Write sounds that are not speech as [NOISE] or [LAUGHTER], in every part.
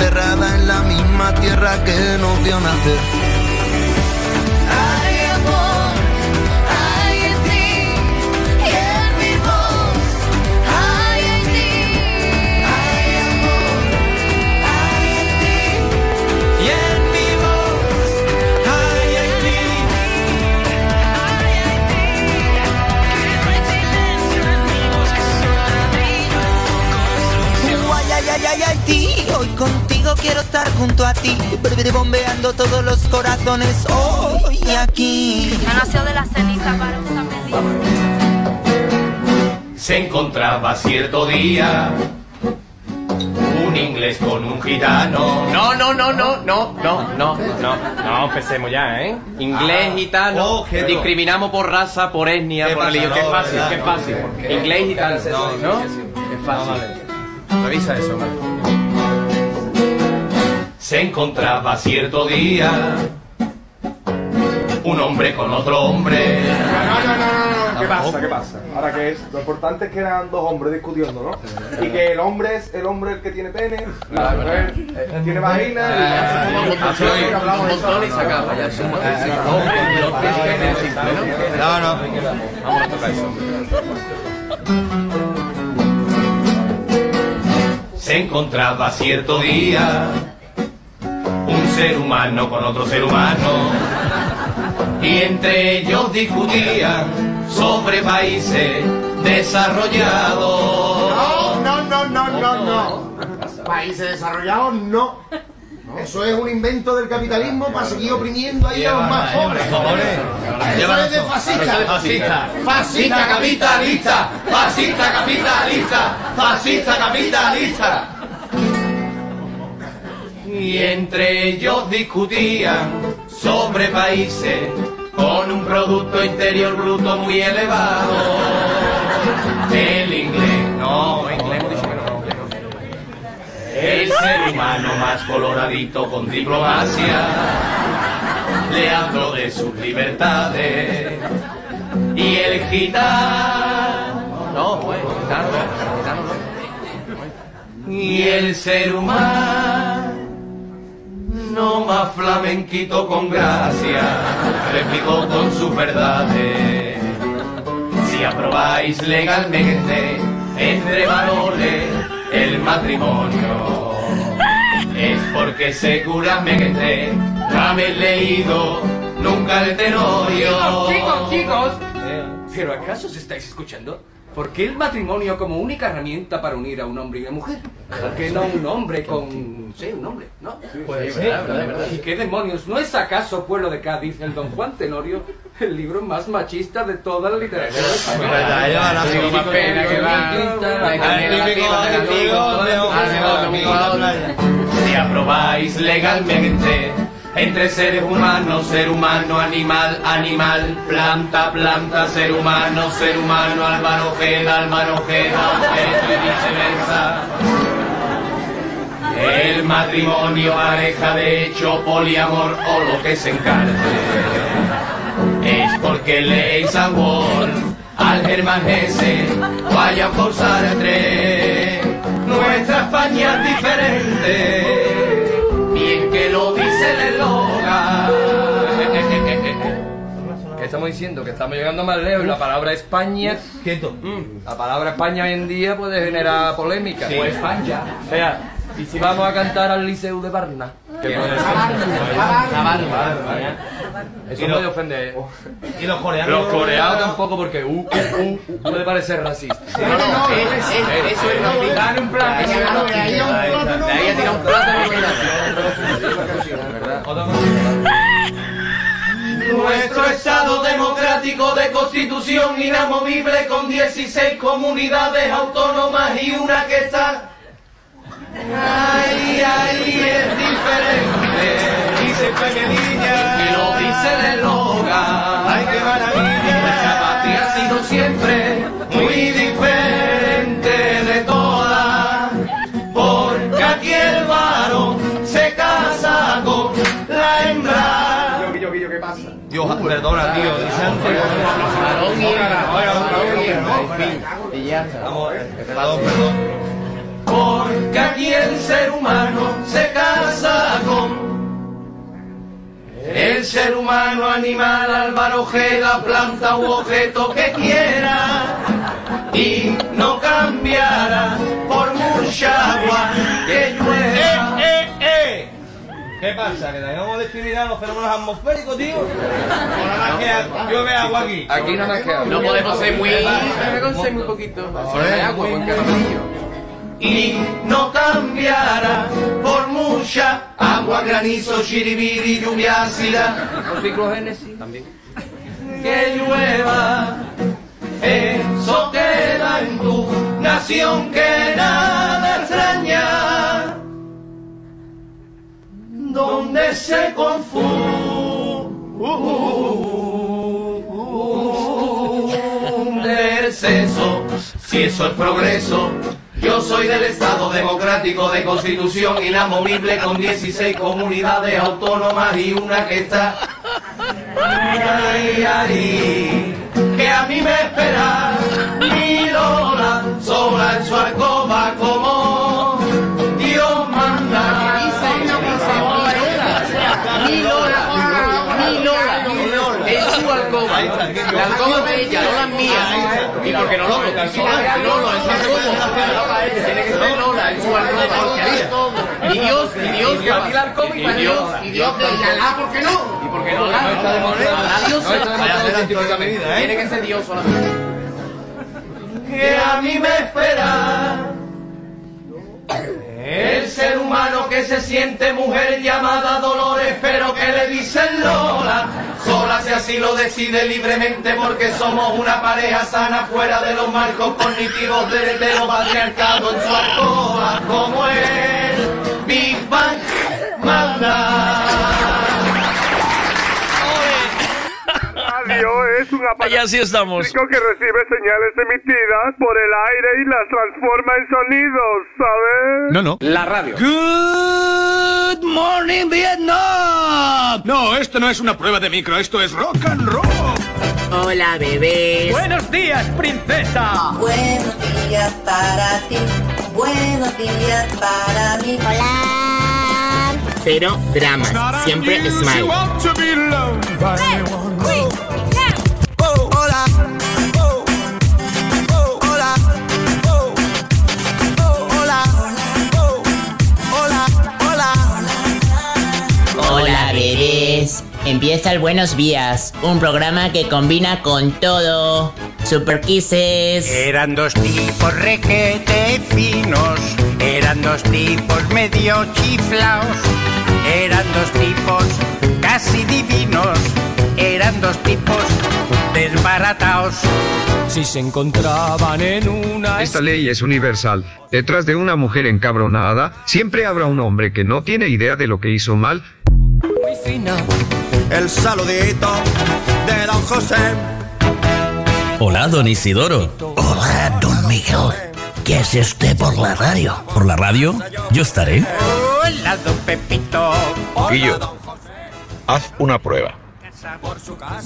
enterrada en la misma tierra que nos vio nacer. Contigo quiero estar junto a ti, bombeando todos los corazones hoy aquí. No nació de la ceniza para un Se encontraba cierto día un inglés con un gitano. No, no, no, no, no, no, no, no, no, empecemos ya, ¿eh? Inglés, Ah. gitano, Oh, qué discriminamos por raza, por etnia, ¿Qué por pasa? religión. Qué No, fácil, ¿verdad? qué fácil. ¿Por qué? Inglés, gitano, No, ¿no? Es fácil. Revisa eso, Marco. Se encontraba cierto día un hombre con otro hombre. No, no, no, no, no, ¿qué pasa? ¿Qué pasa? Ahora que es, lo importante es que eran dos hombres discutiendo, ¿no? Y que el hombre es el hombre el que tiene pene, y la mujer eh, tiene vagina, y Ah, hablamos de ya, ¿no? No, no. Vamos a tocar eso. Se encontraba cierto día ser humano con otro ser humano y entre ellos discutían sobre países desarrollados. No, no, no, no, no. Países desarrollados, no. Eso es un invento del capitalismo para seguir oprimiendo ahí a los más pobres. Eso es de fascista. Fascista, fascista capitalista, fascista capitalista, fascista capitalista. Y entre ellos discutían sobre países con un producto interior bruto muy elevado. El inglés, no, inglés hemos dicho que no. El ser humano más coloradito con diplomacia le hablo de sus libertades y el gitano No, bueno, gitano, gitano no. y el ser humano más flamenquito con gracia replicó con sus verdades si aprobáis legalmente entre valores el matrimonio es porque seguramente no habéis leído nunca el tenorio Chicos, chicos. ¿Pero acaso os estáis escuchando? ¿Por qué el matrimonio como única herramienta para unir a un hombre y una mujer? ¿Por qué no un hombre con... sí, un hombre, ¿no? Pues sí, verdad, verdad. ¿Y qué demonios? ¿No es acaso Pueblo de Cádiz, el Don Juan Tenorio, el libro más machista de toda la literatura española? verdad, que va. Si aprobáis legalmente entre seres humanos, ser humano, animal, animal, planta, planta, ser humano, ser humano, Álvaro Ojeda, Álvaro Ojeda, y viceversa. El matrimonio, pareja de hecho, poliamor o lo que se encarte. Es porque leéis a Wolf, al Germán vayan por Sartre. Nuestra España es diferente, estamos diciendo? Que estamos llegando más lejos. La palabra España... Quieto. Mm, La palabra España hoy en día puede generar polémica. Sí. Pues España. O sea, ¿y si vamos a cantar al Liceu de Barna? ¿Qué puede ser? Eso Y puede ofender. Y los coreanos. Los coreanos tampoco porque uh, uh, uh, puede parecer racista. No, no, es- es- eso es no Dale un plato. De ahí a no, tirar un plato. Otra cosa. Nuestro Estado democrático de constitución inamovible con 16 comunidades autónomas y una que está... Ay, ay, es diferente. Dice Pequeñilla. Y lo dice el maravilla. perdona, tío. Porque aquí el ser humano se casa con el ser humano, animal, álvaro, la planta u objeto que quiera y no cambiará por mucha agua que. ¿Qué pasa? ¿Que tengamos discriminar los fenómenos atmosféricos, tío? ¿O nada más que llueve agua aquí? Aquí nada más que agua. No podemos ser muy... Podemos ser muy poquito. Solo de agua, porque no frío. y no cambiará por mucha agua, granizo, chiribiri, lluvia ácida Con ciclogénesis. También. que llueva. Eso queda en tu nación que nada extraña, donde se confunde el sexo, si eso es progreso. Yo soy del Estado Democrático de Constitución inamovible con 16 comunidades autónomas y una que está Ay, ay, que a mí me espera mi Lola sola en su alcoba como Y porque no lo en su alcoba. Tiene que ser Lola su alcoba. Y Dios, y Dios, y Dios. Y Dios, y Alá, ¿por qué no? ¿Y por qué no? No está demostrado. Dios, tiene que ser Dios solamente. que a mí me espera. El ser humano que se siente mujer llamada Dolores, pero que le dicen Lola. Sola si así lo decide libremente porque somos una pareja sana fuera de los marcos cognitivos del heteropatriarcado en su alcoba como el Big Bang manda. Radio es un aparato Y así estamos. que recibe señales emitidas por el aire y las transforma en sonidos, ¿sabes? No, no. La radio. Good morning, Vietnam. No, esto no es una prueba de micro, esto es rock and roll. Hola, bebés. Buenos días, princesa. Buenos días para ti, buenos días para mí. Hola. Cero dramas, siempre smile. Empieza el Buenos Días, un programa que combina con todo. Super Kisses. Eran dos tipos requete finos, eran dos tipos medio chiflaos, eran dos tipos casi divinos, eran dos tipos desbarataos. Si se encontraban en una... Esta ley es universal. Detrás de una mujer encabronada, siempre habrá un hombre que no tiene idea de lo que hizo mal. Fina. El saludito de don José. Hola, don Isidoro. Hola, don Miguel. ¿Qué hace usted por la radio? ¿Por la radio? Yo estaré. Hola, don Pepito. Guillo, haz una prueba.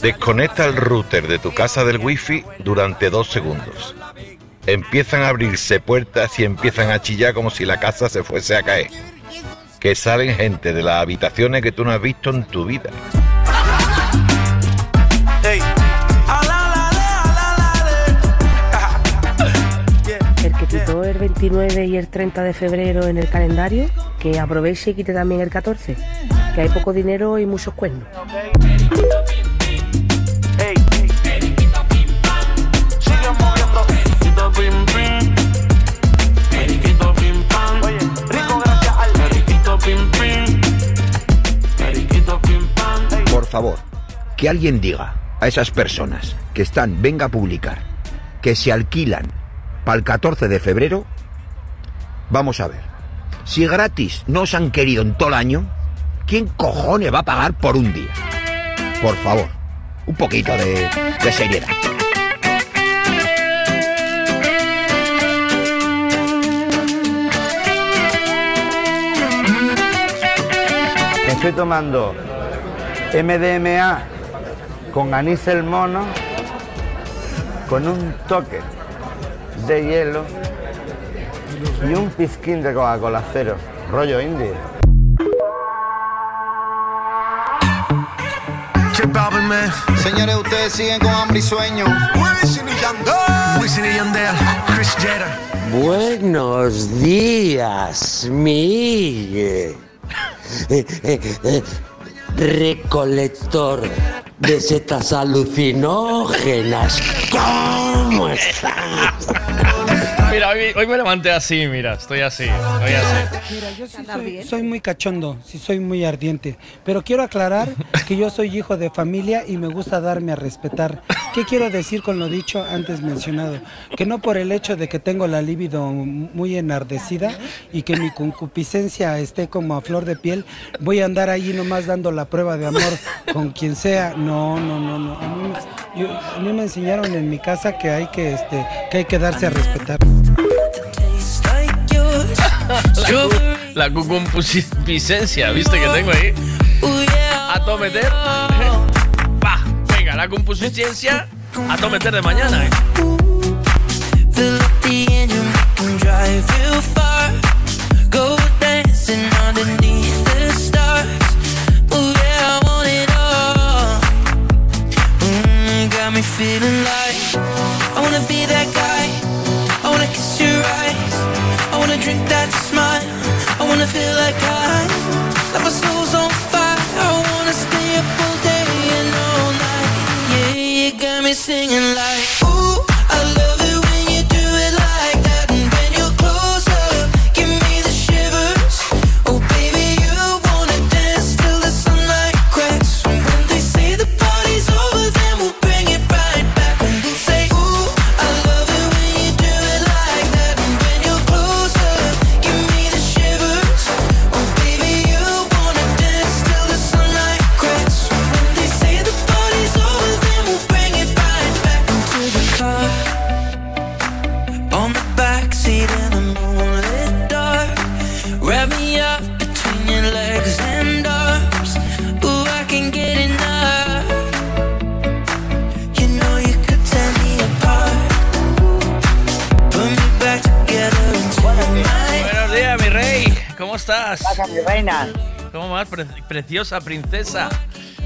Desconecta el router de tu casa del wifi durante dos segundos. Empiezan a abrirse puertas y empiezan a chillar como si la casa se fuese a caer. Que salen gente de las habitaciones que tú no has visto en tu vida. El que quitó el 29 y el 30 de febrero en el calendario, que aproveche y quite también el 14, que hay poco dinero y muchos cuernos. Favor, que alguien diga a esas personas que están, venga a publicar, que se alquilan para el 14 de febrero, vamos a ver, si gratis no os han querido en todo el año, ¿quién cojones va a pagar por un día? Por favor, un poquito de, de seriedad. Estoy tomando MDMA con anís el mono, con un toque de hielo y un pizquín de Coca-Cola cero, rollo indie. Señores, ustedes siguen con hambre y sueño. Buenos días, Miguel. [LAUGHS] Recolector de setas alucinógenas. ¿Cómo estás? Mira, hoy, hoy me levanté así, mira, estoy así, estoy así. Mira, yo sí soy, soy muy cachondo, sí soy muy ardiente, pero quiero aclarar que yo soy hijo de familia y me gusta darme a respetar. ¿Qué quiero decir con lo dicho antes mencionado? Que no por el hecho de que tengo la libido muy enardecida y que mi concupiscencia esté como a flor de piel, voy a andar ahí nomás dando la prueba de amor con quien sea. No, no, no, no. A mí, yo- a mí me enseñaron en mi casa que hay que, este, que hay que darse a respetar. La, cu- la concupiscencia, ¿viste que tengo ahí? A todo meter. [LAUGHS] Va, venga, la concupiscencia a todo meter de mañana, ¿eh? Mm, feeling like I wanna be that guy. Wanna drink that smile. I wanna feel like I, like my soul's on fire. I wanna stay up all day and all night. Yeah, you got me singing like, estás? pasa, mi reina? ¿Cómo vas, pre- preciosa princesa?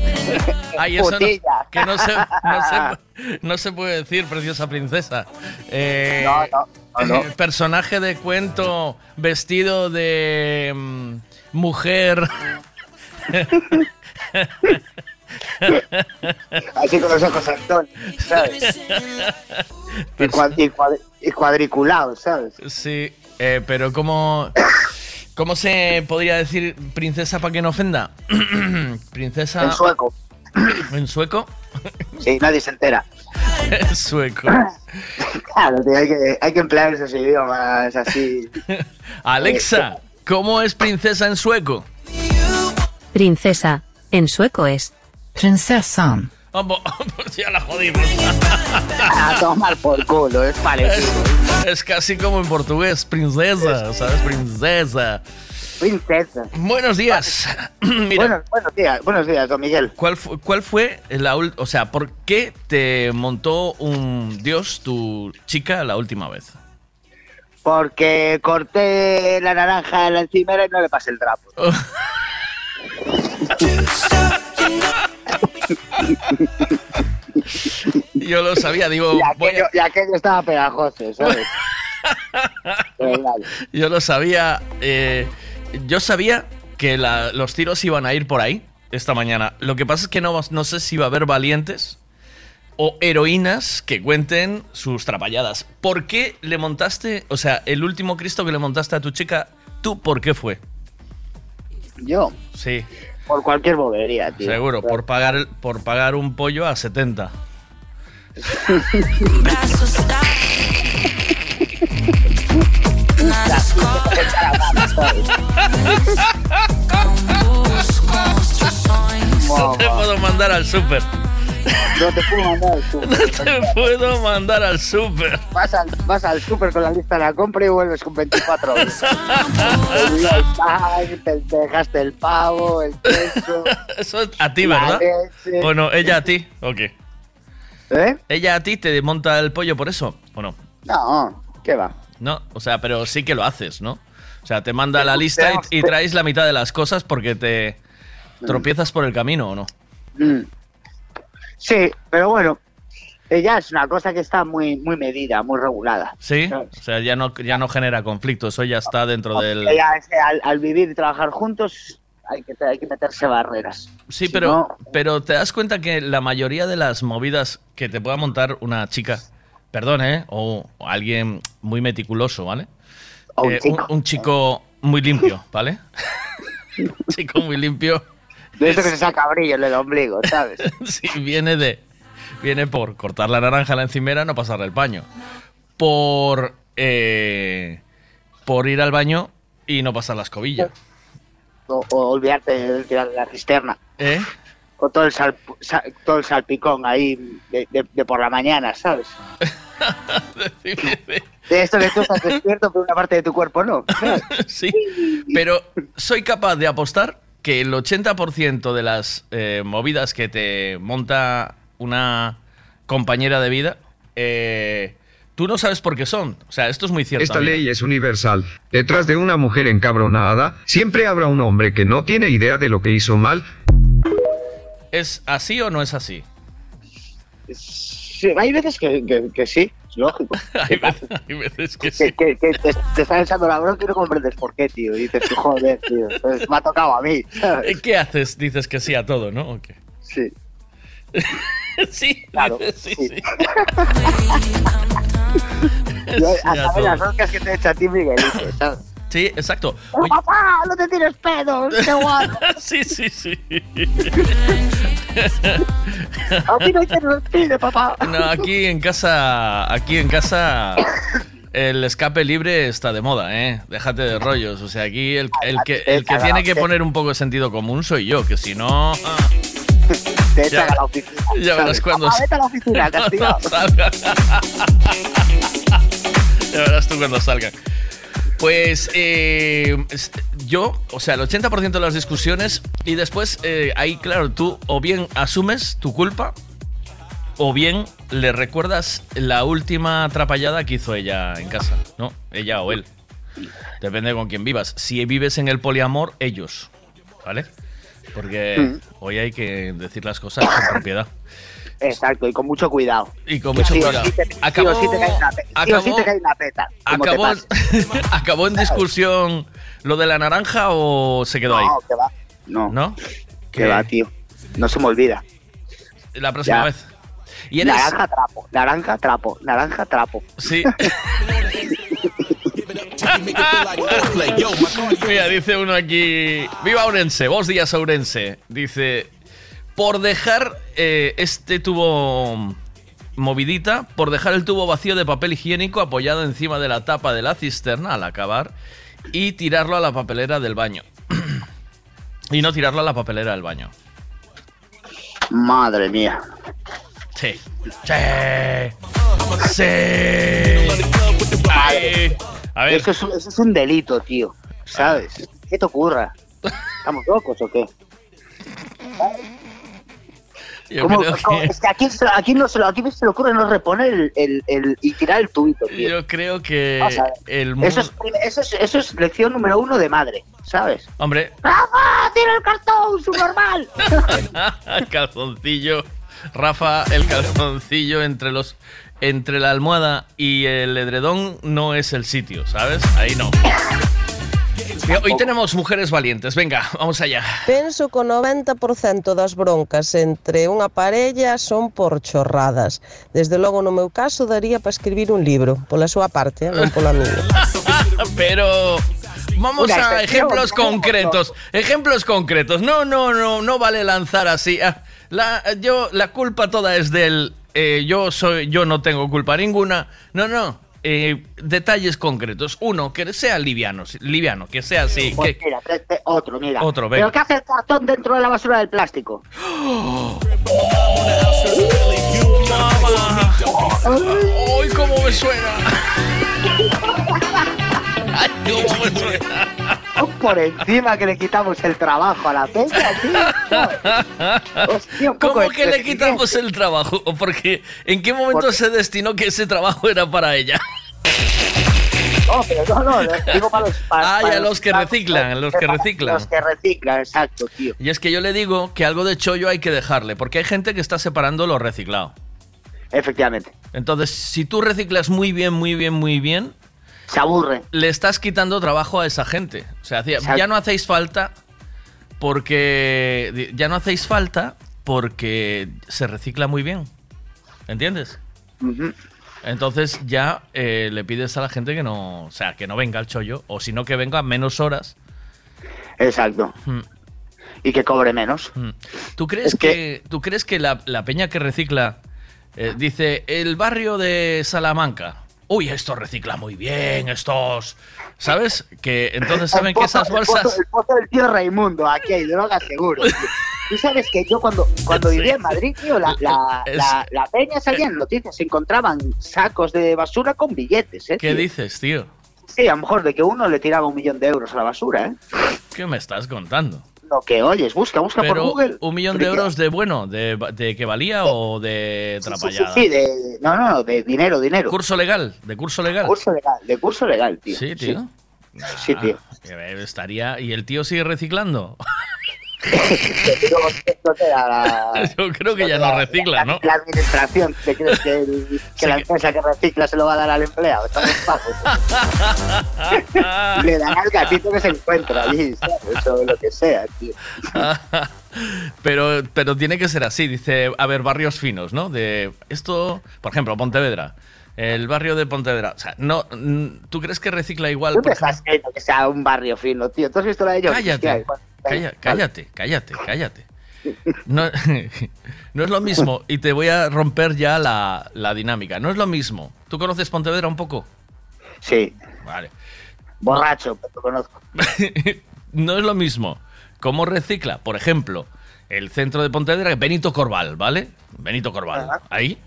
[LAUGHS] Ay, eso no, que no se, no, se, [LAUGHS] no se puede decir, preciosa princesa. Eh, No, no, eh, Personaje de cuento vestido de mm, mujer. [LAUGHS] Así con los ojos Antón, ¿sabes? Y, cuad- y cuad- y cuadriculado, ¿sabes? Sí, eh, pero ¿cómo, [COUGHS] ¿cómo se podría decir princesa para que no ofenda? [CLEARS THROAT] princesa. En sueco. ¿En sueco? Sí, nadie se entera. En [LAUGHS] sueco. Claro, tío, hay que, hay que emplear esos idiomas así. [LAUGHS] Alexa, ¿cómo es princesa en sueco? Princesa, en sueco es. Prinsessan. [LAUGHS] Vamos, ya la jodimos. A tomar por culo, es parecido. Es casi como en portugués, princesa, ¿sabes? Princesa. Princesa. Buenos días. [CLEARS THROAT] Mira, Buenos, buenos días, buenos días, don Miguel. ¿cuál, fu- ¿cuál fue la o sea, por qué te montó un dios tu chica la última vez? Porque corté la naranja en la encimera y no le pasé el trapo. [LAUGHS] [LAUGHS] Yo lo sabía, digo, Y aquello, a- y aquello estaba pegajoso, ¿sabes? [LAUGHS] Yo lo sabía, eh, yo sabía que la- los tiros iban a ir por ahí esta mañana. Lo que pasa es que no, no sé si va a haber valientes o heroínas que cuenten sus trapalladas. ¿Por qué le montaste, o sea, el último Cristo que le montaste a tu chica, tú por qué fue? Yo, Sí, por cualquier bobería, tío. seguro, por pagar, por pagar un pollo a 70. [LAUGHS] No te puedo mandar al súper. No te puedo mandar al [LAUGHS] súper. No te puedo mandar al súper. Vas al, vas al súper con la lista de la compra y vuelves con 24 euros. El te, te dejaste el pavo, el queso. Eso es a ti, ¿verdad? leche. ¿O no? ¿Ella a ti? ¿O qué? ¿Eh? ¿Ella a ti te monta el pollo por eso? ¿O no? No, ¿qué va? No, o sea, pero sí que lo haces, ¿no? O sea, te manda la lista y, y traes la mitad de las cosas porque te tropiezas por el camino, ¿o no? Mm. Sí, pero bueno, ya es una cosa que está muy, muy medida, muy regulada. Sí, o sea, ya no, ya no genera conflicto, eso ya está dentro del... Ya, al, al vivir y trabajar juntos hay que, hay que meterse barreras. Sí, Si pero, no- pero te das cuenta que la mayoría de las movidas que te pueda montar una chica, perdón, ¿eh? O, o alguien muy meticuloso, ¿vale? O un Eh, chico. un chico muy limpio, ¿vale? [LAUGHS] un chico muy limpio. De eso que se saca brillo en el ombligo, ¿sabes? [LAUGHS] Sí, viene de. Viene por cortar la naranja a la encimera, no pasarle el paño. Por. eh, por ir al baño y no pasar la escobilla. O, o olvidarte de tirar la cisterna. ¿Eh? O todo el, sal- sa- todo el salpicón ahí de, de- de por la mañana, ¿sabes? [LAUGHS] De esto que tú estás despierto, pero una parte de tu cuerpo no. [LAUGHS] sí, pero soy capaz de apostar que el 80% de las eh, movidas que te monta una compañera de vida, eh, tú no sabes por qué son. O sea, esto es muy cierto. Esta ley es universal. Detrás de una mujer encabronada, siempre habrá un hombre que no tiene idea de lo que hizo mal. ¿Es así o no es así? Sí, hay veces que, que- que sí, lógico. [LAUGHS] hay, veces, hay veces que Que, sí. que- que te, te están echando la bronca y no comprendes por qué, tío. Y dices, joder, tío, pues me ha tocado a mí. ¿sabes? ¿Qué haces? Dices que sí a todo, ¿no? ¿O qué? Sí. [LAUGHS] sí, Claro, dices sí, sí. [LAUGHS] Yo, Sí, a saber las broncas que te echa a ti Miguelito, ¿sabes? Sí, exacto. Pero, papá, no te tires pedos, qué guay. sí, sí, sí. A mí no hay que nos pide, papá. No, aquí en casa, aquí en casa, el escape libre está de moda, ¿eh? Déjate de rollos. O sea, aquí el, el que, el que tiene que poner un poco de sentido común soy yo, que si no... ah, Te Ya- echan a la oficina. ya verás cuando- Papá, vete a la oficina, [LAUGHS] castigado. cuando salgan. ya verás tú cuando salgan. Pues eh, yo, o sea, el 80% de las discusiones y después eh, ahí, claro, tú o bien asumes tu culpa o bien le recuerdas la última atrapallada que hizo ella en casa, ¿no? Ella o él. Depende con quién vivas. Si vives en el poliamor, ellos, ¿vale? Porque Mm. hoy hay que decir las cosas con [COUGHS] propiedad. Exacto, y con mucho cuidado. Y con mucho sí cuidado. sí te- Acabó- sí te cae una sí te cae peta. ¿Acabó. [LAUGHS] ¿Acabó en discusión lo de la naranja o se quedó ahí? No, que va. No, ¿No? que va, tío. No se me olvida. La próxima Ya. vez. Y eres. Naranja trapo, naranja trapo, naranja trapo. Sí. [LAUGHS] Mira, dice uno aquí. Viva Ourense, vos días Ourense. Dice. Por dejar eh, este tubo movidita, por dejar el tubo vacío de papel higiénico apoyado encima de la tapa de la cisterna al acabar y tirarlo a la papelera del baño. [CLEARS THROAT] y no tirarlo a la papelera del baño. Madre mía. Sí. Sí. Sí. Ay. A ver. Eso es, un- eso es un delito, tío. ¿Sabes? ¿Qué te ocurra? [LAUGHS] ¿Estamos locos o qué? Yo ¿Cómo- creo cómo- que- Es que aquí, se- aquí no se, aquí se le ocurre no reponer el, el, el- y tirar el tubito, tío. Yo creo que el mundo... Eso es, eso, es, eso es lección número uno de madre, ¿sabes? Hombre, ¡Rafa, tira el cartón, subnormal! [LAUGHS] calzoncillo. Rafa, el calzoncillo entre los... Entre la almohada y el edredón no es el sitio, ¿sabes? Ahí no. Mira, Hoy tenemos mujeres valientes. Venga, vamos allá. Penso que o 90% das broncas entre unha parella son por chorradas. Desde logo no meu caso daría para escribir un libro, pola súa parte, eh, non pola miña. [LAUGHS] Pero vamos Una a excepción, ejemplos concretos. Ejemplos concretos. No, no, no, no vale lanzar así. Ah, La, yo, la culpa toda es del. eh, yo soy, yo no tengo culpa ninguna. No, no. Eh, detalles concretos. Uno, que sea liviano, liviano, que sea así. Pues que- mira, te- te- otro, mira. Otro, venga. ¿Pero qué hace el cartón dentro de la basura del plástico? ¡Uy, cómo me suena! ¡Ay, cómo me suena! [LAUGHS] Por encima que le quitamos el trabajo a la peña, tío. [LAUGHS] Hostia, un poco ¿Cómo que le quitamos el trabajo? Porque ¿en qué momento se destinó que ese trabajo era para ella? No, pero no, no, digo para los. Para, [LAUGHS] Ah, para ya los que reciclan, los que para- reciclan. Los que reciclan, exacto, tío. Y es que yo le digo que algo de chollo hay que dejarle, porque hay gente que está separando lo reciclado. Efectivamente. Entonces, si tú reciclas muy bien, muy bien, muy bien, se aburre. Le estás quitando trabajo a esa gente. O sea, ya no hacéis falta porque ya no hacéis falta porque se recicla muy bien. ¿Entiendes? Entonces ya eh, le pides a la gente que no, o sea, que no venga al chollo o si no que venga menos horas. Exacto. Mm. Y que cobre menos. ¿Tú crees que, tú crees que la, la peña que recicla eh, dice el barrio de Salamanca? Uy, esto recicla muy bien, estos, ¿sabes? Que entonces saben El que pozo- esas el pozo- bolsas El pozo del tío Raimundo, aquí hay droga seguro. tío. Tú sabes que yo cuando, cuando vivía en Madrid, tío, la, la, Es- la, la peña salía en noticias, se encontraban sacos de basura con billetes, ¿eh? ¿Qué tío? dices, tío? Sí, a lo mejor de que uno le tiraba un millón de euros a la basura, ¿eh? ¿Qué me estás contando? Lo que oyes, busca, busca por Google. un millón de euros de bueno, de, de que valía o de Sí, sí, trapallada. sí, de, no, no, de dinero, dinero. Curso legal, de curso legal. Curso legal, de curso legal, tío. Sí, tío. Sí, tío. Ah, eh, estaría y el tío sigue reciclando. [LAUGHS] Te Yo creo que ya no recicla, ¿no? La administración, ¿te crees que, el- que la empresa que recicla se lo va a dar al empleado? Estamos pagos. [LAUGHS] Le dan al gatito que se encuentra allí, ¿sabes? O lo que sea, tío. [LAUGHS] pero, pero tiene que ser así, dice, a ver, barrios finos, ¿no? De esto, por ejemplo, Pontevedra. El barrio de Pontevedra. O sea, no, ¿tú crees que recicla igual? Tú me estás que sea un barrio fino, tío. ¿Tú has visto la de ellos? Cállate, calla- cállate, cállate, cállate. No, [LAUGHS] no es lo mismo, y te voy a romper ya la, la dinámica. No es lo mismo. ¿Tú conoces Pontevedra un poco? Sí. Vale. Borracho, pero lo conozco. [LAUGHS] no es lo mismo. ¿Cómo recicla? Por ejemplo, el centro de Pontevedra, Benito Corval, ¿vale? Benito Corval, ahí.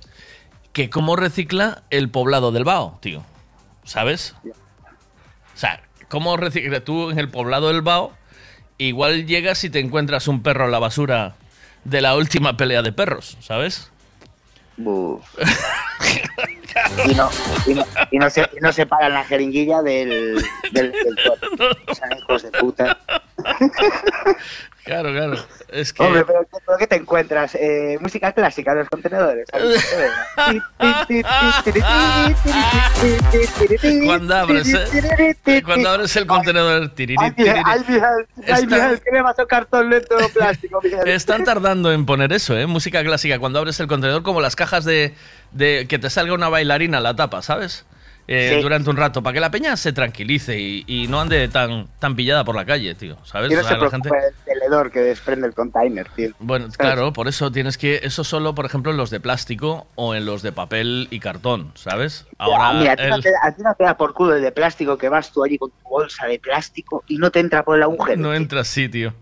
Que cómo recicla el poblado del Bao, tío. ¿Sabes? O sea, ¿cómo recicla tú en el poblado del Bao? Igual llegas y te encuentras un perro en la basura de la última pelea de perros, ¿sabes? [LAUGHS] Buf. Y no, y no, y no se, y no separan la jeringuilla del, del, del [LAUGHS] cuerpo. O sea, hijos de puta. Claro, claro. Es que. Hombre, pero, pero ¿qué te encuentras? Eh, música clásica, los contenedores. [LAUGHS] Cuando abres, ¿eh? Cuando abres el contenedor. Ay, ay, ay, Está- Miguel, que me vas a cartón lento plástico. Están tardando en poner eso, ¿eh? Música clásica. Cuando abres el contenedor, como las cajas de, de que te salga una bailarina a la tapa, ¿sabes? Eh, Sí. Durante un rato, para que la peña se tranquilice y, y no ande tan, tan pillada por la calle, tío, ¿sabes? Y no O se sea, la el teledor que desprende el container, tío. Bueno, claro, por eso tienes que. Eso solo, por ejemplo, en los de plástico o en los de papel y cartón, ¿sabes? Ahora. Mira, a ti, no el- te, a ti no te da por culo el de plástico que vas tú allí con tu bolsa de plástico y no te entra por el agujero. No entra así, tío.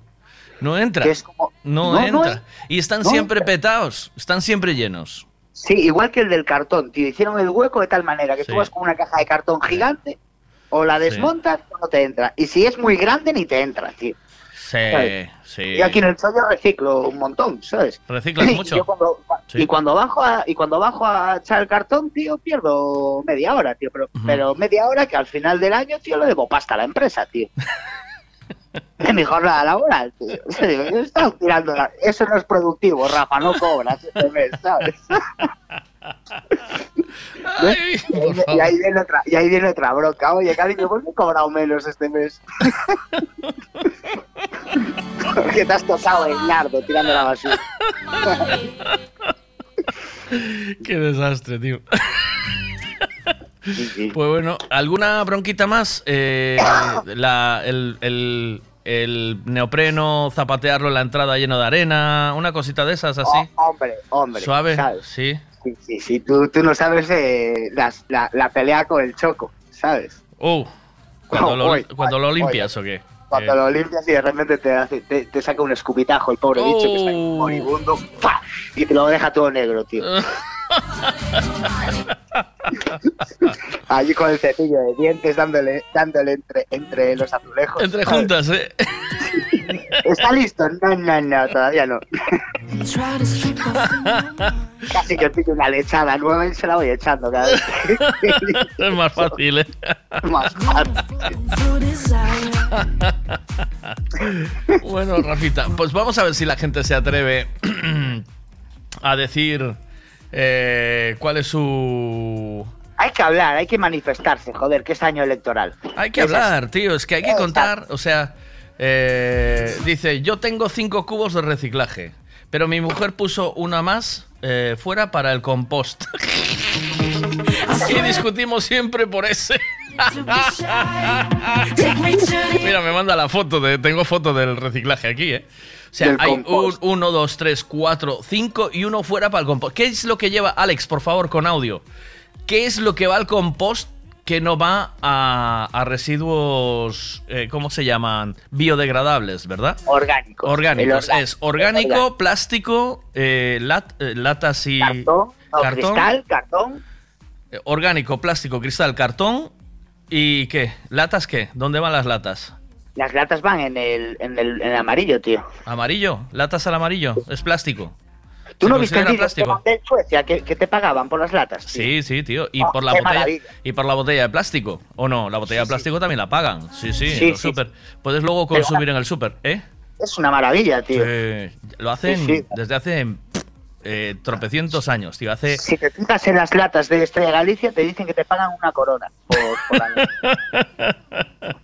No entra. Como- No, entra. en- y están siempre entra. petados. Están siempre llenos. Sí, igual que el del cartón, tío. Hicieron el hueco de tal manera que Sí. tú vas con una caja de cartón gigante o la desmontas o no te entra. Y si es muy grande, ni te entra, tío. Sí, ¿Sabes? sí. Y aquí en el chollo reciclo un montón, ¿sabes? ¿Reciclas [LAUGHS] Y mucho? yo cuando- Sí. Y cuando bajo a, y cuando bajo a echar el cartón, tío, pierdo media hora, tío. Pero, pero media hora que al final del año, tío, le debo pasta a la empresa, tío. [LAUGHS] Es mi jornada laboral, tío. Yo estaba tirando la- Eso no es productivo, Rafa, no cobras este mes, ¿sabes? Y, ahí, y ahí viene otra, y ahí viene otra bronca. Oye, cariño, ¿por qué he cobrado menos este mes? [LAUGHS] Porque te has tocado el nardo tirando la basura. Qué desastre, tío. Pues bueno, ¿alguna bronquita más? Eh, [LAUGHS] la- el, el- el neopreno, zapatearlo en la entrada lleno de arena, una cosita de esas así. Oh, hombre, hombre. Suave, ¿sabes? sí. Sí, sí, sí. Tú, tú no sabes eh, las- la, la pelea con el choco, ¿sabes? Uh, cuando, Oh, lo, voy, cuando lo voy, limpias o qué. Cuando Eh, lo limpias y de repente te, hace- te, te saca un escupitajo el pobre bicho que está ahí Oh. moribundo ¡pa! y te lo deja todo negro, tío. [LAUGHS] [LAUGHS] Allí con el cepillo de dientes dándole, dándole entre, entre los azulejos. Entre juntas, ¿eh? [LAUGHS] ¿Está listo? No, no, no, todavía no. [LAUGHS] Casi que tengo una lechada nueva y se la voy echando cada vez. es más fácil, ¿eh? Más fácil. bueno, Rafita, pues vamos a ver si la gente se atreve [CLEARS THROAT] a decir eh, cuál es su... Hay que hablar, hay que manifestarse, joder, que es año electoral. Hay que Es hablar, tío, es que hay que contar, o sea, eh, dice, yo tengo cinco cubos de reciclaje, pero mi mujer puso una más eh, fuera para el compost. [LAUGHS] y discutimos siempre por ese. [LAUGHS] Mira, me manda la foto, de, tengo foto del reciclaje aquí, ¿eh? O sea, hay un, uno, dos, tres, cuatro, cinco y uno fuera para el compost. ¿Qué es lo que lleva, Alex, por favor, con audio? ¿Qué es lo que va al compost que no va a, a residuos, eh, ¿cómo se llaman? Biodegradables, ¿verdad? Orgánicos. Orgánicos. Orgánico. Es orgánico, Orgánico. plástico, eh, lat- eh, latas y... Cartón, no, cristal, cartón. Eh, Orgánico, plástico, cristal, cartón y ¿qué? ¿Latas qué? ¿Dónde van las latas? Las latas van en el, en el, en el amarillo, tío. ¿Amarillo? ¿Latas al amarillo? ¿Es plástico? ¿Tú ¿Se no viste el que plástico? en Suecia que, que te pagaban por las latas? tío? Sí, sí, tío. Y Oh, por la botella maravilla. y por la botella de plástico. ¿O no? La botella de plástico también la pagan. Sí, sí, Sí, en el súper. Puedes luego Pero- consumir en el súper, ¿eh? Es una maravilla, tío. Lo hacen desde hace eh, tropecientos años, tío. Hace Si te fijas en las latas de Estrella Galicia, te dicen que te pagan una corona por, por. [LAUGHS]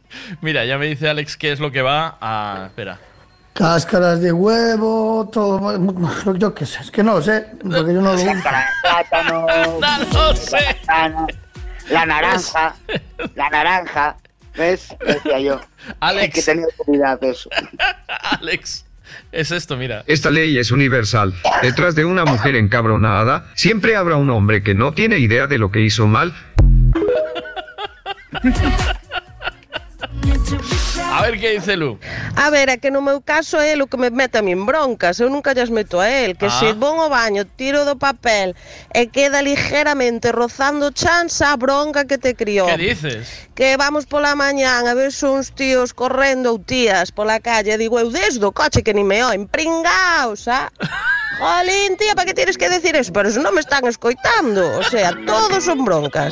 Mira, ya me dice Alex qué es lo que va a. Espera. Cáscaras de huevo, todo. Yo qué sé, es que no lo sé, porque yo no lo uso. plátano, [LAUGHS] no sé. la naranja, la naranja, ¿ves? Decía yo. Alex. Hay que tener cuidado de eso. [LAUGHS] Alex, es esto, mira. Esta ley es universal. Detrás de una mujer encabronada, siempre habrá un hombre que no tiene idea de lo que hizo mal. [LAUGHS] A ver qué dice Lu. A ver, é que no meu caso é o que me mete a min broncas, eu nunca llas meto a él, que Ah. se vou ao baño, tiro do papel e queda ligeramente rozando chanza a bronca que te criou. ¿Qué dices? Que vamos pola mañán a ver uns tíos correndo ou tías pola calle, digo eu desde o coche que ni me oen, pringaos, ah? [LAUGHS] Jolín, tía, para que tienes que decir eso? Pero eso non me están escoitando, o sea, todos son broncas.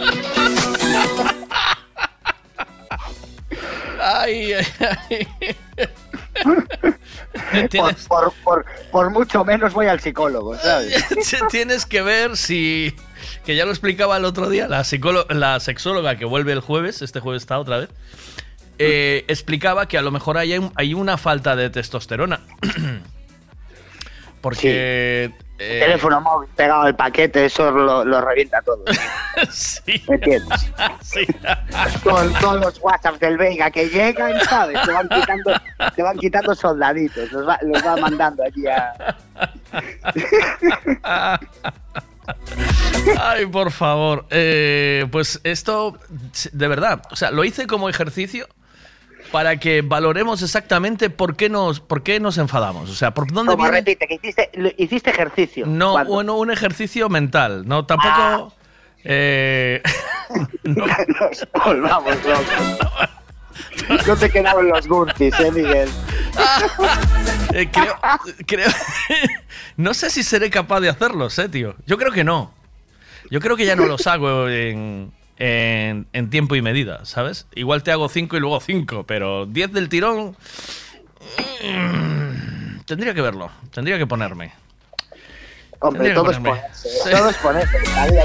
Ay, ay, ay. [LAUGHS] Por, Tienes, por, por, por mucho menos voy al psicólogo, ¿sabes? [LAUGHS] tienes que ver si. Que ya lo explicaba el otro día, la, la sexóloga que vuelve el jueves, este jueves está otra vez, eh, explicaba que a lo mejor hay, hay una falta de testosterona. [CLEARS THROAT] Porque. Eh, Teléfono móvil pegado al paquete, eso lo, lo revienta todo. [LAUGHS] sí. ¿Me entiendes? Sí. Con todos los WhatsApp del Vega que llegan, ¿sabes? Te van quitando, te van quitando soldaditos, los va, los va mandando allí a... [LAUGHS] Ay, por favor. Eh, pues esto, de verdad, o sea, lo hice como ejercicio para que valoremos exactamente por qué nos, por qué nos enfadamos. O sea, por dónde Como viene. repite, que hiciste, hiciste ejercicio. No, ¿Cuándo? bueno, un ejercicio mental. No, tampoco. eh, [LAUGHS] Nos volvamos locos. No te quedaban los gurtis, eh, Miguel. [LAUGHS] eh, creo, creo- [LAUGHS] no sé si seré capaz de hacerlos, eh, tío. Yo creo que no. Yo creo que ya no los hago en, en, en tiempo y medida, ¿sabes? Igual te hago cinco y luego cinco, pero 10 del tirón. mm, Tendría que verlo, tendría que ponerme. Hombre, todo es ponerse. Todo es ponerse.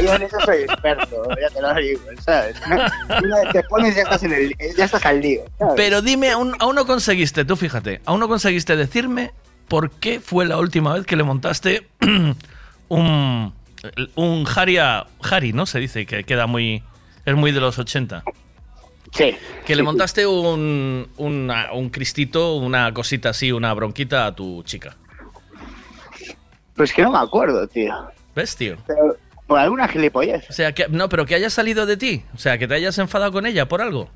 Yo en eso soy experto, [LAUGHS] ya te lo digo, ¿sabes? [LAUGHS] Una vez te pones ya estás, en el, ya estás al lío. ¿sabes? Pero dime, aún, aún no conseguiste, tú fíjate, aún no conseguiste decirme por qué fue la última vez que le montaste [CLEARS THROAT] un, un Haria, Hari, ¿no? Se dice que queda muy, es muy de los 80. Sí. Que le montaste un, una- un cristito, una cosita así, una bronquita a tu chica. Pues que no me acuerdo, tío. ¿Ves, tío? Pero por alguna gilipollez. O sea, que, no, pero que haya salido de ti. O sea, que te hayas enfadado con ella por algo.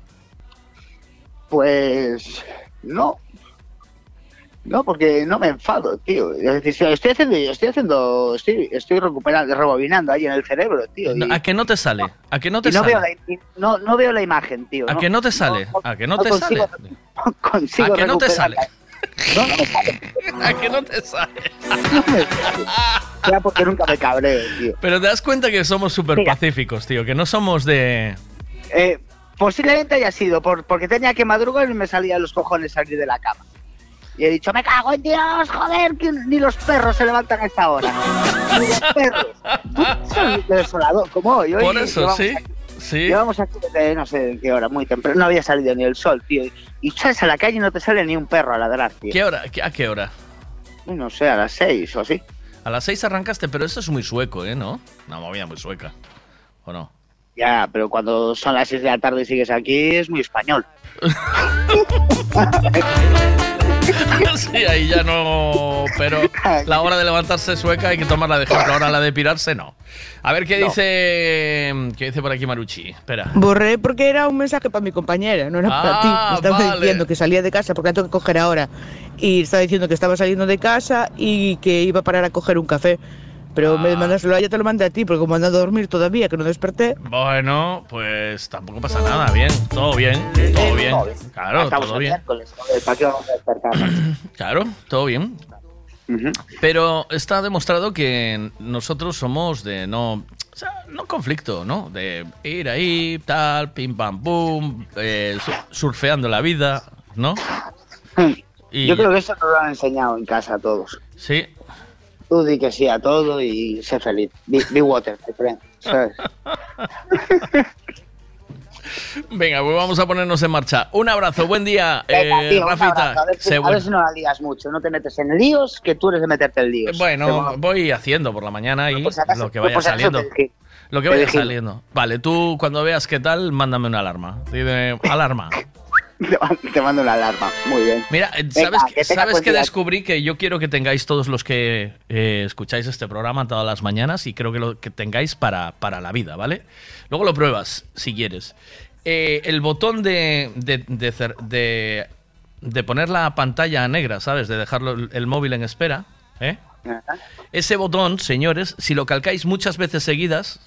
Pues no. No, porque no me enfado, tío. Es decir, estoy haciendo, estoy haciendo, estoy, estoy recuperando, rebobinando ahí en el cerebro, tío. y- ¿A que no te sale? ¿A que no te y no sale? veo, la, no, no veo la imagen, tío. ¿A que no te sale? ¿A que no te sale? consigo, consigo [LAUGHS] ¿A que no te sale? No, no me sale. ¿A que no te sale? Ya porque nunca me cabreo, tío. Pero te das cuenta que somos súper pacíficos, tío, que no somos de... Eh, posiblemente haya sido por, porque tenía que madrugar y me salía los cojones salir de la cama. Y he dicho, me cago en Dios, joder, que ni los perros se levantan a esta hora. Ni los perros. Tú como hoy. hoy Por eso, llevamos sí. aquí- Sí. Llevamos aquí desde no sé en qué hora, muy temprano. No había salido ni el sol, tío. Y sales a la calle y no te sale ni un perro a ladrar, tío. ¿Qué hora? ¿Qué- ¿A qué hora? No sé, a las seis o así. A las 6 arrancaste, pero eso es muy sueco, ¿eh? ¿No? Una movida muy sueca. ¿O no? Ya, pero cuando son las seis de la tarde y sigues aquí es muy español. [LAUGHS] sí, ahí ya no. Pero la hora de levantarse es sueca hay que tomarla de ejemplo. Ahora la de pirarse, no. A ver qué No. dice. ¿Qué dice por aquí Maruchi? Espera. Borré porque era un mensaje para mi compañera, no era para Ah, ti. Me estaba vale. diciendo que salía de casa porque la tengo que coger ahora. Y estaba diciendo que estaba saliendo de casa y que iba a parar a coger un café. Pero Ah. me mandárselo a ella, te lo mandé a ti, porque como ando a dormir todavía, que no desperté. Bueno, pues tampoco pasa nada. Bien, todo bien. Todo bien. Claro, Estamos todo el bien. [CLEARS THROAT] Claro, todo bien. Pero está demostrado que nosotros somos de no. O sea, no conflicto, ¿no? De ir ahí, tal, pim pam pum, eh, su- surfeando la vida, ¿no? Y- Yo creo que eso nos lo han enseñado en casa a todos. Sí. Tú di que sí a todo y sé feliz. Be, be water, my friend, ¿sabes? [LAUGHS] Venga, pues vamos a ponernos en marcha. Un abrazo, buen día, Venga, eh, tío, Rafita. abrazo, a, ver si, Sé a bueno. ver si no la lías mucho, no te metes en líos, que tú eres de meterte en líos. Bueno, voy haciendo por la mañana y acaso- lo que vaya si acaso saliendo. Lo que vaya saliendo. Vale, tú cuando veas qué tal, mándame una alarma. Dime, alarma. [LAUGHS] te mando una alarma, muy bien. Mira, eh, Venga, ¿sabes, que, que tengas ¿sabes buen que día. descubrí? Que yo quiero que tengáis todos los que eh, escucháis este programa todas las mañanas y creo que lo que tengáis para, para la vida, ¿vale? Luego lo pruebas, si quieres. Eh, el botón de, de, de cer- de- de poner la pantalla negra, ¿sabes? De dejarlo el, el móvil en espera, ¿eh? Ese botón, señores, si lo calcáis muchas veces seguidas,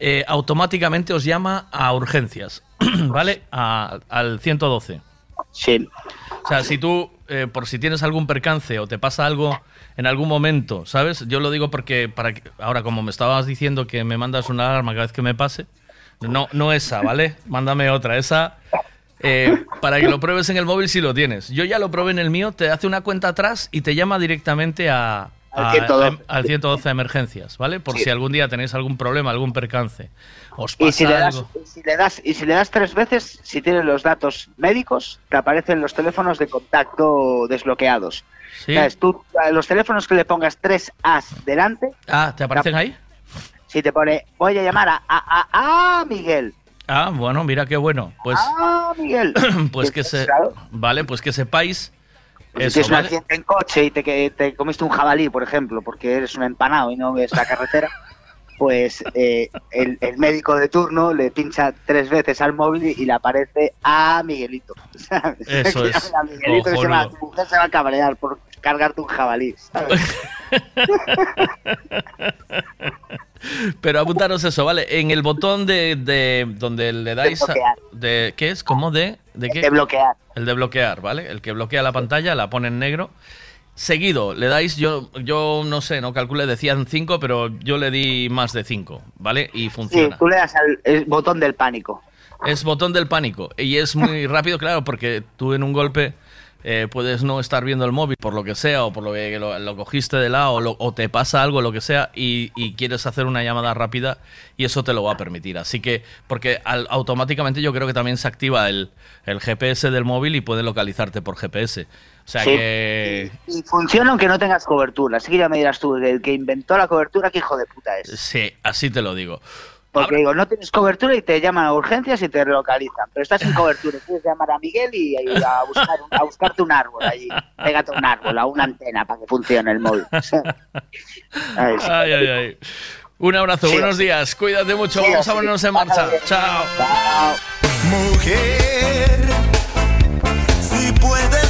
eh, automáticamente os llama a urgencias, [CLEARS THROAT] ¿vale? A- al 112. Sí. O sea, si tú, eh, por si tienes algún percance o te pasa algo en algún momento, ¿sabes? Yo lo digo porque para que- ahora como me estabas diciendo que me mandas una alarma cada vez que me pase, no, no esa, ¿vale? Mándame otra, esa eh, para que lo pruebes en el móvil si lo tienes. Yo ya lo probé en el mío, te hace una cuenta atrás y te llama directamente a, Al a- 112. a- al 112 de emergencias, ¿vale? Por Sí. si algún día tenéis algún problema, algún percance. Os Y pasa si, le das, algo. y si le das y si le das tres veces, si tienes los datos médicos, te aparecen los teléfonos de contacto desbloqueados. Sí. ¿Sabes? Tú, los teléfonos que le pongas tres As delante, Ah, ¿te aparecen ahí? si te pone, voy a llamar a, a, a, a Miguel. Ah, bueno, mira qué bueno. Pues, Ah, Miguel. [CLEARS THROAT] pues que se, Claro. vale, pues que sepáis Si eso, tienes un accidente en coche y te, te comiste un jabalí, por ejemplo, porque eres un empanado y no ves la carretera, [LAUGHS] pues eh, el, el médico de turno le pincha tres veces al móvil y, le aparece a Miguelito. [LAUGHS] ¿sabes? Eso es [LAUGHS] a Miguelito que se va, tu mujer se va a cabrear por cargarte un jabalí. ¿sabes? Pero apuntaros eso, ¿vale? En el botón de, de donde le dais a- de ¿qué es? ¿Cómo de de qué? De bloquear. El de bloquear, ¿vale? El que bloquea la pantalla, la pone en negro. Seguido, le dais, yo, yo no sé, no calculé, decían 5, pero yo le di más de 5, ¿vale? Y Sí, funciona. tú le das al el botón del pánico. Es botón del pánico. Y es muy [LAUGHS] rápido, claro, porque tú en un golpe eh, puedes no estar viendo el móvil por lo que sea, o por lo que lo, lo cogiste de lado, o, lo- o te pasa algo, lo que sea, y, y quieres hacer una llamada rápida, y eso te lo va a permitir. Así que, porque al- automáticamente yo creo que también se activa el, el GPS del móvil y puede localizarte por GPS. O sea Sí. que. Y funciona aunque no tengas cobertura. Así que ya me dirás tú, el que inventó la cobertura, qué hijo de puta es. Sí, así te lo digo. Porque digo, no tienes cobertura y te llaman a urgencias y te relocalizan. Pero estás sin cobertura puedes llamar a Miguel y, y a, buscar un- a buscarte un árbol allí. Pégate un árbol, a una antena para que funcione el móvil. [LAUGHS] Ay, sí. Ay, ay, ay. Un abrazo, Sí, buenos sí. días, cuídate mucho, Sí, vamos a ponernos en marcha. Chao. Mujer, si puedes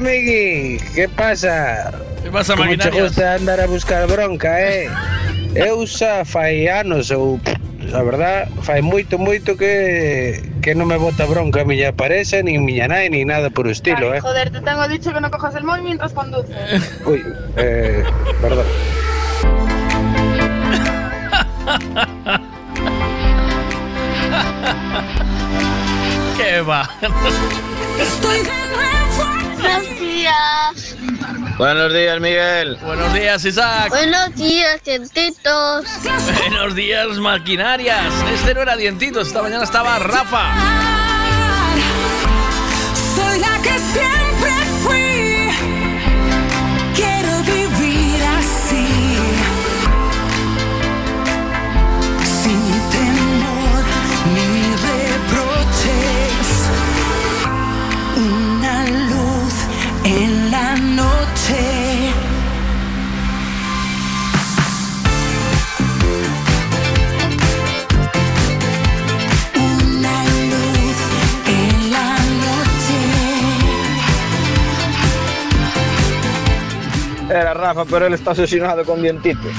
Migui, ¿qué pasa? ¿Qué pasa, Mucho gusto andar a buscar bronca, eh? [LAUGHS] Eu xa fai anos ou a verdad, fai moito, moito que que non me bota bronca a miña paresa, nin miña nai, nin nada por o estilo, Ay, eh. Joder, te tengo dicho que no cojas el móvil mientras conduces. [LAUGHS] Uy, eh, perdón. [LAUGHS] ¿Qué va? Estoy Buenos días. Buenos días, Miguel. Buenos días, Isaac. Buenos días, dientitos. Buenos días, maquinarias. Este no era dientitos, esta mañana estaba Rafa. Soy la que siempre Era Rafa, pero él está asesinado con dientitos.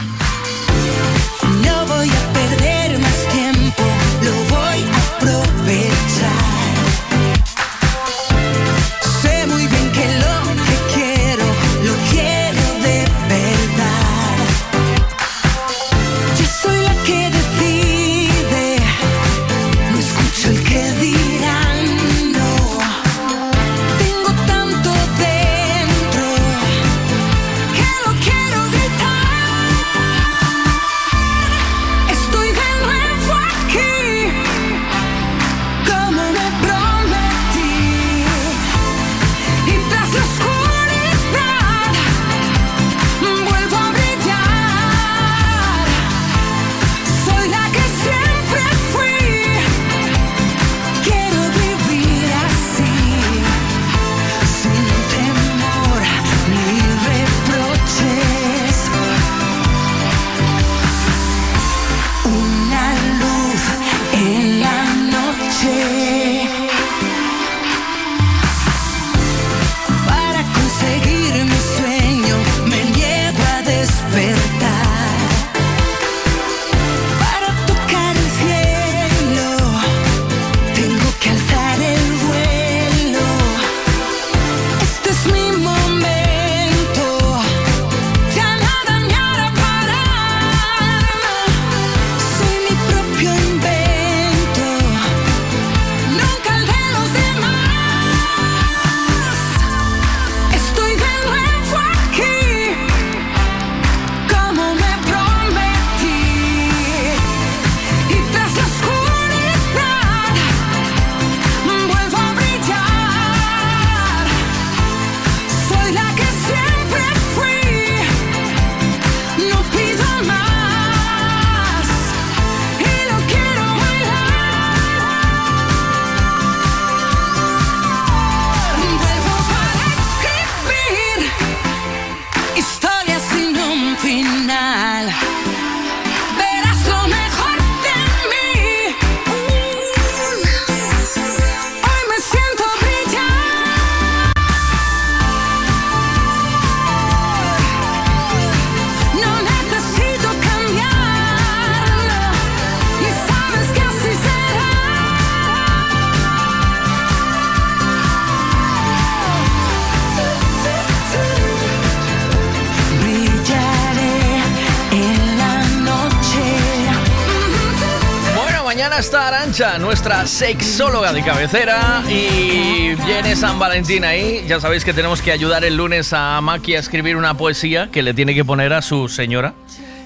Nuestra sexóloga de cabecera. Y viene San Valentín ahí. Ya sabéis que tenemos que ayudar el lunes a Maki a escribir una poesía que le tiene que poner a su señora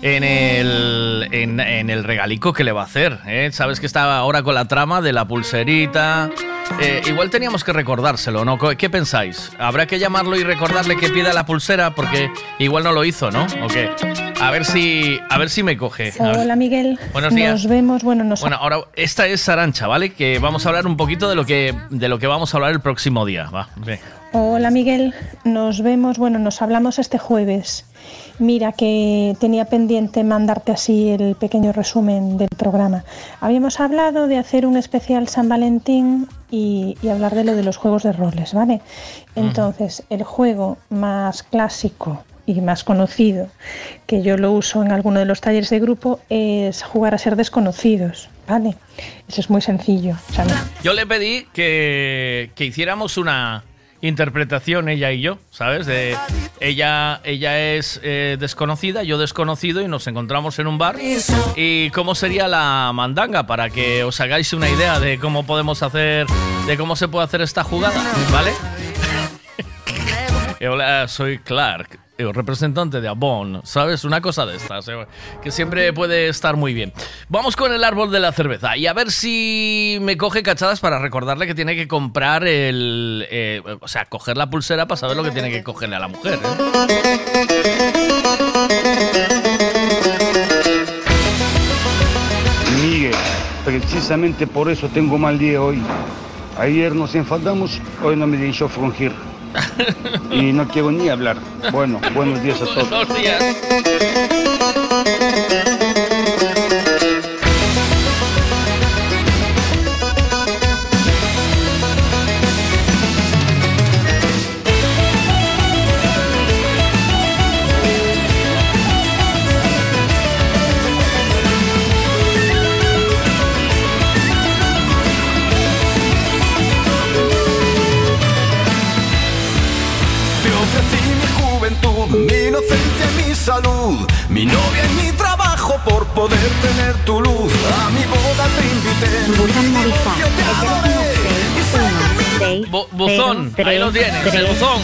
en el, en, en el regalico que le va a hacer. ¿eh? Sabes que está ahora con la trama de la pulserita. Eh, igual teníamos que recordárselo, ¿no? ¿Qué pensáis? ¿Habrá que llamarlo y recordarle que pida la pulsera? Porque igual no lo hizo, ¿no? ¿O qué? A ver si, a ver si me coge. Hola Miguel. Buenos días. Nos vemos, bueno, nos Bueno, ahora esta es Arancha, ¿vale? Que vamos a hablar un poquito de lo que, de lo que vamos a hablar el próximo día. Va. Hola Miguel, nos vemos, bueno, nos hablamos este jueves. Mira que tenía pendiente mandarte así el pequeño resumen del programa. Habíamos hablado de hacer un especial San Valentín y, y hablar de lo de los juegos de roles, ¿vale? Entonces, el juego más clásico y más conocido, que yo lo uso en alguno de los talleres de grupo, es jugar a ser desconocidos, ¿vale? Eso es muy sencillo. Yo le pedí que, que hiciéramos una interpretación ella y yo, ¿sabes? De ella, ella es eh, desconocida, yo desconocido y nos encontramos en un bar. ¿Y cómo sería la mandanga? Para que os hagáis una idea de cómo podemos hacer, de cómo se puede hacer esta jugada, ¿vale? [LAUGHS] Eh, Hola, soy Clark, representante de Avon, ¿sabes? Una cosa de estas, eh, que siempre puede estar muy bien. Vamos con el árbol de la cerveza y a ver si me coge cachadas para recordarle que tiene que comprar el... eh, o sea, coger la pulsera para saber lo que tiene que cogerle a la mujer. ¿eh? Miguel, precisamente por eso tengo mal día hoy. Ayer nos enfadamos, hoy no me dejó frungir. Y no quiero ni hablar. Bueno, buenos días a [LAUGHS] todos. Buenos días. Mi novia y mi trabajo por poder tener tu luz. A mi boda te invité, buzón, ahí lo tienes, el buzón.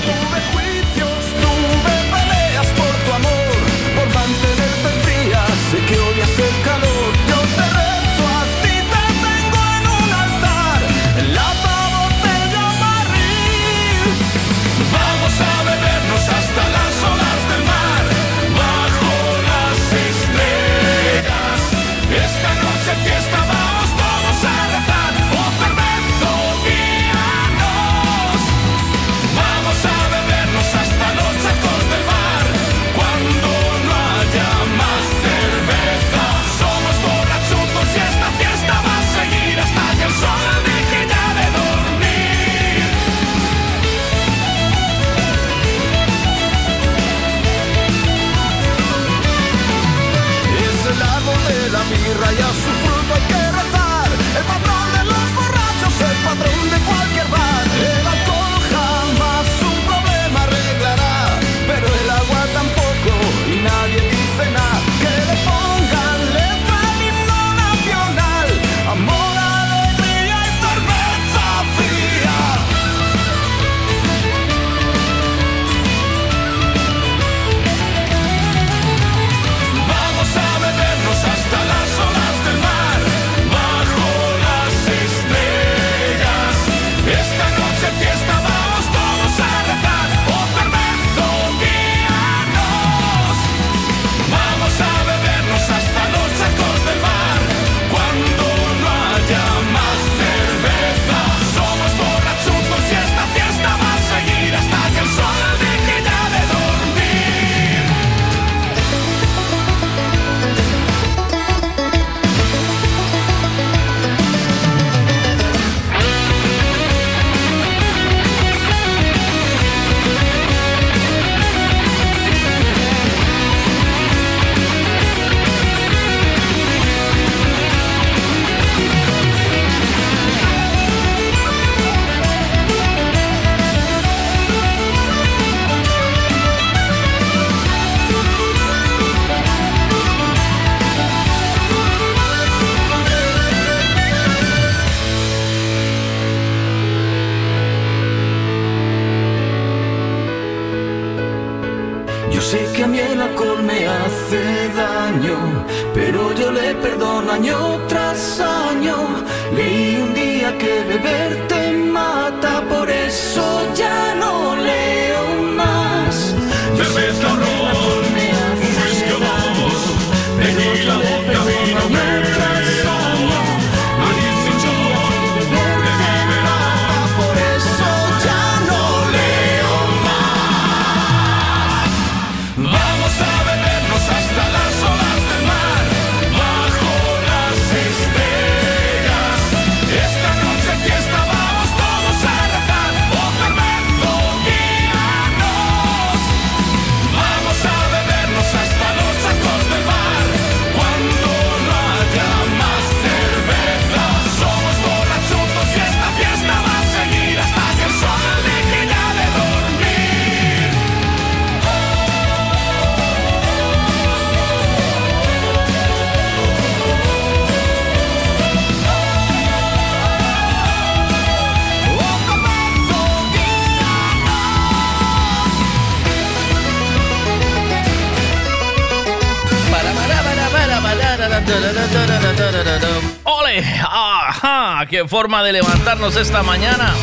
¡Qué forma de levantarnos esta mañana!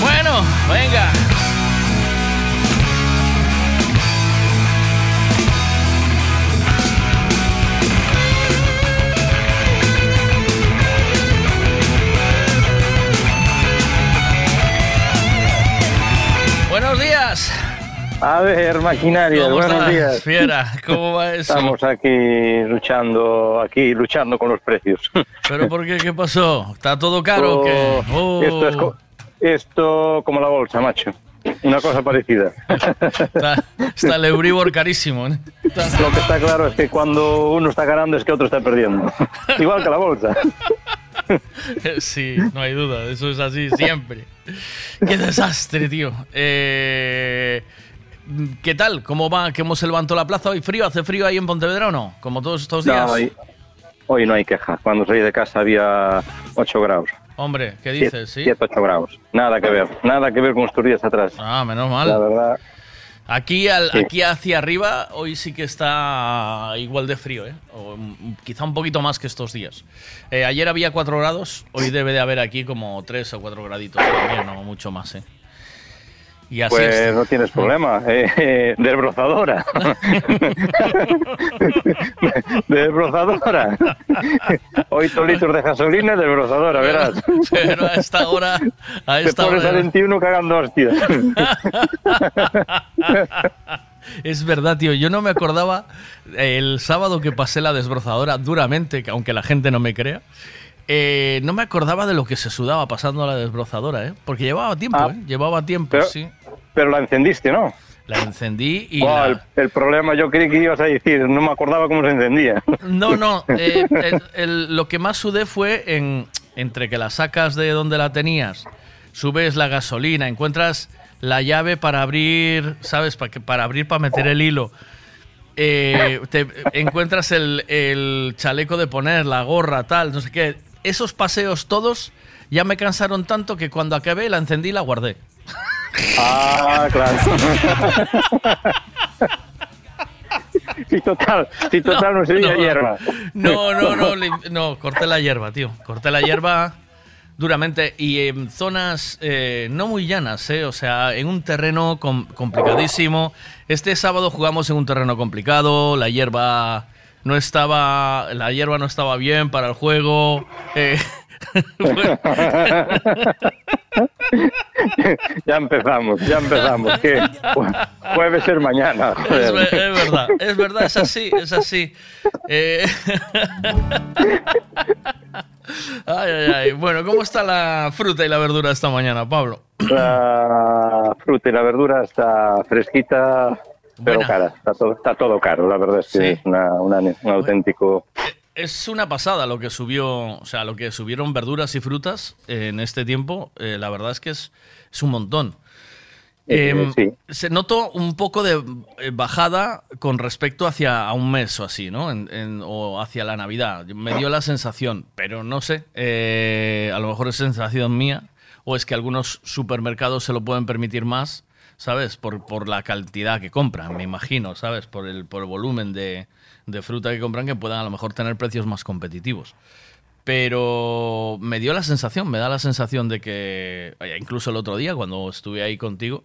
Bueno, venga. Buenos días. A ver, maquinaria, ¿Cómo buenos días. Fiera? ¿Cómo va eso? Estamos aquí luchando, aquí luchando con los precios. ¿Pero por qué? ¿Qué pasó? ¿Está todo caro o qué? Oh. Esto es co- esto como la bolsa, macho. Una cosa parecida. Está, está el Euribor carísimo. ¿eh? Está- Lo que está claro es que cuando uno está ganando es que otro está perdiendo. [LAUGHS] Igual que la bolsa. Sí, no hay duda, eso es así siempre. Qué desastre, tío. Eh, ¿Qué tal? ¿Cómo va? ¿Cómo se levantó la plaza hoy? ¿Frío? ¿Hace frío ahí en Pontevedra o no? Como todos estos días. No, hoy, hoy no hay queja. Cuando salí de casa había 8 grados. Hombre, ¿qué dices? ¿Sí? 7, 8 grados. Nada que ver. Nada que ver con estos días atrás. Ah, menos mal. La verdad. Aquí, al- Sí. aquí hacia arriba, hoy sí que está igual de frío, ¿eh? O, mm, quizá un poquito más que estos días. Eh, ayer había 4 grados, hoy debe de haber aquí como 3 o 4 graditos también, no mucho más, ¿eh? Y así Pues es. no tienes problema. [LAUGHS] Eh, eh, desbrozadora. [LAUGHS] desbrozadora. 8 litros de gasolina, desbrozadora, verás. Pero a esta hora, a Te esta pones a hora, 21 cagando hostias. [LAUGHS] es verdad, tío. Yo no me acordaba el sábado que pasé la desbrozadora duramente, que aunque la gente no me crea. eh, no me acordaba de lo que se sudaba pasando la desbrozadora, ¿eh? Porque llevaba tiempo, Ah. ¿eh? Llevaba tiempo, Pero- sí. Pero la encendiste, ¿no? La encendí y Oh, la- el, el problema yo creí que ibas a decir, no me acordaba cómo se encendía. No, no. [LAUGHS] eh, el- el- lo que más sudé fue en, entre que la sacas de donde la tenías, subes la gasolina, encuentras la llave para abrir, ¿sabes? Para, que, para abrir, para meter el hilo. Eh, te encuentras el, el chaleco de poner, la gorra, tal, no sé qué. Esos paseos todos ya me cansaron tanto que cuando acabé la encendí y la guardé. Ah, claro. [LAUGHS] Sí, total, sí, total, no, sería no. hierba. No, no, no, no, corté la hierba, tío. Corté la hierba duramente y en zonas eh, no muy llanas, ¿eh? O sea, en un terreno com- complicadísimo. Este sábado jugamos en un terreno complicado, la hierba no estaba, la hierba no estaba bien para el juego. eh, [LAUGHS] [LAUGHS] ya empezamos, ya empezamos. Que jueves es mañana. Es, verdad, es verdad, es así, es así. Eh, [LAUGHS] Ay, ay, ay. Bueno, ¿cómo está la fruta y la verdura esta mañana, Pablo? La fruta y la verdura está fresquita, pero Buena. cara. Está todo, está todo caro, la verdad es que Sí. es una- una- un auténtico... Es una pasada lo que subió, o sea, lo que subieron verduras y frutas en este tiempo. eh, la verdad es que es, es un montón. Eh, sí. Se notó un poco de eh, bajada con respecto hacia a un mes o así, ¿no? En- en- o hacia la Navidad. Me dio la sensación, pero no sé. eh, a lo mejor es sensación mía o es que algunos supermercados se lo pueden permitir más. ¿sabes? Por, por la cantidad que compran, me imagino, ¿sabes? Por el, por el volumen de, de fruta que compran, que puedan a lo mejor tener precios más competitivos. Pero me dio la sensación, me da la sensación de que, oye, incluso el otro día cuando estuve ahí contigo,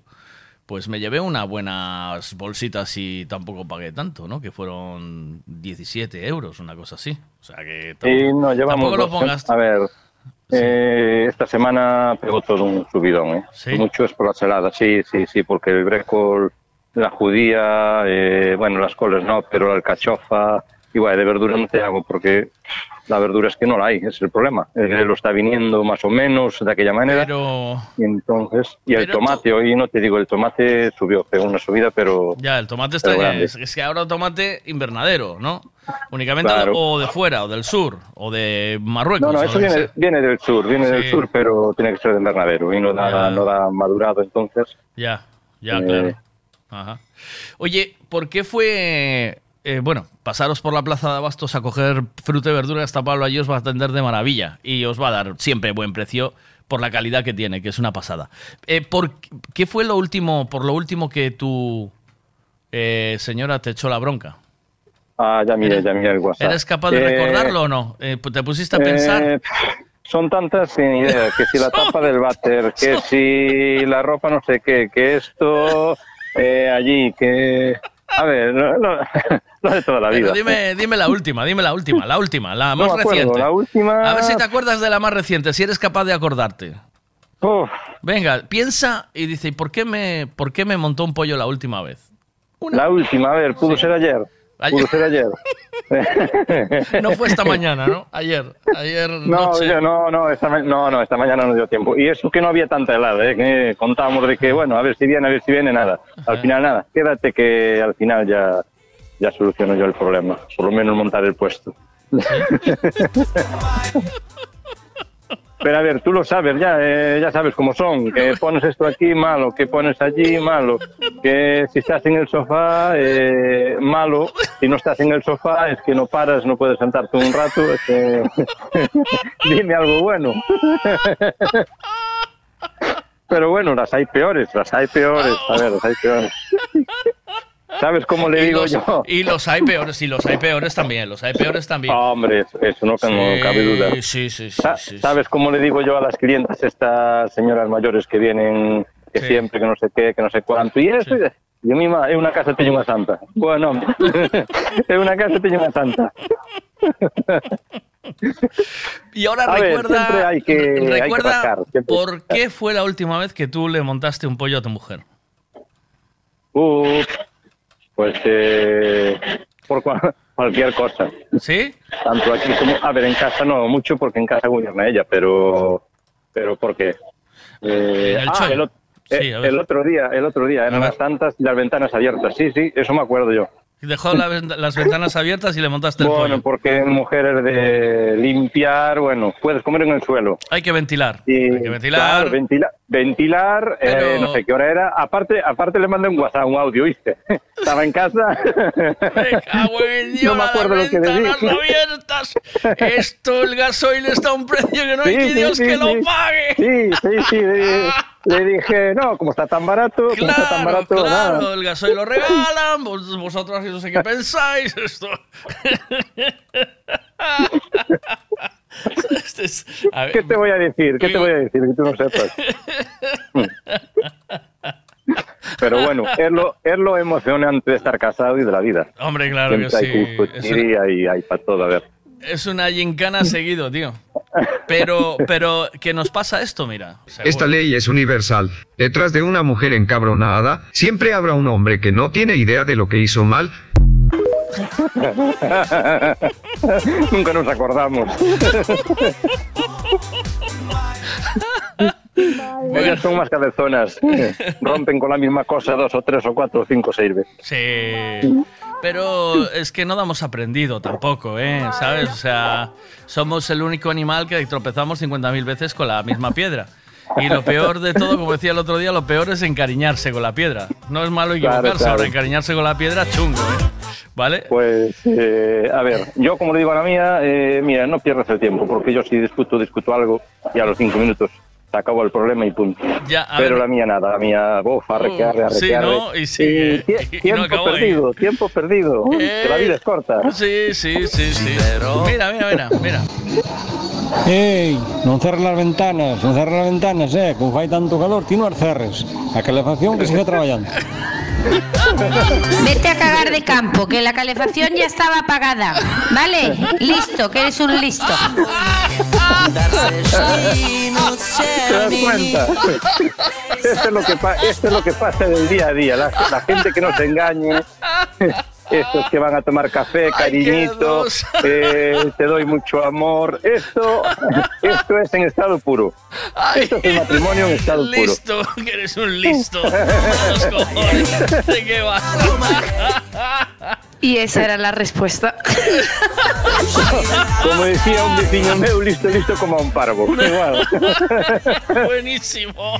pues me llevé unas buenas bolsitas y tampoco pagué tanto, ¿no? Que fueron 17 euros, una cosa así. O sea que no llevamos tampoco lo ¿eh? pongas... A ver, eh, esta semana pegó todo un subidón, ¿eh? ¿Sí? Mucho es por la salada, sí, sí, sí, porque el brécol, la judía, eh, bueno, las coles no, pero la alcachofa, igual de verdura no te hago porque la verdura es que no la hay, es el problema. Eh, lo está viniendo más o menos de aquella manera. Pero Y entonces, y el tomate, hoy no te digo, el tomate subió, pegó una subida, pero ya, el tomate está... Grande. Es, es que ahora tomate invernadero, ¿no? Únicamente Claro. o de fuera, o del sur, o de Marruecos. No, no, eso viene, viene del sur, viene del sur, pero tiene que ser de invernadero y no da, Ya. no da madurado, entonces. Ya, ya, Eh, claro. Ajá. Oye, ¿por qué fue, eh, bueno, pasaros por la plaza de Abastos a coger fruta y verdura? Hasta Pablo allí os va a atender de maravilla y os va a dar siempre buen precio por la calidad que tiene, que es una pasada. Eh, ¿Por qué fue lo último, por lo último que tu eh, señora te echó la bronca? Ah, ya miré, ya miré el WhatsApp. ¿Eres capaz de Eh, recordarlo o no? Eh, ¿Te pusiste a pensar? son tantas sin idea, que si la [LAUGHS] tapa del váter, que si la ropa no sé qué, que esto eh, allí, que... A ver, lo- lo [LAUGHS] de toda la Pero vida. dime, dime la última, dime la última, la última, la No más acuerdo, reciente. la última- A ver si te acuerdas de la más reciente, si eres capaz de acordarte. Uf. Venga, piensa y dice, ¿y por qué me, por qué me montó un pollo la última vez? La última, a ver, pudo ser ayer. Pudo ser ayer. [LAUGHS] No fue esta mañana, ¿no? Ayer, ayer No, noche. yo no, no, esta, no, no, esta mañana no dio tiempo. Y eso que no había tanta helada, ¿eh? que contábamos de que, bueno, a ver si viene, a ver si viene, nada. Al final nada. Quédate que al final ya, ya soluciono yo el problema. Por lo menos montar el puesto. [LAUGHS] Pero a ver, tú lo sabes, ya, eh, ya sabes cómo son. Que pones esto aquí, malo. Que pones allí, malo. Que si estás en el sofá, eh, malo. Si no estás en el sofá, es que no paras, no puedes sentarte un rato. Es que... [LAUGHS] Dime algo bueno. [LAUGHS] Pero bueno, las hay peores, las hay peores. A ver, las hay peores. ¿Sabes cómo le Y digo los, yo? y los hay peores, y los hay peores también, los hay peores también. Hombre, eso, no, no Sí, cabe duda. Sí, sí, sí. Sa- ¿Sabes cómo le digo yo a las clientas, estas señoras mayores que vienen, que Sí. siempre, que no sé qué, que no sé cuánto? Y eso, yo misma, es una casa teño una santa. Bueno, [LAUGHS] es una casa teño una santa. [LAUGHS] Y ahora A ver, recuerda, siempre hay que- hay que recuerda siempre. por qué fue la última vez que tú le montaste un pollo a tu mujer. Uf, pues eh, por cua- [LAUGHS] cualquier cosa. ¿Sí? Tanto aquí como, a ver, en casa no mucho porque en casa gobierna ella, pero, pero ¿por qué? Eh, El ah, el, Sí, eh, el otro día, el otro día eran las tantas y las ventanas abiertas. Sí, sí, eso me acuerdo yo. Dejó la las ventanas abiertas y le montaste el Bueno, pollo. porque mujeres de limpiar, bueno, puedes comer en el suelo. Hay que ventilar. Y, Hay que ventilar. claro, ventila- ventilar, eh, Pero- no sé qué hora era. Aparte, aparte le mandé un WhatsApp, un audio, ¿viste? [LAUGHS] Estaba en casa. no me acuerdo lo que dije. abiertas. Esto, el gasoil está a un precio que no hay Sí, que sí, Dios sí, que lo pague. Sí, sí, sí. Le, [LAUGHS] le dije, no, como está tan barato, como está tan Claro, barato, claro, nada. el gasoil lo regalan, vos- vosotros no sé qué [LAUGHS] pensáis. Esto. [LAUGHS] Este es- a ver, ¿Qué te voy a decir? ¿Qué te voy a decir que tú no sepas? [LAUGHS] Pero bueno, es lo, es lo emocionante de estar casado y de la vida. Hombre, claro que Siempre hay sí. custodia y hay para todo, a ver. Es una gincana seguido, tío. Pero, pero, ¿qué nos pasa esto? Mira. Esta ley es universal. Detrás de una mujer encabronada, siempre habrá un hombre que no tiene idea de lo que hizo mal. [LAUGHS] Nunca nos acordamos. Ellas son más cabezonas. Rompen con la misma cosa dos o tres o cuatro o cinco o seis veces. Sí. Pero es que no damos aprendido tampoco, ¿eh? ¿Sabes? O sea, somos el único animal que tropezamos 50.000 veces con la misma piedra. Y lo peor de todo, como decía el otro día, lo peor es encariñarse con la piedra. No es malo Claro, equivocarse, claro. ahora encariñarse con la piedra, chungo, ¿eh? ¿Vale? Pues, eh, a ver, yo como le digo a la mía, eh, mira, no pierdas el tiempo, porque yo si discuto, discuto algo y a los cinco minutos se acabó el problema y punto. Ya, Pero ver. la mía nada, la mía, bof, arrequearre, Sí, arrequearre. ¿no? Y sigue, tie- y no tiempo ahí. perdido, tiempo perdido. Que la vida es corta. Sí, sí, sí, sí. Mira, mira, mira, mira. Ei, non cerres as ventanas, non cerres as ventanas, eh, como fai tanto calor, ti non as cerres. A calefacción que siga traballando. [LAUGHS] Vete a cagar de campo, que la calefacción ya estaba apagada. ¿Vale? Listo, que eres un listo. ¿Te das cuenta? Esto es lo que, pasa del día a día. La, la gente que no se engañe. Estos que van a tomar café, cariñito, eh, te doy mucho amor. Esto, esto es en estado puro. Esto es el matrimonio en estado puro. Listo, que eres un listo. Los cojones. ¿De qué vas? Y esa era la respuesta. Como decía un vecino meu, listo, listo como un parvo. Igual. Buenísimo.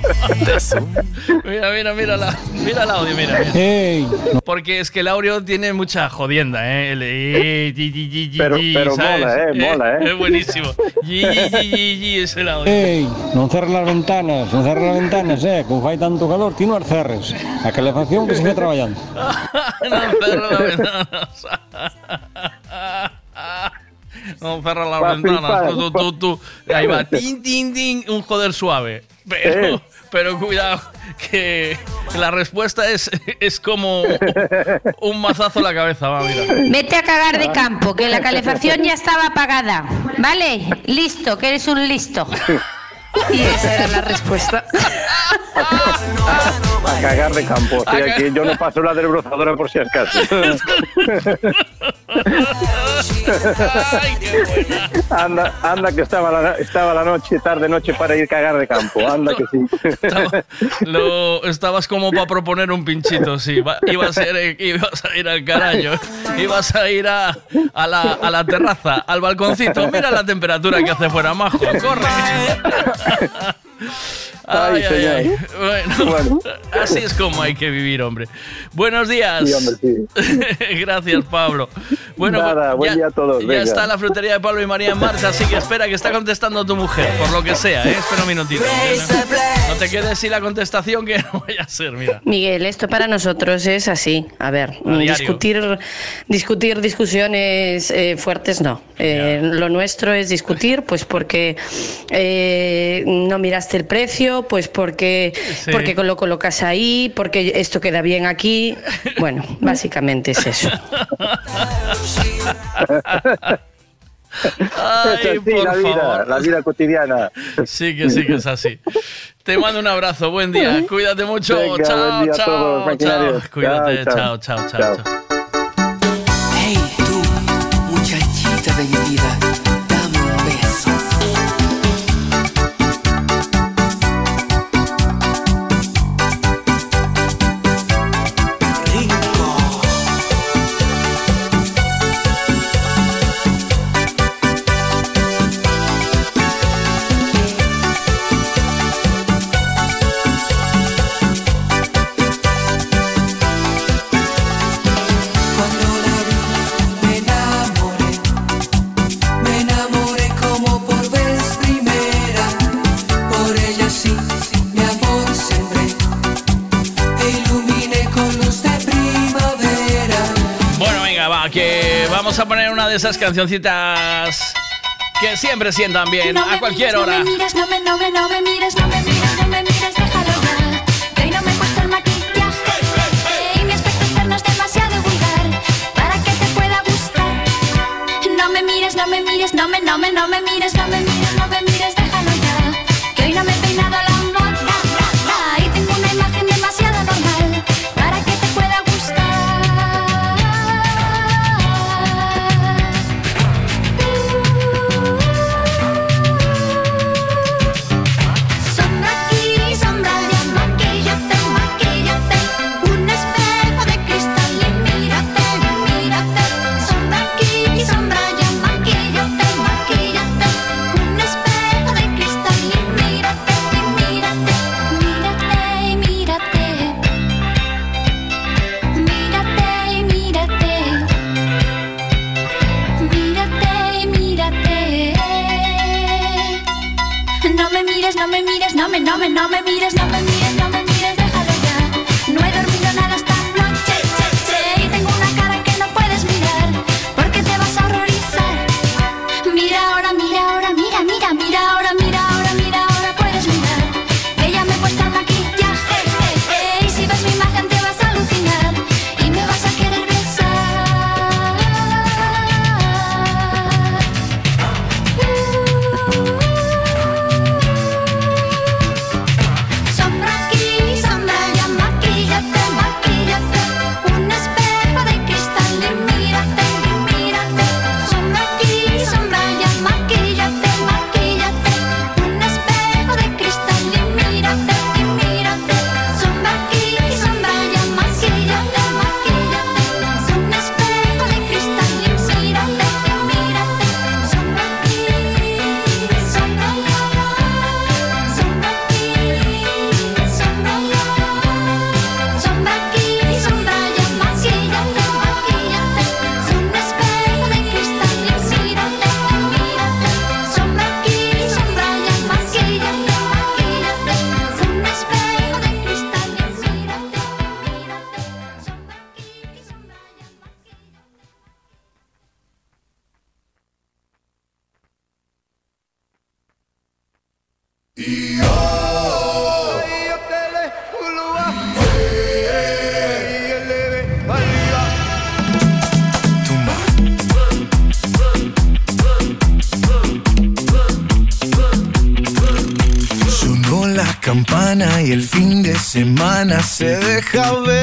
Mira, mira, mira, la, mira el audio, mira. mira. Porque es que el audio tiene mucha jodienda, ¿eh? El, eh, yi, yi, yi, Pero- pero ¿sabes? mola, eh, mola, eh. [LAUGHS] Es buenísimo. Yi, yi, yi, yi, yi, es el audio. Ei, non cerres as ventanas, non cerres as ventanas, eh, como fai tanto calor, ti as cerres. A calefacción que siga traballando. No cerra las ventanas. No cerra las ventanas. tú, tú, tú. Ahí va. Tin, tin, tin. Un joder suave. Pero, Eh. pero cuidado, que la respuesta es, es como un mazazo en la cabeza. Va, mira. Vete a cagar de campo, que la calefacción ya estaba apagada. ¿Vale? Listo, que eres un listo. Y esa era la respuesta. [LAUGHS] A cagar de campo. Sea que yo no paso la desbrozadora por si acaso. [LAUGHS] anda, anda que estaba la, estaba la noche, tarde noche para ir a cagar de campo. Anda que sí. Lo, estabas como para proponer un pinchito, sí. Va- ibas, a ir, ibas a ir al carajo. Ibas a ir a, a la, a la terraza, al balconcito. Mira la temperatura que hace fuera, majo. Corre. [LAUGHS] Ay, Ay, ay, señor. Bueno, así es como hay que vivir, hombre. Buenos días. Sí, hombre, sí. [LAUGHS] Gracias, Pablo. Bueno, Nada, buen ya, día a todos, Ya venga. está la frutería de Pablo y María en marcha, así que espera que está contestando tu mujer, por lo que sea, ¿eh? Espera un minutito. No, no te quedes sin la contestación que [LAUGHS] no vaya a ser, mira. Miguel, esto para nosotros es así. A ver, A discutir, discutir discusiones eh, fuertes no. Eh, Lo nuestro es discutir, pues porque eh, no miraste el precio, pues porque, Sí. porque lo colocas ahí, porque esto queda bien aquí. Bueno, [LAUGHS] básicamente es eso. Ay, es así por la vida, favor. la vida cotidiana. Sí que sí que es así. Te mando un abrazo, buen día, cuídate mucho, Venga, chao, buen día a chao, todos, chao. Cuídate, Chao, chao, chao. chao, chao. Chao. chao. Hey, tú, muchachita de vamos a poner una de esas cancioncitas que siempre sientan bien a cualquier hora. No me mires, no me, no me, no me mires, no me mires, no me mires, déjalo ya. Que hoy no me he puesto el maquillaje y mi aspecto externo es demasiado vulgar para que te pueda gustar. No me mires, no me mires, no me, no me, no me mires, no me mires, no me mires, déjalo ya. Que hoy no me he peinado no me mires, no semana se deja ver.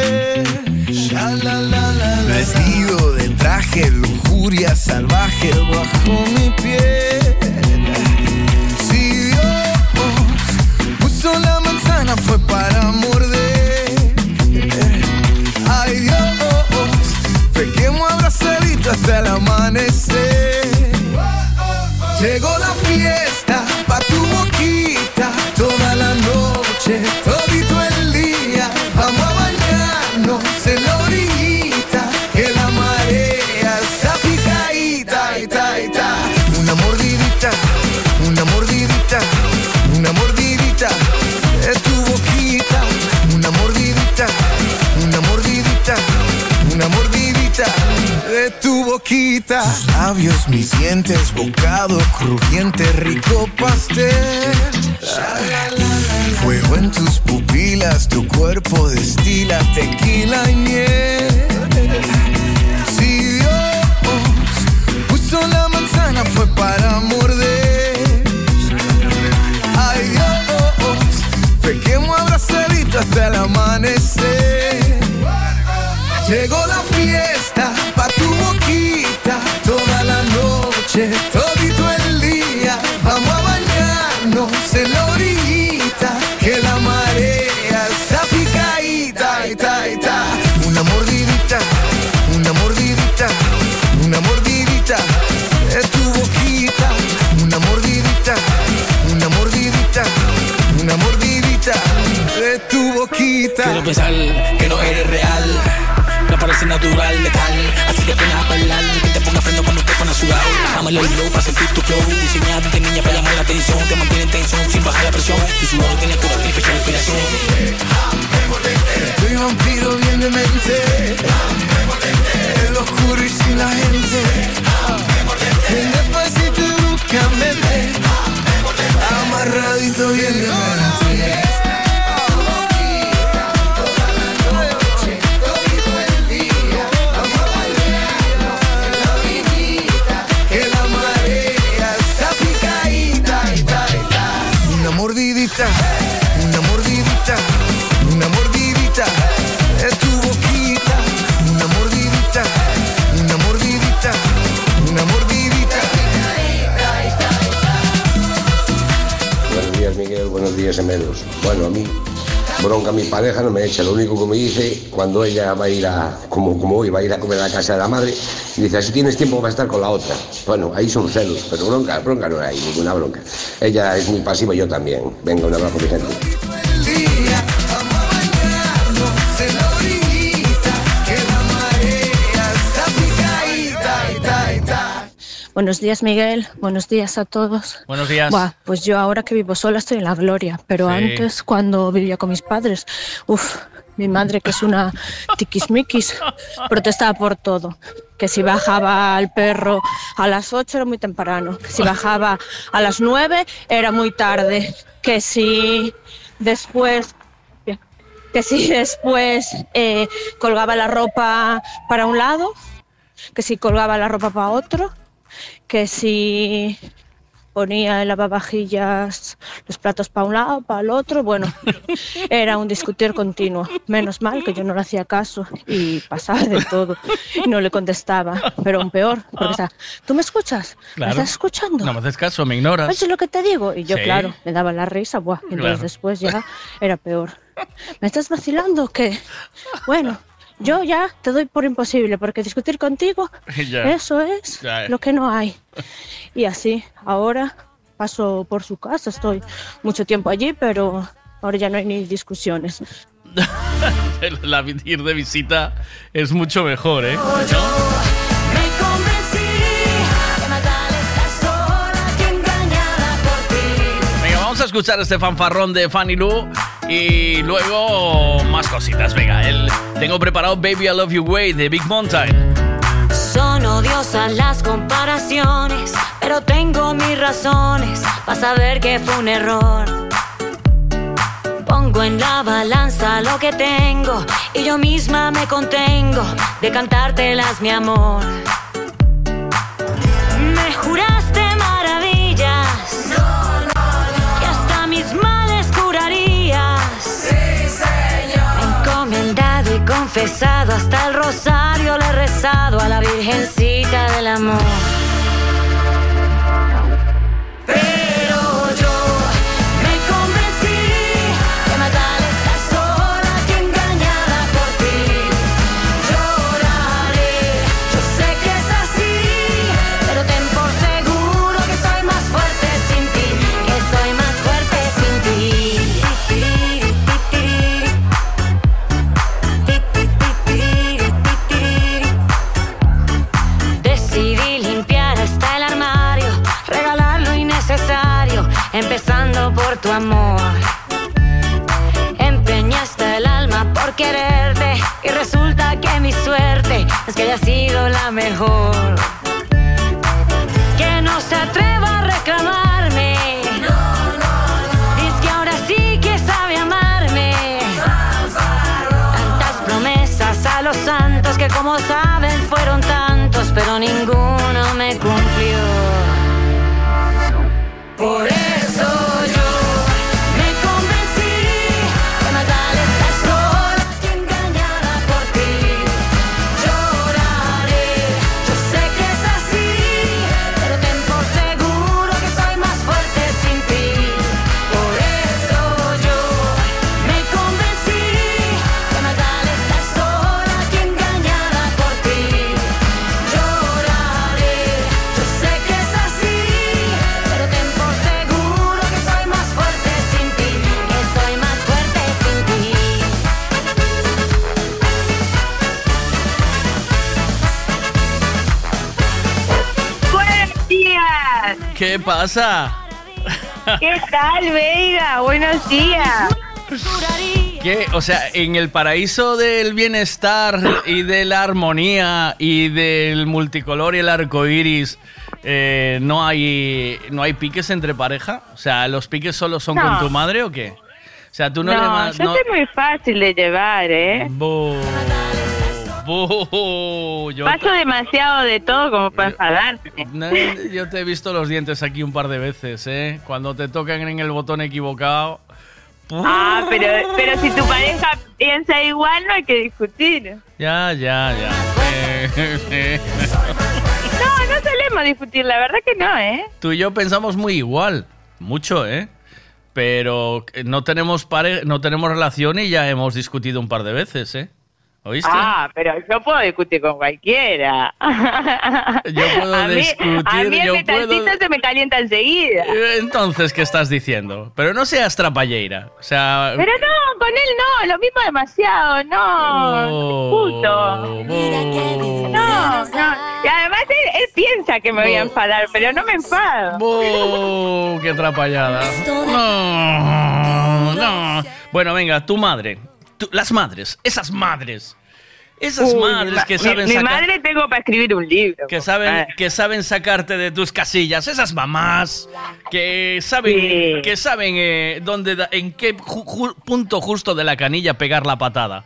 va a ir a, como, como hoy, va a ir a comer a la casa de la madre, y dice, así tienes tiempo para estar con la otra. Bueno, ahí son celos, pero bronca, bronca no hay, ninguna bronca. Ella es muy pasiva, yo también. Venga, un abrazo, mi gente. Buenos días, Miguel. Buenos días a todos. Buenos días. Buah, pues yo ahora que vivo sola estoy en la gloria, pero sí. antes, cuando vivía con mis padres, uff, mi madre, que es una tiquismiquis, protestaba por todo. Que si bajaba al perro a las 8 era muy temprano, que si bajaba a las 9 era muy tarde, que si después que si después eh, colgaba la ropa para un lado, que si colgaba la ropa para otro, que si ponía el lavavajillas los platos para un lado, para el otro, bueno, [LAUGHS] era un discutir continuo. Menos mal que yo no le hacía caso y pasaba de todo y no le contestaba, pero aún peor, porque está, ¿tú me escuchas? ¿Me Claro. estás escuchando? No me haces caso, me ignoras. Eso es lo que te digo. Y yo, Sí. claro, me daba la risa, buah, entonces Claro. después ya era peor. ¿Me estás vacilando? que [LAUGHS] Bueno, yo ya te doy por imposible, porque discutir contigo, [LAUGHS] Ya. eso es Ya. lo que no hay. [LAUGHS] Y así, ahora paso por su casa, estoy mucho tiempo allí, pero ahora ya no hay ni discusiones. [LAUGHS] La ir de visita es mucho mejor, ¿eh? Vamos a escuchar este fanfarrón de Fanny Lu y luego más cositas. Venga, el, tengo preparado Baby I Love You Way de Big Mountain. Son odiosas las comparaciones, pero tengo mis razones para saber que fue un error. Pongo en la balanza lo que tengo y yo misma me contengo de cantártelas, mi amor. Me juraste confesado hasta el rosario le he rezado a la Virgencita del amor. Tu amor. Empeñaste el alma por quererte y resulta que mi suerte es que haya sido la mejor. Que no se atreva a reclamarme. Dice que ahora sí que sabe amarme. Tantas promesas a los santos que como saben fueron tantos, pero ninguno me cumplió. Por ¿Qué pasa? ¿Qué tal, Veiga? Buenos días. ¿Qué? O sea, en el paraíso del bienestar y de la armonía y del multicolor y el arco iris, eh, ¿no, hay, ¿no hay piques entre pareja? O sea, ¿los piques solo son No. con tu madre o qué? O sea, tú no, No, le yo no- soy muy fácil de llevar, ¿eh? Bu- yo, Paso demasiado de todo como para enfadarte. yo te he visto los dientes aquí un par de veces, ¿eh? Cuando te tocan en el botón equivocado. Ah, [LAUGHS] pero, pero si tu pareja piensa igual, no hay que discutir. Ya, ya, ya. [LAUGHS] No, no solemos discutir, la verdad que no, ¿eh? Tú y yo pensamos muy igual, mucho, ¿eh? Pero no tenemos pare no tenemos relación y ya hemos discutido un par de veces, ¿eh? ¿Oíste? Ah, pero yo puedo discutir con cualquiera. Yo puedo [LAUGHS] a mí, discutir, a mí el yo metalcito puedo- se me calienta enseguida. Eh, Entonces, ¿qué estás diciendo? Pero no seas trapalleira. O sea, Pero no, con él no, lo mismo demasiado, no, Oh, discuto. No, no. Y además él, él piensa que me voy a enfadar, pero no me enfado. ¡Oh, qué atrapallada! No, no. Bueno, venga, tu madre. Las madres, esas madres. Esas Uy, madres que saben mi, mi sacar- madre tengo para escribir un libro. que saben, que saben sacarte de tus casillas, esas mamás que saben, que saben eh, dónde, da- en qué ju- ju- punto justo de la canilla pegar la patada.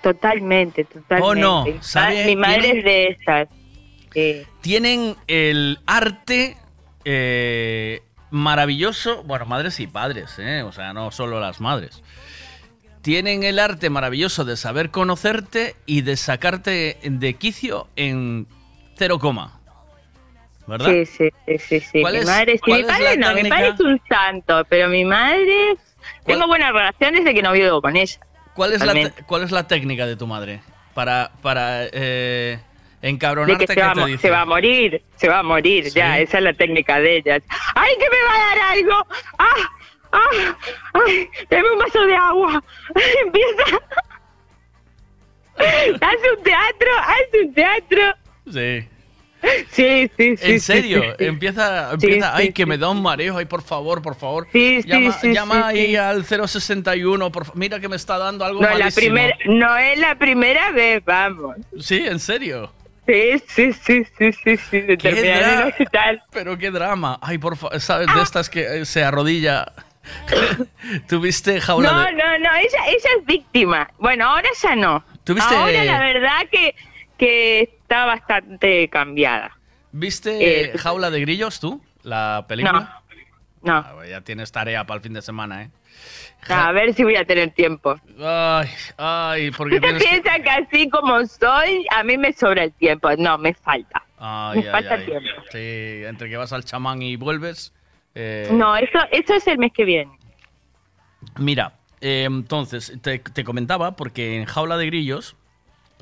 Totalmente, totalmente. ¿O no? ¿Sabe? Mi madre es de esas. Sí. Tienen el arte eh, maravilloso, bueno, madres y padres, eh, o sea, no solo las madres. Tienen el arte maravilloso de saber conocerte y de sacarte de quicio en cero coma. ¿Verdad? Sí, sí, sí, sí, sí. ¿Cuál Mi es- madre, sí, cuál mi padre no, mi técnica? padre es un santo, pero mi madre... Tengo buenas relaciones de que no vivo con ella. ¿Cuál es, la, ¿Cuál es la técnica de tu madre? Para, para eh, De encabronarte, que se ¿qué va, te dice? se va a morir, se va a morir, ya, esa es la técnica de ella. ¡Ay, que me va a dar algo! ¡Ah! ¡Ah! ¡Ay! ¡Dame un vaso de agua! [LAUGHS] Empieza... ¡Hace un teatro! ¡Hace un teatro! Sí. Sí, sí, sí. ¿En serio? sí, sí. Empieza, Sí, empieza, ay, sí, que me da un mareo, ay, por favor, por favor. Sí, sí, llama sí, llama ahí al 061, por mira que me está dando algo No, la primera, no es la primera vez, vamos. Sí, en serio. Sí, sí, sí, sí, sí, sí. De ¿Qué terminar el hospital. Pero qué drama. Ay, por favor, ¿sabes? De estas que eh, se arrodilla. [LAUGHS] ¿Tuviste jaula No, de...? no, no, ella, ella es víctima. Bueno, ahora ya no. ¿Tuviste- Ahora la verdad que, que está bastante cambiada. ¿Viste Eh, Jaula de Grillos tú? La película. No. Ah, ya tienes tarea para el fin de semana, ¿eh? A ver si voy a tener tiempo. Ay, ay, porque Usted tienes que... piensa que así como soy, a mí me sobra el tiempo. No, me falta. Ay, me ay, falta ay. tiempo. Sí, entre que vas al chamán y vuelves... eh, No, eso, eso es el mes que viene. Mira, eh, entonces, te, te comentaba, porque en Jaula de Grillos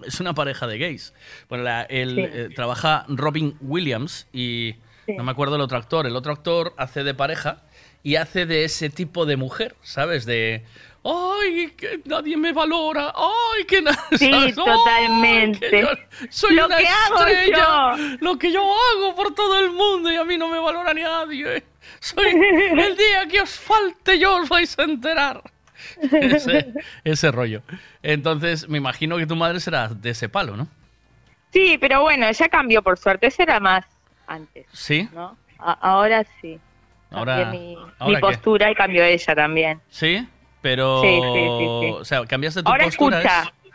es una pareja de gays. Bueno, la- el, Sí. eh, trabaja Robin Williams y Sí. no me acuerdo el otro actor. El otro actor hace de pareja y hace de ese tipo de mujer, ¿sabes? De, ¡ay, que nadie me valora! ¡Ay, que nadie... [LAUGHS] Sí, totalmente. soy Lo una que hago estrella, yo. lo que yo hago por todo el mundo y a mí no me valora ni nadie. Soy el día que os falte yo os vais a enterar. Ese, ese rollo. Entonces, me imagino que tu madre será de ese palo, ¿no? Sí, pero bueno, ya cambió por suerte. Ese era más antes, Sí. ¿no? A- ahora sí. Ahora, mi, ¿ahora mi qué? postura y cambió ella también. Sí, pero. Sí, sí, sí, sí. O sea, cambiaste tu Ahora postura. escucha. es-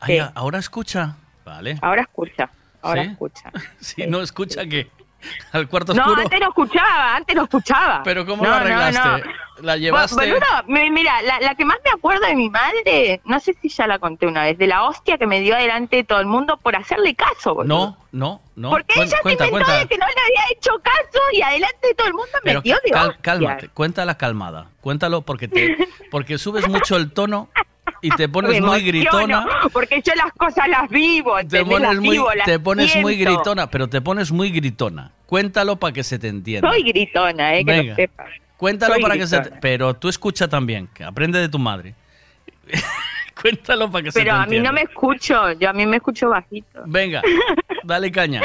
Ay, Sí. a- ahora escucha. Vale. Ahora escucha. Ahora escucha. [LAUGHS] Si no escucha, ¿qué? [LAUGHS] Al cuarto No, oscuro. antes no escuchaba, antes no escuchaba. Pero ¿cómo No, lo no, arreglaste? no. ¿La llevaste? Mira, la, la que más me acuerdo de mi madre, no sé si ya la conté una vez, de la hostia que me dio delante de todo el mundo por hacerle caso, boludo. No, no, no. Porque ella cuenta, se inventó cuenta. de que no le había hecho caso y adelante de todo el mundo me dio de cal- cálmate, cuéntala calmada. Cuéntalo porque te, porque subes mucho el tono [LAUGHS] y te pones muy gritona. Porque yo las cosas las vivo, Te pones Las muy, vivo, las te pones muy siento. gritona, pero te pones muy gritona. Cuéntalo para que se te entienda. Soy gritona, eh, que lo sepas. Cuéntalo soy para que se te, pero tú escucha también, que aprende de tu madre. [LAUGHS] Cuéntalo para que se te Pero a mí entienda. no me escucho, yo a mí me escucho bajito. Venga, [LAUGHS] dale caña.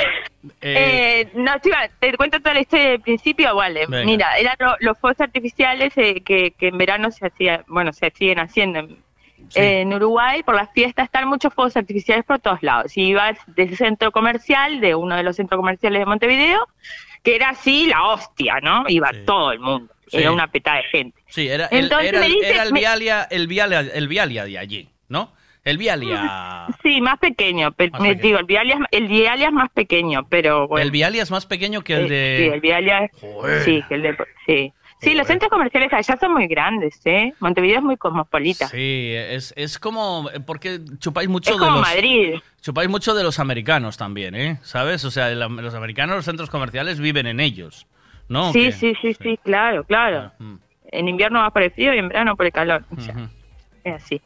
Eh, Eh, no, va, te cuento toda la historia del principio, vale. Venga. Mira, eran lo- los fuegos artificiales eh, que, que en verano se hacía, bueno, se siguen haciendo en, en Uruguay por las fiestas, están muchos fuegos artificiales por todos lados. Si ibas del centro comercial, de uno de los centros comerciales de Montevideo, que era así la hostia, ¿no? Iba todo el mundo, Sí. era una petada de gente. sí, era, el, entonces era, me dice- era el Vialia, el Vialia, el Vialia de allí, ¿no? El Vialia. [LAUGHS] Sí, más pequeño, pero Más me pequeño. digo, el Vialia, es- el Vialia es más pequeño, pero bueno. El Vialia es más pequeño que el Eh, de. Sí, el Vialia es- Joder. Sí, que el de... Sí. Sí, los centros comerciales allá son muy grandes, ¿eh? Montevideo es muy cosmopolita. Sí, es, es como porque chupáis mucho Es de como los Madrid. chupáis mucho de los americanos también, ¿eh? ¿Sabes? O sea, los americanos los centros comerciales viven en ellos, ¿no? sí, sí, sí, sí, claro, claro. Mm. En invierno va por el frío y en verano por el calor. o sea, es así.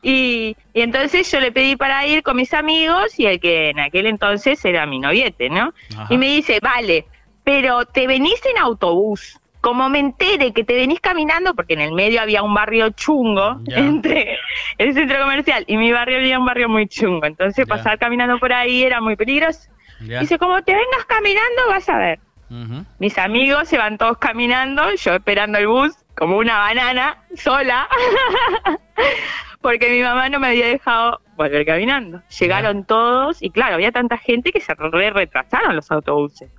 Y, y entonces yo le pedí para ir con mis amigos y el que en aquel entonces era mi noviete, ¿no? Ajá. Y me dice, vale, pero te venís en autobús. Como me entere que te venís caminando, porque en el medio había un barrio chungo entre el centro comercial y mi barrio había un barrio muy chungo. Entonces pasar caminando por ahí era muy peligroso. Dice, como te vengas caminando, vas a ver. Mis amigos se van todos caminando, yo esperando el bus como una banana, sola, [LAUGHS] porque mi mamá no me había dejado volver caminando. Llegaron todos y claro, había tanta gente que se re retrasaron los autobuses.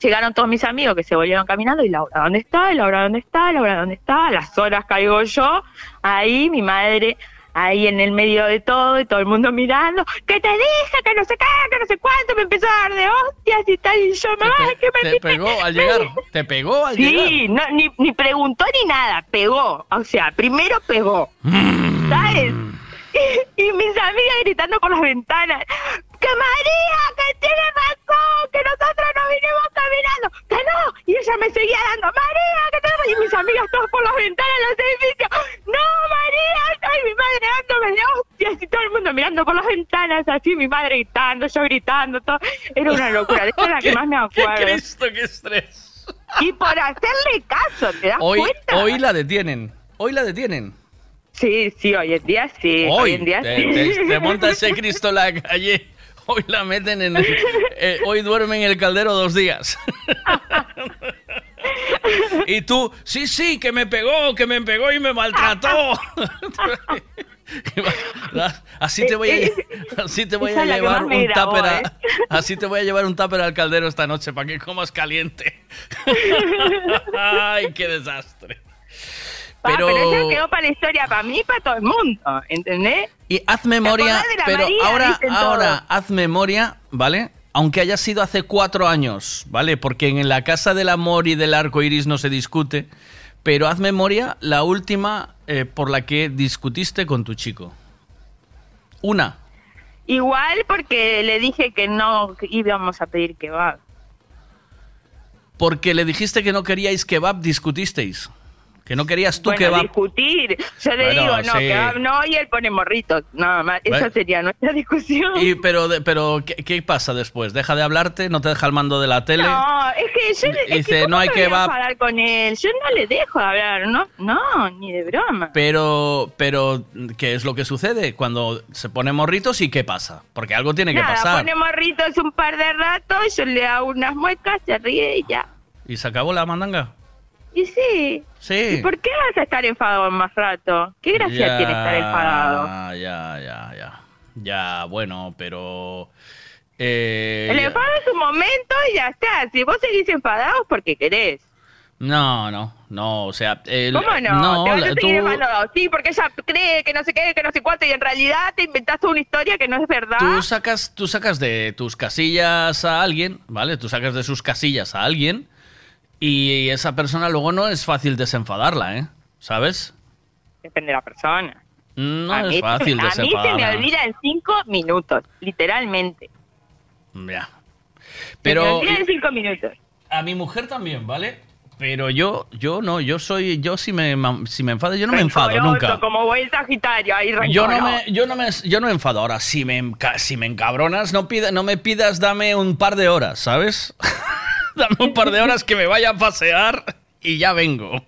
Llegaron todos mis amigos que se volvieron caminando y Laura, ¿dónde está? Laura, ¿dónde está? Laura, ¿dónde está? A las horas caigo yo, ahí mi madre, ahí en el medio de todo y todo el mundo mirando, que te dije, que no sé qué, que no sé cuánto, me empezó a dar de hostias y tal, y yo, mamá, que me Te pegó al [LAUGHS] llegar. Te pegó al llegar. Sí, no, ni, ni preguntó ni nada, pegó. O sea, primero pegó. ¿Sabes? [LAUGHS] Y, y mis amigas gritando por las ventanas. ¡Que María, que tiene razón! ¡Que nosotros nos vinimos caminando! ¡Que no! Y ella me seguía dando, ¡María, que tenemos! Y mis amigas todas por las ventanas de los edificios. ¡No, María! ¡Ay, mi madre dándome de hostias! Y todo el mundo mirando por las ventanas, así, mi madre gritando, yo gritando, todo. Era una locura. Es la que más me acuerdo. ¡Qué Cristo, qué estrés! Y por hacerle caso, ¿te das Hoy, cuenta? hoy la detienen. Hoy la detienen. Sí, sí, hoy en día sí. Hoy, Hoy en día te, sí. te- te monta ese [LAUGHS] Cristo en la calle. Hoy la meten en. el- eh, hoy duerme en el caldero dos días. y tú, sí, sí, que me pegó, que me pegó y me maltrató. así te voy a, así te voy a llevar un tupper a- ¿eh? así te voy a llevar un tupper al caldero esta noche para que comas caliente. [LAUGHS] Ay, qué desastre. Pa, Pero- pero eso quedó para la historia, para mí y para todo el mundo, ¿entendés? Y haz memoria, pero María? ahora, ahora, haz memoria, ¿vale? Aunque haya sido hace cuatro años, ¿vale? Porque en la casa del amor y del arco iris no se discute, pero haz memoria la última eh, por la que discutiste con tu chico. Una. Igual porque le dije que no íbamos a pedir que va. Porque le dijiste que no queríais kebab, discutisteis. Que no querías tú bueno, kebab. discutir. Yo le Bueno, digo, no, sí. que va- no, y él pone morritos. Nada más. Esa Bueno. sería nuestra [LAUGHS] discusión. Y, pero, de- pero ¿qué, qué pasa después? ¿Deja de hablarte? ¿No te deja el mando de la tele? No, es que yo le- Dice, que ¿cómo no hay me voy a kebab. enfadar con él. Yo no le dejo de hablar, no, no, ni de broma. Pero, pero, ¿qué es lo que sucede cuando se pone morritos y qué pasa? Porque algo tiene que Nada, pasar. pone morritos un par de ratos, yo le hago unas muecas, se ríe y ya. ¿Y se acabó la mandanga? Y sí. Sí. ¿Y por qué vas a estar enfadado más rato? ¿Qué gracia Ya, tiene estar enfadado? Ya, ya, ya. Ya, bueno, pero... eh, El enfado es un momento y ya está. Si vos seguís enfadados, porque querés. No, no, no, o sea... el- ¿Cómo no? te vas a seguir tú- enfadado. Sí, porque ella cree que no sé qué, que no sé cuánto, y en realidad te inventaste una historia que no es verdad. Tú sacas, tú sacas de tus casillas a alguien, ¿vale? Tú sacas de sus casillas a alguien y esa persona luego no es fácil desenfadarla, ¿eh? ¿Sabes? Depende de la persona. No a es mí, fácil a mí se me olvida en cinco minutos, literalmente. Ya. se me Pero olvida en cinco minutos. a mi mujer también, ¿vale? Pero yo, yo no, yo soy, yo si me, si me enfado, yo no me enfado nunca. Como buen sagitario, ahí Yo no me, yo no me, yo no me enfado. Ahora, si me, si me encabronas, no pida, no me pidas, dame un par de horas, ¿sabes? [LAUGHS] dame un par de horas que me vaya a pasear y ya vengo.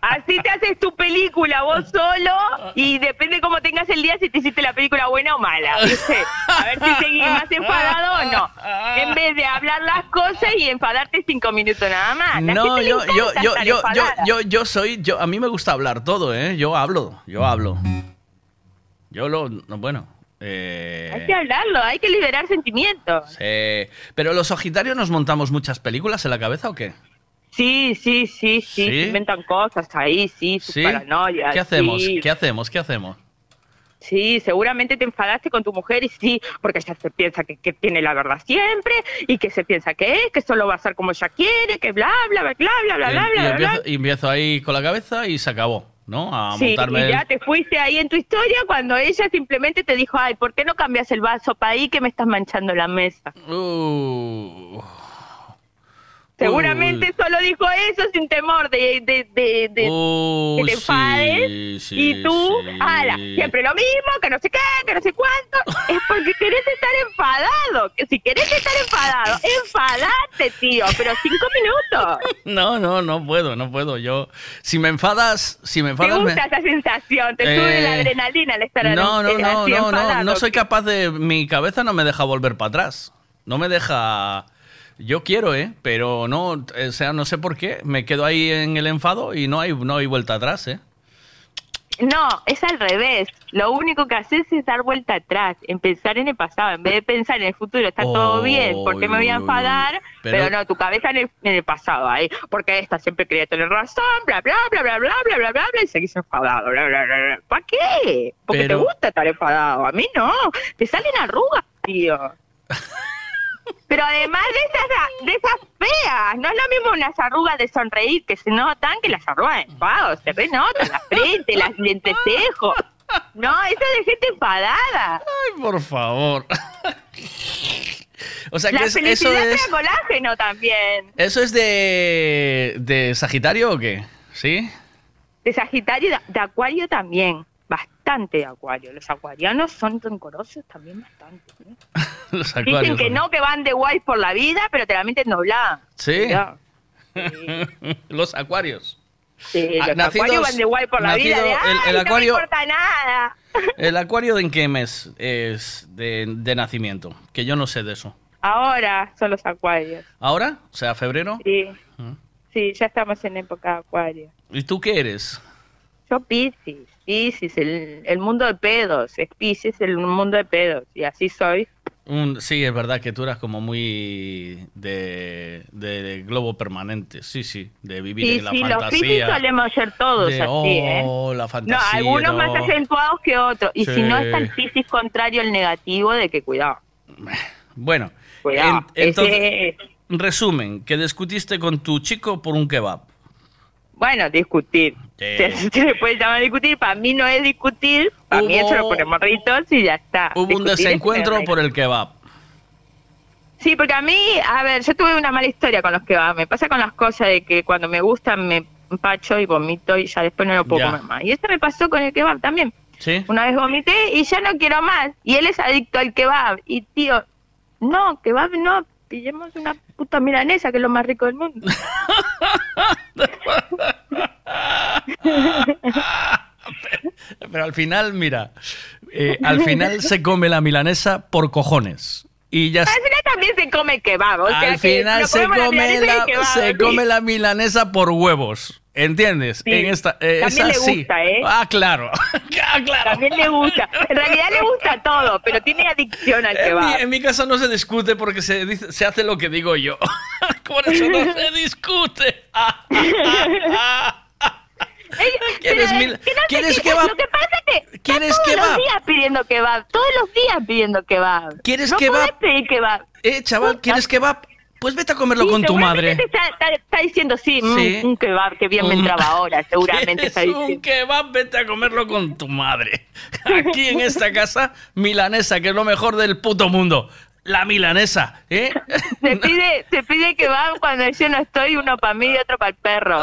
Así te haces tu película vos solo y depende cómo tengas el día si te hiciste la película buena o mala. ¿viste? A ver si seguís más enfadado o no. En vez de hablar las cosas y enfadarte cinco minutos nada más. La No, yo, yo, yo, yo, yo, yo, yo soy, yo, a mí me gusta hablar todo, ¿eh? Yo hablo, yo hablo. Yo lo, no, bueno. Eh, Hay que hablarlo, hay que liberar sentimientos. sí. Pero los Sagitarios nos montamos muchas películas en la cabeza o qué? Sí, sí, sí, sí, ¿Sí? se inventan cosas ahí, sí, sus ¿Sí? paranoias. ¿Qué hacemos? sí. ¿Qué hacemos? ¿Qué hacemos? Sí, seguramente te enfadaste con tu mujer y sí, porque ella se piensa que, que tiene la verdad siempre y que se piensa que es, que solo va a ser como ella quiere, que bla, bla, bla, bla, bla, bla, y, bla, y bla, bla. y empiezo ahí con la cabeza y se acabó, ¿no? A Sí, montarme y el- ya te fuiste ahí en tu historia cuando ella simplemente te dijo, ay, ¿por qué no cambias el vaso para ahí que me estás manchando la mesa? Uh. Seguramente solo dijo eso sin temor de, de, de, de- Uh, que te enfades sí, sí, y tú, sí. ala, siempre lo mismo, que no sé qué, que no sé cuánto, es porque querés estar enfadado, que si querés estar enfadado, [LAUGHS] enfadate, tío, pero cinco minutos. [LAUGHS] No, no, no puedo, no puedo. Yo, si me enfadas, si me ¿Te enfadas, me- gusta esa sensación? ¿Te sube Eh, la adrenalina al estar no, no, eh, no, no, no, enfadado? no soy capaz de, mi cabeza no me deja volver para atrás. No me deja... Yo quiero, ¿eh? Pero no, o sea, no sé por qué. Me quedo ahí en el enfado y no hay, no hay vuelta atrás, ¿eh? No, es al revés. Lo único que haces es dar vuelta atrás, empezar en el pasado. En vez de pensar en el futuro, está todo bien, ¿por qué me voy a enfadar? Pero- Pero, no, tu cabeza en el, en el pasado, ahí. Porque esta siempre quería tener razón, bla, bla, bla, bla, bla, bla, bla, bla, bla, y seguís enfadado, bla, bla, bla, bla. ¿Para qué? Porque Pero- te gusta estar enfadado. A mí no. Te salen arrugas, tío. Pero además de esas, de esas feas, no es lo mismo unas arrugas de sonreír que se notan que las arrugas de enfado. Se renotan la frente, las lentecejos. No, eso es de gente enfadada. Ay, por favor. o sea, la que es- eso es... colágeno también. ¿Eso es de, de Sagitario o qué? ¿Sí? De Sagitario y de, de Acuario también. Bastante de Acuario. Los acuarianos son rencorosos también bastante. ¿eh? [LAUGHS] Los Dicen que no, que van de guay por la vida, pero te la meten doblada. Sí. Cuidado. [LAUGHS] Los acuarios. Sí, Ah, los nacidos- acuarios van de guay por la vida. De, el- "Ay, el no acuario- me importa nada. [LAUGHS] ¿El acuario de en qué mes es de, de nacimiento? Que yo no sé de eso. Ahora son los acuarios. ¿Ahora? O sea, febrero. Sí. Mm. Sí, ya estamos en época de acuario. ¿Y tú qué eres? Yo Piscis, Piscis, el, el mundo de pedos, es Piscis el mundo de pedos, y así soy. Un, sí, es verdad que tú eras como muy de, de globo permanente. Sí, sí, de vivir Sí, en la sí, los fantasía. solemos ser todos de, así, ¿eh? oh, la No, fantasía. algunos más no. acentuados que otros. Y si no Sí. está el Piscis contrario, el negativo, de que cuidado. Bueno, Cuidado. en- entonces, Ese- resumen, que discutiste con tu chico por un kebab. Bueno, discutir. [LAUGHS] Se, se le puede llamar discutir. Para mí no es discutir. Para mí eso lo ponemos ritos y ya está. Hubo un Discutir desencuentro por el kebab. Sí, porque a mí, a ver, yo tuve una mala historia con los va. Me pasa con las cosas de que cuando me gustan me empacho y vomito y ya después no lo puedo Ya. comer más. Y eso me pasó con el kebab también. ¿Sí? Una vez vomité y ya no quiero más. Y él es adicto al kebab. Y tío, no, kebab no. Pillemos una puta milanesa que es lo más rico del mundo. [LAUGHS] Pero al final, mira, eh, al final se come la milanesa por cojones. Y ya Al final también se come kebab. O sea al que final se come la, se come la milanesa por huevos. ¿Entiendes? Sí. En esta, eh, es También le gusta, ¿eh? Ah, claro. [LAUGHS] Ah, claro. También le gusta. En realidad le gusta todo, pero tiene adicción al En mi, kebab. en mi casa no se discute porque se, dice- se hace lo que digo yo. [LAUGHS] Por eso no [LAUGHS] se discute. [LAUGHS] ¿Quieres Pero, mil- que ¿quieres quejes, kebab? Lo que pasa es que ¿Quieres todos kebab? los días pidiendo kebab. Todos los días pidiendo kebab. ¿Quieres no kebab? pedir kebab. Eh, chaval, ¿quieres kebab? Pues vete a comerlo Sí, con tu madre. Está, está- está diciendo, sí, mm, Sí. un kebab, que bien me entraba [LAUGHS] ahora, seguramente ¿Quieres está diciendo. un kebab? Vete a comerlo con tu madre. [LAUGHS] Aquí en esta casa, milanesa, que es lo mejor del puto mundo. La milanesa, ¿eh? [LAUGHS] Se pide, se pide kebab cuando yo no estoy, uno para mí y otro para el perro.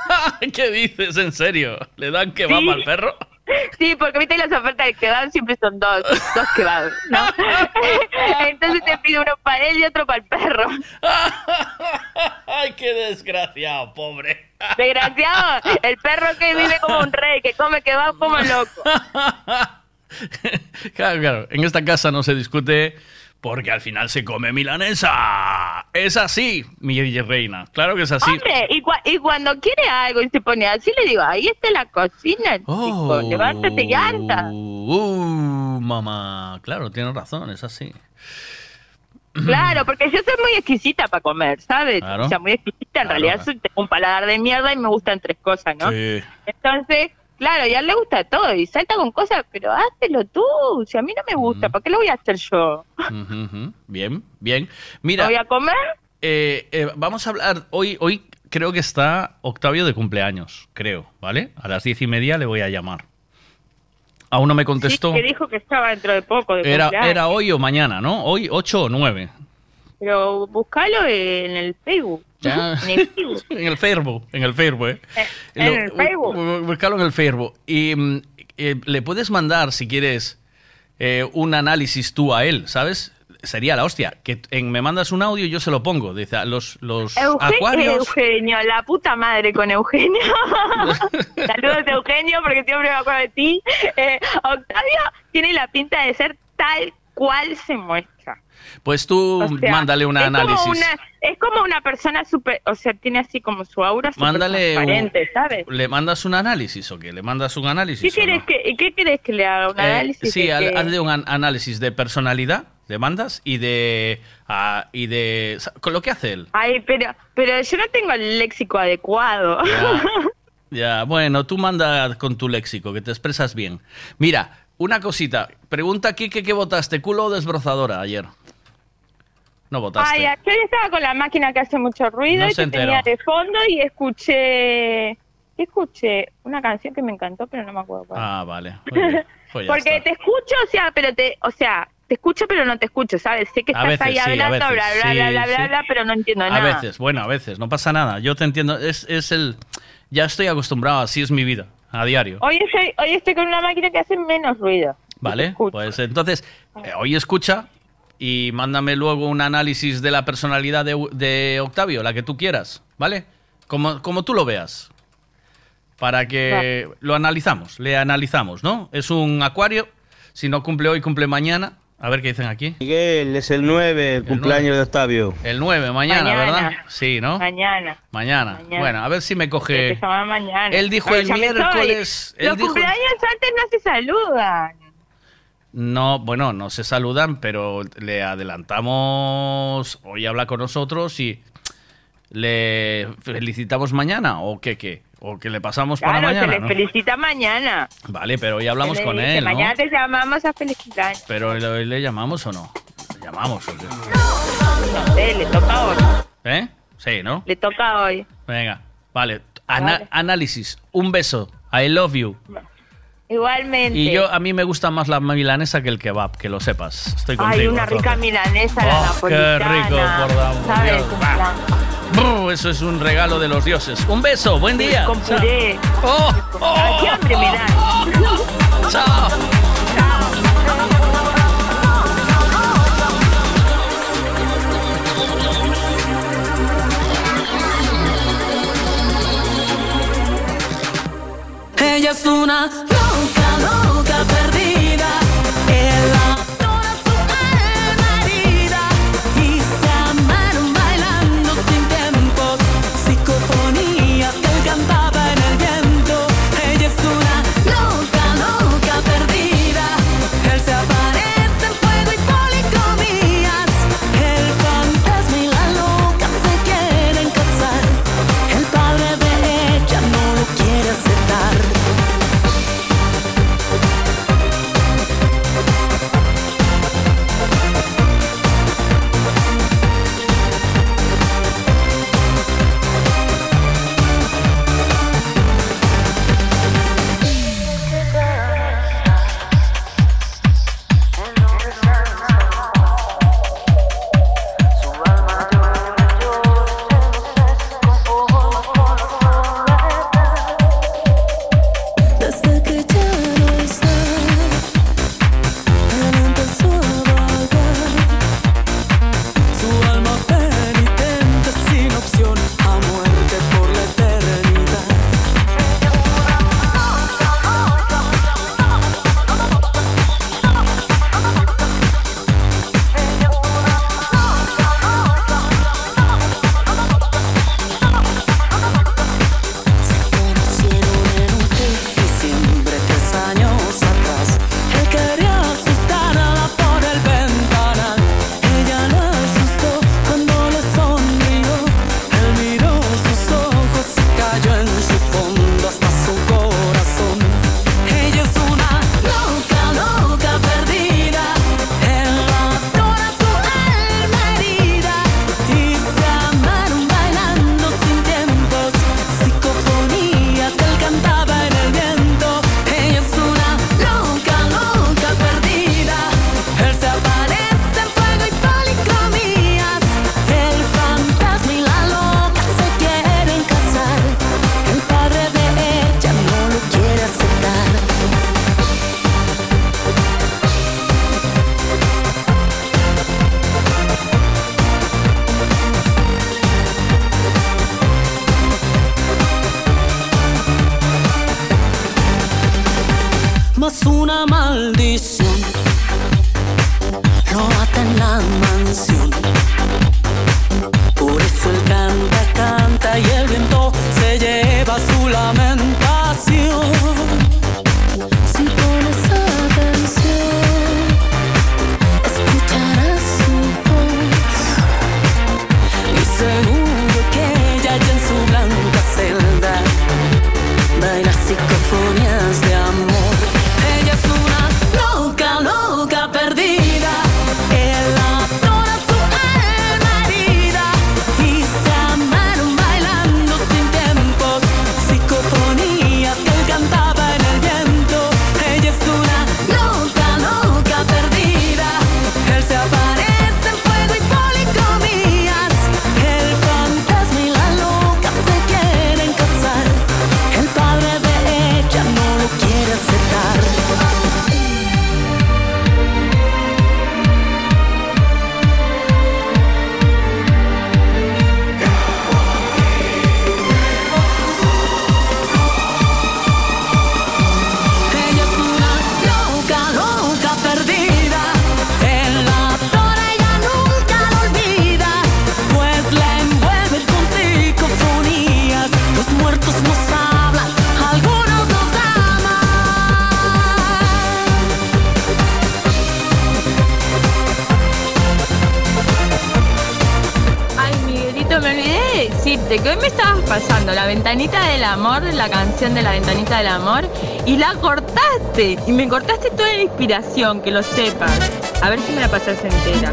[LAUGHS] ¿Qué dices? ¿En serio? ¿Le dan kebab Sí. al perro? [LAUGHS] Sí, porque viste las ofertas de kebab siempre son dos, dos kebabs, ¿no? Entonces te pide uno para él y otro para el perro. Ay, qué desgraciado, pobre. Desgraciado, el perro que vive como un rey, que come kebab como loco. Claro, claro. En esta casa no se discute porque al final se come milanesa. Es así, mi reina. Claro que es así. Hombre, y, cua- y cuando quiere algo y se pone así, le digo, ahí está la cocina, chico, levántate y anda. Uh, mamá. Claro, tienes razón, es así. Claro, porque yo soy muy exquisita para comer, ¿sabes? Claro. O sea, muy exquisita, en realidad soy, tengo un paladar de mierda y me gustan tres cosas, ¿no? Sí. Entonces, claro, ya le gusta todo y salta con cosas, pero háztelo tú, si a mí no me gusta, ¿para qué lo voy a hacer yo? Bien, bien. Mira, ¿Voy a comer? eh, eh, vamos a hablar. Hoy, hoy creo que está Octavio de cumpleaños, creo, ¿vale? A las diez y media le voy a llamar. Aún no me contestó. Sí, que dijo que estaba dentro de poco. De Era, cumpleaños. era hoy o mañana, ¿no? Hoy 8 o 9. Pero buscalo en el Facebook. Ya. En el Facebook. [LAUGHS] en el Facebook, en el Facebook, ¿eh? en Lo- el Facebook. bu- bu- Búscalo en el Facebook. Y mm, eh, le puedes mandar, si quieres, eh, un análisis tú a él, ¿sabes? Sería la hostia. Que en- me mandas un audio y yo se lo pongo. Dice, los, los Euge- acuarios... Eugenio, la puta madre con Eugenio. [LAUGHS] Saludos Eugenio, porque siempre me acuerdo de ti. Eh, Octavio tiene la pinta de ser tal cual se muestra. Pues tú O sea, mándale un como análisis. una- es como una persona súper, o sea, tiene así como su aura súper un- transparente, ¿sabes? ¿Le mandas un análisis o qué? ¿Le mandas un ¿Qué análisis? o quieres no? que, ¿Qué quieres que le haga? ¿Un Eh, análisis? sí, qué? hazle un an- análisis de personalidad, le mandas, y de... ah, y de con lo que hace él. Ay, pero, pero yo no tengo el léxico adecuado. [LAUGHS] Ya, bueno, tú manda con tu léxico, que te expresas bien. Mira, una cosita. Pregunta aquí que qué votaste, culo o desbrozadora ayer. No votaste. Ay, ayer estaba con la máquina que hace mucho ruido No y se que tenía de fondo y escuché escuché una canción que me encantó, pero no me acuerdo cuál. Ah, vale. [LAUGHS] Pues Porque está. te escucho, o sea, pero te, o sea, te escucho pero no te escucho, ¿sabes? Sé que A estás veces, ahí sí, a hablando, veces, bla, bla, sí, bla, bla, bla, sí. bla, pero no entiendo A nada. veces, bueno, a veces, no pasa nada. Yo te entiendo, es, es el... Ya estoy acostumbrado, así es mi vida, a diario. Hoy estoy, hoy estoy con una máquina que hace menos ruido. ¿Vale? Pues entonces, eh, hoy escucha y mándame luego un análisis de la personalidad de, de Octavio, la que tú quieras, ¿vale? Como, como tú lo veas. Para que lo analizamos, le analizamos, ¿no? Es un acuario, si no cumple hoy, cumple mañana. A ver qué dicen aquí. Miguel, es el 9, el cumpleaños de Octavio. El 9, mañana, Mañana. ¿verdad? Sí, ¿no? Mañana. Mañana. Mañana. Bueno, a ver si me coge... Que se llama mañana. Él dijo el miércoles, soy. él Los dijo- cumpleaños antes no se saludan. No, bueno, no se saludan, pero le adelantamos. Hoy habla con nosotros y le felicitamos mañana o qué qué o que le pasamos para Claro, se mañana. les ¿no? felicita mañana. Vale, pero hoy hablamos Se le con dice, él, ¿no? Mañana te llamamos a felicitar. Pero hoy le llamamos o no? Le llamamos. ¿o? No sé, le toca hoy. ¿Eh? Sí, ¿no? Le toca hoy. Venga, vale. Ana- Análisis. Un beso. I love you. Igualmente. Y yo a mí me gusta más la milanesa que el kebab, que lo sepas. Estoy contigo. Hay una rica milanesa, la Oh, napolitana. qué rico, por favor, ¿Sabes? Brr, Eso es un regalo de los dioses. Un beso, buen día. Con Chao. puré. Oh, Ay, qué hambre me da. Chao. Ella es una más una maldición. Róbate en la mansión. de La Ventanita del Amor y la cortaste. Y me cortaste toda la inspiración, que lo sepas. A ver si me la pasas entera.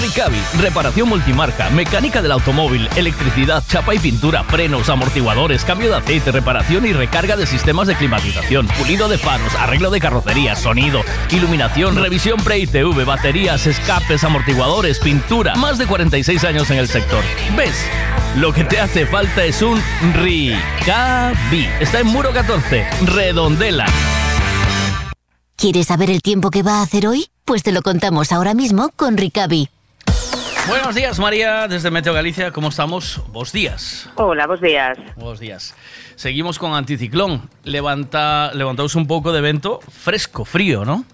Ricavi, reparación multimarca, mecánica del automóvil, electricidad, chapa y pintura, frenos, amortiguadores, cambio de aceite, reparación y recarga de sistemas de climatización, pulido de faros, arreglo de carrocería, sonido, iluminación, revisión pre-ITV, baterías, escapes, amortiguadores, pintura. Más de 46 años en el sector. ¿Ves? Lo que te hace falta es un Ricavi. Está en Muro 14, Redondela. ¿Quieres saber el tiempo que va a hacer hoy? Pues te lo contamos ahora mismo con Ricavi. Buenos días, María, desde Meteo Galicia. ¿Cómo estamos? Vos días. Hola, buenos días. Buenos días. Seguimos con anticiclón. Levanta, levantaos un pouco de vento fresco, frío, ¿no?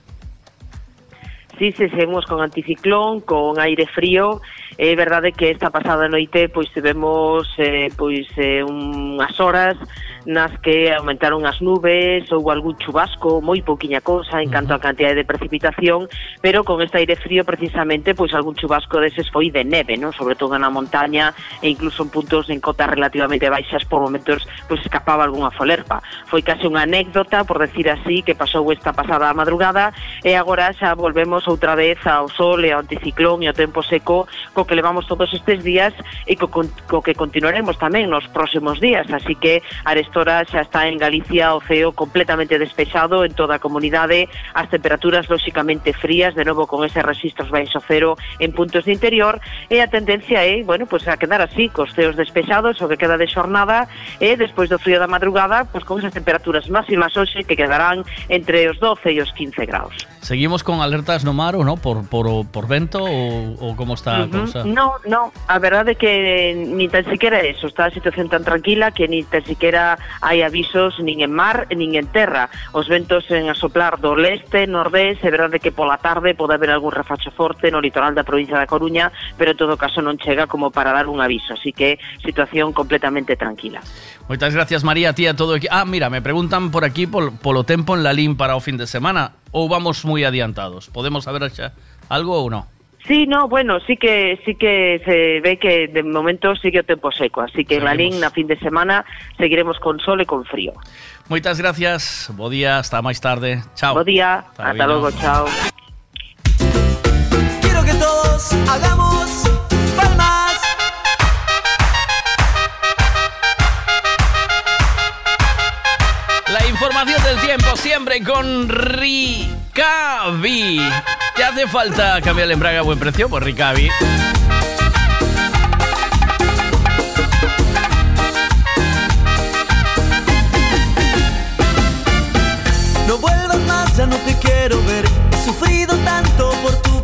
Sí, sí, seguimos con anticiclón, con aire frío. É verdade que esta pasada noite pois tivemos eh, pois eh, unhas horas nas que aumentaron as nubes, houve algún chubasco, moi pouquiña cousa en canto a cantidade de precipitación, pero con este aire frío precisamente pois algún chubasco deses foi de neve, non? sobre todo na montaña e incluso en puntos en cotas relativamente baixas por momentos pois escapaba algunha folerpa. Foi case unha anécdota, por decir así, que pasou esta pasada madrugada e agora xa volvemos outra vez ao sol e ao anticiclón e ao tempo seco co que levamos todos estes días e co, co que continuaremos tamén nos próximos días, así que arestar pastora xa está en Galicia o ceo completamente despexado en toda a comunidade, as temperaturas lóxicamente frías, de novo con ese registros baixo cero en puntos de interior, e a tendencia é, bueno, pues a quedar así, cos ceos despexados, o que queda de xornada, e despois do frío da madrugada, pues con esas temperaturas máximas hoxe que quedarán entre os 12 e os 15 graus. Seguimos con alertas no mar ou no? por, por, por vento ou, ou como está a cousa? Uh -huh. A verdade é que ni tan siquiera eso, está a situación tan tranquila que ni tan siquiera hai avisos nin en mar nin en terra. Os ventos en a soplar do leste, nordés, é verdade que pola tarde pode haber algún refacho forte no litoral da provincia da Coruña, pero en todo caso non chega como para dar un aviso, así que situación completamente tranquila. Moitas gracias María, tía, todo aquí. Ah, mira, me preguntan por aquí pol, polo tempo en Lalín para o fin de semana. Ou vamos moi adiantados? Podemos saber algo ou non? Sí, no, bueno, sí que sí que se ve que de momento sigue o tempo seco, así que en Lalín na fin de semana seguiremos con sol e con frío. Moitas gracias, bo día, hasta máis tarde. Chao. Bo día, Hasta hasta luego. logo, chao. Quiero que todos hagamos del tiempo siempre con Ricavi. ¿Te hace falta cambiar el embrague a buen precio? Pues Ricavi. No vuelvas más, ya no te quiero ver. He sufrido tanto por tu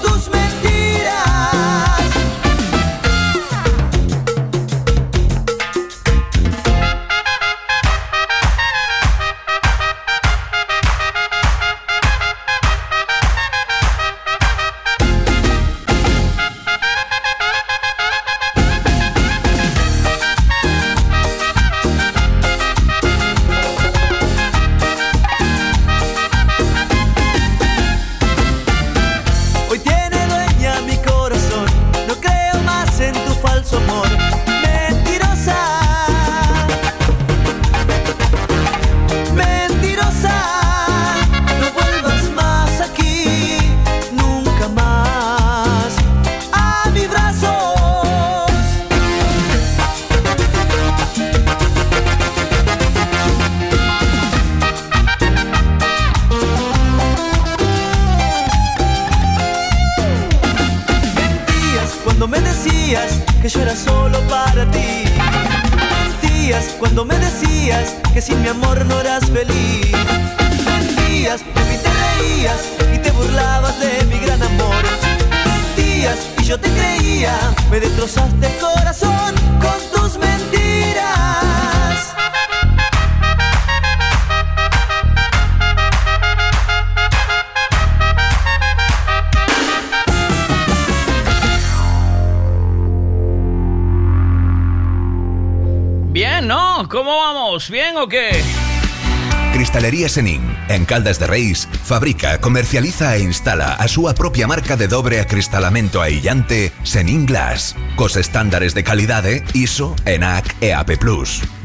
qué? Cristalería Senin, en Caldas de Reis, fabrica, comercializa e instala a súa propia marca de dobre acristalamento aillante Senin Glass, cos estándares de calidade ISO, ENAC e AP+.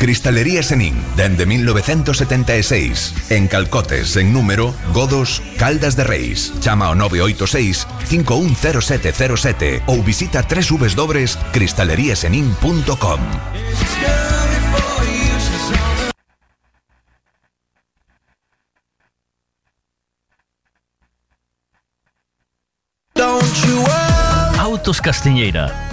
Cristalería Senín, dende 1976. En Calcotes, en número, Godos, Caldas de Reis. Chama ao 986 510707 ou visita www.cristaleriasenin.com. Autos Castiñeira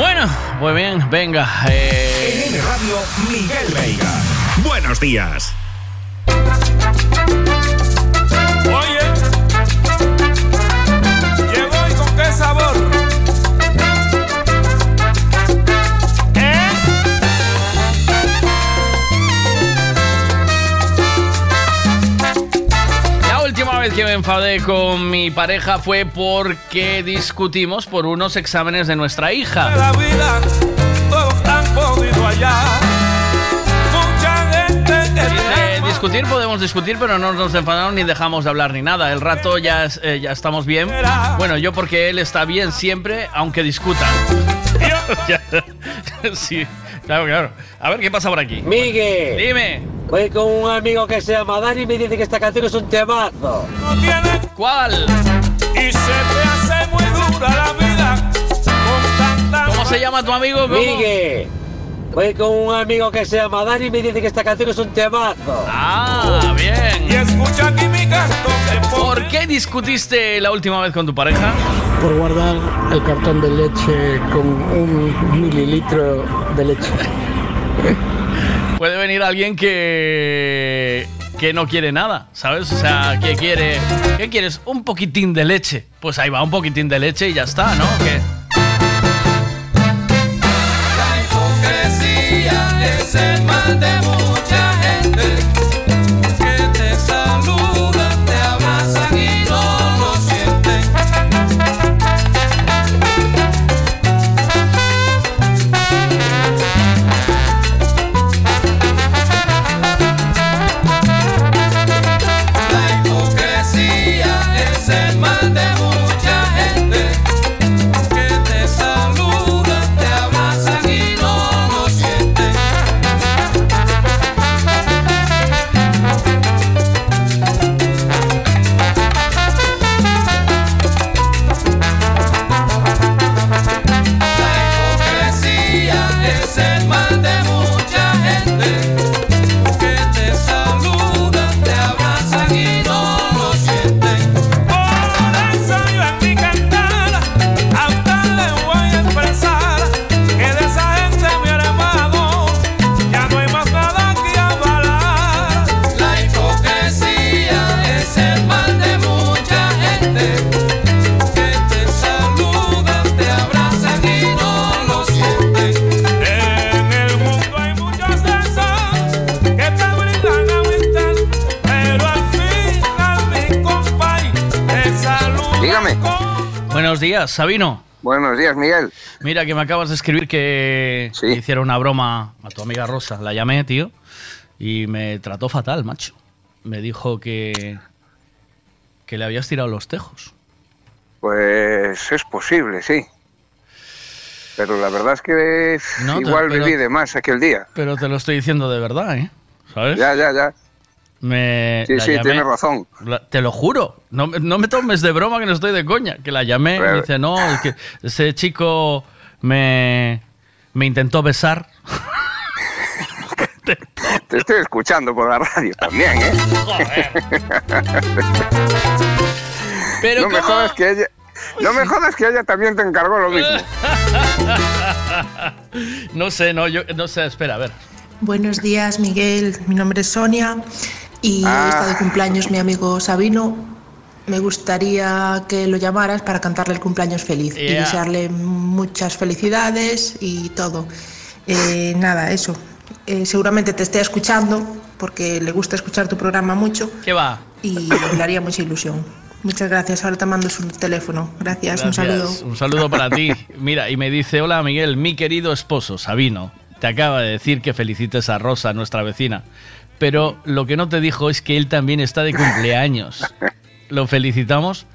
Bueno, muy bien, venga. eh, En Radio Miguel Veiga. Buenos días. Vez que me enfadé con mi pareja fue porque discutimos por unos exámenes de nuestra hija. La vida, todos han podido. Mucha gente Eh, discutir podemos discutir, pero no nos enfadamos ni dejamos de hablar ni nada. El rato ya, eh, ya estamos bien. Bueno, yo porque él está bien siempre, aunque discuta. [LAUGHS] Ya, [LAUGHS] sí, claro, claro. A ver qué pasa por aquí. Miguel. Dime. Voy con un amigo que se llama Dani y me dice que esta canción es un temazo. ¿Cuál? Y se te hace muy dura la vida con tanta ¿Cómo se llama tu amigo? ¿Cómo? Miguel. Voy con un amigo que se llama Dani y me dice que esta canción es un temazo. Ah, bien. Y escucha aquí mi canto ¿Por qué discutiste la última vez con tu pareja? por guardar el cartón de leche con un mililitro de leche. [LAUGHS] Puede venir alguien que que no quiere nada, ¿sabes? O sea, que quiere ¿qué quieres? Un poquitín de leche. Pues ahí va un poquitín de leche y ya está, ¿no? ¿Qué? Hipocresía es el días, Sabino. Buenos días, Miguel. Mira, que me acabas de escribir que le hiciera una broma a tu amiga Rosa. La llamé, tío, y me trató fatal, macho. Me dijo que. que le habías tirado los tejos. Pues es posible, sí. Pero la verdad es que No, te- igual pero- viví de más aquel día. Pero te lo estoy diciendo de verdad, ¿eh? ¿Sabes? Ya, ya, ya. Me Sí, la sí, llamé- tienes razón. la- te lo juro. No, me- no me tomes de broma que no estoy de coña. Que la llamé y me dice, no, es que ese chico me, me intentó besar. [LAUGHS] Te estoy escuchando por la radio también, ¿eh? Pero no me jodas que ella... No me jodas que ella también te encargó lo mismo. [LAUGHS] no sé, no, yo no sé, espera, a ver. Buenos días, Miguel. Mi nombre es Sonia y Ah. está de cumpleaños mi amigo Sabino. Me gustaría que lo llamaras para cantarle el cumpleaños feliz y desearle muchas felicidades y todo. Eh, nada, eso. Eh, seguramente te esté escuchando porque le gusta escuchar tu programa mucho ¿Qué va? y le haría mucha ilusión. Muchas gracias. Ahora te mando su teléfono. Gracias. Un saludo. Gracias. Un saludo para ti. Mira, y me dice, hola Miguel, mi querido esposo, Sabino, te acaba de decir que felicites a Rosa, nuestra vecina. Pero lo que no te dijo es que él también está de cumpleaños. Lo felicitamos.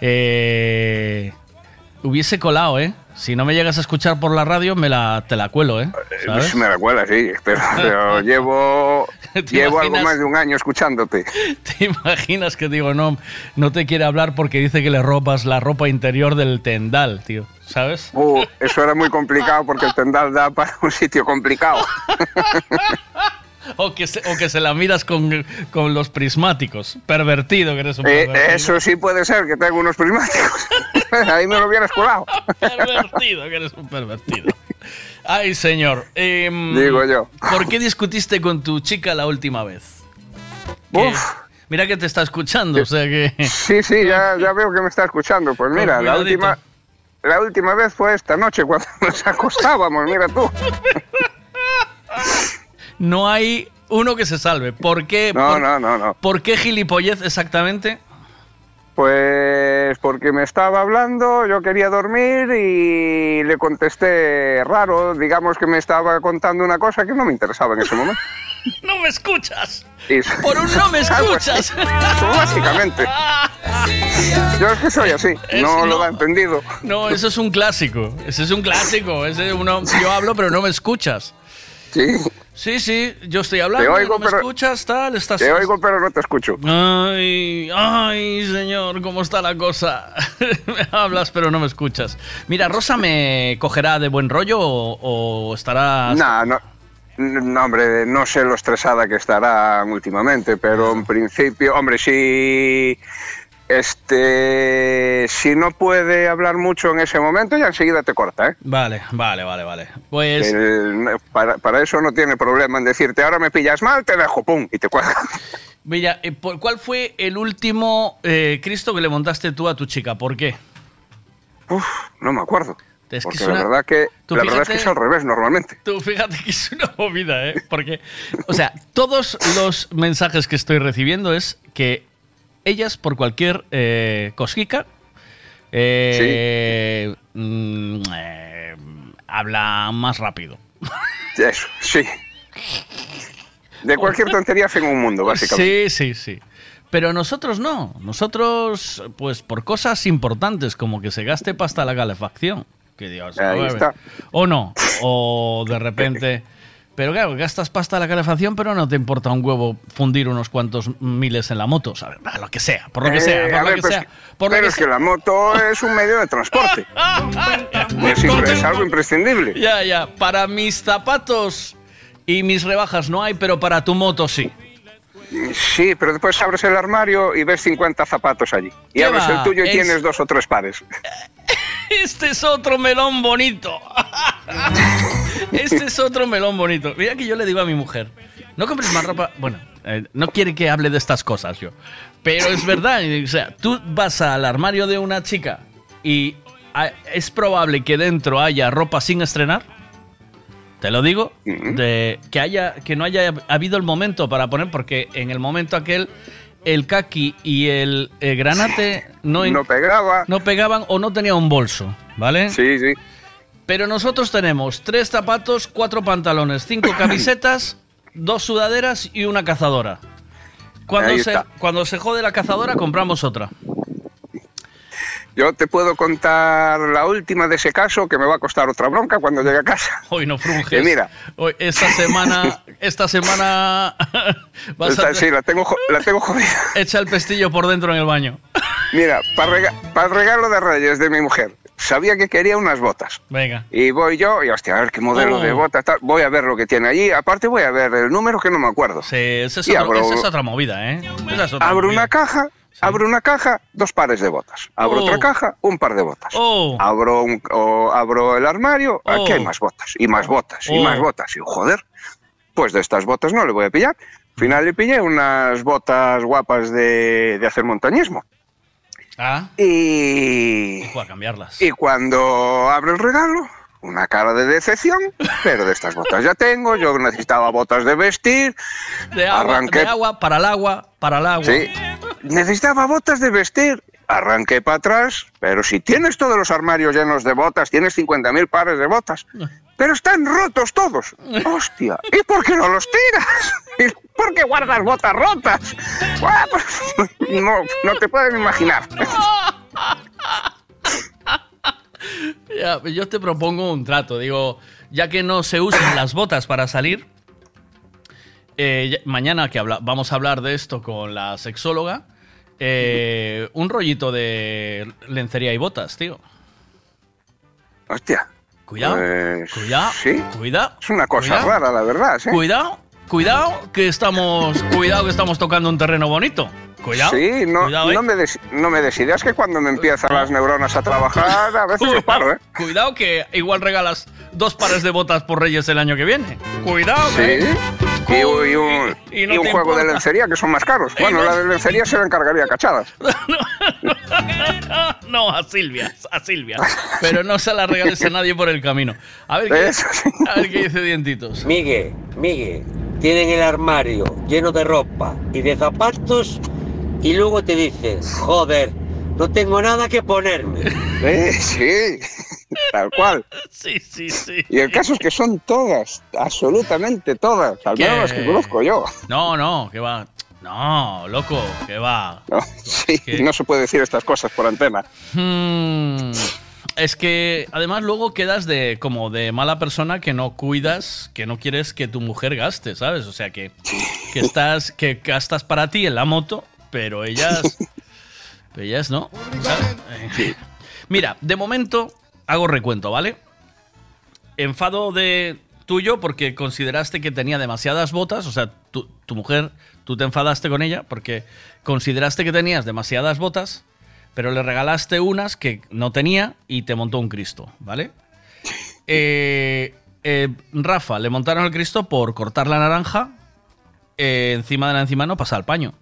Eh, hubiese colado, ¿eh? Si no me llegas a escuchar por la radio, me la, te la cuelo, ¿eh? ¿Sabes? Me recuerda, sí. Pero, [LAUGHS] pero llevo, [LAUGHS] ¿Te llevo algo más de un año escuchándote. [LAUGHS] ¿Te imaginas que digo, no, no te quiere hablar porque dice que le ropas la ropa interior del tendal, tío? ¿Sabes? Uh, eso era muy complicado porque el tendal da para un sitio complicado. [LAUGHS] O que se, o que se la miras con, con los prismáticos. Pervertido que eres un Eh, eso sí puede ser, que tengo unos prismáticos. [LAUGHS] Ahí me lo hubieras colado. [LAUGHS] Pervertido que eres un pervertido. Ay, señor. em, Digo yo. ¿Por qué discutiste con tu chica la última vez? Que- Mira que te está escuchando, o sea que... Sí, sí, ya, ya veo que me está escuchando. Pues mira, la última, la última vez fue esta noche cuando nos acostábamos, mira tú. No hay uno que se salve. ¿Por qué? No, por, no, no, no. ¿Por qué gilipollez exactamente? Pues porque me estaba hablando, yo quería dormir y le contesté raro, digamos que me estaba contando una cosa que no me interesaba en ese momento. [LAUGHS] ¡No me escuchas! Y- ¡Por un no me [LAUGHS] escuchas! Pues básicamente. Yo es que soy así, Es- no, no. lo ha entendido. No, eso es un clásico. Ese es un clásico. Ese uno, yo hablo, pero no me escuchas. Sí, Sí, sí, yo estoy hablando, Te oigo, no me pero- escuchas, tal, estás... te oigo pero no te escucho. Ay, ay, señor, ¿cómo está la cosa? [LAUGHS] me hablas, pero no me escuchas. Mira, ¿Rosa me cogerá de buen rollo o, o estará...? No, no, no, hombre, no sé lo estresada que estará últimamente, pero en principio, hombre, si este si no puede hablar mucho en ese momento, ya enseguida te corta, ¿eh? Vale, vale, vale, vale. Pues... El- para, para eso no tiene problema en decirte, ahora me pillas mal, te dejo, pum, y te cuelga. Mira, eh, ¿cuál fue el último eh, Cristo que le montaste tú a tu chica? ¿Por qué? Uf, no me acuerdo. Es que Porque es la verdad que Tú la verdad es que es al revés normalmente. Tú fíjate que es una movida, ¿eh? Porque, o sea, todos los mensajes que estoy recibiendo es que ellas, por cualquier eh, cosquica, eh, mm, eh, habla más rápido. Eso, sí. De cualquier tontería hacen un mundo, básicamente. Sí, sí, sí. Pero nosotros no. Nosotros, pues por cosas importantes, como que se gaste pasta la calefacción. Que Dios, Ahí está. O no. O de repente. [LAUGHS] Pero claro, gastas pasta a la calefacción, pero no te importa un huevo fundir unos cuantos miles en la moto, ¿sabes? Ah, Lo que sea, por lo que Eh, sea, a por lo ver, que pues, sea. Por lo pero que es sea. que la moto es un medio de transporte. [LAUGHS] es, es algo imprescindible. Ya, ya. Para mis zapatos y mis rebajas no hay, pero para tu moto sí. Sí, pero después abres el armario y ves 50 zapatos allí. Y ¿Qué abres va? el tuyo y Es- tienes dos o tres pares. [LAUGHS] Este es otro melón bonito. [LAUGHS] Este es otro melón bonito. Mira que yo le digo a mi mujer, no compres más ropa. Bueno, eh, no quiere que hable de estas cosas yo. Pero es verdad, o sea, tú vas al armario de una chica y ah, es probable que dentro haya ropa sin estrenar. Te lo digo, de que haya que no haya habido el momento para poner porque en el momento aquel el kaki y el, eh, granate no, No pegaba. no pegaban o no tenía un bolso, ¿vale? Sí, sí. Pero nosotros tenemos tres zapatos, cuatro pantalones, cinco [COUGHS] camisetas, dos sudaderas y una cazadora. Cuando se, cuando se jode la cazadora, compramos otra. Yo te puedo contar la última de ese caso que me va a costar otra bronca cuando llegue a casa. Hoy no frunges. Mira, Hoy, esta semana, esta semana [LAUGHS] vas esta- a sí, la tengo, la tengo jodida. echa el pestillo por dentro en el baño. [LAUGHS] Mira, para el regalo de Reyes de mi mujer, sabía que quería unas botas. Venga. Y voy yo, y hostia, a ver qué modelo Oh. de botas, tal. voy a ver lo que tiene allí. Aparte voy a ver el número que no me acuerdo. Sí, esa es, Y otro- abro- esa es otra movida, ¿eh? Esa es otra Abro movida. una caja, abro una caja, dos pares de botas. Abro Oh. otra caja, un par de botas. Oh. Abro, un- abro el armario, Oh. aquí hay más botas, y más botas, y Oh. más botas. Y joder, pues de estas botas no le voy a pillar. Al final le pillé unas botas guapas de, de hacer montañismo. Ah, Y, a cambiarlas. y cuando abro el regalo, una cara de decepción, pero de estas botas ya tengo, yo necesitaba botas de vestir, De agua, arranqué- de agua, para el agua, para el agua. Sí. Necesitaba botas de vestir. Arranqué para atrás, pero si tienes todos los armarios llenos de botas, tienes 50.000 pares de botas, pero están rotos todos. [LAUGHS] Hostia, ¿y por qué no los tiras? [LAUGHS] ¿Y ¿Por qué guardas botas rotas? Pues, [LAUGHS] No, no te puedes imaginar. Ya, yo te propongo un trato. Digo, ya que no se usan las botas para salir, eh, mañana que habla- vamos a hablar de esto con la sexóloga, eh, un rollito de lencería y botas, tío. Hostia. Cuidado, Pues, cuidado, sí. cuidado. Es una cosa Cuidado. rara, la verdad. ¿sí? Cuidado, cuidado, que estamos, cuidado que estamos tocando un terreno bonito. Cuidado. Sí, no, cuidado, ¿eh? no, me des, no me des ideas que cuando me empiezan las neuronas a trabajar, a veces yo paro, ¿eh? Cuidado que igual regalas dos pares de botas por Reyes el año que viene. Cuidado, Sí. ¿eh? Y, y un, Y no y un te juego de lencería que son más caros. Bueno, no- la de lencería se la encargaría a cachadas. [LAUGHS] No, a Silvia, a Silvia. Pero no se la regales a nadie por el camino. A ver qué, Eso a ver qué dice Dientitos. Migue, Migue, tienen el armario lleno de ropa y de zapatos y luego te dicen, joder, no tengo nada que ponerme. [LAUGHS] Eh, sí, tal cual. Sí, sí, sí. Y el caso es que son todas, absolutamente todas, al menos las que conozco yo. No, no, que va. No, loco, que va. No, sí, no se puede decir estas cosas por antena. Hmm, es que además luego quedas de como de mala persona que no cuidas, que no quieres que tu mujer gaste, ¿sabes? O sea que, que estás, que gastas para ti en la moto, pero ellas, [LAUGHS] pero ellas no. Eh, [LAUGHS] Mira, de momento hago recuento, ¿vale? Enfado de tuyo porque consideraste que tenía demasiadas botas, o sea, tu, tu mujer, tú te enfadaste con ella porque consideraste que tenías demasiadas botas, pero le regalaste unas que no tenía y te montó un Cristo, ¿vale? [LAUGHS] Eh, eh, Rafa, le montaron el Cristo por cortar la naranja, eh, encima de la encima no pasa el paño.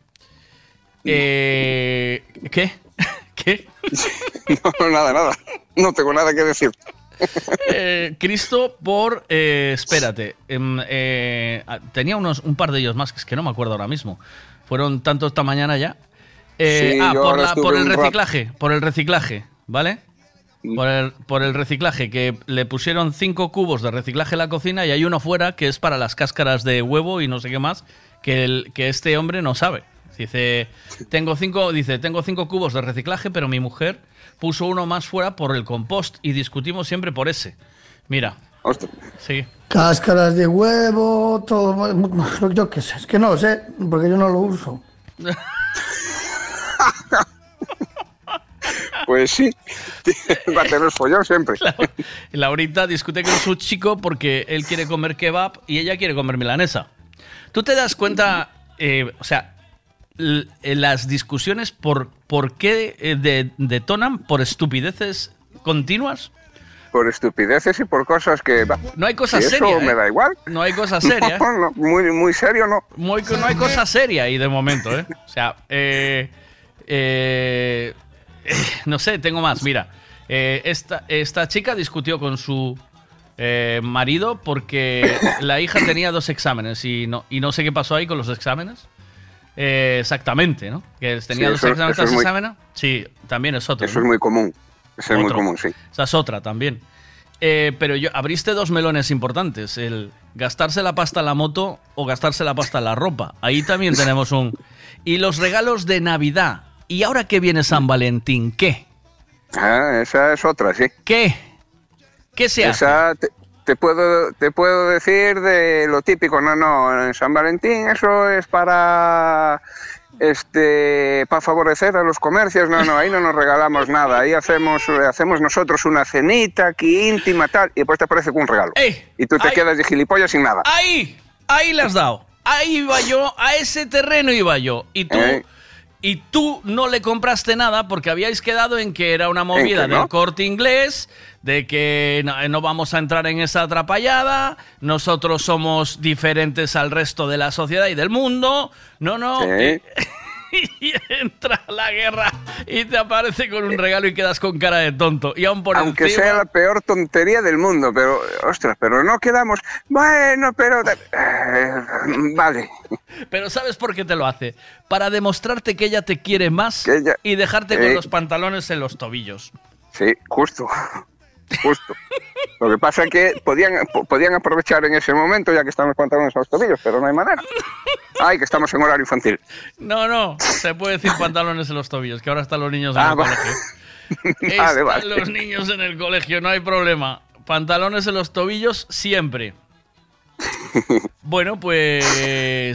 Eh, ¿Qué? [LAUGHS] ¿Qué? [LAUGHS] No, nada, nada. No tengo nada que decir. Eh, Cristo por. eh, espérate. em, eh, ah, tenía unos, un par de ellos más, que es que no me acuerdo ahora mismo. Fueron tantos esta mañana ya. Eh, Sí, ah, por, la- por el reciclaje. Por el reciclaje, ¿vale? Por el, por el reciclaje, que le pusieron cinco cubos de reciclaje en la cocina y hay uno fuera que es para las cáscaras de huevo y no sé qué más, que, el, que este hombre no sabe. Dice, tengo cinco, dice, tengo cinco cubos de reciclaje, pero mi mujer puso uno más fuera por el compost y discutimos siempre por ese. Mira. Sí. Cáscaras de huevo, todo. Yo qué sé, es que no lo sé, porque yo no lo uso. [LAUGHS] Pues sí, [LAUGHS] va a tener follón siempre. [LAUGHS] Laurita discute con su chico porque él quiere comer kebab y ella quiere comer milanesa. ¿Tú te das cuenta, eh, o sea, las discusiones por, por qué eh, de- detonan por estupideces continuas? Por estupideces y por cosas que... No hay cosas si serias. Eso me ¿eh? da igual. No hay cosas [LAUGHS] serias. No, no, muy, muy serio no. Muy- no hay cosa seria ahí de momento, ¿eh? O sea, eh, eh, eh, no sé, tengo más. Mira, eh, esta, esta chica discutió con su eh, marido porque la hija tenía dos exámenes y no, y no sé qué pasó ahí con los exámenes. Eh, exactamente, ¿no? Que tenía Sí, dos eso- exámenes, eso es muy- exámenes. Sí, también es otro. Eso ¿no? es muy común. Eso es muy común, sí. Esa es otra también. Eh, pero yo abriste dos melones importantes: el gastarse la pasta en la moto o gastarse la pasta en la ropa. Ahí también [LAUGHS] tenemos un. Y los regalos de Navidad. ¿Y ahora que viene San Valentín? ¿Qué? Ah, esa es otra, sí. ¿Qué? ¿Qué se hace? Te, te puedo te puedo decir de lo típico, no, no, en San Valentín eso es para este para favorecer a los comercios, no, no, ahí no nos regalamos nada, ahí hacemos hacemos nosotros una cenita aquí íntima tal y después te aparece con un regalo. y tú te quedas de gilipollas sin nada. Ahí, ahí le has dado. Ahí iba yo, a ese terreno iba yo. Y tú. Y tú no le compraste nada porque habíais quedado en que era una movida del corte inglés, de que no, no vamos a entrar en esa atrapallada, nosotros somos diferentes al resto de la sociedad y del mundo. No, no. Sí. [LAUGHS] [LAUGHS] Y entra la guerra y te aparece con un regalo y quedas con cara de tonto. Y aún por Aunque encima- sea la peor tontería del mundo, pero ostras, pero no quedamos. Bueno, pero eh, vale. Pero ¿sabes por qué te lo hace? Para demostrarte que ella te quiere más y dejarte con los pantalones en los tobillos. Sí, justo. Justo. Lo que pasa es que podían, po- podían aprovechar en ese momento, ya que están los pantalones a los tobillos, pero no hay manera. Ay, que estamos en horario infantil. No, no, se puede decir pantalones en los tobillos, que ahora están los niños en Ah, el colegio. [LAUGHS] Vale, Están vale. los niños en el colegio, no hay problema. Pantalones en los tobillos siempre. Bueno, pues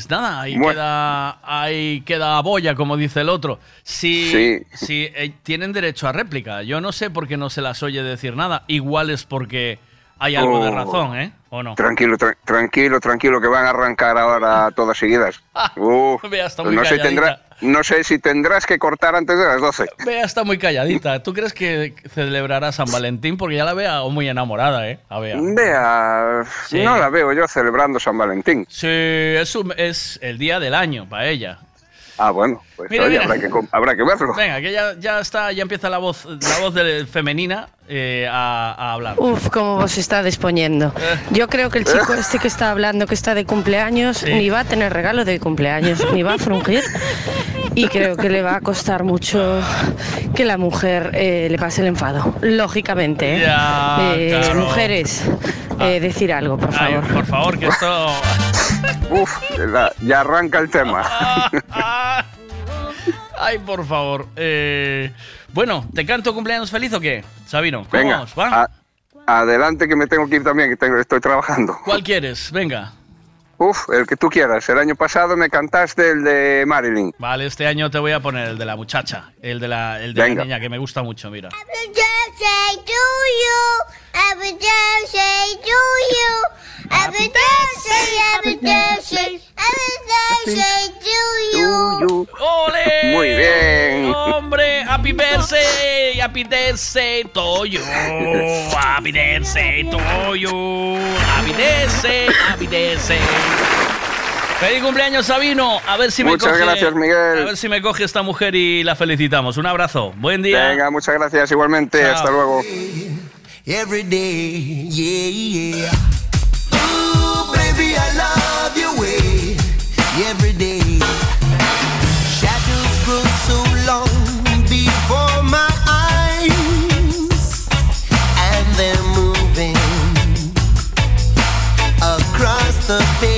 nada, ahí Bueno. queda ahí queda boya, como dice el otro. Si, Sí. si eh, tienen derecho a réplica, yo no sé por qué no se las oye decir nada. Igual es porque hay algo de Oh. razón, ¿eh? ¿O no? Tranquilo, tra- tranquilo, tranquilo, que van a arrancar ahora todas seguidas. [LAUGHS] Vea, está pues muy no, sé, calladita. tendrá, no sé si tendrás que cortar antes de las 12. Bea está muy calladita. ¿Tú crees que celebrará San Valentín? Porque ya la veo muy enamorada, ¿eh? A Bea. Vea, Sí. no la veo yo celebrando San Valentín. Sí, es, un- es el día del año para ella. Ah, bueno, pues Mira, oye, mira. Habrá, que, com- habrá que verlo. Venga, que ya, ya está, ya empieza la voz, la voz de- femenina eh, a, a hablar. Uf, cómo vos está disponiendo. Yo creo que el chico este que está hablando, que está de cumpleaños, Sí. ni va a tener regalo de cumpleaños, ni va a frungir. Y creo que le va a costar mucho que la mujer eh, le pase el enfado. Lógicamente, ¿eh? Ya, Eh, claro. Mujeres, eh, decir algo, por Ay, favor. por favor, que esto. [LAUGHS] Uf, la- ya arranca el tema. [LAUGHS] Ay, por favor. Eh, bueno, ¿te canto cumpleaños feliz o qué? Sabino, ¿cómo Venga, vamos? ¿Va? a- adelante que me tengo que ir también, que tengo- estoy trabajando. ¿Cuál quieres? Venga. Uf, el que tú quieras. El año pasado me cantaste el de Marilyn. Vale, este año te voy a poner el de la muchacha, el de la, el de la niña, que me gusta mucho, mira. Happy birthday to you. Happy birthday. Happy birthday, happy birthday, to you. ¡Ole! Muy bien. ¡Hombre! ¡Happy birthday! ¡Happy birthday to you! ¡Happy birthday to you! ¡Happy birthday! ¡Happy birthday! ¡Feliz cumpleaños, Sabino! A ver si me Muchas coge... gracias, Miguel. A ver si me coge esta mujer y la felicitamos. Un abrazo. Buen día. Venga, muchas gracias igualmente. Chao. Hasta luego. Every day, yeah, yeah. Ooh, baby, I love your way every day. Shadows grow so long before my eyes, and they're moving across the.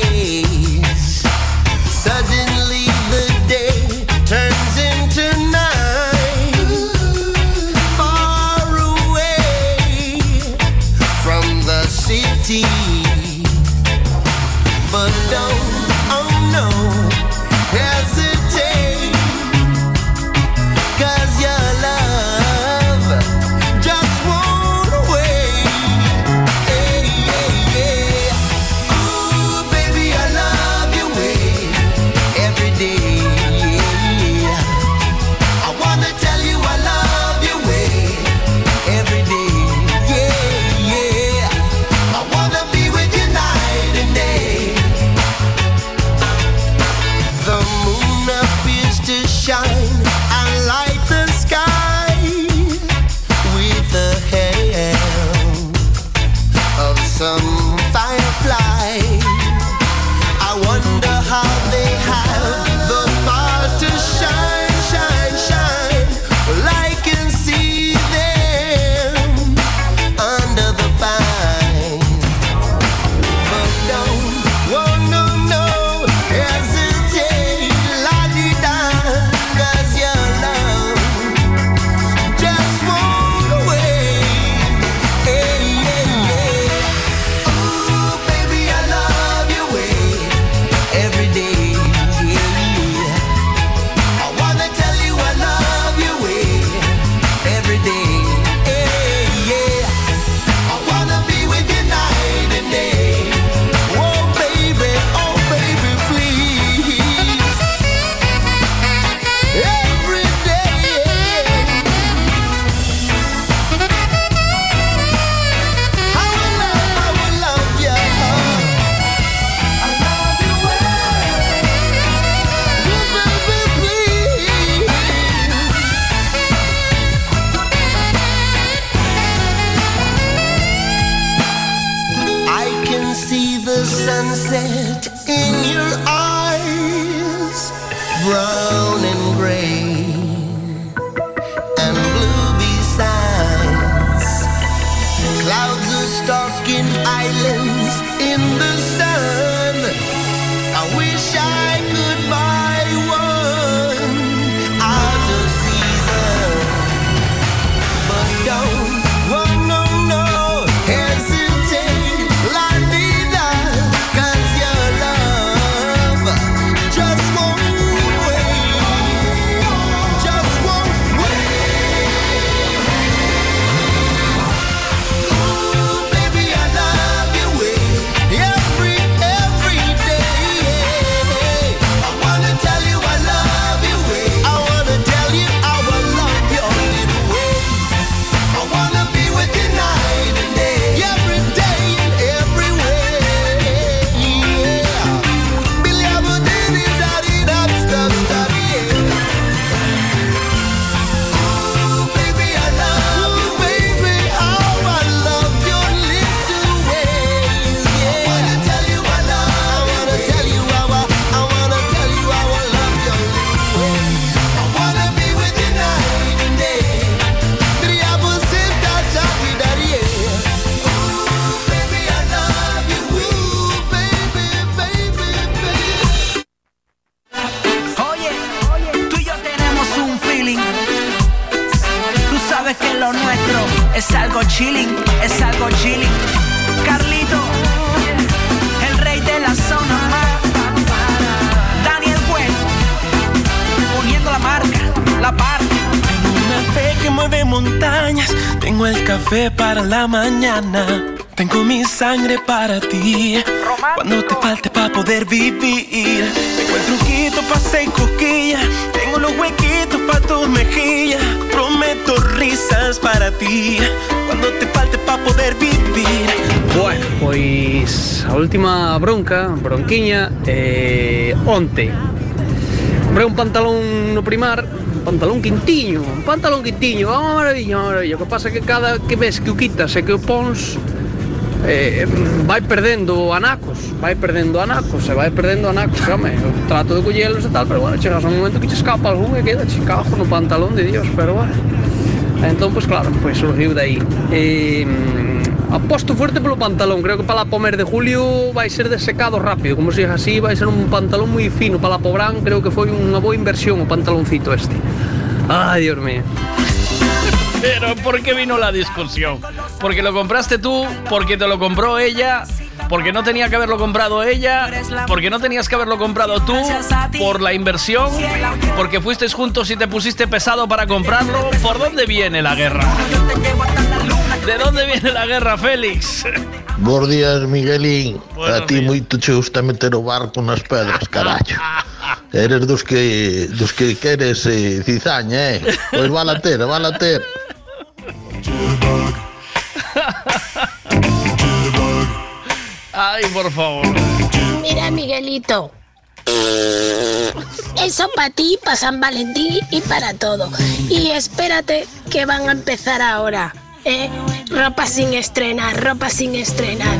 some bronca, Bronquiña, e eh, onte. Comprei un pantalón no primar, pantalón quintiño, un pantalón quintiño, oh, maravilla, maravilla. O que pasa é que cada que ves que o quitas e que o pons, eh, vai perdendo anacos, vai perdendo anacos, se vai perdendo anacos, home, eu trato de collelos e tal, pero bueno, chegas a un momento que che escapa algún e queda chicajo no pantalón de Dios, pero bueno. Entón, pois pues, claro, pois pues, surgiu aí. Eh, aposto fuerte pantalón, creo que para la pomer de julio vai ser desecado rápido, como se dice así, vai ser un pantalón moi fino para la pobrán, creo que foi unha boa inversión o pantaloncito este. Ay, Dios mío. Pero ¿por qué vino la discusión? ¿Porque lo compraste tú? ¿Porque te lo compró ella? ¿Porque no tenía que haberlo comprado ella? ¿Porque no tenías que haberlo comprado tú? ¿Por la inversión? ¿Porque fuisteis juntos y te pusiste pesado para comprarlo? ¿Por dónde viene la guerra? ¿De dónde viene la guerra, Félix? Bos días, Miguelín. Buenos a ti moito che gusta meter o barco nas pedras, carallo. [LAUGHS] Eres dos que dos que queres eh, cizaña, eh? Pois va a ter, va a ter. Ay, por favor. Mira, Miguelito. Eso para ti, para San Valentín y para todo. Y espérate que van a empezar ahora. ¿Eh? Ropa sin estrenar, ropa sin estrenar.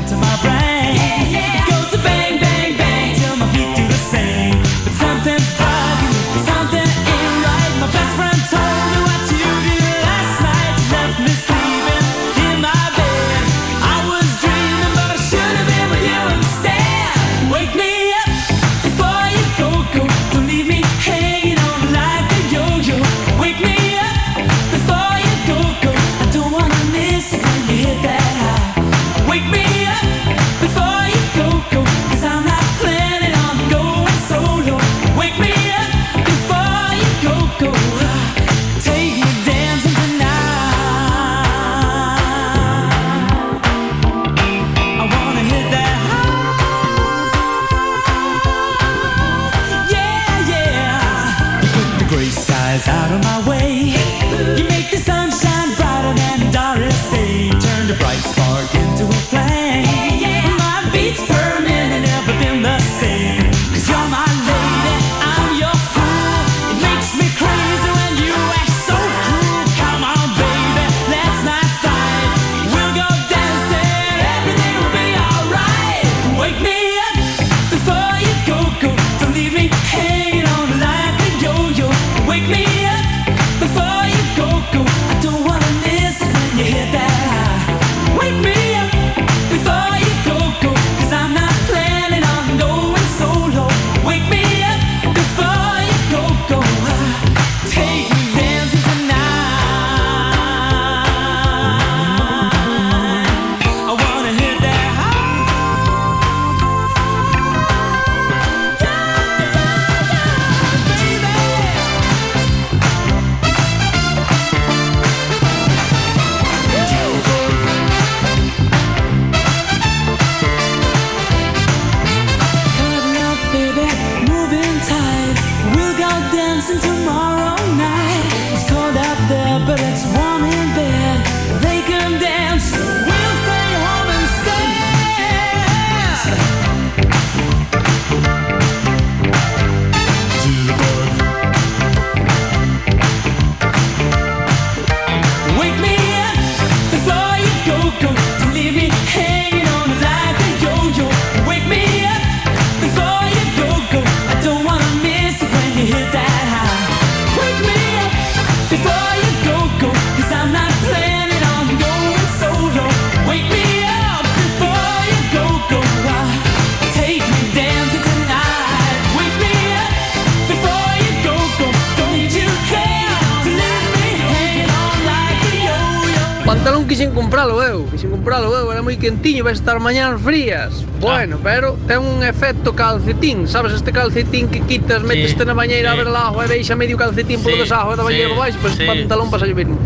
Estar mañanas frías. Bueno, pero ten un efecto calcetín, sabes este calcetín que quitas, meteste na bañeira a ver el agua e deixa medio calcetín polo Sí, desajo da bañeira sí, baixo, pois sí. pues, pantalón pasa o mismo.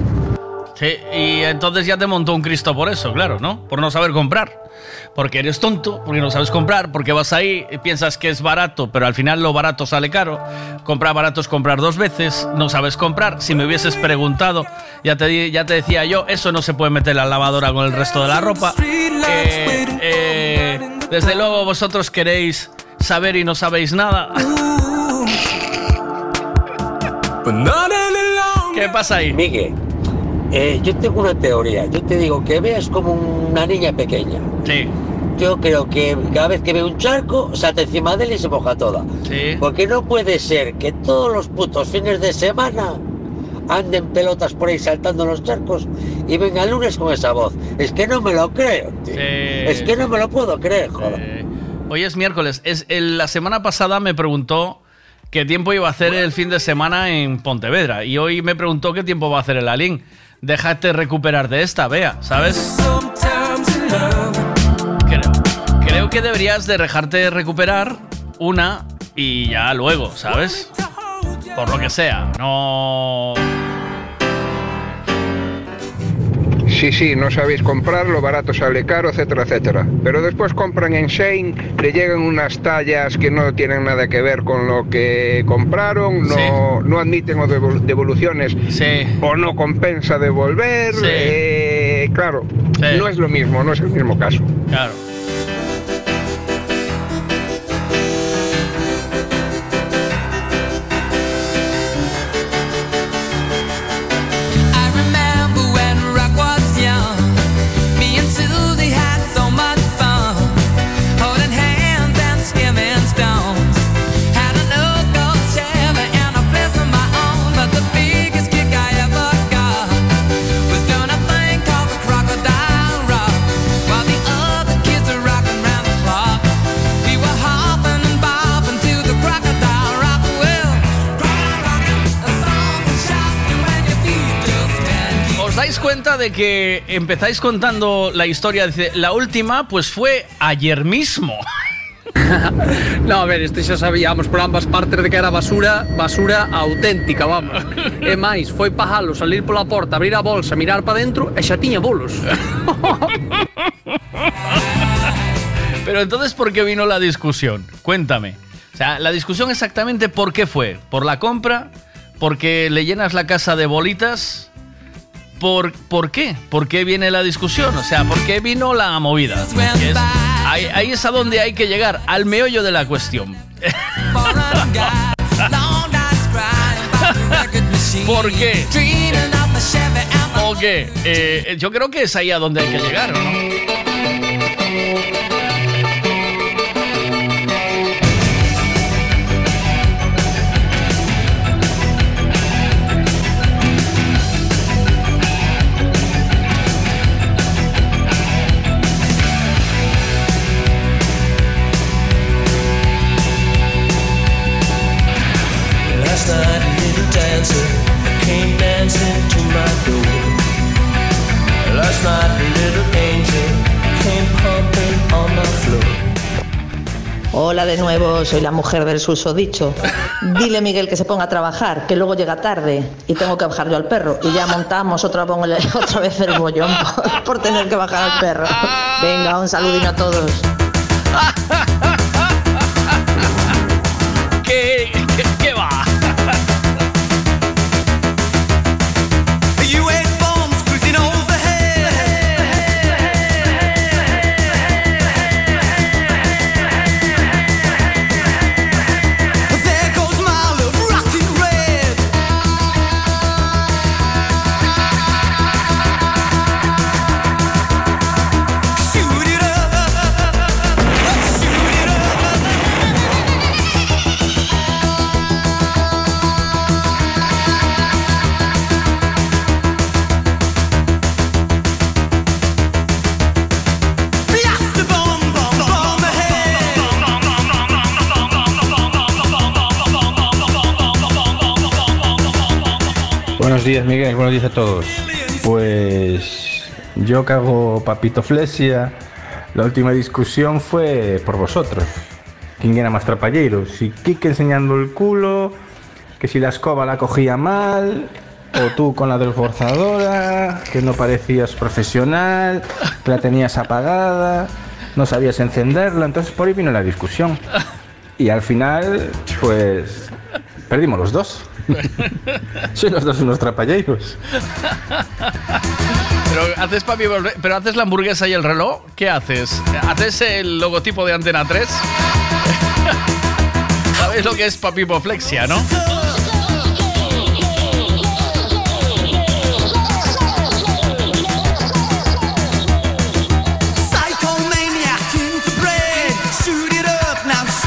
Sí, y entonces ya te montó un Cristo por eso, claro, ¿no? Por no saber comprar. Porque eres tonto, porque no sabes comprar, porque vas ahí y piensas que es barato, pero al final lo barato sale caro. Comprar barato es comprar dos veces, no sabes comprar. Si me hubieses preguntado, ya te, ya te decía yo, eso no se puede meter en la lavadora con el resto de la ropa. Eh, eh, desde luego vosotros queréis saber y no sabéis nada. ¿Qué pasa ahí? Miguel, eh, yo tengo una teoría. Yo te digo que veas como una niña pequeña. Sí. Yo creo que cada vez que ve un charco, salta encima de él y se moja toda. Sí. Porque no puede ser que todos los putos fines de semana anden pelotas por ahí saltando los charcos y venga el lunes con esa voz. Es que no me lo creo, tío. Es que no me lo puedo creer, joder. Hoy es miércoles. Es, el- la semana pasada me preguntó qué tiempo iba a hacer el fin de semana en Pontevedra. Y hoy me preguntó qué tiempo va a hacer el Alín. Déjate recuperar de esta, vea, ¿sabes? Creo, creo que deberías de dejarte recuperar una y ya luego, ¿sabes? Por lo que sea. No. Sí, sí, no sabéis comprar, lo barato sale caro, etcétera, etcétera. Pero después compran en Shane, le llegan unas tallas que no tienen nada que ver con lo que compraron, no, no admiten devoluciones o no compensa devolver. Sí. eh, claro, no es lo mismo, no es el mismo caso. Claro. De que empezáis contando la historia? Dice, la última, pues fue ayer mismo. [LAUGHS] No, a ver, este xa sabíamos por ambas partes de que era basura, basura auténtica, vamos. E máis, foi pajalo, salir pola porta, abrir a bolsa, mirar para dentro e xa tiña bolos. [LAUGHS] Pero entonces, ¿por qué vino la discusión? Cuéntame. O sea, la discusión exactamente por qué fue. ¿Por la compra? ¿Porque le llenas la casa de bolitas? ¿Por, ¿Por qué? ¿Por qué viene la discusión? O sea, ¿por qué vino la movida? Ahí, es a donde hay que llegar, al meollo de la cuestión. [LAUGHS] ¿Por qué? ¿O qué? Eh, yo creo que es ahí a donde hay que llegar, ¿o ¿no? Last night a little angel came pumping on my floor. Hola de nuevo, soy la mujer del susodicho. Dile Miguel que se ponga a trabajar, que luego llega tarde y tengo que bajar yo al perro. Y ya montamos otra, otra vez el bollón por, por tener que bajar al perro. Venga, un saludín a todos. [LAUGHS] ¿Qué, días, Miguel. Buenos días a todos. Pues yo que hago papitoflesia, la última discusión fue por vosotros. ¿Quién era más trapallero? Si Kike enseñando el culo, que si la escoba la cogía mal, o tú con la desforzadora, que no parecías profesional, que la tenías apagada, no sabías encenderla, entonces por ahí vino la discusión. Y al final, pues, perdimos los dos. Soy los dos unos trapalleiros. Pero haces papi, pero haces la hamburguesa y el reloj, ¿qué haces? ¿Haces el logotipo de Antena 3? [LAUGHS] ¿Sabéis lo que es papipoflexia, no?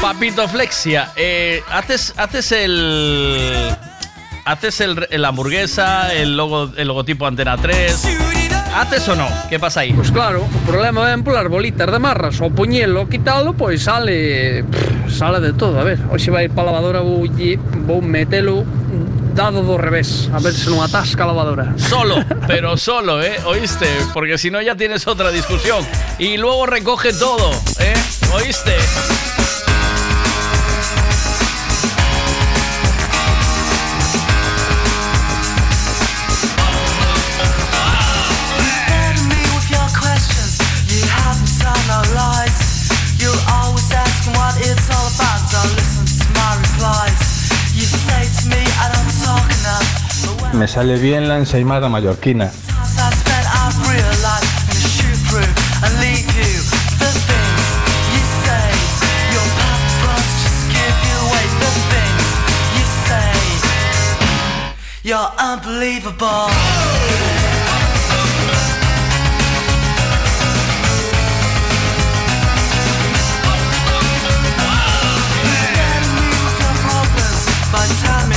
Papitoflexia, eh, haces, haces el. Haces el, la hamburguesa, el, logo, el logotipo Antena 3. ¿Haces o no? ¿Qué pasa ahí? Pues claro, o problema ven polas bolitas de marras o poñelo, quitalo, pois sale pff, sale de todo, a ver. Hoxe vai ir para a lavadora, vou, vou metelo dado do revés, a ver se non atasca a lavadora. Solo, [LAUGHS] pero solo, ¿eh? ¿Oíste? Porque si no ya tienes otra discusión. Y luego recoge todo, ¿eh? ¿Oíste? You away. The things you say, you're unbelievable. Me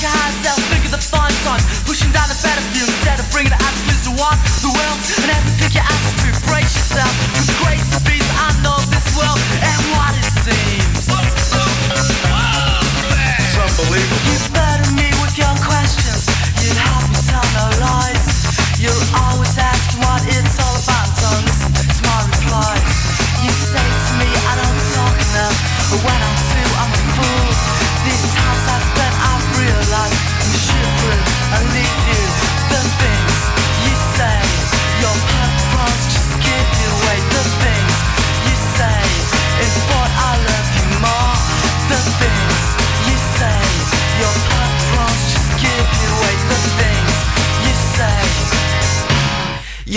your higher self, figure the fine times. Pushing down the battlefield instead of bringing the absolutes to one. The world and everything you ask to. Brace yourself, cause the grace of these I know this world.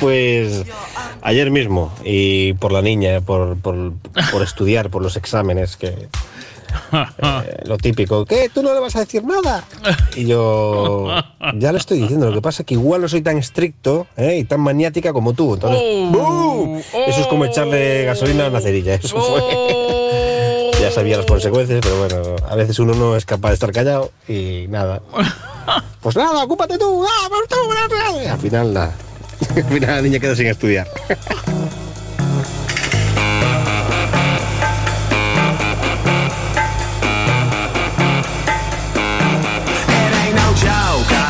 Pues ayer mismo y por la niña, por, por- por estudiar, por los exámenes que Eh, lo típico, ¿qué? ¿Tú no le vas a decir nada? Y yo ya le estoy diciendo, lo que pasa es que igual no soy tan estricto ¿eh? y tan maniática como tú. Entonces, ¡bú! Eso es como echarle gasolina a una cerilla. Eso fue. ya sabía las consecuencias, pero bueno, a veces uno no es capaz de estar callado y nada. [LAUGHS] Pues nada, ocúpate tú. ¡Ah, tú! Al final nada. [LAUGHS] Final la niña quedó sin estudiar. It ain't no joke.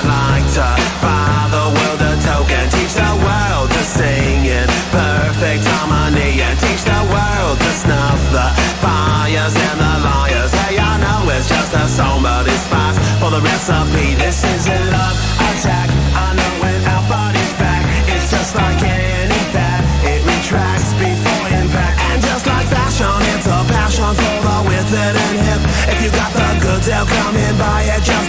The goods, they'll come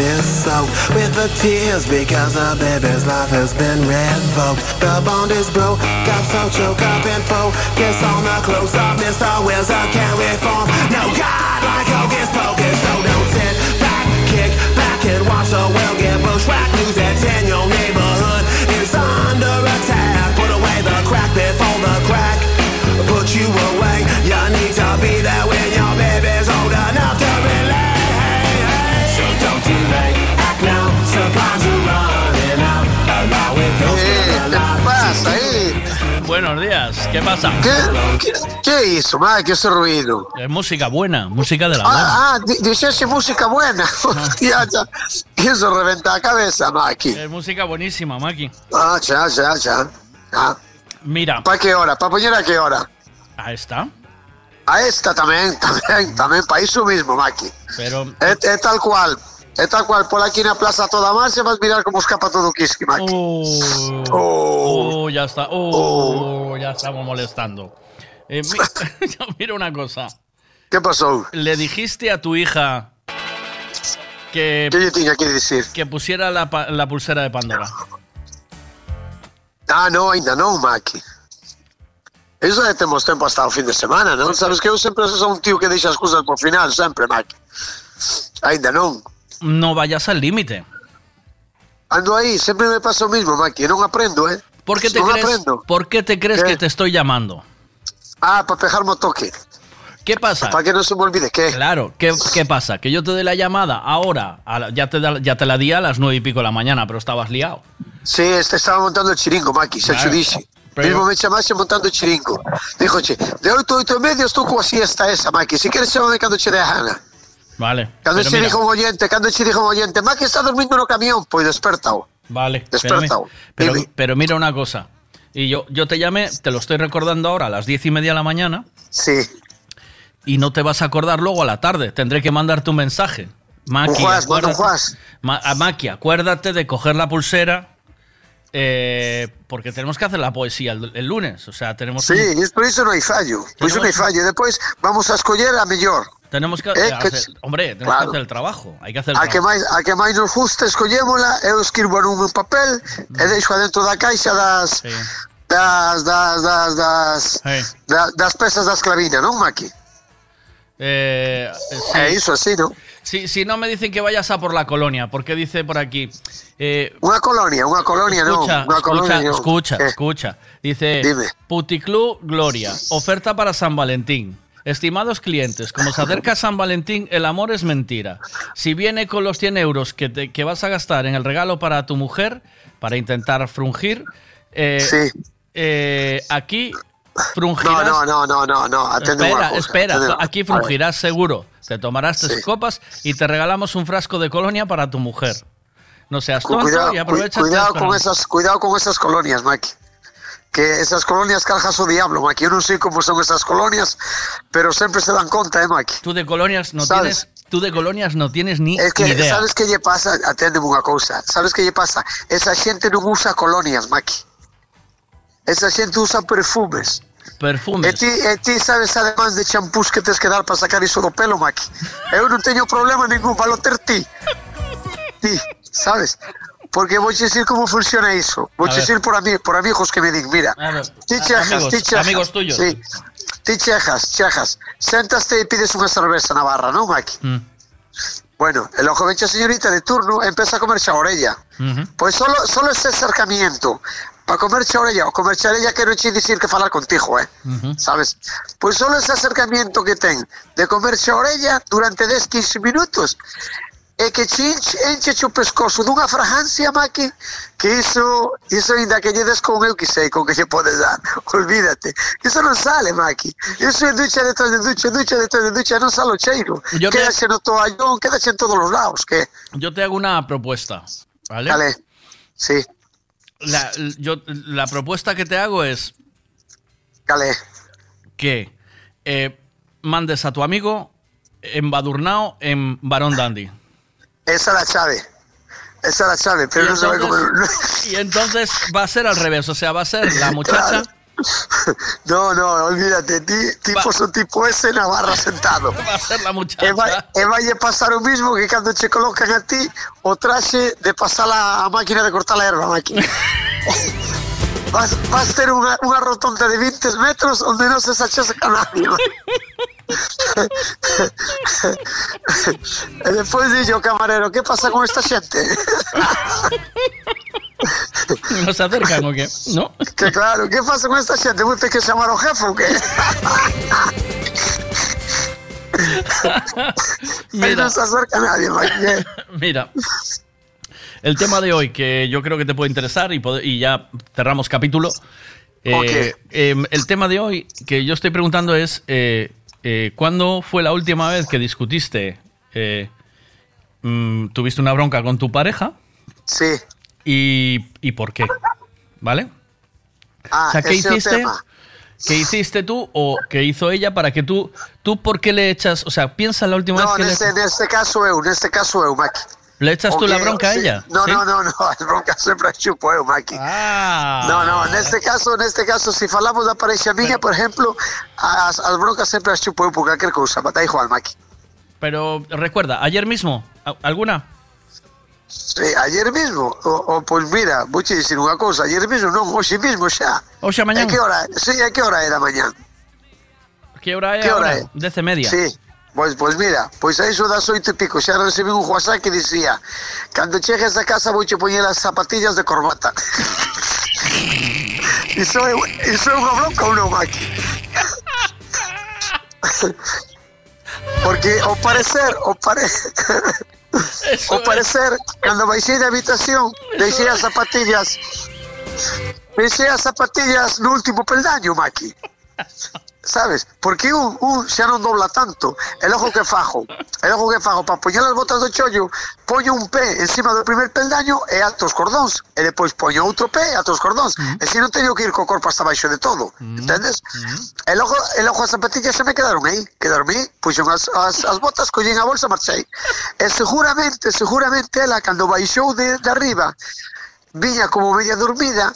is soaked with the tears because the baby's life has been revoked. The bond is broke, got so choked up and focus on the close up. Mr. Wizard can't reform. No God like Hocus Pocus, so don't sit back, kick back and watch the world get bushwhacked. News at 10, your Buenos días, ¿qué pasa? ¿Qué, qué, qué hizo, madre? ¿Qué ese ruido? Es música buena, música de la buena. Ah, ah, di- dices música buena. [LAUGHS] Hostia, ya. Eso reventa la cabeza, Maki. Es música buenísima, Maki. Ah, ya, ya, ya. Ah. Mira. ¿Para qué hora? ¿Para poner a qué hora? Ahí está. A esta también, [LAUGHS] también, también, para eso mismo, Maki. Pero. Es, es tal cual. Es tal cual, por aquí en la plaza toda más, se vas a mirar cómo escapa todo Kiski, Maki. Oh, ya está. Oh, ya estamos molestando. Eh, mi- [LAUGHS] [LAUGHS] mira una cosa. ¿Qué pasó? Le dijiste a tu hija que. ¿Qué yo tenía que decir? Que pusiera la, la pulsera de Pandora. Ah, no, ainda no, Maki. Eso ya tenemos tiempo hasta el fin de semana, ¿no? Sabes que yo siempre soy un tío que las cosas por final, siempre, Maki. Ainda no. No vayas al límite. Ando ahí, siempre me pasa lo mismo, Maki. No aprendo, ¿eh? ¿Por qué te no crees, aprendo. ¿por qué te crees que te estoy llamando? Ah, para pegarme toque. ¿Qué pasa? Para que no se me olvide, ¿qué? Claro, ¿qué, qué pasa? Que yo te doy la llamada ahora, a la- ya, te, da- ya te la di a las nueve y pico de la mañana, pero estabas liado. Sí, este estaba montando el chiringo, Maki, se Claro, pero- Mismo me llamaste montando el chiringo. Dijo, che, de 8 a 8 y media estoy como así está esa, Maki. Si quieres, llámame cuando te dé gana. Vale. Pero se mira, dijo un oyente, cuando se dijo un oyente, Maki está durmiendo en el camión, pues despertado. Vale. Despertado. espérame. Pero, pero mira una cosa. Y yo, yo te llamé, te lo estoy recordando ahora a las diez y media de la mañana. Sí. Y no te vas a acordar luego a la tarde. Tendré que mandarte un mensaje. Un manda un acuérdate-. Ma- a Maki, acuérdate de coger la pulsera. eh, porque tenemos que hacer la poesía el, el lunes. O sea, tenemos. Sí, un- es por eso no hay fallo. Por eso no hay fallo. Después vamos a escoger a mejor. Tenemos que, Eh, que- hacer- hombre, tenemos Claro. que hacer el trabajo. Hay que hacer el A que trabajo. máis, a que máis nos gusta, escollémola, eu escribo nun papel e deixo adentro da caixa das das das das das, da- das pesas da esclavina, non, Maki? Eh, sí. É iso así, non? Sí, si no me dicen que vayas a por la colonia, porque dice por aquí. eh, Unha colonia, unha colonia, escucha, unha colonia. escucha, escucha, Eh, escucha. Dice Dime. Puticlub Gloria, oferta para San Valentín. Estimados clientes, como se acerca San Valentín, el amor es mentira. Si viene con los 100 euros que, te- que vas a gastar en el regalo para tu mujer, para intentar frungir, eh, eh, aquí frungirás. No, no, no, no, no, no, atende Espera, cousa, espera, atende aquí frungirás seguro. Te tomarás tres copas y te regalamos un frasco de colonia para tu mujer. No seas tonto Cuidado, y aprovecha cuidado con esas, cuidado con esas colonias, Maki. Que esas colonias carjas o diablo, Maki. Eu non sei como son esas colonias, pero sempre se dan conta, eh, Maki. Tú de colonias no ¿Sabes? tienes, tú de colonias no tienes ni Es que, idea. sabes que lle pasa? Aténdeme unha cousa. Sabes que lle pasa? Esa xente non usa colonias, Maki. Esa xente usa perfumes. Perfumes. E ti, e ti sabes además de champús que tes que dar para sacar iso do pelo, Maki. Eu non teño problema ningún para lo ter ti. Ti, sabes? Porque vou dicir como funciona iso. Vou A ver. dicir por, ami por amigos que me din, mira, A ver, ti a- chejas, amigos, chejas. amigos tuyos. Sí. Ti chejas, chejas. Séntaste e pides unha cerveza na barra, non, Maki? Mm. Bueno, el ojo vencha señorita de turno empieza a comerse a orella. Ujú. Pues solo, solo ese acercamiento para comerse a orella o comerse a orella quero che dicir que falar contigo, eh? Ujú. sabes? Pois solo ese acercamiento que ten de comerse a orella durante 10-15 minutos e que che enche, enche o pescozo dunha fragancia, Maki, que iso, iso ainda que lle des con eu que sei con que lle podes dar. [LAUGHS] Olvídate. Iso non sale, Maki. Iso é ducha detrás de ducha, ducha detrás de ducha, non sale o cheiro. Yo te- Quédase no toallón, quédase en todos los lados, que... Yo te hago una propuesta, ¿vale? Vale. Sí. La, yo, la propuesta que te hago es Cale. que eh, mandes a tu amigo embadurnado en Barón Dandy. Esa es la chave. Esa es la chave, pero Y no sabe cómo... [LAUGHS] Y entonces va a ser al revés, o sea, va a ser la muchacha. No, no, olvídate, ti, tipo son tipo ese Navarra sentado. [LAUGHS] Va a ser la muchacha. E vai, a pasar o mismo que cando che colocan a ti o traxe de pasar a, a máquina de cortar a erva, Maki. Vas, vas ter unha, unha rotonda de 20 metros onde non se sachase a nadie. E despois dixo o camarero, que pasa con esta xente? [LAUGHS] ¿No se acercan o qué? ¿No? Que claro, que pasa con esta xente? Vou ter que chamar ao jefe ou que? Aí non se acerca nadie. [LAUGHS] Mira, el tema de hoy que yo creo que te puede interesar y, ya cerramos capítulo. Eh, Ok. em, el tema de hoy que yo estoy preguntando es, eh, eh, ¿cuándo fue la última vez que discutiste? eh, mm, ¿Tuviste una bronca con tu pareja? Sí. ¿Y, y por qué? ¿Vale? Ah, o sea, ¿qué hiciste? tema. ¿Qué hiciste tú o qué hizo ella para que tú, tú por qué le echas, o sea, piensa la última No, vez que neste, le, neste caso eu, neste caso eu, Maki. Le echas tú la bronca a ella. No, no, no, [LAUGHS] no, as broncas sempre as chupo eu, Maki. Ah. No, no, neste caso, neste caso, se falamos da parexa miña, por exemplo, as, as broncas sempre as chupo eu por calquer cousa, bata igual, Maki. Pero recuerda, ayer mismo, ¿a- ¿alguna? Sí, ayer mismo, o, o pois mira, vou che dicir unha cousa, ayer mismo non, hoxe mismo xa. Hoxe mañán? E que hora? Sí, e que hora é da mañán? ¿Qué hora es ¿Qué hora y media. Sí, pois, pois mira, pois a iso das oito e pico xa recibí un WhatsApp que dicía cando chegues a casa vou che poñer as zapatillas de corbata. iso, é, iso é unha bronca ou non, Maki? Porque ao parecer, ao pare... [LAUGHS] ao parecer, cando baixei da habitación, deixei as zapatillas deixei as zapatillas no último peldaño, Maki. sabes? Porque un, un xa non dobla tanto. E logo que fajo? E logo que fajo? Para poñer as botas do chollo, poño un pé encima do primer peldaño e alto os cordóns. E depois poño outro pé e alto os cordóns. Uh -huh. Mm. E se non teño que ir co corpo hasta baixo de todo. Mm. Uh -huh. Entendes? Uh -huh. Mm. E logo, e logo as zapatillas se me quedaron aí. Quedaron aí, puxen as, as, as botas, collín a bolsa, marchei. E seguramente, seguramente, ela cando baixou de, de arriba, viña como media dormida,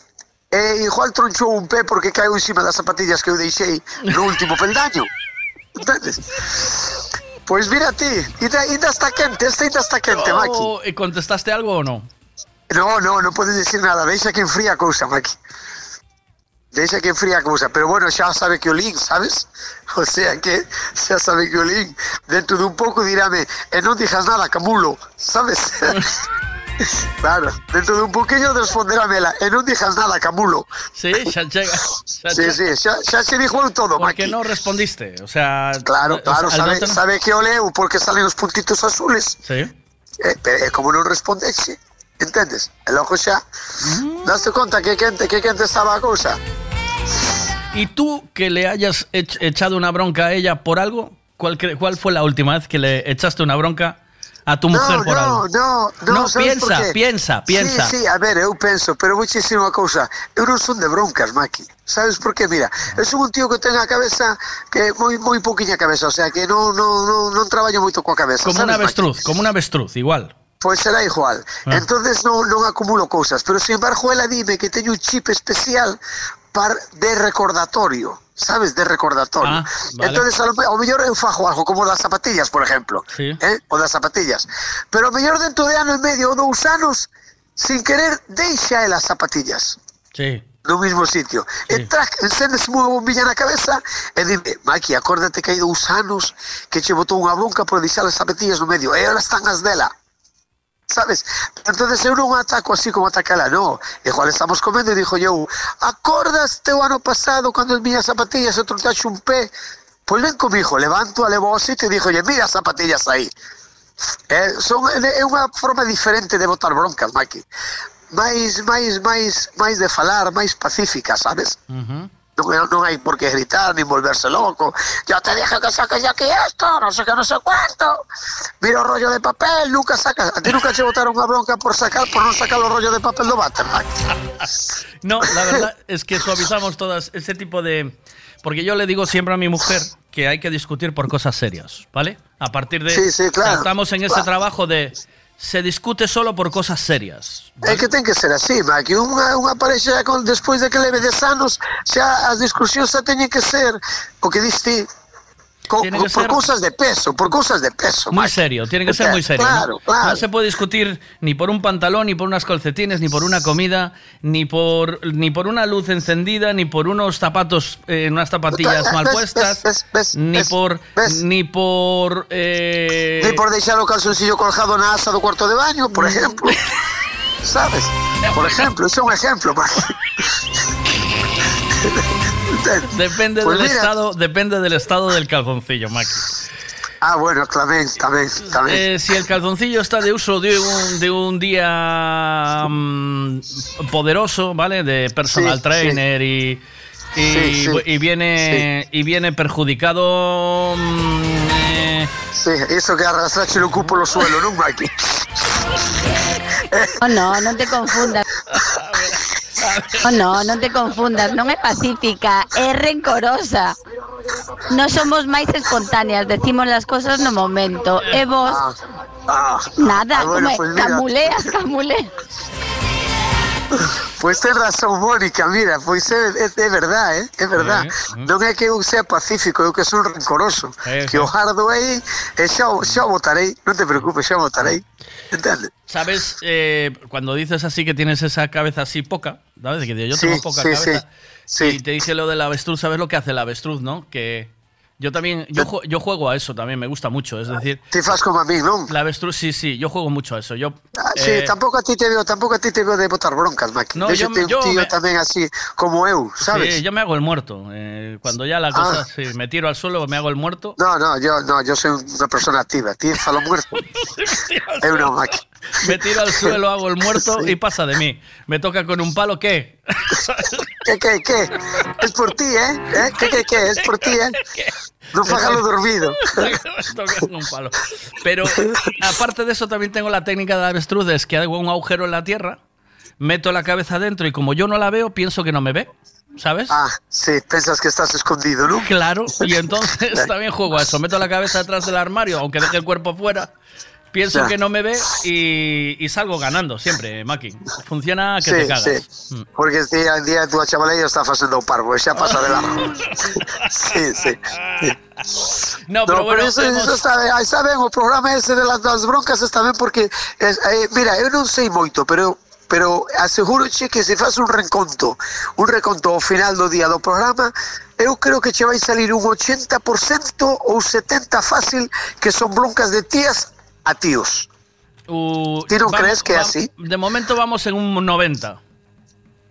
e igual tronchou un pé porque caeu encima das zapatillas que eu deixei no último peldaño. Entendes? Pois mira ti, ainda, ainda está quente, este ainda está quente, Maki. Oh, ¿y ¿Contestaste algo o no? No, no, non podes decir nada, deixa que enfría a cousa, Maki. Deixa que enfría a cousa, pero bueno, xa sabe que o link, sabes? [LAUGHS] O sea que xa sabe que o link dentro de un pouco dirame, e non dixas nada, camulo, sabes? [LAUGHS] [LAUGHS] claro, dentro de un poquinho responderame ela, e non dixas nada, camulo. Sí, xa chega. xa Sí, sí, xa, xa se dixo todo, ¿Por qué no respondiste? O sea, Claro, claro, o sea, sabe, no ten- sabe que o leu porque salen os puntitos azules. Sí. Eh, pero eh, como non respondexe, entendes? E logo xa, daste conta que quente, que quente estaba a cousa. ¿Y tú que le hayas ech- echado una bronca a ella por algo? ¿Cuál, cre- ¿Cuál fue la última vez que le echaste una bronca a tu mujer no, por no, algo? no, no, No, piensa, piensa, piensa. Sí, sí, a ver, eu penso, pero unha cousa, eu non son de broncas, Maki. Sabes por qué? Mira, eu son un tío que ten a cabeza que moi moi pouquiña cabeza, o sea, que non non non, non traballo moito coa cabeza, Como Maki? avestruz, como una avestruz, igual. Pois será igual. Ah. Entonces non, non acumulo cousas, pero sin embargo ela dime que teño un chip especial par de recordatorio, sabes, de recordatorio. Ah, vale. Entonces a lo, ao mellor eu fajo algo como das zapatillas, por exemplo, Sí. eh? o das zapatillas. Pero ao mellor dentro de ano e medio ou dous anos, sin querer, deixa ela as zapatillas Sí. no mismo sitio. E trac, encéndese unha bombilla na cabeza e dime, Maki, acórdate que hai dous anos que che botou unha bronca por deixar as zapatillas no medio. E ahora están as dela. sabes? entonces eu non ataco así como atacala, no. Igual estamos comendo e dixo eu, acordaste o ano pasado cando as miñas zapatillas eu trotaxe un pé? Pois ven comigo, levanto a levosa e te dixo, mira as zapatillas aí. É, eh, son, é unha forma diferente de botar broncas, Maki. Mais, mais, mais, mais de falar, máis pacífica, sabes? Uh -huh. Non, non hai por que gritar ni volverse loco. Ya te dije que saques de aquí esto, no sé qué, no sé cuánto. Mira o rollo de papel, nunca sacas. A ti nunca te botaron unha bronca por sacar, por non sacar o rollo de papel váter, Maki. [LAUGHS] No, la verdad es que suavizamos todas ese tipo de... Porque yo le digo siempre a mi mujer que hay que discutir por cosas serias, ¿vale? A partir de... Sí, sí, claro, estamos en ese claro. trabajo de... se discute solo por cosas serias. ¿vale? É que ten que ser así, va, que unha, unha parexa con, despois de que leve 10 anos xa as discusións xa teñen que ser o que diste co, Tiene que por ser- cousas de peso, por cousas de peso. Muy serio, tiene que ser muy serio. Claro, ¿no? claro. No se puede discutir ni por un pantalón, ni por unas calcetines, ni por una comida, ni por ni por una luz encendida, ni por unos zapatos, eh, unas zapatillas mal puestas, ves, ves, ni ves, por ni por eh, Ni por deixar o calzoncillo colgado na asa do cuarto de baño, por exemplo. [LAUGHS] Sabes? Por exemplo, ese é un exemplo, Maki. [LAUGHS] [LAUGHS] depende Pues del mira. estado, depende del estado del calzoncillo, Maki. Ah, bueno, tamén, tamén, tamén. Eh, si el calzoncillo está de uso de un, de un día mm, poderoso, ¿vale? De personal Sí, trainer y, y, Sí, sí. y viene y viene perjudicado. eh, Sí, iso que arrastrache o cu polo suelo, non, Maki? Oh, [LAUGHS] no, non te confundas. [LAUGHS] Oh, no, non te confundas, non é pacífica, é rencorosa. Non somos máis espontáneas, decimos las cosas no momento. E vos, Ah, nada, ah, bueno, é, pues mira. camuleas, camuleas. [LAUGHS] Pois ten razón, Mónica, mira, pois é, é, é verdad, eh? é verdad. Non é que eu sea pacífico, eu que son rencoroso. Eh, que o gardo aí e xa, o- xa o botarei, non te preocupes, xa o botarei. Entende? ¿Sabes? Eh, cuando dices así que tienes esa cabeza así poca, ¿sabes? Que yo Sí, tengo poca sí, cabeza. sí, Y te dije lo del avestruz, ¿sabes lo que hace el avestruz, no? Que yo también, yo, ju- yo juego a eso también, me gusta mucho. Es decir, Ti faz como a mí, non? la avestruz, sí, sí, yo juego mucho a eso. Yo, Ah, sí, eh, tampouco a ti te veo, tampouco a ti te veo de botar broncas, Maki. No, Deixa yo yo tío me- tamén así como eu, sabes? Sí, yo me hago el muerto. eh, cuando ya la cosa, Ah. sí, me tiro al suelo, me hago el muerto. No, no, yo, no, yo soy unha persona activa. Ti falo muerto. [LAUGHS] [LAUGHS] eu Maki. Me tiro al suelo, hago el muerto [LAUGHS] y pasa de mí. Me toca con un palo, ¿qué? ¿Qué, qué, qué? Es por ti, ¿eh? ¿Eh? ¿Qué, qué, qué? Es por ti, ¿eh? No lo dormido. [LAUGHS] Con un palo. Pero aparte de eso, también tengo la técnica de avestruz, es que hago un agujero en la tierra, meto la cabeza dentro y como yo no la veo, pienso que no me ve. ¿Sabes? Ah, sí, pensas que estás escondido, ¿no? Claro, y [LAUGHS] entonces también juego a eso. Meto la cabeza detrás del armario, aunque deje el cuerpo fuera, pienso ya. que no me ve y, y, salgo ganando siempre, Maki. Funciona que sí, te cagas. Sí. Mm. Porque este día, día de tu chavala ya está haciendo un parvo, ya pasa de largo. [LAUGHS] sí, sí, sí. No, pero, no, bueno, eso, hemos... eso está, ben, está ben, o programa ese de las, das broncas está ben porque es, eh, mira, eu non sei moito, pero pero aseguro che que se faz un reconto, un reconto ao final do día do programa, eu creo que che vai salir un 80% ou 70% fácil que son broncas de tías a tíos. Uh, ¿Ti non vamos- crees que así? De momento vamos en un 90.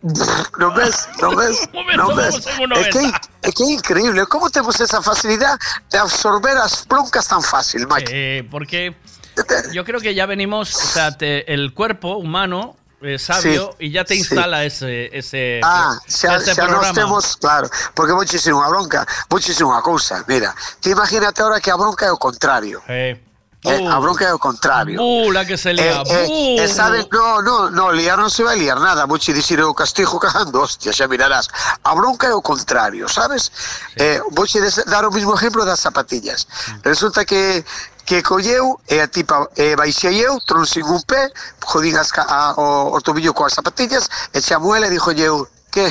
[LAUGHS] Non ves, non [LAUGHS] ves, non ves. É que, 90. é que increíble, como temos esa facilidad de absorber as broncas tan fácil, Mike? Eh, porque yo creo que ya venimos, o sea, te- el cuerpo humano es sabio Sí, y ya te sí. instala ese, ese, Ah, xa, ese nós programa. claro, porque unha bronca, unha cousa, mira, ti imagínate ahora que a bronca é o contrario. Eh. Eh, a bronca é o contrario. Bula que se lía. Eh, eh, eh, sabe, no, no, no, liar non se vai liar nada. Vou dicir o castigo [LAUGHS] cagando, hostia, xa mirarás. A bronca é o contrario, sabes? Sí. Eh, vou dar o mismo exemplo das zapatillas. Mm. Resulta que que colleu e eh, a tipa eh, e baixei eu, tronsin un pé, jodín as, a, o, o tobillo coas zapatillas e chamou ela e dixo eu, que?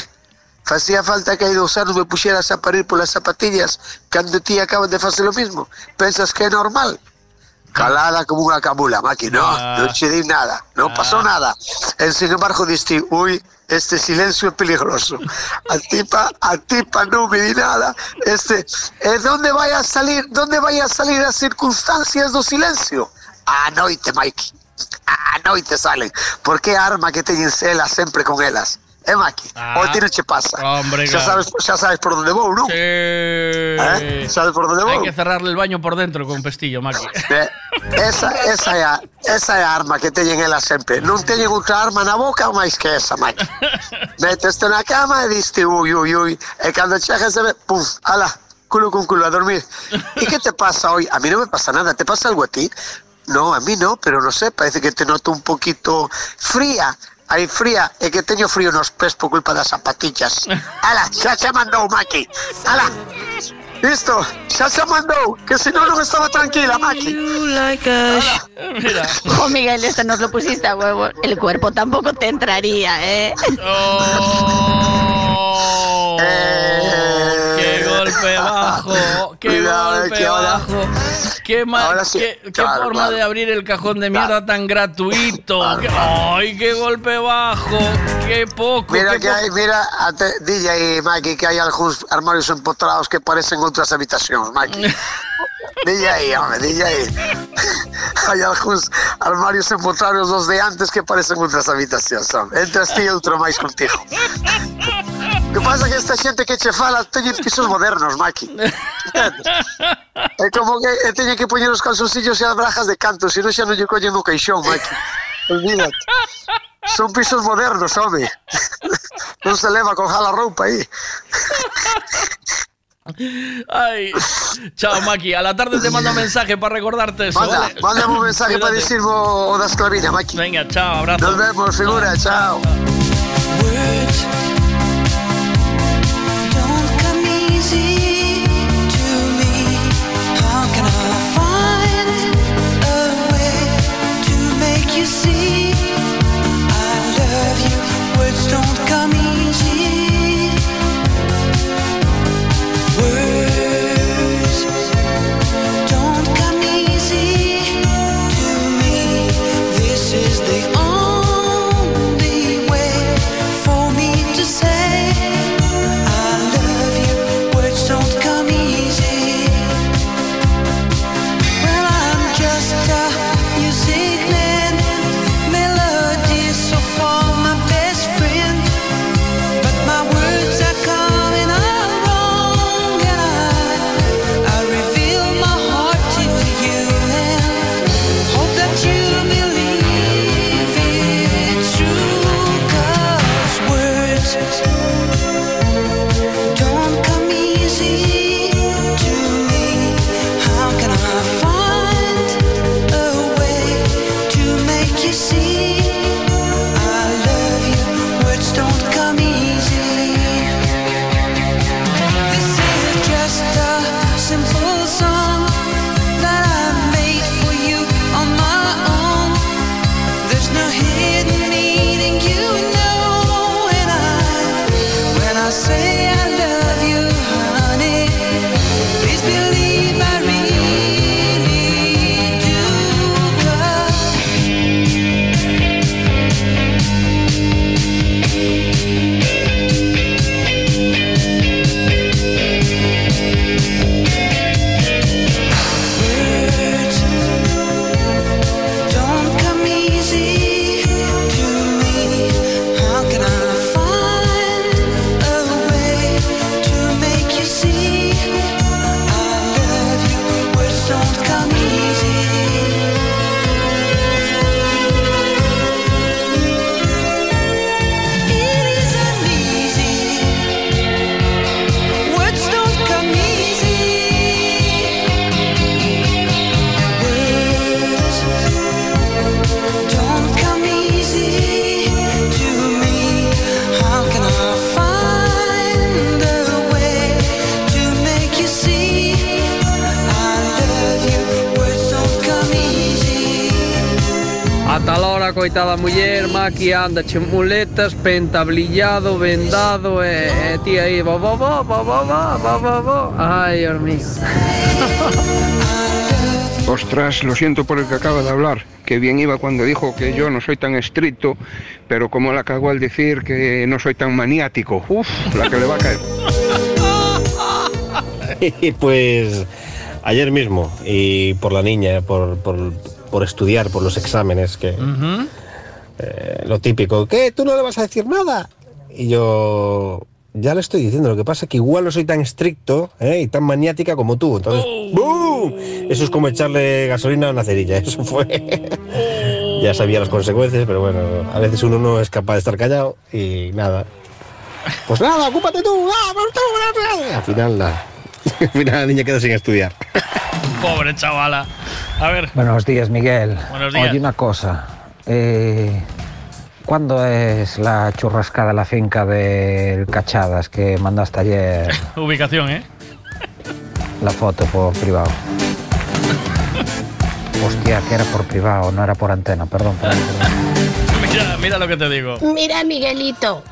Facía falta que hai dous anos me puxeras a parir polas zapatillas cando ti acaban de facer o mismo. Pensas que é normal? Calada como unha camula, Maki, no, Ah. non che di nada, non pasou nada. En sin embargo, diste, uy, este silencio é peligroso. [LAUGHS] A tipa, a tipa non me di nada. Este, eh, donde vai a salir, donde vai a salir as circunstancias do silencio? A noite, Mike. A noite salen. Porque a arma que teñen elas sempre con elas. É Maki. Ah. o ti non che pasa. Hombre, claro. sabes, xa sabes por onde vou, non? Sí. Eh? Sabes por onde vou? Hay que cerrarle el baño por dentro con pestillo, Maki. Eh, Esa, esa, é a, esa é a arma que teñen elas sempre. Non teñen outra arma na boca máis que esa, Mike. Meteste na cama e diste ui, ui, ui. E cando chegas a ver, pum, ala, culo con culo a dormir. E que te pasa hoy? A mí non me pasa nada. ¿Te pasa algo a ti? No, a mí no, pero no sé, parece que te noto un poquito fría. Aí fría, é que teño frío nos pés por culpa das zapatillas. [LAUGHS] Ala, xa se mandou, Maki. Ala, listo, xa se mandou, que si non non estaba tranquila, Maki. Mira. Jo, [LAUGHS] Miguel, esto nos lo pusiste a huevo. El cuerpo tampoco te entraría, ¿eh? Oh, ¡Qué golpe [LAUGHS] bajo! ¡Qué Cuidado, golpe que ahora- bajo! ¡Qué, ma- ahora sí, qué, qué claro, forma claro. de abrir el cajón de mierda tan gratuito! ¡Qué- ¡Ay, qué golpe bajo! ¡Qué poco! Mira qué que poco! hai, mira, dille aí, Maki, que hai algúns armarios empotrados que parecen Maki. dille aí, home, dille aí. hai algúns armarios empotrados dos de antes que parecen outras habitacións, home. Entras ti e outro máis contigo. que pasa que esta xente que che fala teñen pisos modernos, Maki. Entendes? É como que eh, teñen que poñer os calzoncillos e as brajas de canto, se non xa non lle collen no caixón, Maki. Olvídate. Son pisos modernos, home. Non se leva con jala roupa aí. Ay, chao Maki, a la tarde te mando mensaje para recordarte eso. Manda, ¿vale? mándame un mensaje para decirme o das clavinas, Maki. Venga, chao, abrazo. Nos vemos, figura, chao. Don't coitada muller, Maki anda che muletas, pentablillado, vendado e, e ti aí, bo, bo, bo, bo, bo, bo, bo, bo, bo. Ai, Dios mío. [LAUGHS] Ostras, lo siento por el que acaba de hablar. Que bien iba cuando dijo que yo no soy tan estricto, pero como la cagó al decir que no soy tan maniático. Uf, la que le va a caer. [LAUGHS] Y pues ayer mismo, y por la niña, por, por- por estudiar, por los exámenes, que eh, lo típico, ¿qué? ¿Tú no le vas a decir nada? Y yo ya le estoy diciendo, lo que pasa es que igual no soy tan estricto ¿eh? y tan maniática como tú. Entonces, ¡boom! Eso es como echarle gasolina a una cerilla, [LAUGHS] eso fue. ya sabía las consecuencias, pero bueno, a veces uno no es capaz de estar callado y nada. Pues nada, ocúpate tú, ¡ah, pues tú! Al final, nada. [LAUGHS] Al final la niña quedó sin estudiar. Pobre chavala. A ver. Buenos días, Miguel. Buenos días. Oye, una cosa. Eh, ¿Cuándo es la churrascada en la finca del Cachadas que mandaste ayer [LAUGHS] Ubicación, ¿eh? la foto por privado? Hostia, que era por privado, no era por antena, perdón. perdón, perdón. [LAUGHS] Mira, mira lo que te digo. Mira, Miguelito.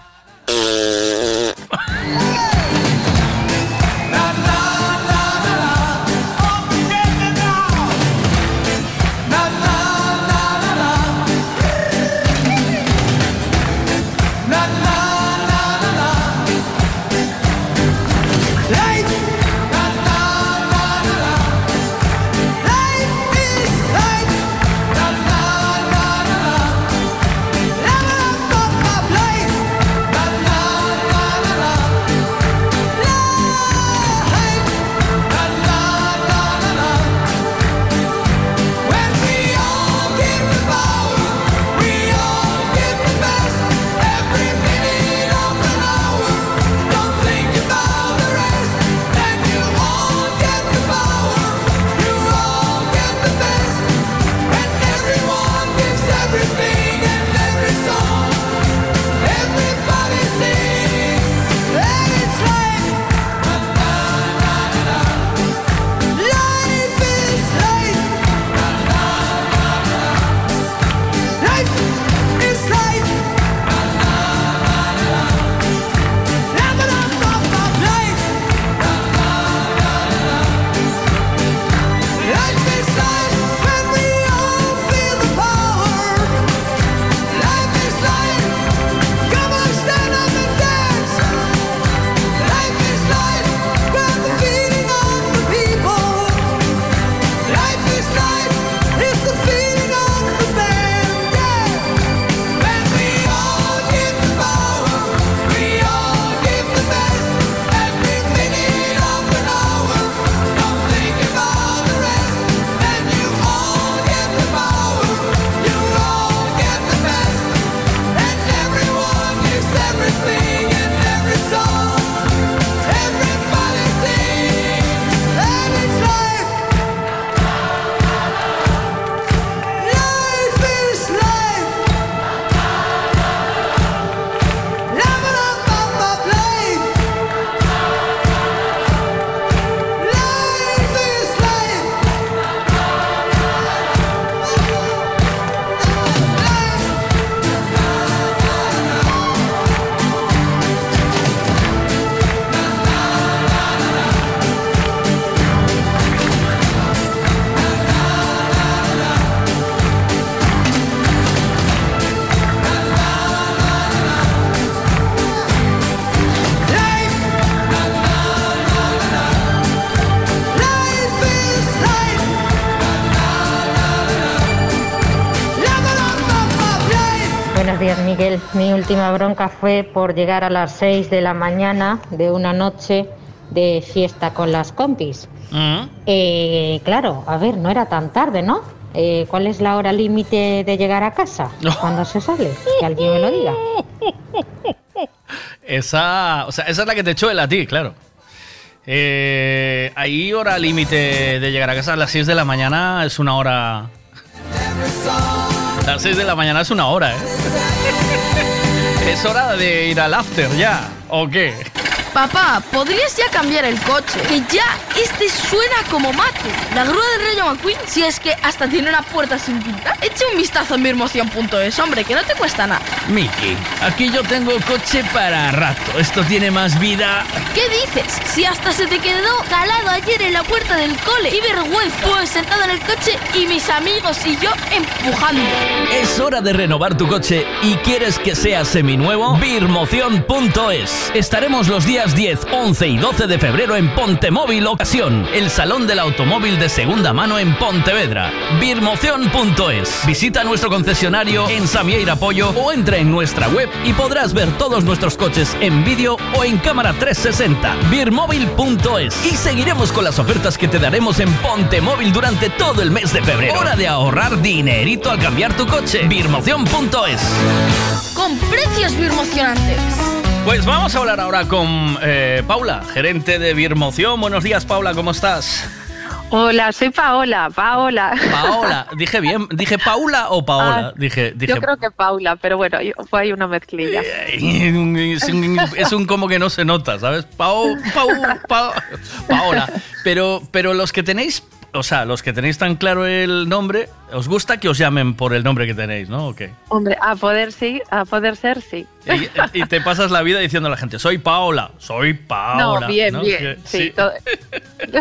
Mi última bronca fue por llegar a las 6 de la mañana de una noche de fiesta con las compis. Eh, claro, a ver, no era tan tarde, ¿no? Eh, ¿Cuál es la hora límite de llegar a casa? ¿Cuándo se sale? Que alguien me lo diga. [LAUGHS] Esa, o sea, esa es la que te echó el a ti, claro. Eh, ahí hora límite de llegar a casa a las 6 de la mañana es una hora. Las 6 de la mañana es una hora, ¿eh? Es hora de ir al after ya, ¿o qué? Papá, ¿podrías ya cambiar el coche? Que ya este suena como mate. La grúa del Rayo McQueen, si es que hasta tiene una puerta sin pintar. Echa un vistazo en mirmoción.es, hombre, que no te cuesta nada. Miki, aquí yo tengo coche para rato. Esto tiene más vida. ¿Qué dices? Si hasta se te quedó calado ayer en la puerta del cole. ¡Y vergüenza! Pues sentado en el coche y mis amigos y yo empujando. Es hora de renovar tu coche y quieres que sea seminuevo. Birmoción.es. Estaremos los días 10, 11 y 12 de febrero en Pontemóvil Ocasión, el salón del automóvil de segunda mano en Pontevedra. Birmoción.es. Visita nuestro concesionario en Samieira Pollo o entra en nuestra web y podrás ver todos nuestros coches en vídeo o en cámara 360. Birmóvil.es. Y seguiremos con las ofertas que te daremos en Pontemóvil durante todo el mes de febrero. Hora de ahorrar dinerito al cambiar tu coche. Birmoción.es. Con precios birmocionantes. Pues vamos a hablar ahora con eh, Paula, gerente de Birmoción. Buenos días, Paula, ¿cómo estás? Hola, soy Paola, Paola. Paola, [LAUGHS] dije bien, dije Paula o Paola, Ah, dije, dije. Yo creo que Paula, pero bueno, fue ahí una mezclilla. Es un, es un como que no se nota, ¿sabes? Pao, Pau, Pao- Paola. Pero, pero los que tenéis, o sea, los que tenéis tan claro el nombre, os gusta que os llamen por el nombre que tenéis, ¿no? ¿O qué? Hombre, a poder sí, a poder ser sí. Y, y te pasas la vida diciendo a la gente, soy Paola, soy Paola. no, bien, ¿no? bien, sí. todo- [LAUGHS]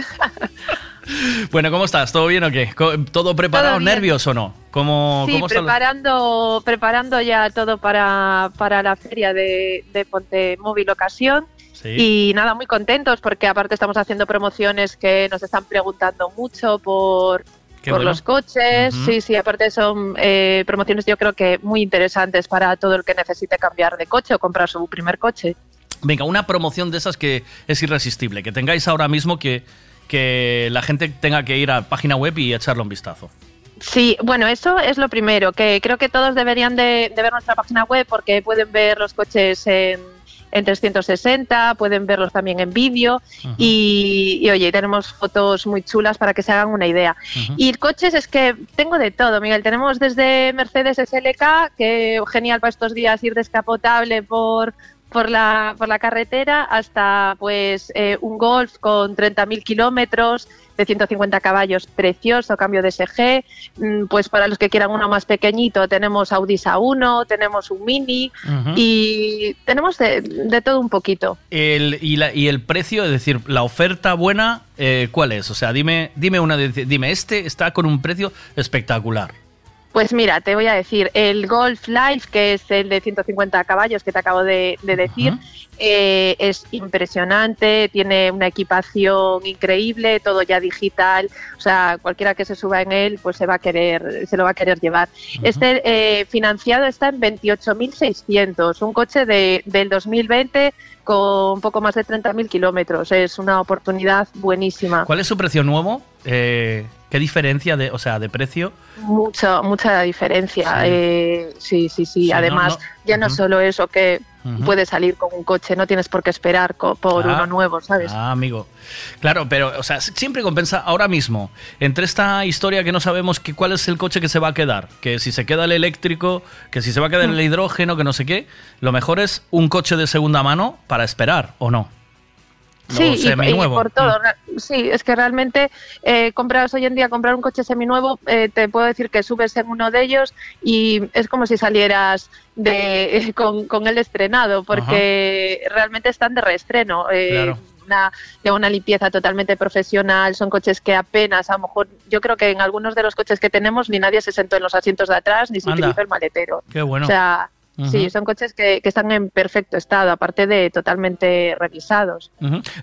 Bueno, ¿cómo estás? ¿Todo bien o qué? ¿Todo preparado? Todo. ¿Nervios o no? ¿Cómo, sí, cómo los- preparando, preparando ya todo para, para la feria de, de Ponte Móvil Ocasión. Sí. Y nada, muy contentos porque aparte estamos haciendo promociones que nos están preguntando mucho por, Qué por bueno. los coches. Sí, sí, aparte son eh, promociones yo creo que muy interesantes para todo el que necesite cambiar de coche o comprar su primer coche. Venga, una promoción de esas que es irresistible, que tengáis ahora mismo que, que la gente tenga que ir a página web y echarle un vistazo. Sí, bueno, eso es lo primero, que creo que todos deberían de, de ver nuestra página web porque pueden ver los coches en, en 360, pueden verlos también en vídeo. Y, y, oye, tenemos fotos muy chulas para que se hagan una idea. Y coches es que tengo de todo, Miguel, tenemos desde Mercedes SLK, que genial para estos días ir descapotable por por la, por la carretera hasta pues eh, un Golf con 30.000 kilómetros de 150 caballos, precioso, cambio de SG. Mm, Pues para los que quieran uno más pequeñito tenemos Audi A1, tenemos un Mini y tenemos de, de todo un poquito. El, y, la- y el precio, es decir, la oferta buena, eh, ¿cuál es? O sea, dime, dime una, dime, este está con un precio espectacular. Pues mira, te voy a decir, el Golf Life, que es el de 150 caballos que te acabo de, de decir, eh, es impresionante, tiene una equipación increíble, todo ya digital, o sea, cualquiera que se suba en él, pues se va a querer, se lo va a querer llevar. Este eh, financiado está en 28.600, un coche de, del 2020 con poco más de 30.000 kilómetros, es una oportunidad buenísima. ¿Cuál es su precio nuevo? Eh, ¿Qué diferencia de, o sea, de precio? Mucha, mucha diferencia. eh, Sí, sí, sí. Sí, no, Además, no. ya no solo eso, que puedes salir con un coche, no tienes por qué esperar por Ah. uno nuevo, ¿sabes? Ah, amigo. Claro, pero, o sea, siempre compensa ahora mismo, entre esta historia que no sabemos que, cuál es el coche que se va a quedar, que si se queda el eléctrico, que si se va a quedar el hidrógeno, que no sé qué, lo mejor es un coche de segunda mano para esperar, ¿o no? Sí, y, por todo. Ra- Sí, es que realmente eh, compras hoy en día, comprar un coche seminuevo, eh, te puedo decir que subes en uno de ellos y es como si salieras de [LAUGHS] con, con el estrenado, porque realmente están de reestreno. eh, Claro. Una, una limpieza totalmente profesional, son coches que apenas, a lo mejor, yo creo que en algunos de los coches que tenemos ni nadie se sentó en los asientos de atrás ni se Anda. utilizó el maletero. Qué bueno. O sea, Sí, son coches que, que están en perfecto estado, aparte de totalmente revisados.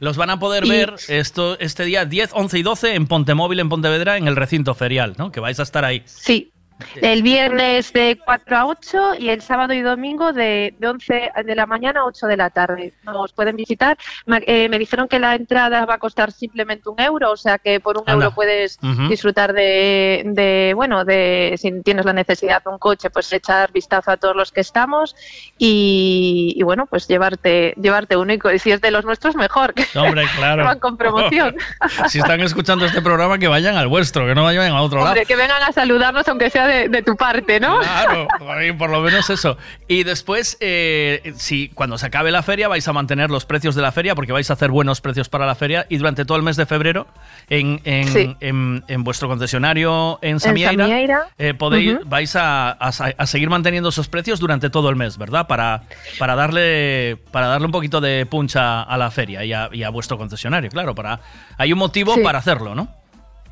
Los van a poder Y- ver esto, este día 10, 11 y 12 en Pontemóvil, en Pontevedra, en el recinto ferial, ¿no? Que vais a estar ahí. Sí. El viernes de 4 a 8 y el sábado y domingo de, de 11 de la mañana a 8 de la tarde. Nos pueden visitar. Me, eh, me dijeron que la entrada va a costar simplemente un euro, o sea que por un Anda. euro puedes Ujú. disfrutar de, de, bueno, de si tienes la necesidad de un coche, pues echar vistazo a todos los que estamos y, y bueno, pues llevarte, llevarte uno y si es de los nuestros mejor, Hombre, claro. van con promoción. [LAUGHS] si están escuchando este programa, que vayan al vuestro, que no vayan a otro lado. Hombre, que vengan a saludarnos aunque sea de, de tu parte, ¿no? Claro, por lo menos eso. Y después, eh, si cuando se acabe la feria, vais a mantener los precios de la feria, porque vais a hacer buenos precios para la feria. Y durante todo el mes de febrero, en, en, Sí. en- en vuestro concesionario en Samieira, eh, podéis, vais a, a seguir manteniendo esos precios durante todo el mes, ¿verdad? Para, para, darle, para darle un poquito de puncha a la feria y a, y a vuestro concesionario, claro. Para, hay un motivo Sí. para hacerlo, ¿no?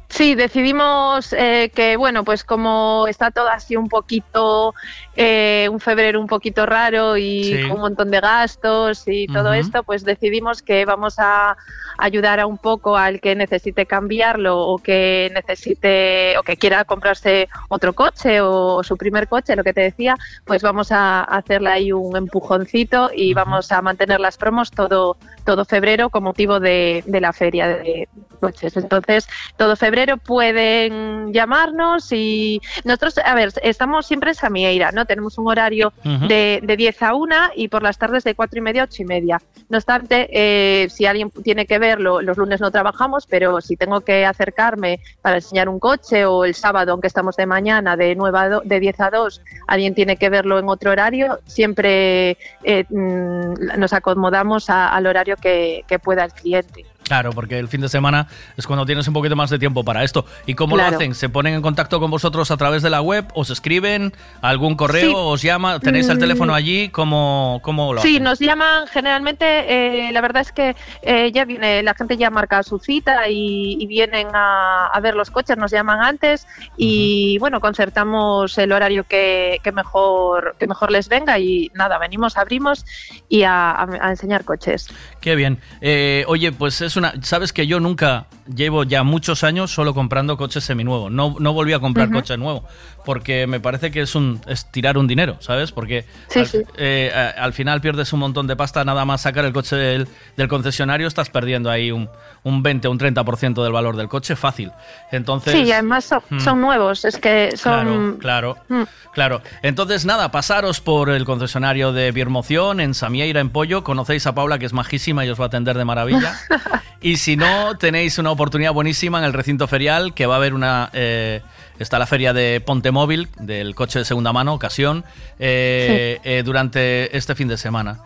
Sí, decidimos eh, que, bueno, pues como está todo así un poquito, eh, un febrero un poquito raro y Sí. un montón de gastos y todo esto, pues decidimos que vamos a ayudar a un poco al que necesite cambiarlo o que necesite o que quiera comprarse otro coche o su primer coche, lo que te decía, pues vamos a hacerle ahí un empujoncito y vamos a mantener las promos todo, todo febrero con motivo de, de la feria de coches. Entonces, todo febrero pueden llamarnos y nosotros, a ver, estamos siempre en Samieira, ¿no? Tenemos un horario de, de 10 a 1 y por las tardes de 4 y media a 8 y media. No obstante, eh, si alguien tiene que verlo, los lunes no trabajamos, pero si tengo que acercarme para enseñar un coche o el sábado, aunque estamos de mañana, de, 9 a do- de 10 a 2, alguien tiene que verlo en otro horario, siempre eh, mm, nos acomodamos a- al horario que, que pueda el cliente. Claro, porque el fin de semana es cuando tienes un poquito más de tiempo para esto. ¿Y cómo Claro. lo hacen? ¿Se ponen en contacto con vosotros a través de la web? ¿Os escriben? ¿Algún correo? Sí. ¿Os llama? ¿Tenéis el Mm. teléfono allí? ¿Cómo, cómo lo Sí, hacen? nos llaman generalmente, eh, la verdad es que eh, ya viene, la gente ya marca su cita y, y vienen a, a ver los coches, nos llaman antes y bueno, concertamos el horario que, que mejor que mejor les venga y nada, venimos, abrimos y a, a- a enseñar coches. Qué bien. Eh, oye, pues es Sabes que yo nunca llevo ya muchos años solo comprando coches seminuevos. No, no volví a comprar Ujú. coche nuevo porque me parece que es un es tirar un dinero, ¿sabes? Porque Sí, al, sí. eh, a- al final pierdes un montón de pasta nada más sacar el coche del, del concesionario, estás perdiendo ahí un, un 20 o un 30% del valor del coche fácil. Entonces, sí, y además son, Mm. son nuevos, es que Claro, son... claro, Mm. claro. Entonces, nada, pasaros por el concesionario de Biermoción en Samieira, en Pollo. Conocéis a Paula, que es majísima y os va a atender de maravilla. [LAUGHS] y si no, tenéis una oportunidad buenísima en el recinto ferial, que va a haber una... eh, está la feria de Ponte Móvil, del coche de segunda mano, ocasión, eh, eh, durante este fin de semana.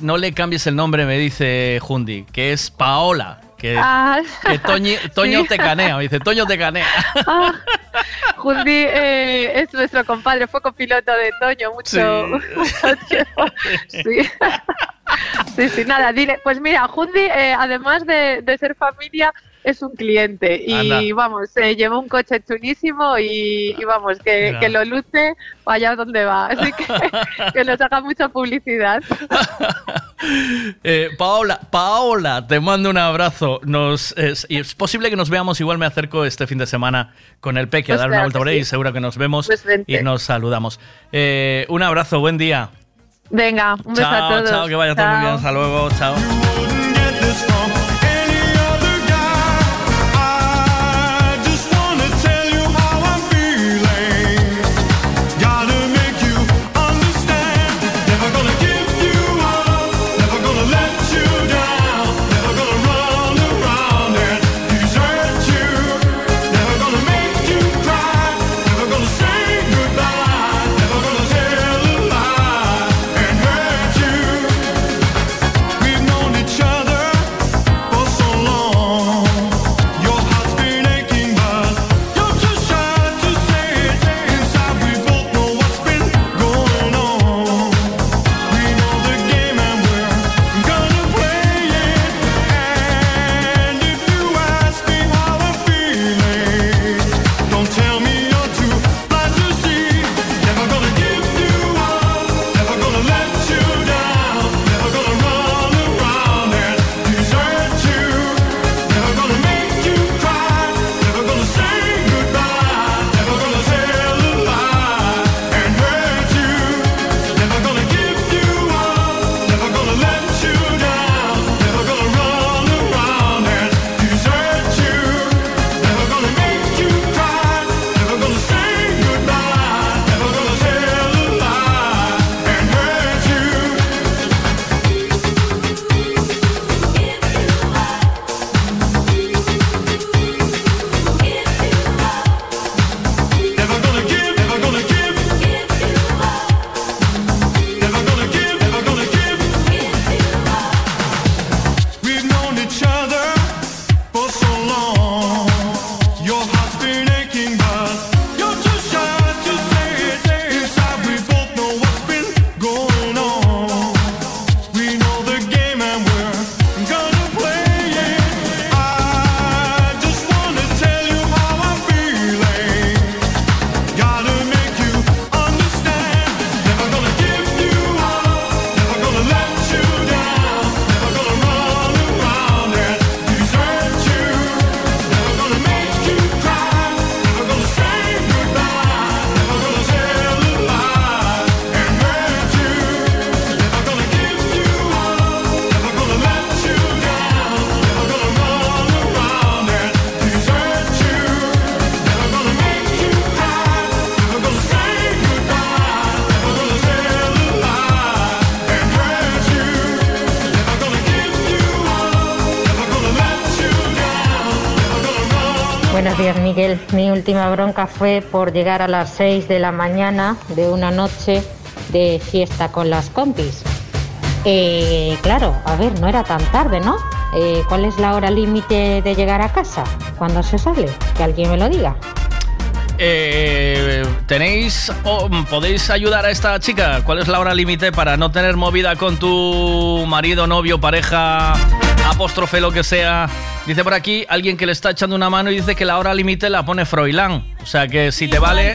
No le cambies el nombre, me dice Jundi, que es Paola. Que, Ah, que Toñi- [LAUGHS] Toño sí. te canea, me dice, Toño te canea. Ah, Jundi eh, es nuestro compadre, fue copiloto de Toño mucho, mucho tiempo. Sí. [LAUGHS] sí, sí, nada, dile, pues mira, Jundi, eh, además de, de ser familia, es un cliente y Anda. vamos, se llevó un coche chulísimo y, y vamos, que, que lo luce allá donde va, así que [LAUGHS] que nos haga mucha publicidad. [LAUGHS] Eh, Paola, Paola, te mando un abrazo. Nos, es, posible que nos veamos. Igual me acerco este fin de semana con el Peque a Pues dar una vuelta por ahí. sí. Seguro que nos vemos Pues y nos saludamos. Eh, un abrazo, buen día. Venga, un beso a chao, todos. chao, que vaya todo muy bien. Hasta luego, chao. Mi última bronca fue por llegar a las 6 de la mañana de una noche de fiesta con las compis. Eh, claro, a ver, no era tan tarde, ¿no? Eh, ¿Cuál es la hora límite de llegar a casa? ¿Cuándo se sale? Que alguien me lo diga. Eh, ¿Tenéis o podéis ayudar a esta chica? ¿Cuál es la hora límite para no tener movida con tu marido, novio, pareja, apóstrofe, lo que sea? Dice por aquí alguien que le está echando una mano y dice que la hora límite la pone Froilán. O sea que si te vale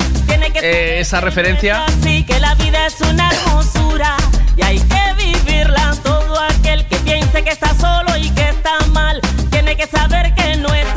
eh, esa referencia. Así que la vida es una hermosura y hay que vivirla. Todo aquel que piense que está solo y que está mal, tiene que saber que no es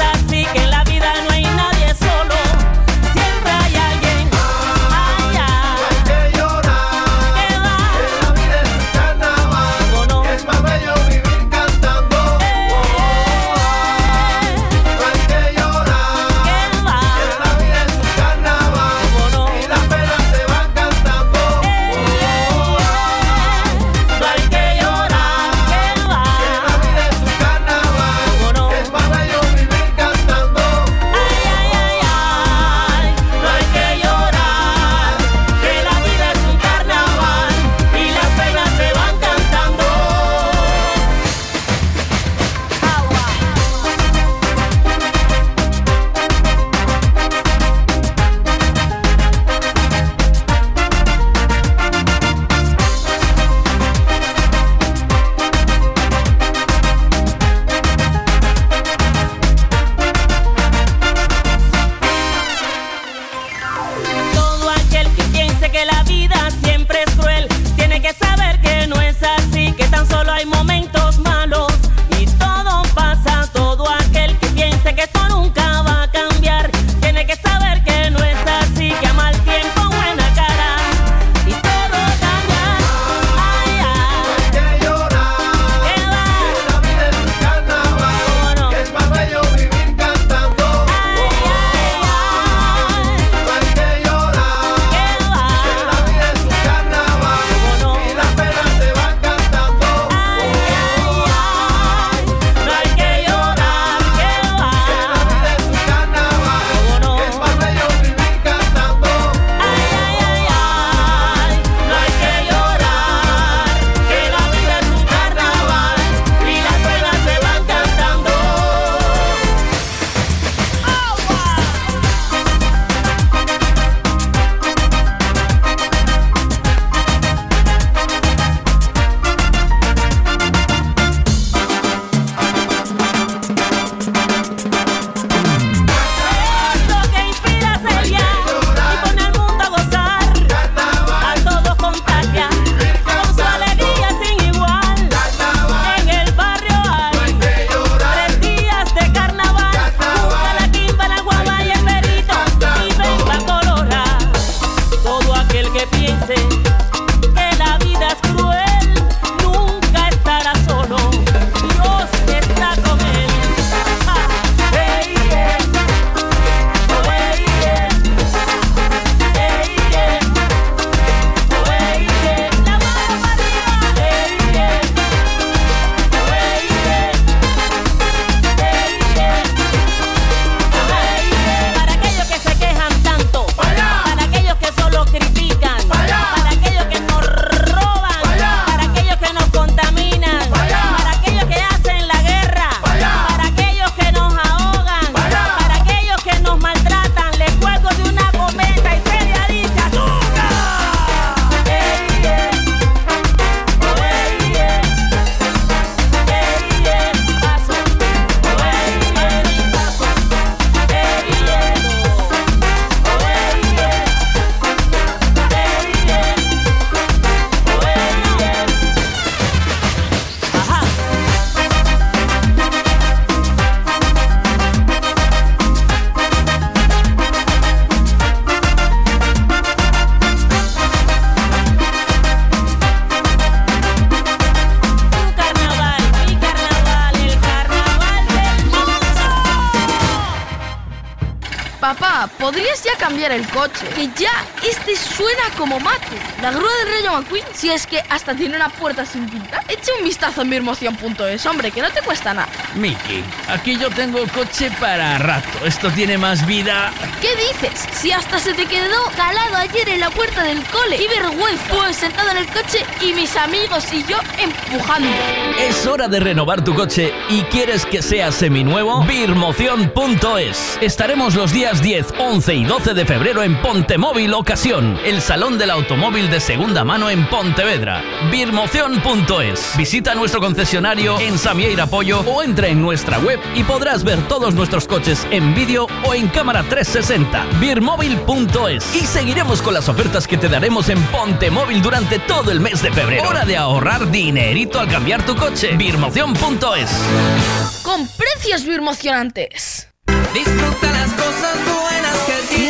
cambiar el coche? Que ya este suena como mate. La grúa del Rayo McQueen, si es que hasta tiene una puerta sin pintar. Echa un vistazo en mirmoción.es, hombre, que no te cuesta nada. Miki, aquí yo tengo coche para rato. Esto tiene más vida. ¿Qué dices? Si hasta se te quedó calado ayer en la puerta del cole. Y vergüenza. Pues sentado en el coche y mis amigos y yo empujando. Es hora de renovar tu coche y quieres que sea seminuevo. Birmoción.es. Estaremos los días 10, 11 y 12 de febrero en Pontemóvil Ocasión, el salón del automóvil de segunda mano en Pontevedra. Birmoción.es. Visita nuestro concesionario en Samieira Pollo o entra en nuestra web y podrás ver todos nuestros coches en vídeo o en cámara 360. Birmóvil.es. Y seguiremos con las ofertas que te daremos en Pontemóvil durante todo el mes de febrero. Hora de ahorrar dinerito al cambiar tu coche. Birmoción.es. Con precios birmocionantes. Disfruta las cosas buenas que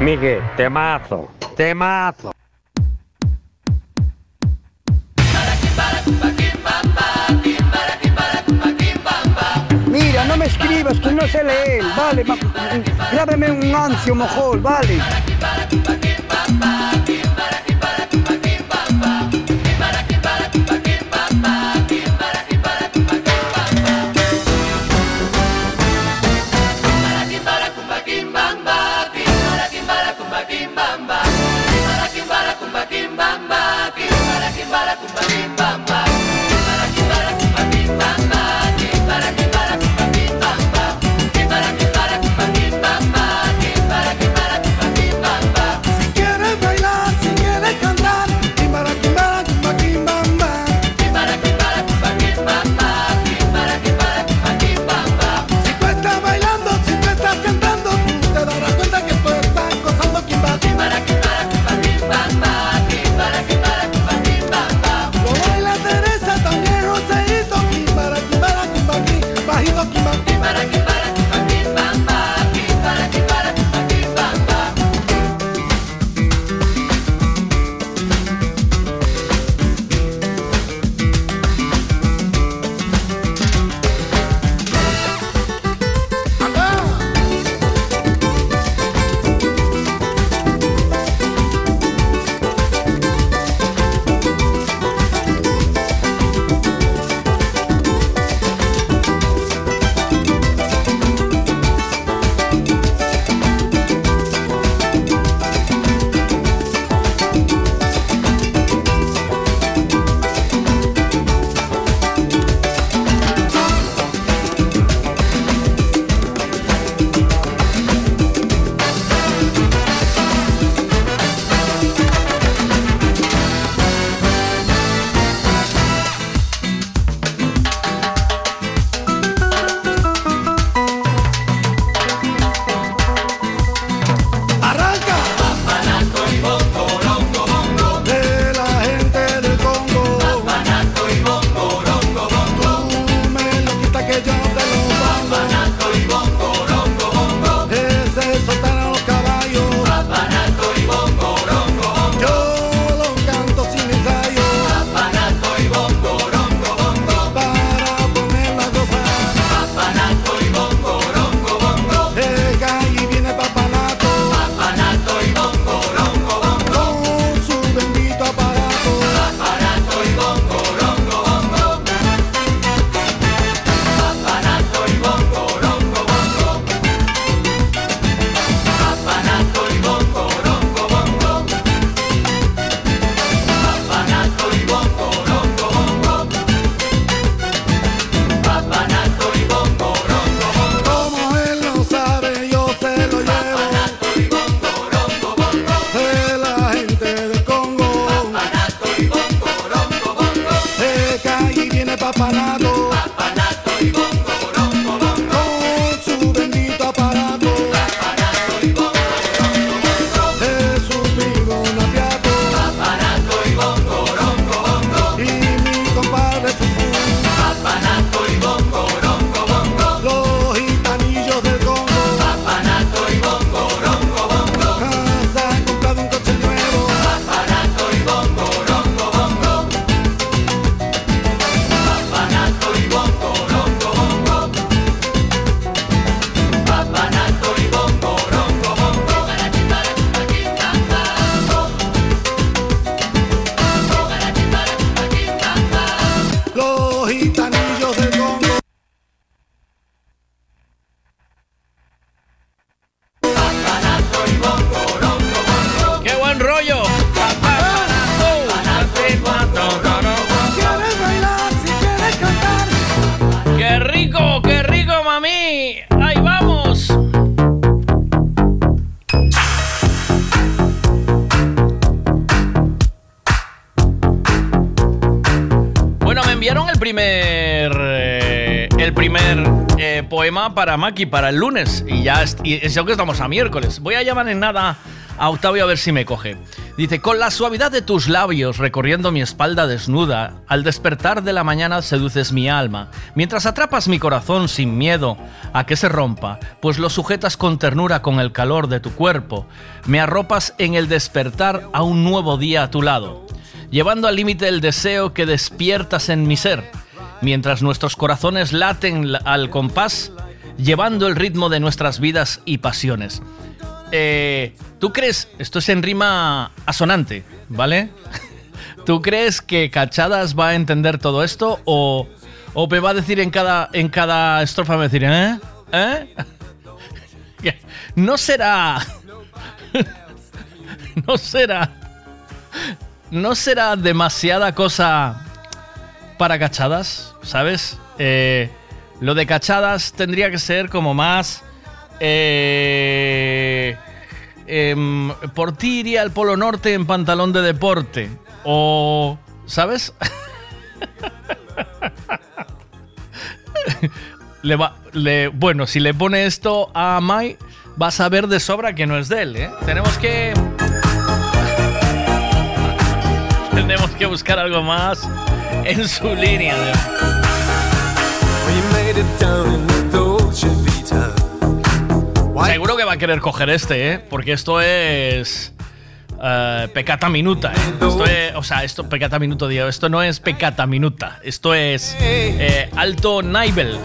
Miguel, temazo, temazo. Mira, no me escribas que no sé leer, vale, grábame un ancio mojol, vale. Para Maki para el lunes y ya es, y que estamos a miércoles. Voy a llamar en nada a Octavio a ver si me coge. Dice, con la suavidad de tus labios recorriendo mi espalda desnuda, al despertar de la mañana seduces mi alma, mientras atrapas mi corazón sin miedo a que se rompa, pues lo sujetas con ternura con el calor de tu cuerpo, me arropas en el despertar a un nuevo día a tu lado, llevando al límite el deseo que despiertas en mi ser, mientras nuestros corazones laten la- al compás, llevando el ritmo de nuestras vidas y pasiones. Eh, ¿Tú crees? Esto es en rima asonante, ¿vale? [LAUGHS] ¿Tú crees que Cachadas va a entender todo esto o, o me va a decir en cada, en cada estrofa, me va a decir, ¿eh? ¿Eh? [LAUGHS] No será... [LAUGHS] No será... No será demasiada cosa para Cachadas, ¿sabes? Eh, lo de Cachadas tendría que ser como más... Eh, em, por ti iría al Polo Norte en pantalón de deporte. O. ¿Sabes? [LAUGHS] le va, le, bueno, si le pone esto a Mai, vas a ver de sobra que no es de él, ¿eh? Tenemos que. [LAUGHS] Tenemos que buscar algo más en su línea. Seguro que va a querer coger este, ¿eh? Porque esto es. eh, pecata minuta, ¿eh? Esto es, o sea, esto, pecata minuto, digo, esto no es pecata minuta, esto es eh, alto nivel. ¿eh?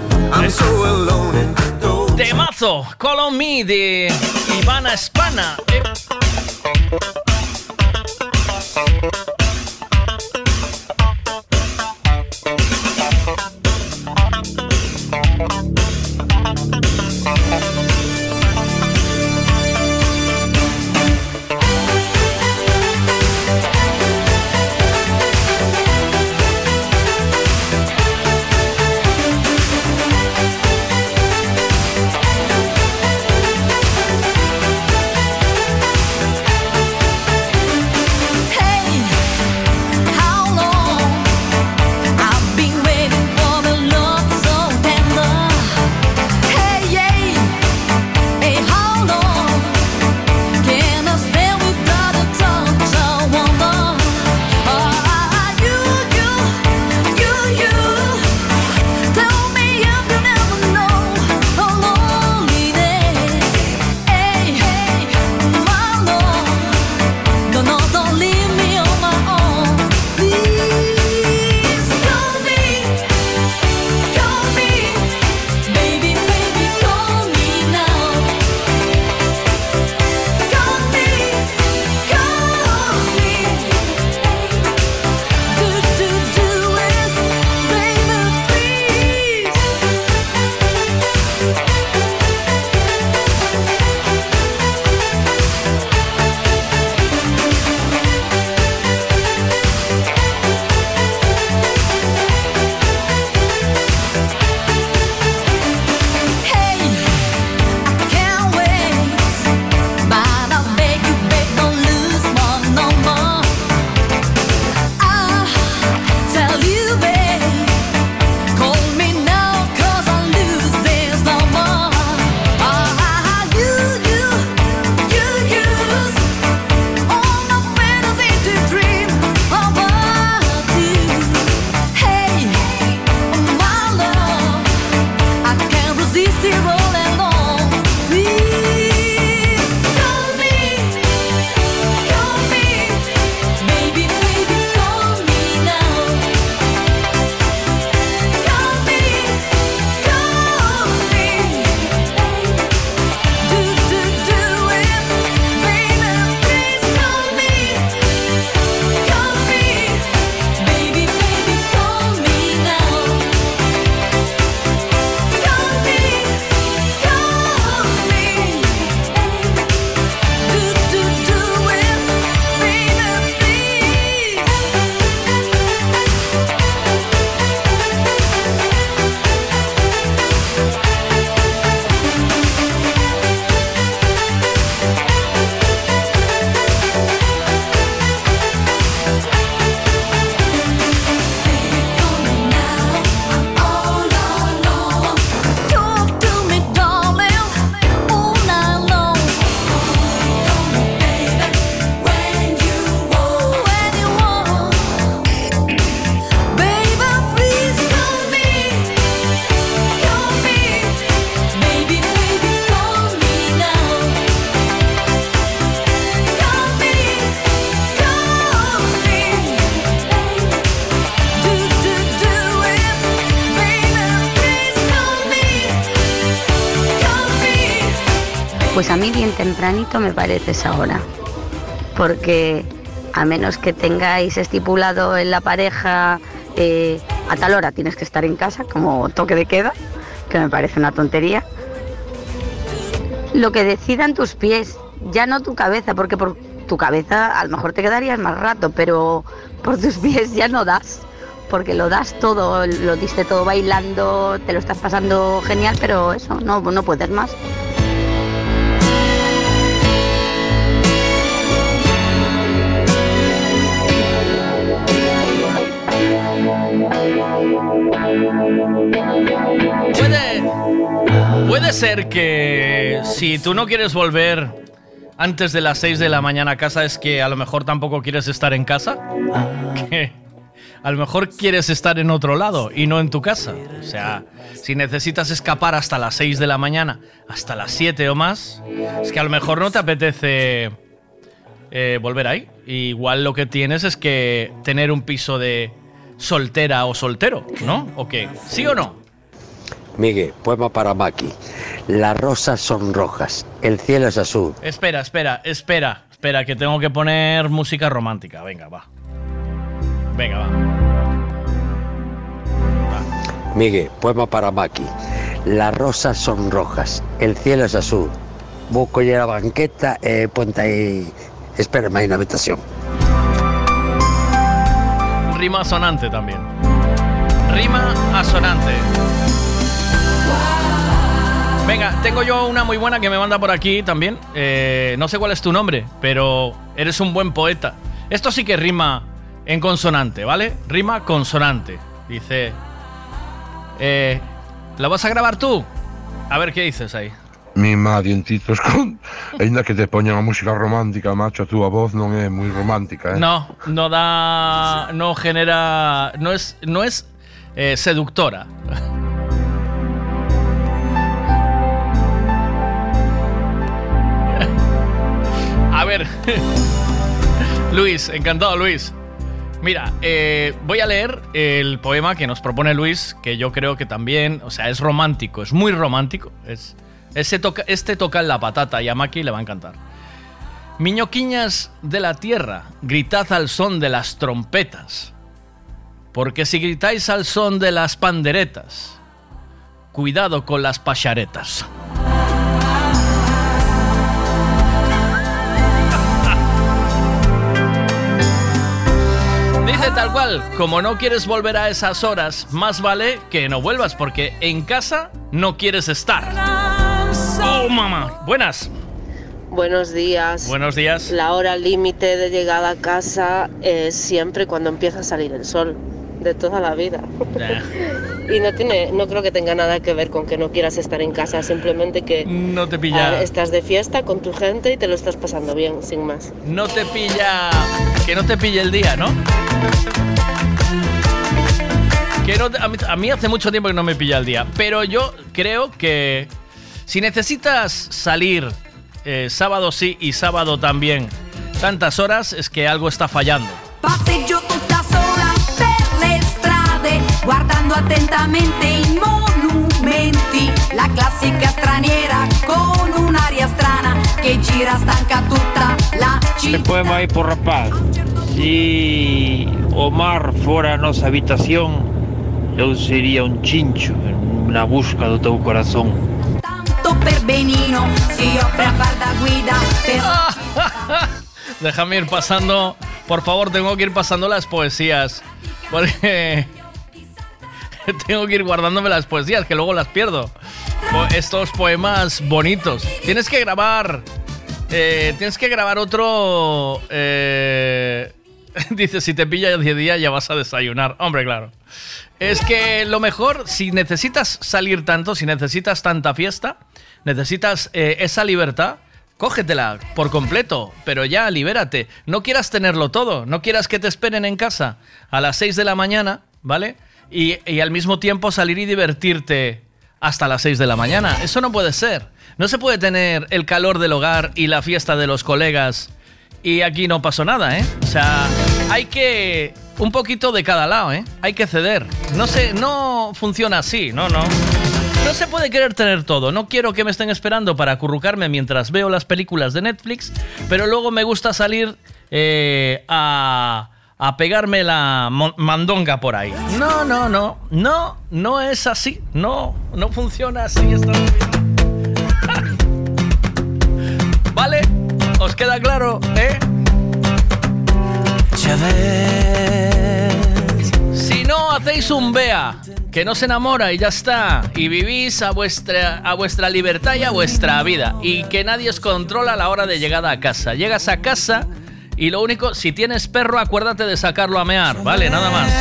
Temazo, Call on Me de Ivana Espana. ¿eh? Tempranito me parece esa hora. Porque a menos que tengáis estipulado en la pareja eh, a tal hora tienes que estar en casa como toque de queda, que me parece una tontería. Lo que decidan tus pies, ya no tu cabeza, porque por tu cabeza a lo mejor te quedarías más rato, pero por tus pies ya no das, porque lo das todo, lo diste todo bailando, te lo estás pasando genial, pero eso, no, no puedes más. Ser que si tú no quieres volver antes de las 6 de la mañana a casa es que a lo mejor tampoco quieres estar en casa. Que a lo mejor quieres estar en otro lado y no en tu casa. O sea, si necesitas escapar hasta las 6 de la mañana, hasta las 7 o más, es que a lo mejor no te apetece eh, volver ahí. Igual lo que tienes es que tener un piso de soltera o soltero, ¿no? ¿O qué? ¿Sí o no? Miguel, poema para Maki. Las rosas son rojas, el cielo es azul. Espera, espera, espera, espera, que tengo que poner música romántica. Venga, va. Venga, va. Miguel, poema para Maki. Las rosas son rojas, el cielo es azul. Busco ya la banqueta e ponte aí, espérame aí na habitación. Rima asonante también. Rima asonante. Venga, tengo yo una muy buena que me manda por aquí también. Eh, no sé cuál es tu nombre, pero eres un buen poeta. Esto sí que rima en consonante, ¿vale? Rima consonante. Dice... Eh, ¿La vas a grabar tú? A ver qué dices ahí. Mima dientitos con... Ainda que te poñan a música romántica, macho, a túa voz non é moi romántica, eh? No, no da. No genera. No es. No es eh, seductora. Ver. [LAUGHS] Luis, encantado, Luis. Mira, eh, voy a leer el poema que nos propone Luis, que yo creo que también, o sea, es romántico, es muy romántico. Es, ese toca, este toca en la patata y a Maki le va a encantar. Miñoquiñas de la tierra, gritad al son de las trompetas. Porque si gritáis al son de las panderetas, cuidado con las pacharetas. Dice tal cual, como no quieres volver a esas horas, más vale que no vuelvas porque en casa no quieres estar. Oh, mamá. Buenas. Buenos días. Buenos días. La hora límite de llegada a casa es siempre cuando empieza a salir el sol, de toda la vida. y no tiene, no creo que tenga nada que ver con que no quieras estar en casa, simplemente que No te pilla. ah, estás de fiesta con tu gente y te lo estás pasando bien, sin más. No te pilla. Que no te pille el día, ¿no? Que no te- a, mí, a mí hace mucho tiempo que no me pilla el día. Pero yo creo que si necesitas salir eh, sábado sí y sábado también tantas horas, es que algo está fallando. Guardando attentamente i monumenti. La classica straniera con un'aria strana che gira stanca tutta la città. poema aí por rapaz. Si o mar fora a nosa habitación, eu sería un chincho na busca do teu corazón. Tanto per benino si offre a far da guida per [LAUGHS] Déjame ir pasando. Por favor, tengo que ir pasando las poesías. Porque. [LAUGHS] tengo que ir guardándome las poesías, que luego las pierdo. Estos poemas bonitos. Tienes que grabar. eh, tienes que grabar otro. eh, [LAUGHS] dice: si te pilla de día, ya vas a desayunar. Hombre, claro. Es que lo mejor, si necesitas salir tanto, si necesitas tanta fiesta, necesitas eh, esa libertad, cógetela por completo, pero ya libérate. No quieras tenerlo todo, no quieras que te esperen en casa a las 6 de la mañana, ¿vale? Y, y al mismo tiempo salir y divertirte hasta las 6 de la mañana. Eso no puede ser. No se puede tener el calor del hogar y la fiesta de los colegas y aquí no pasó nada, ¿eh? O sea, hay que un poquito de cada lado, ¿eh? Hay que ceder. No sé, no funciona así, no, no. No se puede querer tener todo. No quiero que me estén esperando para acurrucarme mientras veo las películas de Netflix, pero luego me gusta salir eh, a, a pegarme la mandonga por ahí. No, no, no. No, no es así. No, no funciona así esta. [LAUGHS] ¿Vale? ¿Os queda claro? ¿Eh? Si no hacéis un BEA, que no se enamora y ya está, y vivís a vuestra, a vuestra libertad y a vuestra vida, y que nadie os controla a la hora de llegada a casa. Llegas a casa y lo único, si tienes perro, acuérdate de sacarlo a mear, ¿vale? Nada más.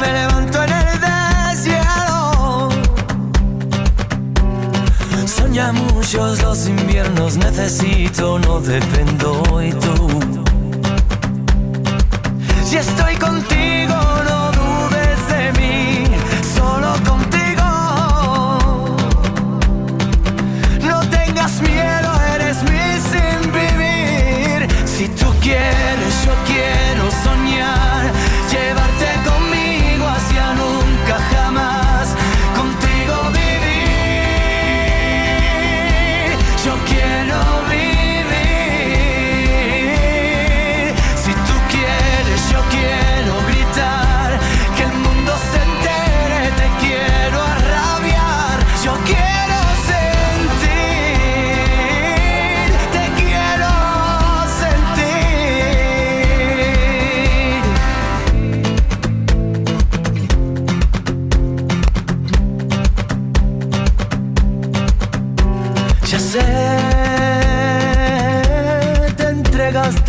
Me levanto en el desierto. Soña muchos los inviernos, necesito, no dependo y tú. Si estoy contigo, Si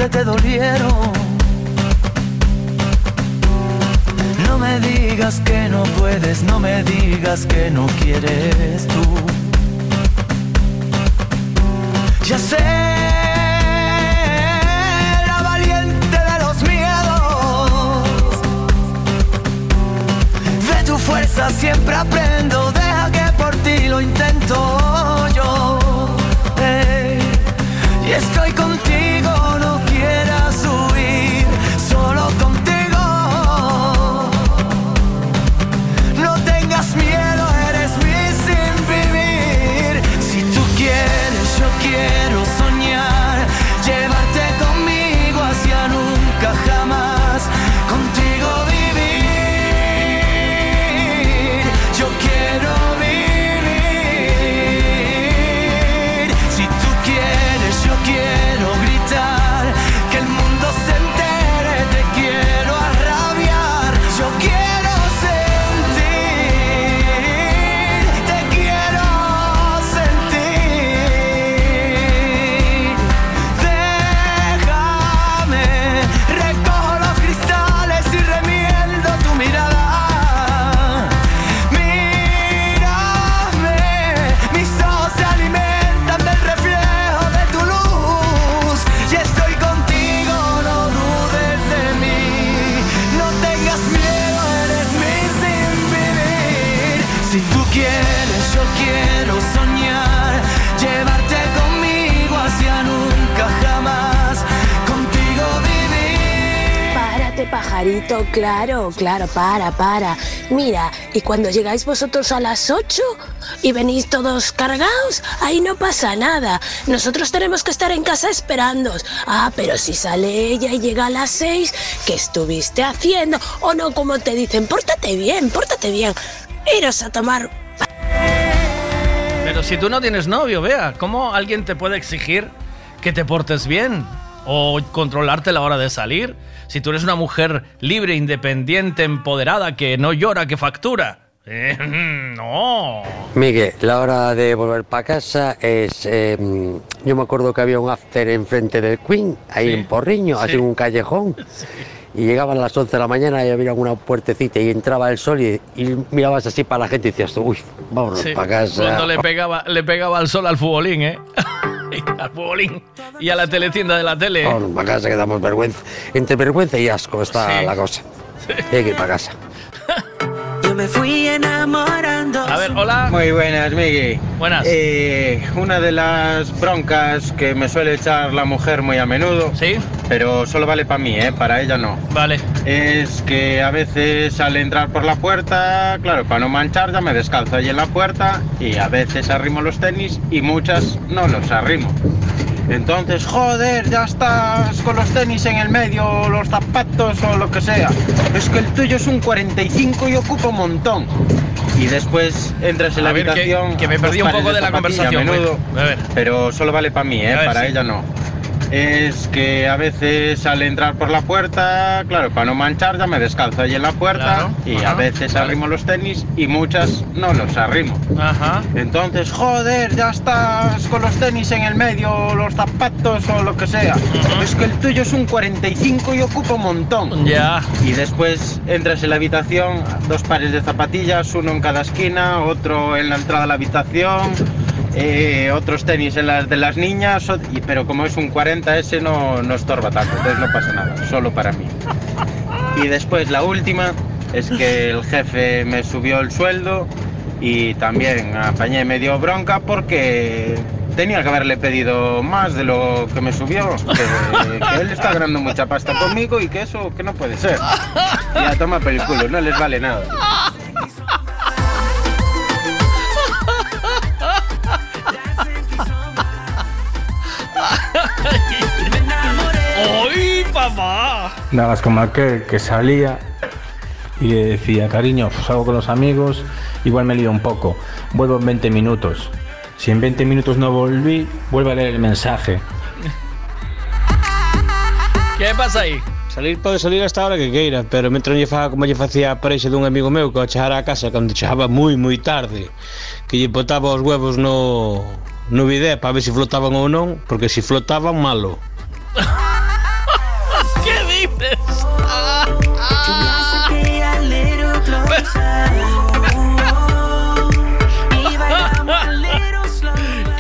te dolieron. No me digas que no puedes, no me digas que no quieres tú. Ya sé, la valiente de los miedos. De tu fuerza siempre aprendo, deja que por ti lo intento yo. Ey, y estoy contigo, Claro, claro, para, para. Mira, y cuando llegáis vosotros a las 8 y venís todos cargados, ahí no pasa nada. Nosotros tenemos que estar en casa esperándoos. Ah, pero si sale ella y llega a las 6, ¿qué estuviste haciendo? O no, como te dicen, pórtate bien, pórtate bien. Iros a tomar Pero si tú no tienes novio, vea, ¿cómo alguien te puede exigir que te portes bien? O controlarte la hora de salir. Si tú eres una mujer libre, independiente, empoderada, que no llora, que factura. [LAUGHS] Eh, no. Miguel, la hora de volver para casa es. eh, yo me acuerdo que había un after enfrente del Queen, ahí en Porriño, así en un callejón. [LAUGHS] Y llegaban a las 11 de la mañana y había una puertecita y entraba el sol y, y mirabas así para la gente y decías uy, vámonos Sí, para casa. Cuando le pegaba, le pegaba al sol al futbolín, ¿eh? [LAUGHS] [LAUGHS] al futbolín y a la teletienda de la tele. Vámonos para casa que damos vergüenza. Entre vergüenza y asco está Sí. la cosa. Hay que ir para casa. Yo me fui enamorando A ver, hola. Muy buenas, Migui. Buenas. Eh, una de las broncas que me suele echar la mujer muy a menudo. Sí. Pero solo vale para mí, ¿eh? Para ella no. Vale. Es que a veces al entrar por la puerta, claro, para no manchar ya me descalzo ahí en la puerta y a veces arrimo los tenis y muchas no los arrimo. Entonces, joder, ya estás con los tenis en el medio, o los zapatos o lo que sea. Es que el tuyo es un 45 y ocupa un montón. Y después entras en la A ver, que- habitación. que me perdí un pares poco de la conversación, A menudo, güey. A ver. Pero solo vale para mí, ¿eh? Ver, para sí. ella no. Es que a veces al entrar por la puerta, claro, para no manchar ya me descalzo ahí en la puerta Claro, y ajá, a veces vale. arrimo los tenis y muchas no los arrimo. Ajá. Entonces, joder, ya estás con los tenis en el medio, los zapatos o lo que sea. Es que el tuyo es un 45 y ocupa un montón. Ya. Y después entras en la habitación, dos pares de zapatillas, uno en cada esquina, otro en la entrada de la habitación, eh, otros tenis en las de las niñas, pero como es un 40 ese no, no estorba tanto, entonces no pasa nada, solo para mí. Y después la última es que el jefe me subió el sueldo y también apañé medio bronca porque tenía que haberle pedido más de lo que me subió. Que, que él está ganando mucha pasta conmigo y que eso que no puede ser. Ya toma película, no les vale nada. Papá! Nada más como aquel que salía y le decía, cariño, salgo con los amigos, igual me lío un poco, vuelvo en 20 minutos. Si en 20 minutos no volví, vuelve a leer el mensaje. ¿Qué pasa aí? Salir pode salir hasta a hora que queira, pero mentre non lle faga como lle facía a parexa dun amigo meu que ao chegar á casa cando chegaba moi moi tarde que lle botaba os huevos no, no bidé para ver se flotaban ou non porque se flotaban malo [LAUGHS]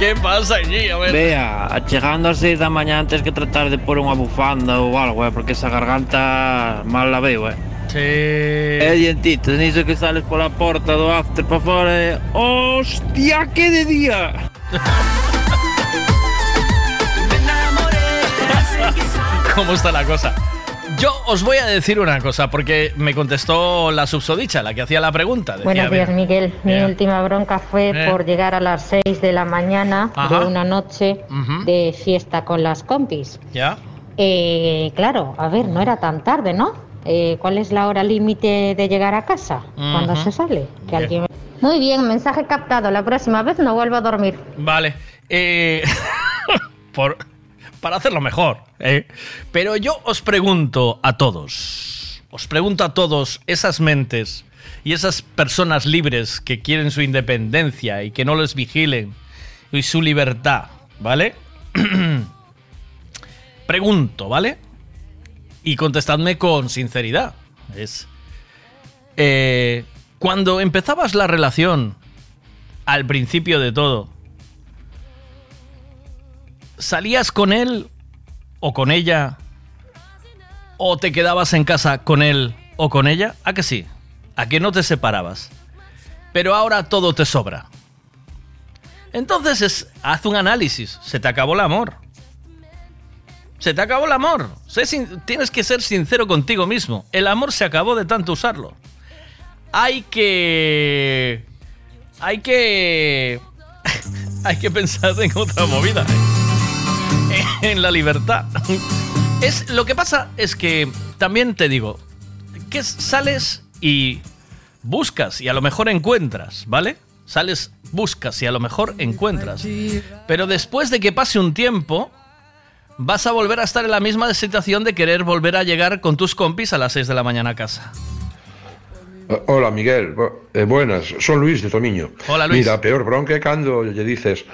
¿Qué pasa allí? A ver. Vea, chegando ás 6 da mañá antes que tratar de pôr unha bufanda ou algo, eh, porque esa garganta mal la veo, eh. Sí. É dientito, niso que sales pola porta do after para fora e... Hostia, que de día! [LAUGHS] ¿Cómo está la cosa? Yo os voy a decir una cosa, porque me contestó la subsodicha, la que hacía la pregunta. Decía, Buenos días, Miguel. Mi última bronca fue Eh. por llegar a las 6 de la mañana Ajá. de una noche de fiesta con las compis. ¿Ya? Eh, claro, a ver, no era tan tarde, ¿no? Eh, ¿Cuál es la hora límite de llegar a casa? cuando Ujú. se sale? Que alguien Muy bien, mensaje captado. La próxima vez no vuelvo a dormir. Vale. eh, [LAUGHS] por, para hacerlo mejor. ¿eh? Pero yo os pregunto a todos, os pregunto a todos, esas mentes y esas personas libres que quieren su independencia y que no les vigilen y su libertad, ¿vale? [CLEARS THROAT] pregunto, ¿vale? Y contestadme con sinceridad. Es. eh, cuando empezabas la relación, al principio de todo, ¿salías con él o con ella? ¿O te quedabas en casa con él o con ella? ¿A que sí? ¿A que no te separabas? Pero ahora todo te sobra. Entonces es- haz un análisis. Se te acabó el amor. Se te acabó el amor. Tienes que ser sincero contigo mismo. El amor se acabó de tanto usarlo. Hay que... Hay que... [LAUGHS] hay que pensar en otra movida. ¿eh? [LAUGHS] En la libertad. Es, lo que pasa es que también te digo, que es- sales y buscas y a lo mejor encuentras, ¿vale? Sales, buscas y a lo mejor encuentras. Pero después de que pase un tiempo, vas a volver a estar en la misma situación de querer volver a llegar con tus compis a las 6 de la mañana a casa. Eh, Hola, Miguel. Eh, buenas, son Luis de Tomiño. Hola, Luis. Mira, peor bronca cando lle dices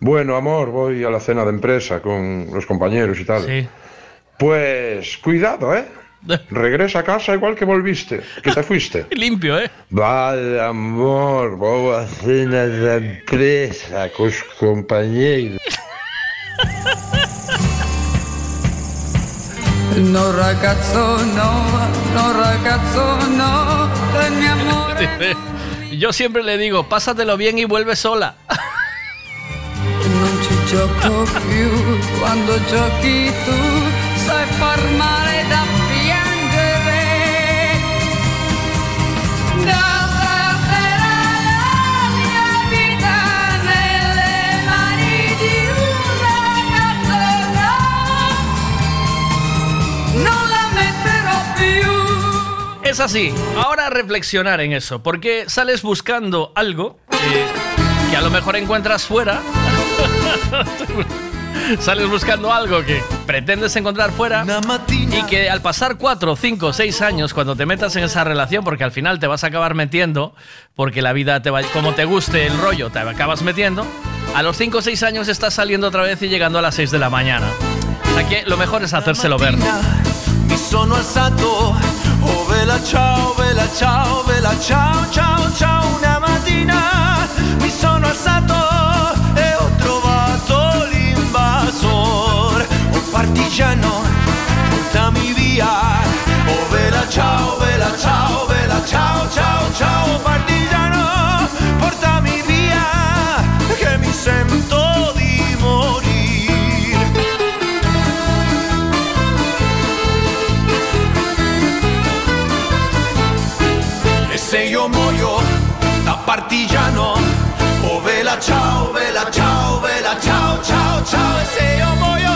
Bueno, amor, voy a la cena de empresa con los compañeros y tal. Sí. Pues cuidado, ¿eh? [LAUGHS] Regresa a casa igual que volviste, que te fuiste. [LAUGHS] Limpio, ¿eh? Vale, amor, voy a cena de empresa con los compañeros. [LAUGHS] No ragazzo no, no ragazzo no, mi Dice, Yo siempre le digo, pásatelo bien y vuelve sola. Non ci gioco più quando giochi tu, sai far male da piangere. Più. Es así. Ahora reflexionar en eso, porque sales buscando algo eh, que a lo mejor encuentras fuera. [LAUGHS] sales buscando algo que pretendes encontrar fuera y que al pasar 4, 5, 6 años, cuando te metas en esa relación, porque al final te vas a acabar metiendo, porque la vida te va, como te guste el rollo, te acabas metiendo, a los 5 o 6 años estás saliendo otra vez y llegando a las 6 de la mañana. Aquí lo mejor es hacérselo ver. Mi sono alzato, Partigiano, portami via. Oh vela ciao, vela ciao, vela ciao, ciao, ciao. Partigiano, portami via, che mi sento di morire. E se io muoio da partigiano, oh vela ciao, vela ciao, vela ciao, ciao, ciao. E se io muoio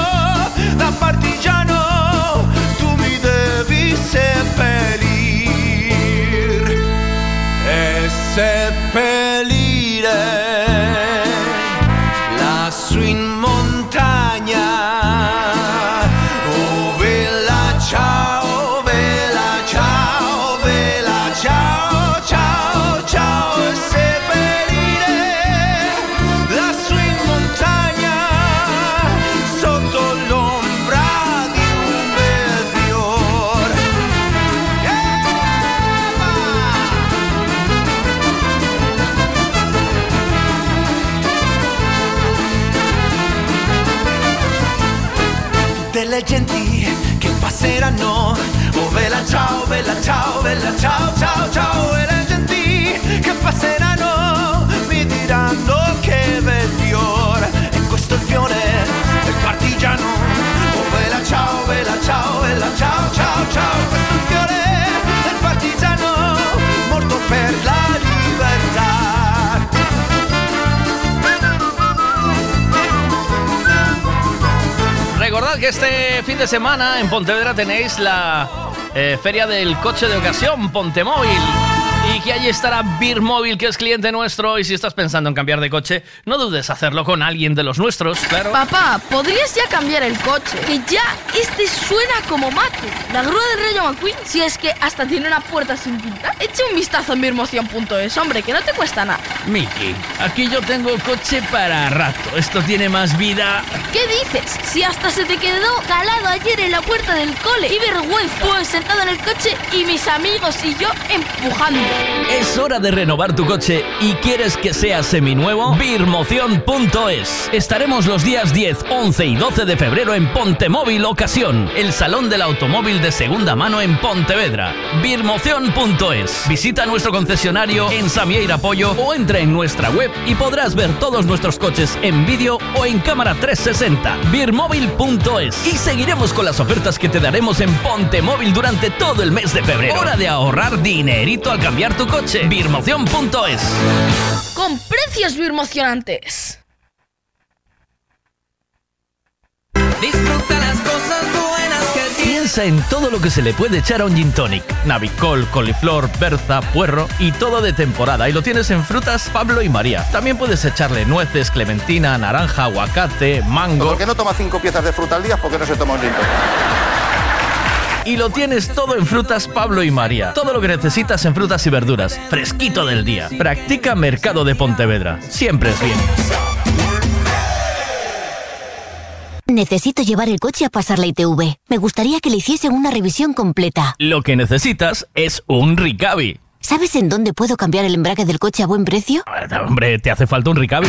vela ciao, ciao, ciao, ciao, e le genti che passeranno mi diranno che bel fiore, e questo è fiore del partigiano, oh vela ciao, vela ciao, vela ciao, ciao, ciao, questo è fiore del partigiano, morto per la libertà. Recordad que este fin de semana en Pontevedra tenéis la eh, Feria del Coche de Ocasión, Pontemóvil. Y que allí estará Beer Móvil, que es cliente nuestro. Y si estás pensando en cambiar de coche, no dudes hacerlo con alguien de los nuestros, claro. Papá, ¿podrías ya cambiar el coche? Que ya este suena como mate. La grúa del Rayo McQueen, si es que hasta tiene una puerta sin pintar. Echa un vistazo en mirmoción.es, hombre, que no te cuesta nada. Miki, aquí yo tengo coche para rato. Esto tiene más vida. ¿Qué dices? Si hasta se te quedó calado ayer en la puerta del cole. ¡Y vergüenza! Pues sentado en el coche y mis amigos y yo empujando. Es hora de renovar tu coche y quieres que sea seminuevo. Birmoción.es. Estaremos los días 10, 11 y 12 de febrero en Pontemóvil Ocasión, el salón del automóvil de segunda mano en Pontevedra. Birmoción.es. Visita nuestro concesionario en Samieira Pollo o entra en nuestra web y podrás ver todos nuestros coches en vídeo o en cámara 360. Birmóvil.es. Y seguiremos con las ofertas que te daremos en Pontemóvil durante todo el mes de febrero. Hora de ahorrar dinerito al cambiar tu coche. Birmoción.es. Con precios birmocionantes. Disfruta las cosas buenas que Piensa en todo lo que se le puede echar a un gin tonic. Navicol, coliflor, berza, puerro y todo de temporada. Y lo tienes en frutas Pablo y María. También puedes echarle nueces, clementina, naranja, aguacate, mango. Porque no toma cinco piezas de fruta al día porque no se toma un gin tonic. Y lo tienes todo en Frutas Pablo y María. Todo lo que necesitas en frutas y verduras. Fresquito del día. Practica Mercado de Pontevedra. Siempre es bien. Necesito llevar el coche a pasar la ITV. Me gustaría que le hiciesen una revisión completa. Lo que necesitas es un Ricavi. ¿Sabes en dónde puedo cambiar el embrague del coche a buen precio? Hombre, te hace falta un Ricavi.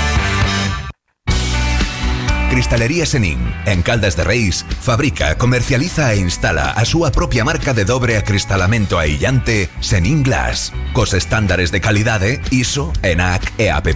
Cristalería Senin, en Caldas de Reis, fabrica, comercializa e instala a súa propia marca de dobre acristalamento aillante Senin Glass, cos estándares de calidade ISO, ENAC e AP+.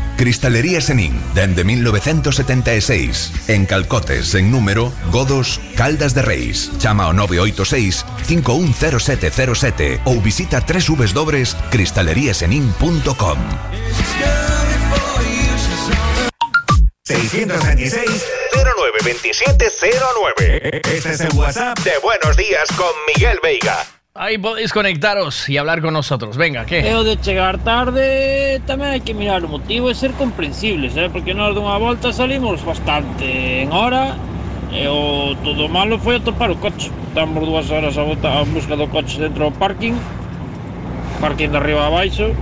Cristalería Senin, dende 1976, en Calcotes, en número, Godos, Caldas de Reis. Chama ao 986 510707 ou visita www.cristaleriasenin.com 626 092709. Este es el WhatsApp de Buenos Días con Miguel Veiga. Ahí podéis conectaros y hablar con nosotros. Venga, ¿qué? E o de chegar tarde tamén hai que mirar o motivo e ser comprensibles, eh? porque nós dunha volta salimos bastante en hora e o todo malo foi atopar o coche. Estamos dúas horas a, bota, a busca do coche dentro do parking, parking de arriba a baixo,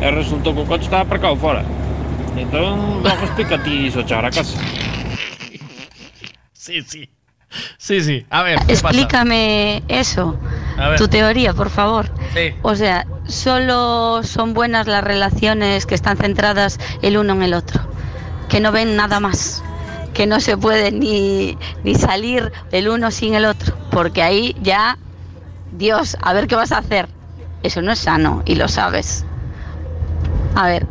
e resultou que o coche estaba aparcado fora. Entón, logo explica ti iso chegar a casa. Sí, sí. Sí, sí. A ver, ¿qué pasa? Explícame eso, A ver. tu teoría, por favor. Sí. O sea, solo son buenas las relaciones que están centradas el uno en el otro, que no ven nada más, que no se puede ni, ni salir el uno sin el otro, porque ahí ya, Dios, a ver qué vas a hacer. Eso no es sano y lo sabes. A ver,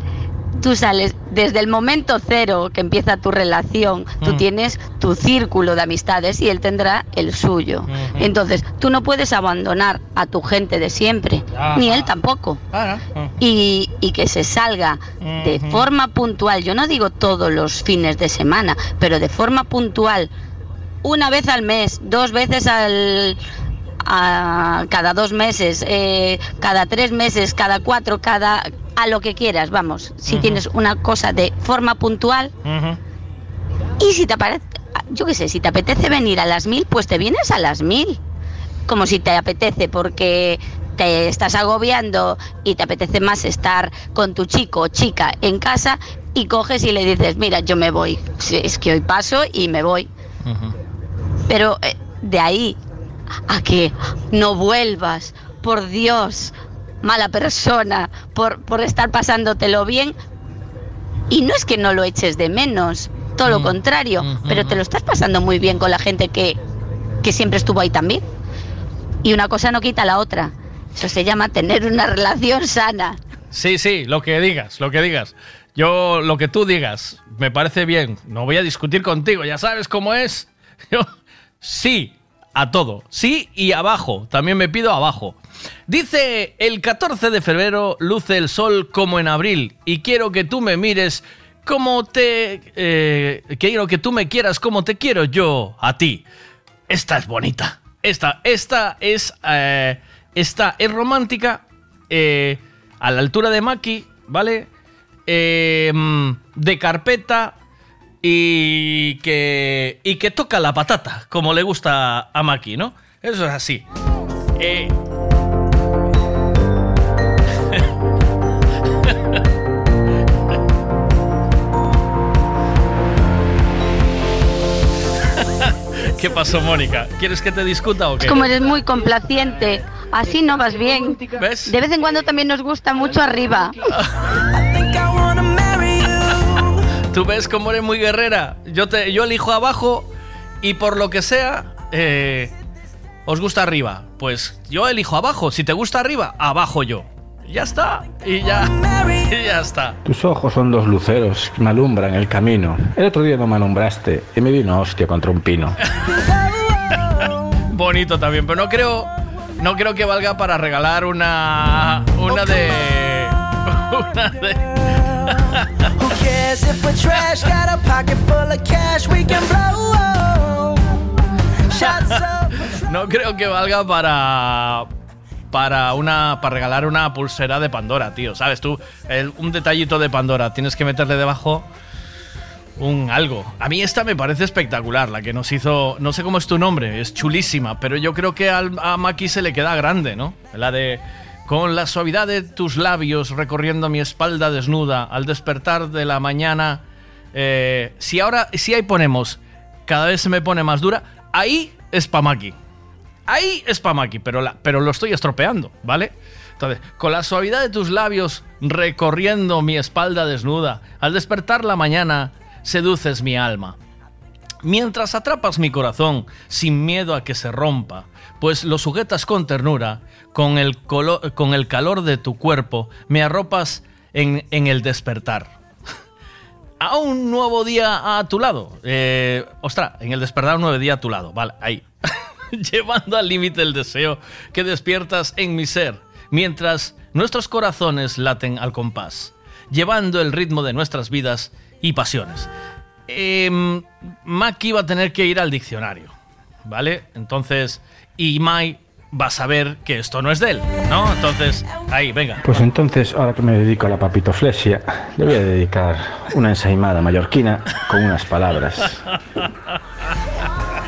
tú sales desde el momento cero que empieza tu relación, tú Mm. tienes tu círculo de amistades y él tendrá el suyo. Entonces, tú no puedes abandonar a tu gente de siempre, ni él tampoco. Y, y que se salga de forma puntual, yo no digo todos los fines de semana, pero de forma puntual, una vez al mes, dos veces al, a- cada dos meses, eh, cada tres meses, cada cuatro, cada a lo que quieras, vamos. Si tienes una cosa de forma puntual y si te apetece, yo qué sé, si te apetece venir a las mil, pues te vienes a las mil. Como si te apetece porque te estás agobiando y te apetece más estar con tu chico o chica en casa y coges y le dices, mira, yo me voy. Es que hoy paso y me voy. Pero eh, de ahí a que no vuelvas, por Dios, mala persona, por, por estar pasándotelo bien. Y no es que no lo eches de menos, todo lo contrario, pero te lo estás pasando muy bien con la gente que, que siempre estuvo ahí también. Y una cosa no quita la otra. Eso se llama tener una [LAUGHS] relación sana. Sí, sí, lo que digas, lo que digas. Yo, lo que tú digas, me parece bien. No voy a discutir contigo, ya sabes cómo es. [LAUGHS] Yo, sí, a todo. Sí y abajo. También me pido abajo. Dice, el 14 de febrero luce el sol como en abril y quiero que tú me mires como te... eh, quiero que tú me quieras como te quiero yo a ti. Esta es bonita. Esta, esta es... eh, esta es romántica. eh, a la altura de Maki, ¿vale? Mm, de carpeta y que, y que toca la patata, como le gusta a Maki, ¿no? Eso es así. Eh, [LAUGHS] ¿Qué pasó, Mónica? ¿Quieres que te discuta o qué? Como eres muy complaciente, así no vas bien. ¿Ves? De vez en cuando también nos gusta mucho arriba. [LAUGHS] Tú ves cómo eres muy guerrera. Yo, te, yo elijo abajo y por lo que sea, eh, os gusta arriba. Pues yo elijo abajo. Si te gusta arriba, abajo yo. Ya está. Y ya. [LAUGHS] Y ya está. Tus ojos son dos luceros que me alumbran el camino. El otro día no me alumbraste y me una hostia contra un pino. [LAUGHS] Bonito también, pero no creo. no creo que valga para regalar una. Una de. [LAUGHS] Una de. A. No creo que valga para. Para una. Para regalar una pulsera de Pandora, tío. ¿Sabes tú? Un detallito de Pandora. Tienes que meterle debajo. Un algo. A mí esta me parece espectacular, la que nos hizo. No sé cómo es tu nombre, es chulísima, pero yo creo que al- a Maki se le queda grande, ¿no? La de. Con la suavidad de tus labios recorriendo mi espalda desnuda al despertar de la mañana. eh, si ahora. Si ahí ponemos. Cada vez se me pone más dura. Ahí es pa' Maki. Ahí es pa' Maki, pero, la- pero lo estoy estropeando, ¿vale? Entonces, con la suavidad de tus labios recorriendo mi espalda desnuda, al despertar la mañana, seduces mi alma. Mientras atrapas mi corazón sin miedo a que se rompa, pues lo sujetas con ternura, con el, con el calor de tu cuerpo, me arropas en, el despertar. [LAUGHS] A un nuevo día a tu lado. Eh, ostra, en el despertar un nuevo día a tu lado. Vale, ahí. [LAUGHS] Llevando al límite el deseo que despiertas en mi ser, mientras nuestros corazones laten al compás, llevando el ritmo de nuestras vidas y pasiones. Eh, Maki va a tener que ir al diccionario, ¿vale? Entonces, y Mai va a saber que esto no es de él, ¿no? Entonces, ahí, venga. Pues entonces, ahora que me dedico a la papitoflesia, le voy a dedicar una ensaimada mallorquina con unas palabras. [LAUGHS]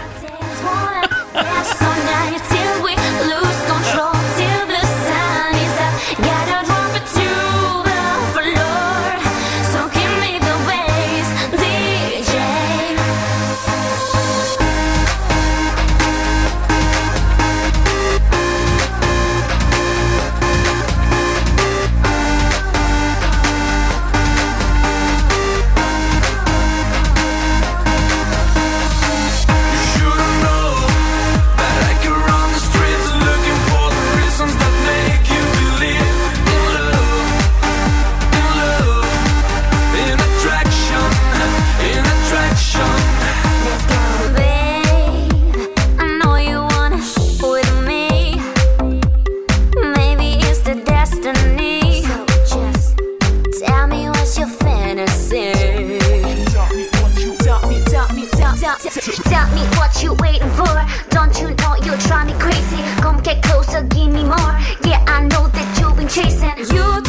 drive me crazy? Come get closer, give me more. Yeah, I know that you've been chasing. You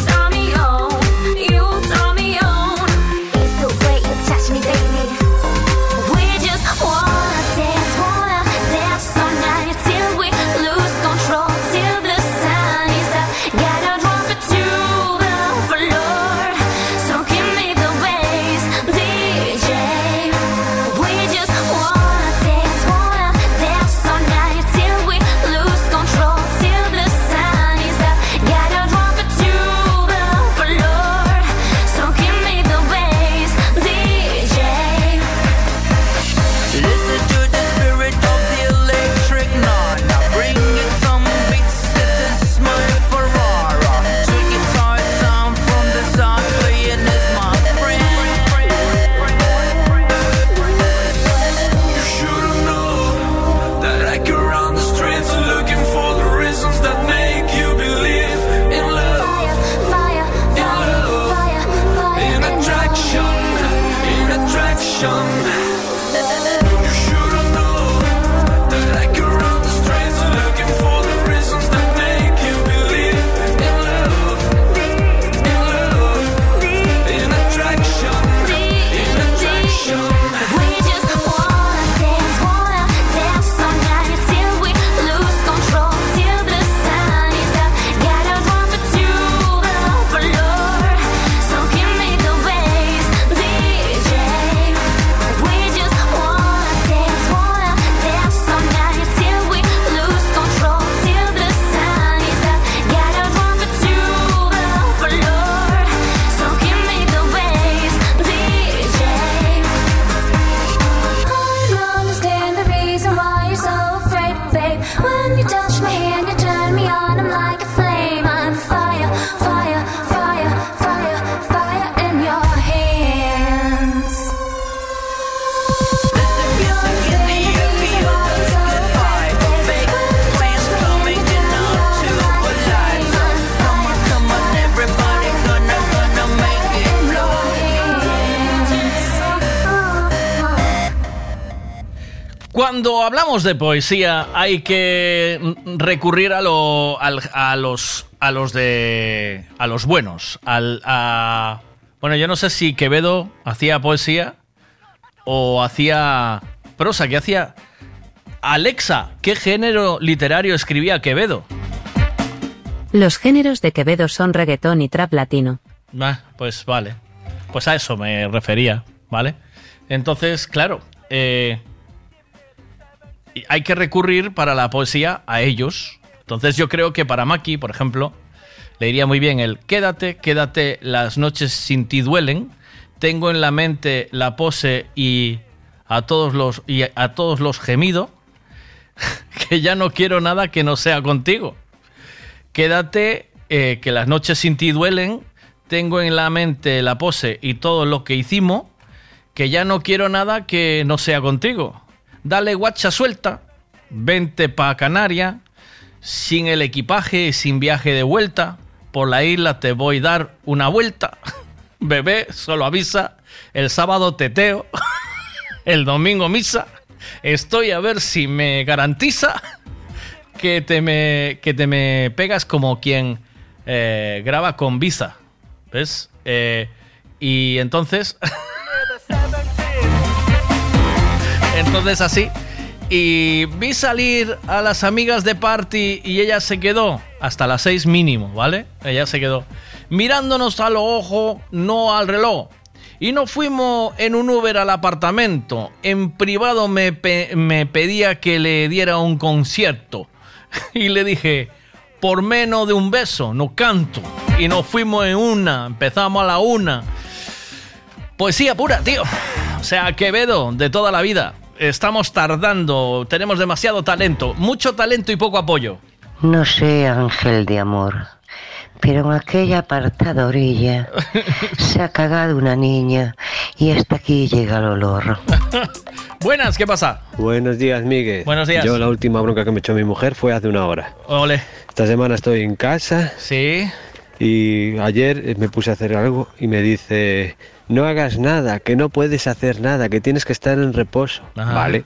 hablamos de poesía hay que recurrir a, lo- al- a los a los de a los buenos, al a- bueno, yo no sé si Quevedo hacía poesía o hacía prosa, que hacía Alexa, ¿qué género literario escribía Quevedo? Los géneros de Quevedo son reggaetón y trap latino. Ah, pues vale. Pues a eso me refería, ¿vale? Entonces, claro, eh, hay que recurrir para la poesía a ellos. Entonces yo creo que para Maki, por ejemplo, le iría muy bien el quédate, quédate, las noches sin ti duelen. Tengo en la mente la pose y a todos los, y a todos los gemido. [LAUGHS] que ya no quiero nada que no sea contigo. Quédate, eh, que las noches sin ti duelen. Tengo en la mente la pose y todo lo que hicimos. Que ya no quiero nada que no sea contigo. Dale guacha suelta. Vente pa' Canaria. Sin el equipaje y sin viaje de vuelta. Por la isla te voy a dar una vuelta. [LAUGHS] Bebé, solo avisa. El sábado teteo. [LAUGHS] El domingo misa. Estoy a ver si me garantiza [LAUGHS] que te me, que te me pegas como quien eh, graba con visa. ¿Ves? Eh, y entonces. Entonces así. Y vi salir a las amigas de party y ella se quedó hasta las 6 mínimo, ¿vale? Ella se quedó mirándonos a los ojos, no al reloj. Y nos fuimos en un Uber al apartamento. En privado me, me pedía que le diera un concierto. [LAUGHS] Y le dije, por menos de un beso, no canto. Y nos fuimos en una, empezamos a la una. Poesía pura, tío. O sea, Quevedo, de toda la vida. Estamos tardando, tenemos demasiado talento, mucho talento y poco apoyo. No sé, ángel de amor, pero en aquella apartada orilla se ha cagado una niña y hasta aquí llega el olor. [LAUGHS] Buenas, ¿qué pasa? Buenos días, Miguel. Buenos días. Yo la última bronca que me echó mi mujer fue hace una hora. Ole. Esta semana estoy en casa. Sí. Y ayer me puse a hacer algo y me dice, no hagas nada, que no puedes hacer nada, que tienes que estar en reposo. Ajá. Vale.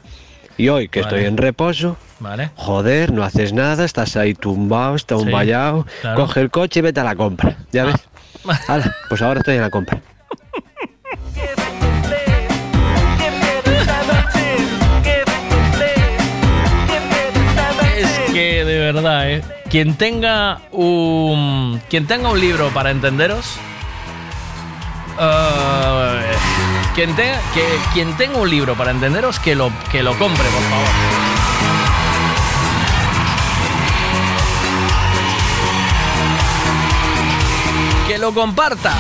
Y hoy que Vale. estoy en reposo, Vale. joder, no haces nada, estás ahí tumbado, está un Sí, vallado, claro. coge el coche y vete a la compra. ¿Ya ves? [LAUGHS] Hala, pues ahora estoy en la compra. Es que de verdad, ¿eh? Quien tenga un. Quien tenga un libro para entenderos. Eh, quien, tenga, que, quien tenga un libro para entenderos, que lo, que lo compre, por favor. Que lo comparta.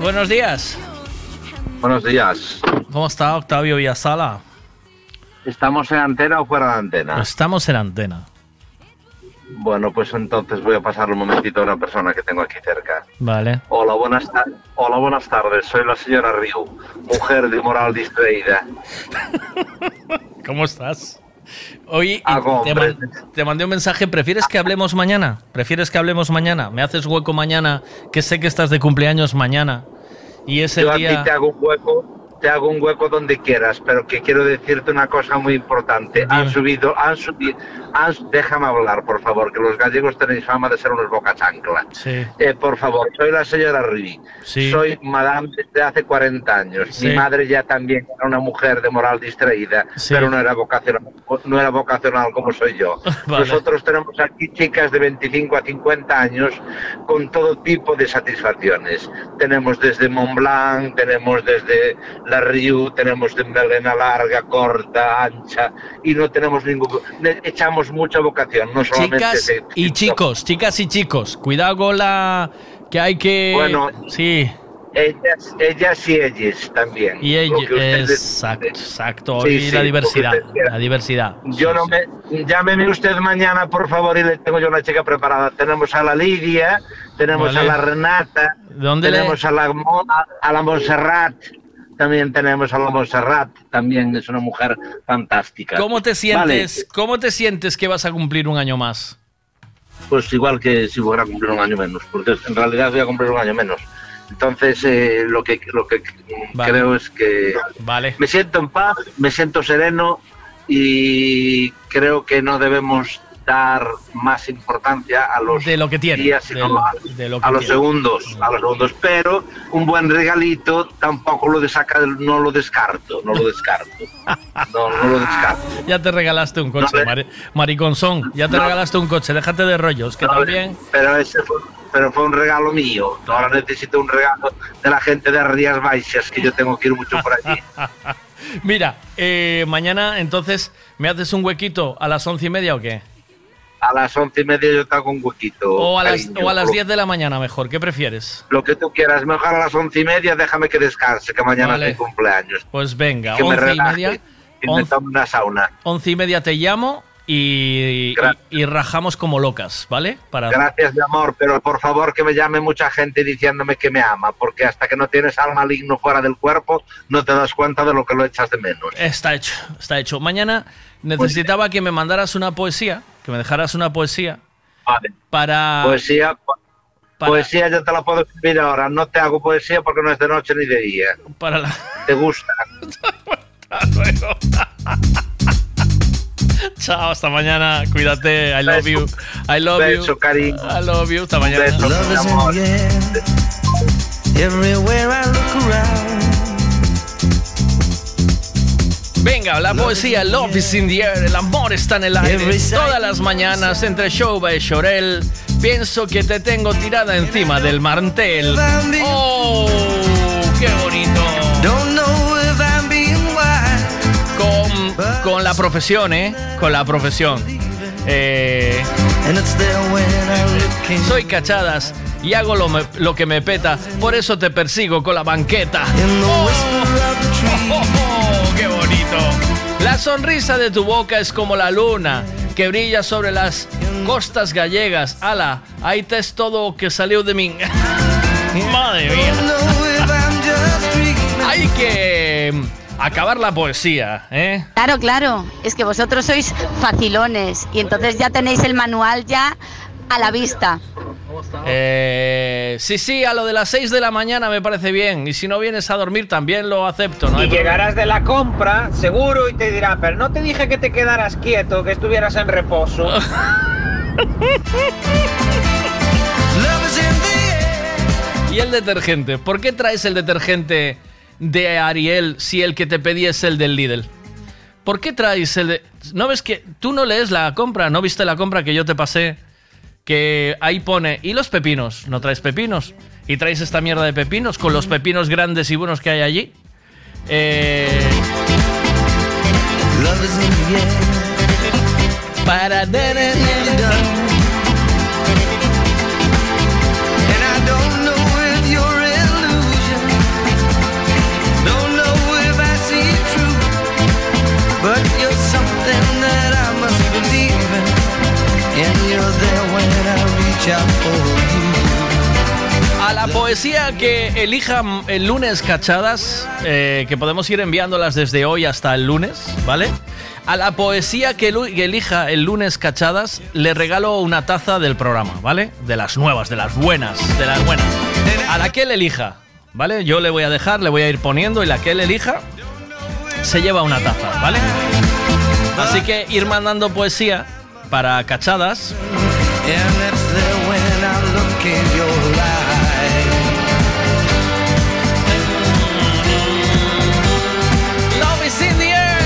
Buenos, días. Buenos días. ¿Cómo está Octavio Villasala? ¿Estamos en antena o fuera de antena? Estamos en antena. Bueno, pues entonces voy a pasar un momentito a una persona que tengo aquí cerca. Vale. Hola, buenas, ta- Hola, buenas tardes. Soy la señora Ryu, mujer de moral distraída. [LAUGHS] ¿Cómo estás? Oye, y Hago, te, hombre. man- te mandé un mensaje. ¿Prefieres que hablemos mañana? ¿Prefieres que hablemos mañana? ¿Me haces hueco mañana? Que sé que estás de cumpleaños mañana. Y ese Yo día. aquí te hago un hueco, te hago un hueco donde quieras, pero que quiero decirte una cosa muy importante. Han subido, han subido, han- déjame hablar, por favor, que los gallegos tenéis fama de ser unos boca chancla. Sí. Eh, por favor, soy la señora Rivi. Sí. Soy madame desde hace 40 años. Sí. Mi madre ya también era una mujer de moral distraída, Sí. pero no era vocacional, no era vocacional como soy yo. [LAUGHS] Vale. Nosotros tenemos aquí chicas de 25 a 50 años con todo tipo de satisfacciones. Tenemos desde Mont Blanc, tenemos desde la Riu, tenemos de melena larga, corta, ancha, y no tenemos ningún... Echamos mucha vocación, no solamente... Chicas de- y chicos, chicas y chicos, cuidado con la. que hay que. Bueno. Sí. Ellas, ellas y ellos también. Y Lo ella, que ustedes- exacto, exacto. Sí, y sí, la diversidad, la diversidad. Yo no me. Llámeme usted mañana, por favor, y le tengo yo una chica preparada. Tenemos a la Lidia, tenemos Vale. a la Renata, ¿Dónde le- tenemos a la, a la Montserrat, también tenemos a la Montserrat, también es una mujer fantástica. ¿Cómo te Vale, sientes? ¿Cómo te sientes que vas a cumplir un año más? pues igual que si fuera a cumplir un año menos, porque en realidad voy a cumplir un año menos. Entonces, eh, lo que, lo que Vale. creo es que Vale. me siento en paz, me siento sereno y creo que no debemos dar más importancia a los De lo que tiene, días, de sino lo- a, de lo que a los tiene. segundos, a los segundos. Pero un buen regalito tampoco lo desaca, no lo descarto, no lo descarto, [LAUGHS] no, no lo descarto. Ya te regalaste un coche, mari- mariconzón. Ya te No. regalaste un coche. Déjate de rollos, que No, también. Pero ese fue, pero fue un regalo mío. Ahora necesito un regalo de la gente de Rías Baixas, que yo tengo que ir mucho por allí. [LAUGHS] Mira, eh, mañana entonces, ¿me haces un huequito a las once y media o qué? A las once y media yo te hago un huequito. O a las, cariño. o a las 10 de la mañana mejor, ¿qué prefieres? Lo que tú quieras, mejor a las once y media, déjame que descanse, que mañana Vale. es mi cumpleaños. Pues venga, que me once y relaje media. y me once- una sauna. Once y media te llamo y, y, y rajamos como locas, ¿vale? Para... Gracias, mi amor, pero por favor que me llame mucha gente diciéndome que me ama, porque hasta que no tienes al maligno fuera del cuerpo, no te das cuenta de lo que lo echas de menos. Está hecho, está hecho. Mañana necesitaba que me mandaras una poesía, que me dejaras una poesía Vale. para... Poesía, poesía yo te la puedo escribir ahora. No te hago poesía porque no es de noche ni de día. Para la... ¿Te gusta? [LAUGHS] [LAUGHS] [LAUGHS] Chao, hasta mañana. Cuídate. I love you. I love Beso, you. cariño. I love you. Hasta mañana. Beso, mi Love is in amor. the air. Everywhere I look around. Venga, la poesía Love is in the air, el amor está en el aire. Todas las mañanas entre Showba y Shorel, pienso que te tengo tirada encima del mantel. ¡Oh! ¡Qué bonito! Con, la profesión, ¿eh? Con la profesión. Eh, soy cachadas y hago lo, me- lo que me peta, por eso te persigo con la banqueta. ¡Oh! ¡Oh, oh! ¡Qué bonito! La sonrisa de tu boca es como la luna que brilla sobre las costas gallegas. ¡Hala! Ahí te es todo que salió de mí. [LAUGHS] ¡Madre mía! Hay que acabar la poesía, ¿eh? Claro, claro, es que vosotros sois facilones y entonces ya tenéis el manual ya a la vista. Eh, sí, sí, a lo de las 6 de la mañana me parece bien. Y si no vienes a dormir también lo acepto, ¿no? Y llegarás de la compra, seguro, y te dirá, pero no te dije que te quedaras quieto, que estuvieras en reposo. [LAUGHS] Y el detergente. ¿Por qué traes el detergente de Ariel si el que te pedí es el del Lidl? ¿Por qué traes el de... ¿No ves que tú no lees la compra? ¿No viste la compra que yo te pasé? Que ahí pone... ¿Y los pepinos? ¿No traes pepinos? ¿Y traes esta mierda de pepinos con los pepinos grandes y buenos que hay allí? Eh... Para A la poesía que elija el lunes cachadas, eh, que podemos ir enviándolas desde hoy hasta el lunes, ¿vale? A la poesía que elija el lunes cachadas, le regalo una taza del programa, ¿vale? De las nuevas, de las buenas, de las buenas. A la que él elija, ¿vale? Yo le voy a dejar, le voy a ir poniendo y la que él elija se lleva una taza, ¿vale? Así que ir mandando poesía para cachadas. And it's there when I look in your eyes. Love is in the air.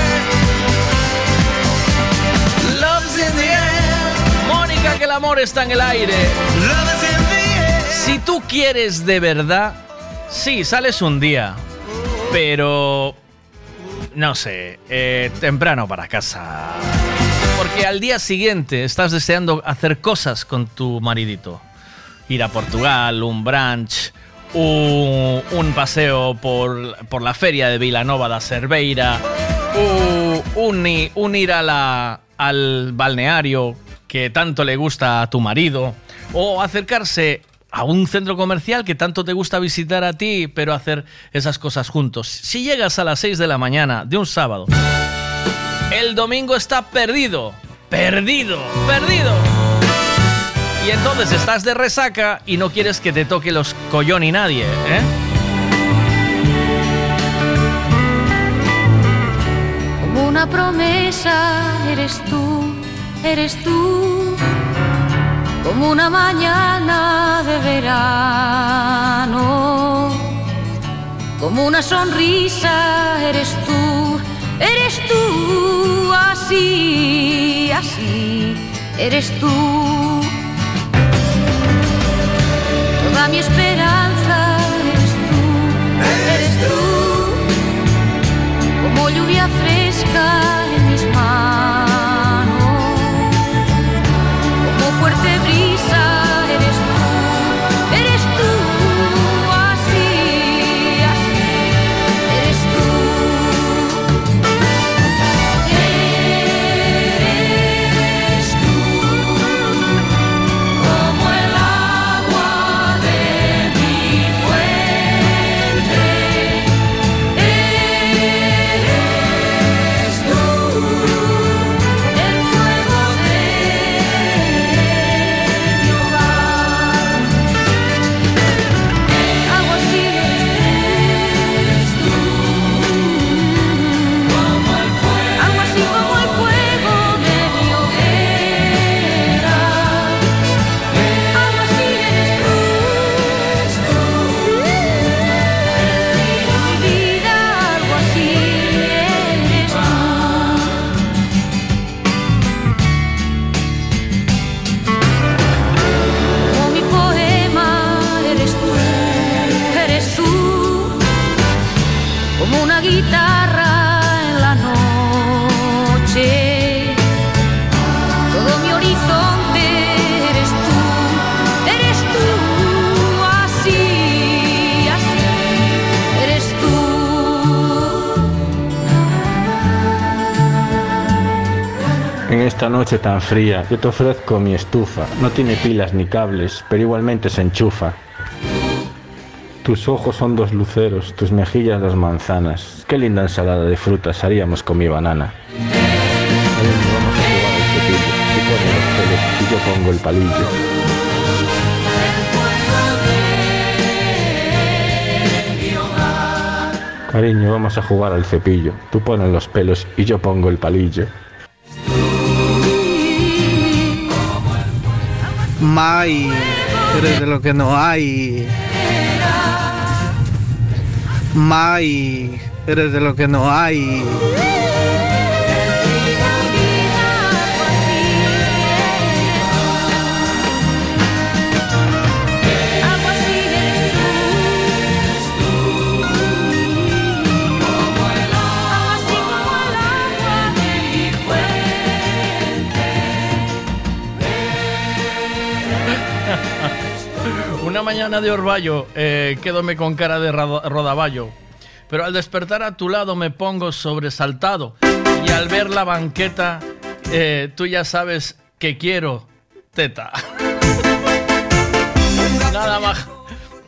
Love's in the air. Mónica, que el amor está en el aire. Si tú quieres de verdad, sí, sales un día, pero no sé, eh, temprano para casa. Porque al día siguiente estás deseando hacer cosas con tu maridito. Ir a Portugal, un brunch, un, un paseo por, por la feria de Vilanova da Cerveira, un ir a la- al balneario que tanto le gusta a tu marido, o acercarse a un centro comercial que tanto te gusta visitar a ti, pero hacer esas cosas juntos. Si llegas a las 6 de la mañana de un sábado, el domingo está perdido, perdido, perdido. Y entonces estás de resaca y no quieres que te toque los collón y nadie, ¿eh? Como una promesa eres tú, eres tú. Como una mañana de verano. Como una sonrisa eres tú, Eres tú así, así, eres tú. Toda mi esperanza eres tú, eres tú. Como lluvia fresca en mis manos. Esta noche tan fría, yo te ofrezco mi estufa. No tiene pilas ni cables, pero igualmente se enchufa. Tus ojos son dos luceros, tus mejillas dos manzanas. Qué linda ensalada de frutas haríamos con mi banana. Vamos a jugar al cepillo. Tú pones los pelos y yo pongo el palillo. Cariño, vamos a jugar al cepillo. Tú pones los pelos y yo pongo el palillo. Mai, eres de lo que no hay. Mai, eres de lo que no hay. Una mañana de Orvallo, eh, quédome con cara de rodaballo. Pero al despertar a tu lado me pongo sobresaltado. Y al ver la banqueta, eh, tú ya sabes que quiero teta. [LAUGHS] nada, más,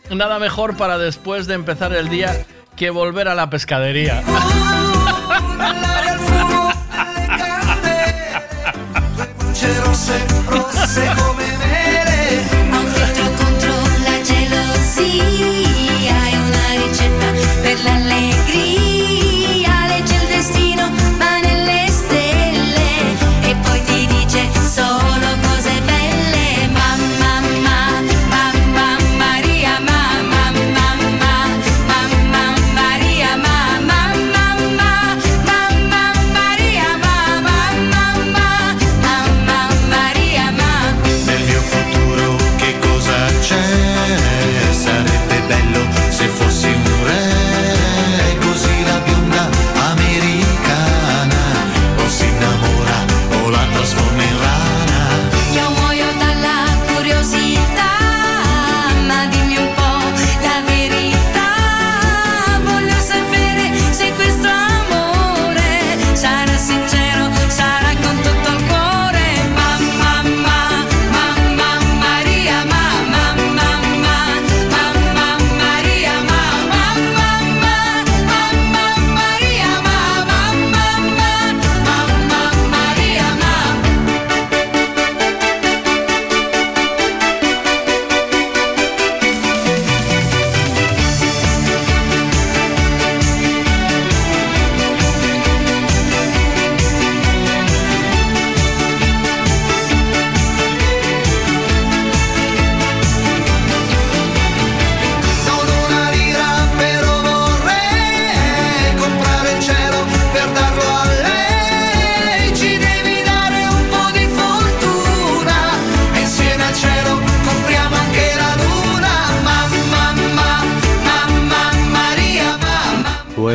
nada mejor para después de empezar el día que volver a la pescadería. [LAUGHS] [LAUGHS] see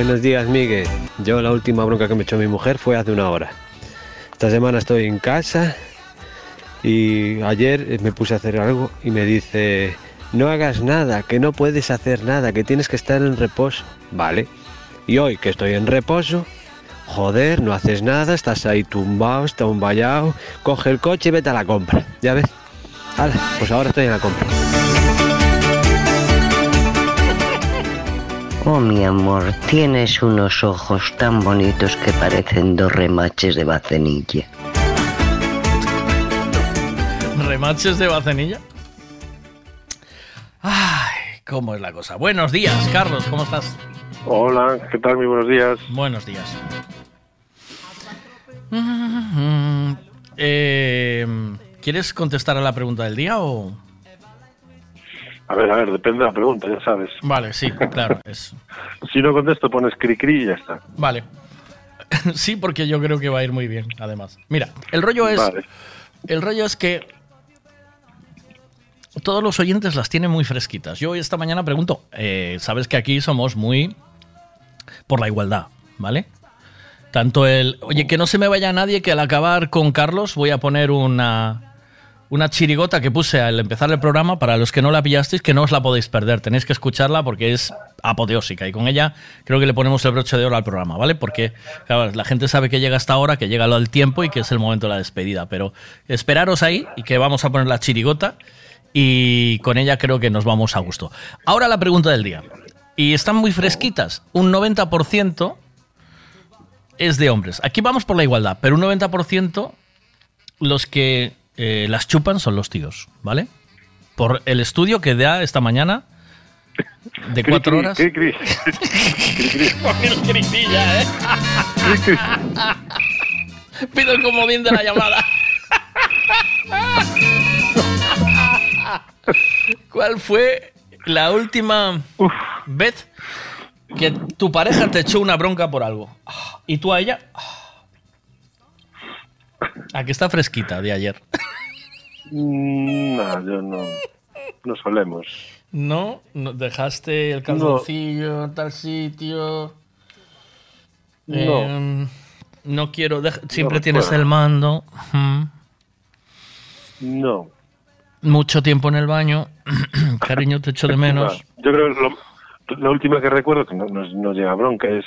Buenos días, Miguel. Yo la última bronca que me echó mi mujer fue hace una hora. Esta semana estoy en casa y ayer eh, me puse a hacer algo y me dice, no hagas nada, que no puedes hacer nada, que tienes que estar en reposo. Vale. Y hoy que estoy en reposo, joder, no haces nada, estás ahí tumbado, está un vallado, coge el coche y vete a la compra. ¿Ya ves? Pues ahora estoy en la compra. Oh, mi amor, tienes unos ojos tan bonitos que parecen dos remaches de bacenilla. ¿Remaches de bacenilla? Ay, cómo es la cosa. Buenos días, Carlos, ¿cómo estás? Hola, ¿qué tal? Muy buenos días. Buenos días. Mm, eh, ¿Quieres contestar a la pregunta del día o...? A ver, a ver, depende de la pregunta, ya sabes. Vale, sí, claro. [LAUGHS] Es... Si no contesto, pones cri cri y ya está. Vale. [LAUGHS] Sí, porque yo creo que va a ir muy bien, además. Mira, el rollo es... Vale. El rollo es que todos los oyentes las tienen muy fresquitas. Yo hoy esta mañana pregunto, eh, sabes que aquí somos muy por la igualdad, ¿vale? Tanto el, oye, que no se me vaya nadie, que al acabar con Carlos voy a poner una, una chirigota que puse al empezar el programa, para los que no la pillasteis, que no os la podéis perder, tenéis que escucharla porque es apoteósica y con ella creo que le ponemos el broche de oro al programa, ¿vale? Porque claro, la gente sabe que llega hasta ahora, que llega lo del tiempo y que es el momento de la despedida, pero esperaros ahí y que vamos a poner la chirigota y con ella creo que nos vamos a gusto. Ahora la pregunta del día. Y están muy fresquitas. Un 90% es de hombres. Aquí vamos por la igualdad, pero un 90% los que eh, las chupan son los tíos, ¿vale? Por el estudio que da esta mañana de cuatro cri, horas. cri, cri. ¿eh? Pido el comodín de la llamada. ¿Cuál fue la última vez que tu pareja te echó una bronca por algo? ¿Y tú a ella? Aquí está fresquita de ayer. Mm, No, yo no. No solemos. No, no dejaste el calzoncillo en tal sitio. No. Em, no quiero. siempre No tienes el mando. Mm. No. Mucho tiempo en el baño. [CLEARS THROAT] Cariño, te echo de menos. No. Yo creo que lo- la última que recuerdo, que no nos, nos llega bronca, es...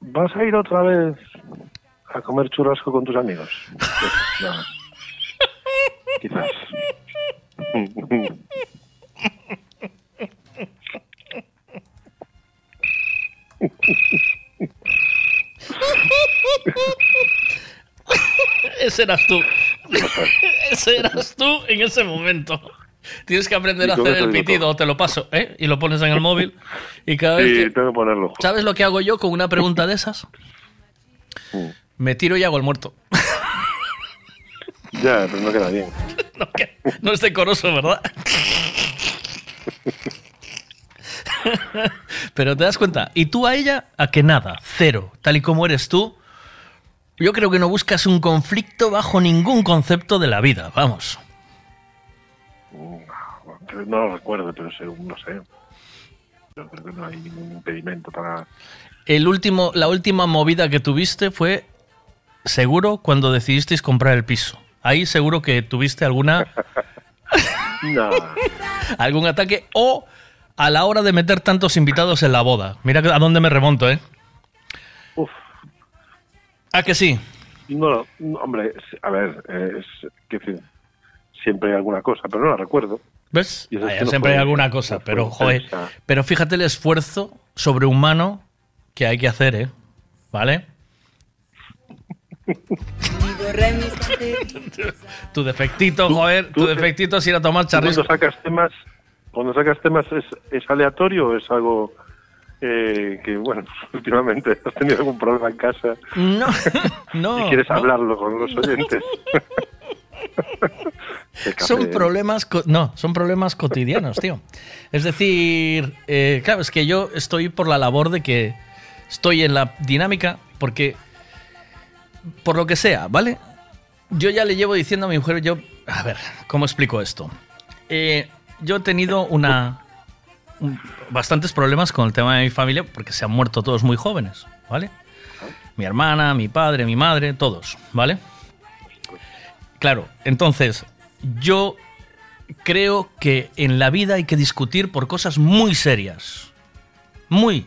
¿Vas a ir otra vez a comer churrasco con tus amigos? [LAUGHS] Quizás. Ese eras tú. ese eras tú en ese momento. Tienes que aprender a hacer el pitido, te lo paso, ¿eh? Y lo pones en el móvil. Y cada vez que- tengo que ponerlo. ¿Sabes lo que hago yo con una pregunta de esas? Me tiro y hago el muerto. Ya, pero no queda bien. [LAUGHS] No es decoroso, ¿verdad? Pero te das cuenta, y tú a ella, a que nada, cero, tal y como eres tú, yo creo que no buscas un conflicto bajo ningún concepto de la vida, vamos. No lo recuerdo, pero según, no sé. Yo creo que no hay ningún impedimento para... El último, la última movida que tuviste fue seguro cuando decidisteis comprar el piso. Ahí seguro que tuviste alguna [LAUGHS] No. algún ataque o a la hora de meter tantos invitados en la boda. Mira que- a dónde me remonto, ¿eh? Uf. ¿A que sí? No, no, hombre, a ver, es, decir, siempre hay alguna cosa, pero no la recuerdo. ¿Ves? Ah, que no siempre hay alguna cosa, pero joder, pero fíjate el esfuerzo sobrehumano que hay que hacer, ¿eh? ¿Vale? [LAUGHS] tu defectito, joder, tu defectito es ir a tomar ¿Tú charrisco. Cuando sacas temas, cuando sacas temas ¿es, es aleatorio o es algo eh, que, bueno, [LAUGHS] últimamente has tenido algún problema en casa No, [LAUGHS] no. y quieres no. hablarlo con los oyentes? Son ¿eh? problemas, no, son problemas cotidianos, tío. Es decir, eh, claro, es que yo estoy por la labor de que estoy en la dinámica porque, por lo que sea, ¿vale? Yo ya le llevo diciendo a mi mujer, yo, a ver, ¿cómo explico esto? Eh, yo he tenido una, un- bastantes problemas con el tema de mi familia porque se han muerto todos muy jóvenes, ¿vale? Mi hermana, mi padre, mi madre, todos, ¿vale? Claro, entonces, yo creo que en la vida hay que discutir por cosas muy serias. Muy.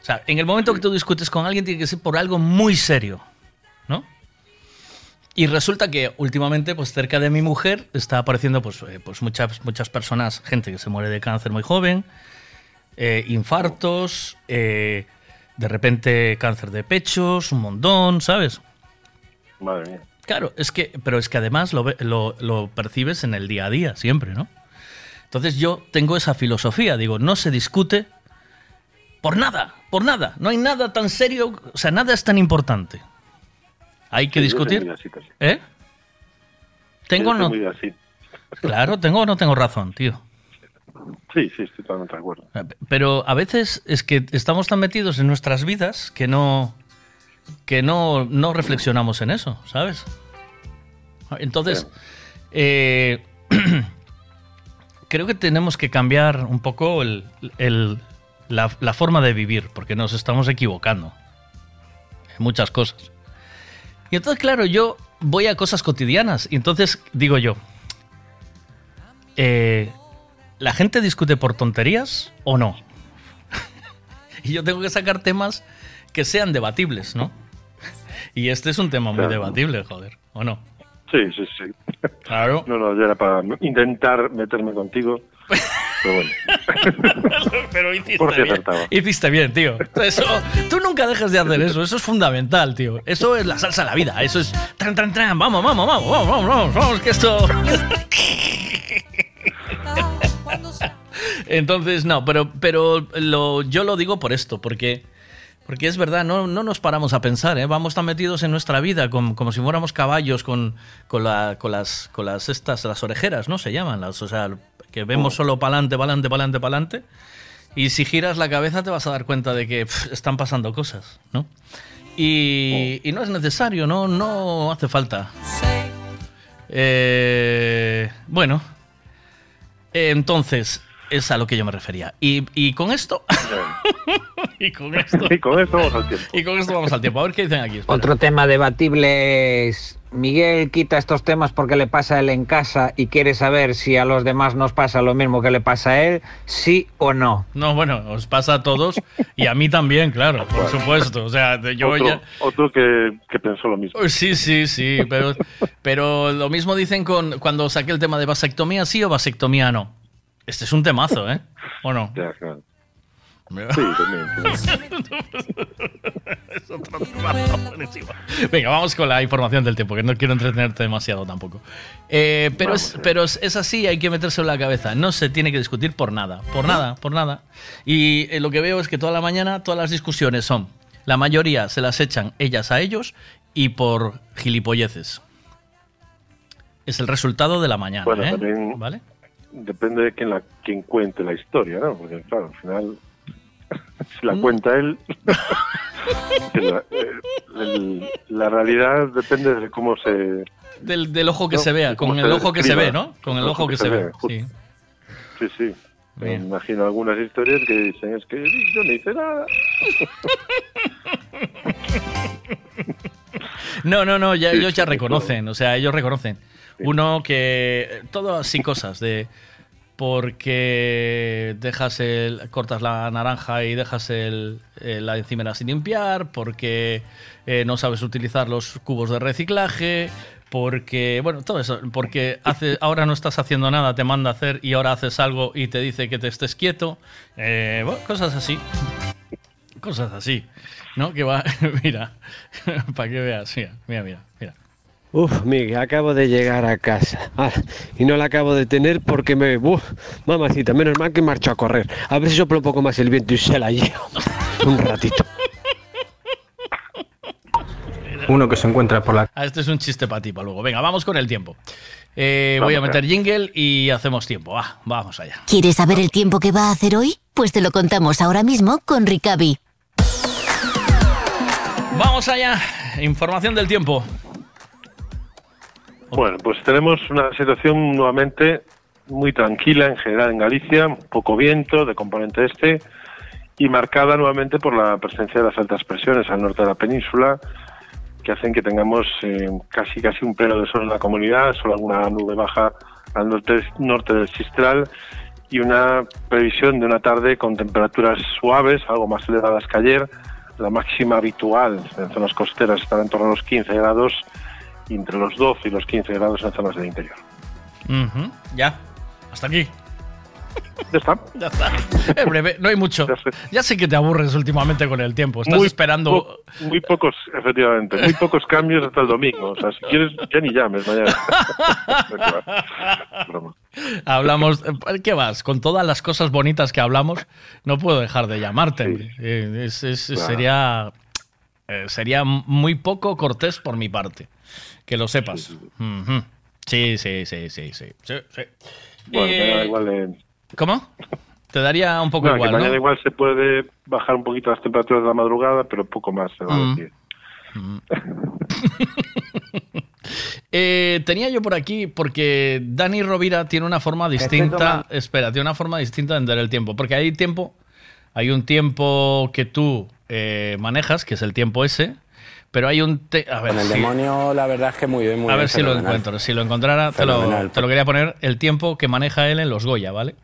O sea, en el momento que tú discutes con alguien tiene que ser por algo muy serio. Y resulta que últimamente, pues cerca de mi mujer, está apareciendo pues, eh, pues muchas, muchas personas, gente que se muere de cáncer muy joven, eh, infartos, eh, de repente cáncer de pechos, un montón, ¿sabes? Madre mía. Claro, es que, pero es que además lo, lo, lo percibes en el día a día, siempre, ¿no? Entonces yo tengo esa filosofía, digo, no se discute por nada, por nada. No hay nada tan serio, o sea, nada es tan importante. Hay que Sí, yo soy discutir. muy. ¿Eh? ¿Tengo soy no? muy. Claro, tengo o no tengo razón, tío. Sí, sí, estoy totalmente de acuerdo. Pero a veces es que estamos tan metidos en nuestras vidas que no que no, no reflexionamos en eso, ¿sabes? Entonces, eh, [CLEARS THROAT] creo que tenemos que cambiar un poco el- el- la, la forma de vivir, porque nos estamos equivocando en muchas cosas. Y entonces, claro, yo voy a cosas cotidianas, y entonces digo yo, eh, ¿la gente discute por tonterías o no? [LAUGHS] y yo tengo que sacar temas que sean debatibles, ¿no? Y este es un tema muy Claro. debatible, joder, ¿o no? Sí, sí, sí. Claro. [LAUGHS] No, no, ya era para intentar meterme contigo. Pero bueno. [LAUGHS] Pero hiciste bien. acertaba. Hiciste bien, tío. Eso, tú nunca dejes de hacer eso. Eso es fundamental, tío. Eso es la salsa de la vida. Eso es. Tran, tran, tran. Vamos, vamos, vamos, vamos, vamos, vamos, vamos, que esto. [LAUGHS] Entonces, no, pero, pero lo, yo lo digo por esto, porque, porque es verdad, no, no nos paramos a pensar, ¿eh? vamos tan metidos en nuestra vida como, como si fuéramos caballos con, con, la- con las, con las, estas, las orejeras, ¿no? Se llaman, las, o sea, que vemos solo para adelante, para adelante, para adelante, para adelante. Y si giras la cabeza te vas a dar cuenta de que están pasando cosas, ¿no? Y, y no es necesario, no, no hace falta. Eh, bueno, entonces, es a lo que yo me refería. Y, y con esto. [LAUGHS] y con esto. Y con esto vamos al tiempo. Y con esto vamos al tiempo. A ver qué dicen aquí. espera. Otro tema debatible es, Miguel quita estos temas porque le pasa a él en casa y quiere saber si a los demás nos pasa lo mismo que le pasa a él, sí o no. No, bueno, os pasa a todos y a mí también, claro, por supuesto. O sea, yo otro, ya. otro que, que pensó lo mismo. Sí, sí, sí, pero, pero lo mismo dicen con cuando saqué el tema de vasectomía sí o vasectomía no. Este es un temazo, ¿eh? ¿O no? Ya, claro. Sí, también. Es otro temazo buenísimo. Venga, vamos con la información del tiempo, que no quiero entretenerte demasiado tampoco. Eh, pero es, pero es, así, hay que metérselo en la cabeza. No se tiene que discutir por nada, por nada, por nada. Y eh, lo que veo es que toda la mañana todas las discusiones son, la mayoría se las echan ellas a ellos y por gilipolleces. Es el resultado de la mañana, Bueno, ¿eh? también ¿Vale? depende de quién, la, quién cuente la historia, ¿no? Porque, claro, al final, [LAUGHS] si la cuenta él, [LAUGHS] la, eh, el- la realidad depende de cómo se... Del, del ojo que No, se vea, con se el ojo que se ve, ¿no? Con el ojo que se ve. Sí. Sí, sí. Me imagino algunas historias que dicen, es que yo no hice nada. [LAUGHS] No, no, no, ya, Sí, ellos ya reconocen, o sea, ellos reconocen. Uno que. Todo así cosas de. Porque dejas el. cortas la naranja y dejas el, eh, la encimera sin limpiar, porque eh, no sabes utilizar los cubos de reciclaje, porque. Bueno, todo eso. Porque ahora no estás haciendo nada, te manda a hacer y ahora haces algo y te dice que te estés quieto. Eh, bueno, cosas así. Cosas así. ¿No? Que va. [LAUGHS] mira. [LAUGHS] Para que veas. Mira, mira, mira. mira. Uf, Miguel, acabo de llegar a casa. Ah, y no la acabo de tener porque me... Uf, mamacita, menos mal que marcho a correr. A ver si soplo un poco más el viento y se la llevo. [LAUGHS] Un ratito. Uno que se encuentra por la Ah, este es un chiste para ti, para luego. Venga, vamos con el tiempo. Eh, Vamos voy a meter jingle y hacemos tiempo. Va, vamos allá. ¿Quieres saber el tiempo que va a hacer hoy? Pues te lo contamos ahora mismo con Ricavi. Vamos allá. Información del tiempo. Bueno, pues tenemos una situación nuevamente muy tranquila en general en Galicia, poco viento de componente este y marcada nuevamente por la presencia de las altas presiones al norte de la península que hacen que tengamos eh, casi casi un pelo de sol en la comunidad, solo alguna nube baja al norte, norte del Sistral y una previsión de una tarde con temperaturas suaves, algo más elevadas que ayer. La máxima habitual en zonas costeras estará en torno a los 15 grados entre los 12 y los 15 grados en zonas del interior. Ya. Hasta aquí. Ya está. [LAUGHS] Ya está. Es breve, no hay mucho. Ya sé que te aburres últimamente con el tiempo. Estás Muy esperando. po- muy pocos, efectivamente, muy pocos cambios hasta el domingo. O sea, si quieres, ya ni llames [LAUGHS] mañana. Hablamos. ¿Qué vas? Con todas las cosas bonitas que hablamos, no puedo dejar de llamarte. Eh, es- es- Claro. Sería. eh, sería muy poco cortés por mi parte. Que lo sepas. Sí, sí, sí, sí, sí. sí, sí. Bueno, Eh, igual, eh, ¿Cómo? Te daría un poco no, que igual, mañana ¿no? igual se puede bajar un poquito las temperaturas de la madrugada, pero poco más se va a Mm. decir. [LAUGHS] [LAUGHS] Eh, tenía yo por aquí porque Dani Rovira tiene una forma distinta. Espera, tiene una forma distinta de entender el tiempo. Porque hay tiempo, hay un tiempo que tú eh, manejas, que es el tiempo ese, pero hay un. te- a ver, Con el si- demonio, la verdad es que muy bien, muy a bien, ver si lo encuentro. Si lo encontrara, te lo, Fenomenal. te lo quería poner el tiempo que maneja él en los Goya, ¿vale?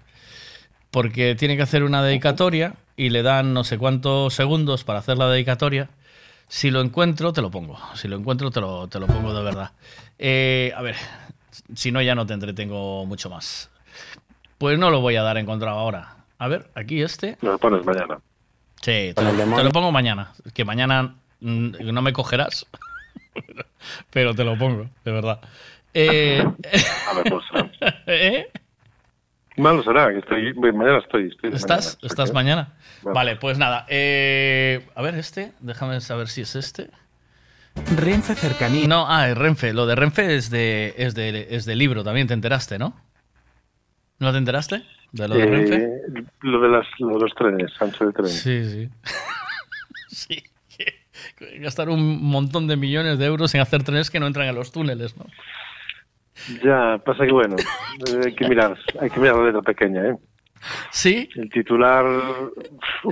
Porque tiene que hacer una dedicatoria y le dan no sé cuántos segundos para hacer la dedicatoria. Si lo encuentro, te lo pongo. Si lo encuentro, te lo, te lo pongo de verdad. Eh, a ver, si no, ya no te entretengo mucho más. Pues no lo voy a dar encontrado ahora. A ver, aquí este. Lo pones mañana. Sí, te lo, te pongo mañana. Que mañana no me cogerás, [LAUGHS] pero te lo pongo, de verdad. Eh, A ver, pues será. [LAUGHS] ¿eh? Malo será, que estoy, bueno, mañana estoy. estoy de ¿Estás? mañana, ¿Estás mañana? Vale. Vale, pues nada. eh, a ver, este. Déjame saber si es este. Renfe cercanía. No, ah, es Renfe. Lo de Renfe es de, es de, es de libro, también te enteraste, ¿no? ¿No te enteraste? De lo de Eh, Renfe. Lo de, las, lo de los trenes, ancho de tren. Sí, sí. [LAUGHS] sí. Gastar un montón de millones de euros en hacer trenes que no entran a los túneles, ¿no? Ya, pasa que bueno, hay que mirar, hay que mirar la letra pequeña, ¿eh? Sí. El titular. [LAUGHS]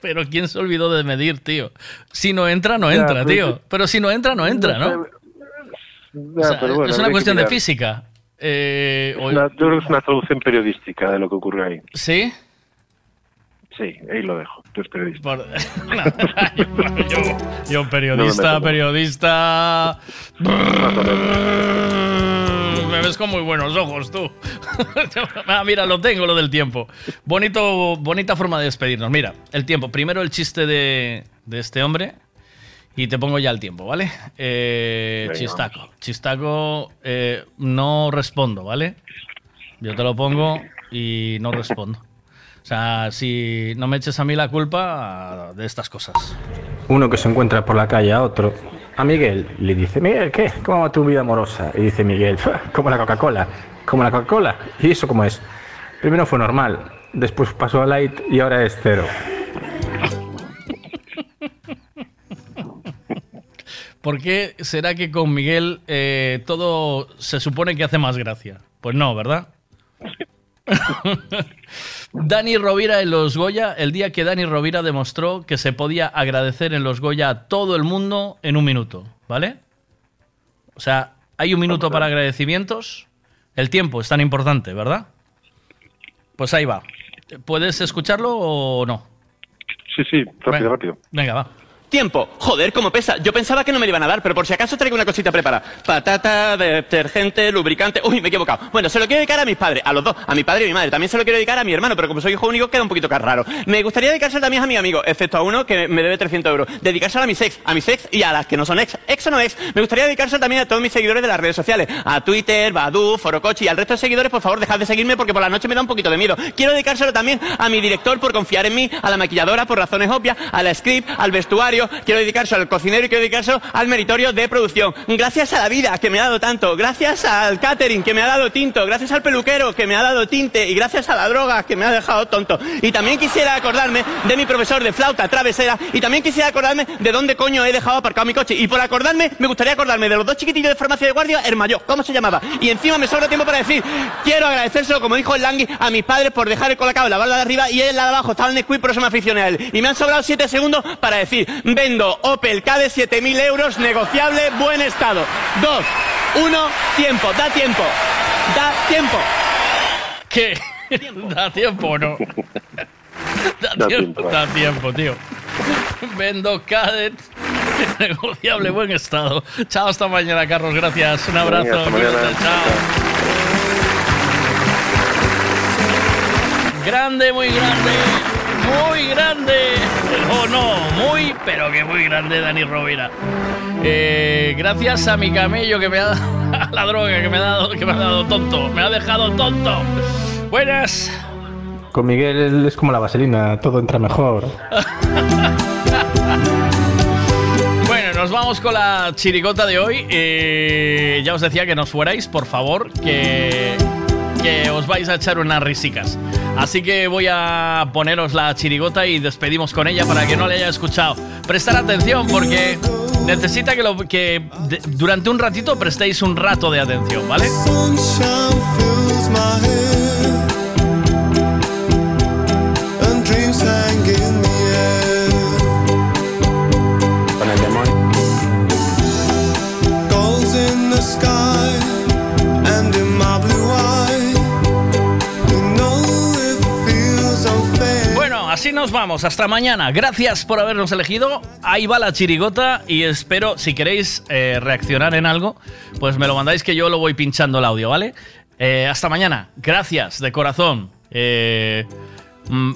Pero ¿quién se olvidó de medir, tío? Si no entra, no Ya, entra, pero- tío. Pero si no entra, no entra, ¿no? Ya, O sea, pero bueno, es una cuestión de física. Eh, una- yo creo que es una traducción periodística de lo que ocurrió ahí. ¿Sí? Sí, ahí lo dejo. Tú eres periodista. Por- [LAUGHS] yo, yo, yo periodista, No me meto. periodista. [LAUGHS] Me ves con muy buenos ojos, tú. [LAUGHS] ah, mira, lo tengo, lo del tiempo. Bonito, bonita forma de despedirnos. Mira, el tiempo. Primero el chiste de, de este hombre. Y te pongo ya el tiempo, ¿vale? Eh, Venga, chistaco. Chistaco, eh, no respondo, ¿vale? Yo te lo pongo y no respondo. O sea, si no me eches a mí la culpa de estas cosas. Uno que se encuentra por la calle a otro, a Miguel, le dice, Miguel, ¿qué? ¿Cómo va tu vida amorosa? Y dice Miguel, "Fua, como la Coca-Cola, como la Coca-Cola. ¿Y eso cómo es? Primero fue normal, después pasó a light y ahora es cero. ¿Por qué será que con Miguel eh, todo se supone que hace más gracia? Pues no, ¿verdad? [LAUGHS] Dani Rovira en los Goya, el día que Dani Rovira demostró que se podía agradecer en los Goya a todo el mundo en un minuto, ¿vale? O sea, hay un minuto para agradecimientos. El tiempo es tan importante, ¿verdad? Pues ahí va. ¿Puedes escucharlo o no? Sí, sí, rápido, Venga. rápido. Venga, va. Tiempo. Joder, cómo pesa. Yo pensaba que no me lo iban a dar, pero por si acaso traigo una cosita preparada. Patata, detergente, lubricante. Uy, me he equivocado. Bueno, se lo quiero dedicar a mis padres, a los dos, a mi padre y a mi madre. También se lo quiero dedicar a mi hermano, pero como soy hijo único queda un poquito raro. Me gustaría dedicárselo también a mi amigo, excepto a uno que me debe 300 euros. Dedicárselo a mis ex, a mis ex y a las que no son ex. Ex o no ex. Me gustaría dedicárselo también a todos mis seguidores de las redes sociales. A Twitter, Badu, Forocochi y al resto de seguidores, por favor, dejad de seguirme porque por la noche me da un poquito de miedo. Quiero dedicárselo también a mi director por confiar en mí, a la maquilladora por razones obvias, a la script, al vestuario quiero dedicárselo al cocinero y quiero dedicárselo al meritorio de producción. Gracias a la vida que me ha dado tanto, gracias al catering que me ha dado tinto, gracias al peluquero que me ha dado tinte y gracias a la droga que me ha dejado tonto. Y también quisiera acordarme de mi profesor de flauta travesera y también quisiera acordarme de dónde coño he dejado aparcado mi coche. Y por acordarme, me gustaría acordarme de los dos chiquitillos de farmacia de guardia, mayor, ¿cómo se llamaba? Y encima me sobra tiempo para decir, quiero agradecérselo, como dijo el Langui, a mis padres por dejar el colacao en la barra de arriba y en la de abajo estaba el Nesquik, por eso me aficioné a él. Y me han sobrado 7 segundos para decir, vendo Opel K de 7.000 euros, negociable, buen estado. Dos, uno, tiempo, da tiempo, da tiempo. ¿Qué? [LAUGHS] ¿Da tiempo o no? [LAUGHS] Da, tiempo, da tiempo, tío. Vendo Cadet. [LAUGHS] Negociable, buen estado. Chao, hasta mañana, Carlos. Gracias. Un abrazo. Hasta mañana. Chao. Grande, muy grande. Muy grande. Oh, no. Muy, pero que muy grande, Dani Rovira. Eh, gracias a mi camello que me ha dado [LAUGHS] a la droga que me ha dado, que me ha dado tonto. Me ha dejado tonto. Buenas. Con Miguel es como la vaselina, todo entra mejor. [LAUGHS] Bueno, nos vamos con la chirigota de hoy. Eh, ya os decía que nos fuerais, por favor, que, que os vais a echar unas risicas. Así que voy a poneros la chirigota y despedimos con ella para que no le haya escuchado. Prestar atención porque necesita que, lo, que durante un ratito prestéis un rato de atención, ¿vale? Nos vamos. Hasta mañana. Gracias por habernos elegido. Ahí va la chirigota y espero, si queréis eh, reaccionar en algo, pues me lo mandáis que yo lo voy pinchando el audio, ¿vale? Eh, hasta mañana. Gracias, de corazón. Eh, mm,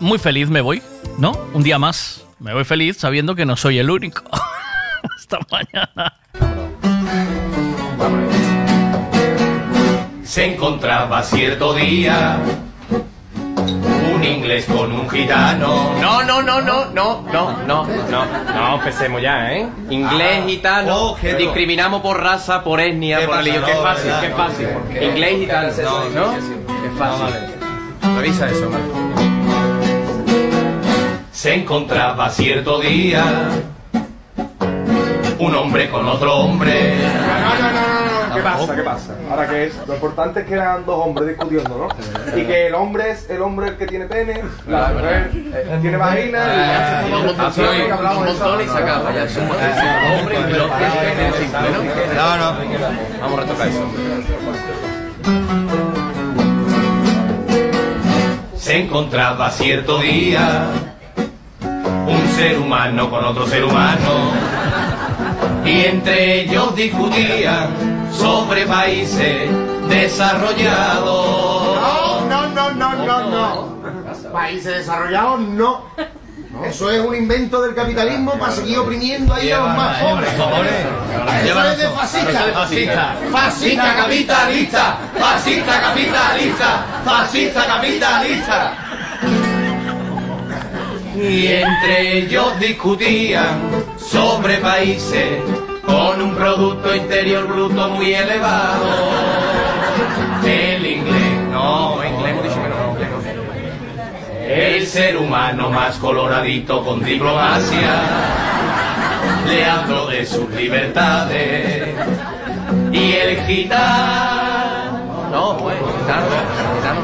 muy feliz me voy, ¿no? Un día más. Me voy feliz sabiendo que no soy el único. [LAUGHS] hasta mañana. Se encontraba cierto día un inglés con un gitano. No, no, no, no, no, no, no, no. No, empecemos ya, ¿eh? Inglés, ah, gitano, oh, discriminamos por raza, por etnia, por religión. Qué fácil, qué fácil. Inglés, y gitano, ¿no? Qué fácil. Revisa eso, Marco. Se encontraba cierto día un hombre con otro hombre pasa? ¿Qué pasa? Ahora que es, lo importante es que eran dos hombres discutiendo, ¿no? Y que el hombre es el hombre el que tiene pene, la mujer eh, tiene vagina y hoy, un montón y se acaba. Ya es un hombre y los No, no. Vamos a retocar eso. Se encontraba cierto día un ser humano con otro ser humano y entre ellos discutían sobre países desarrollados. No, no, no, no, no. Países desarrollados, no. Eso es un invento del capitalismo para seguir oprimiendo ahí a los más pobres. Eso es de fascista. Fascista. Fascista capitalista. Fascista capitalista. Fascista capitalista. Y entre ellos discutían sobre países con un producto interior bruto muy elevado. El inglés, no, inglés dicho que no. El ser humano más coloradito con diplomacia le hablo de sus libertades y el gitano no pues gitano no, gitano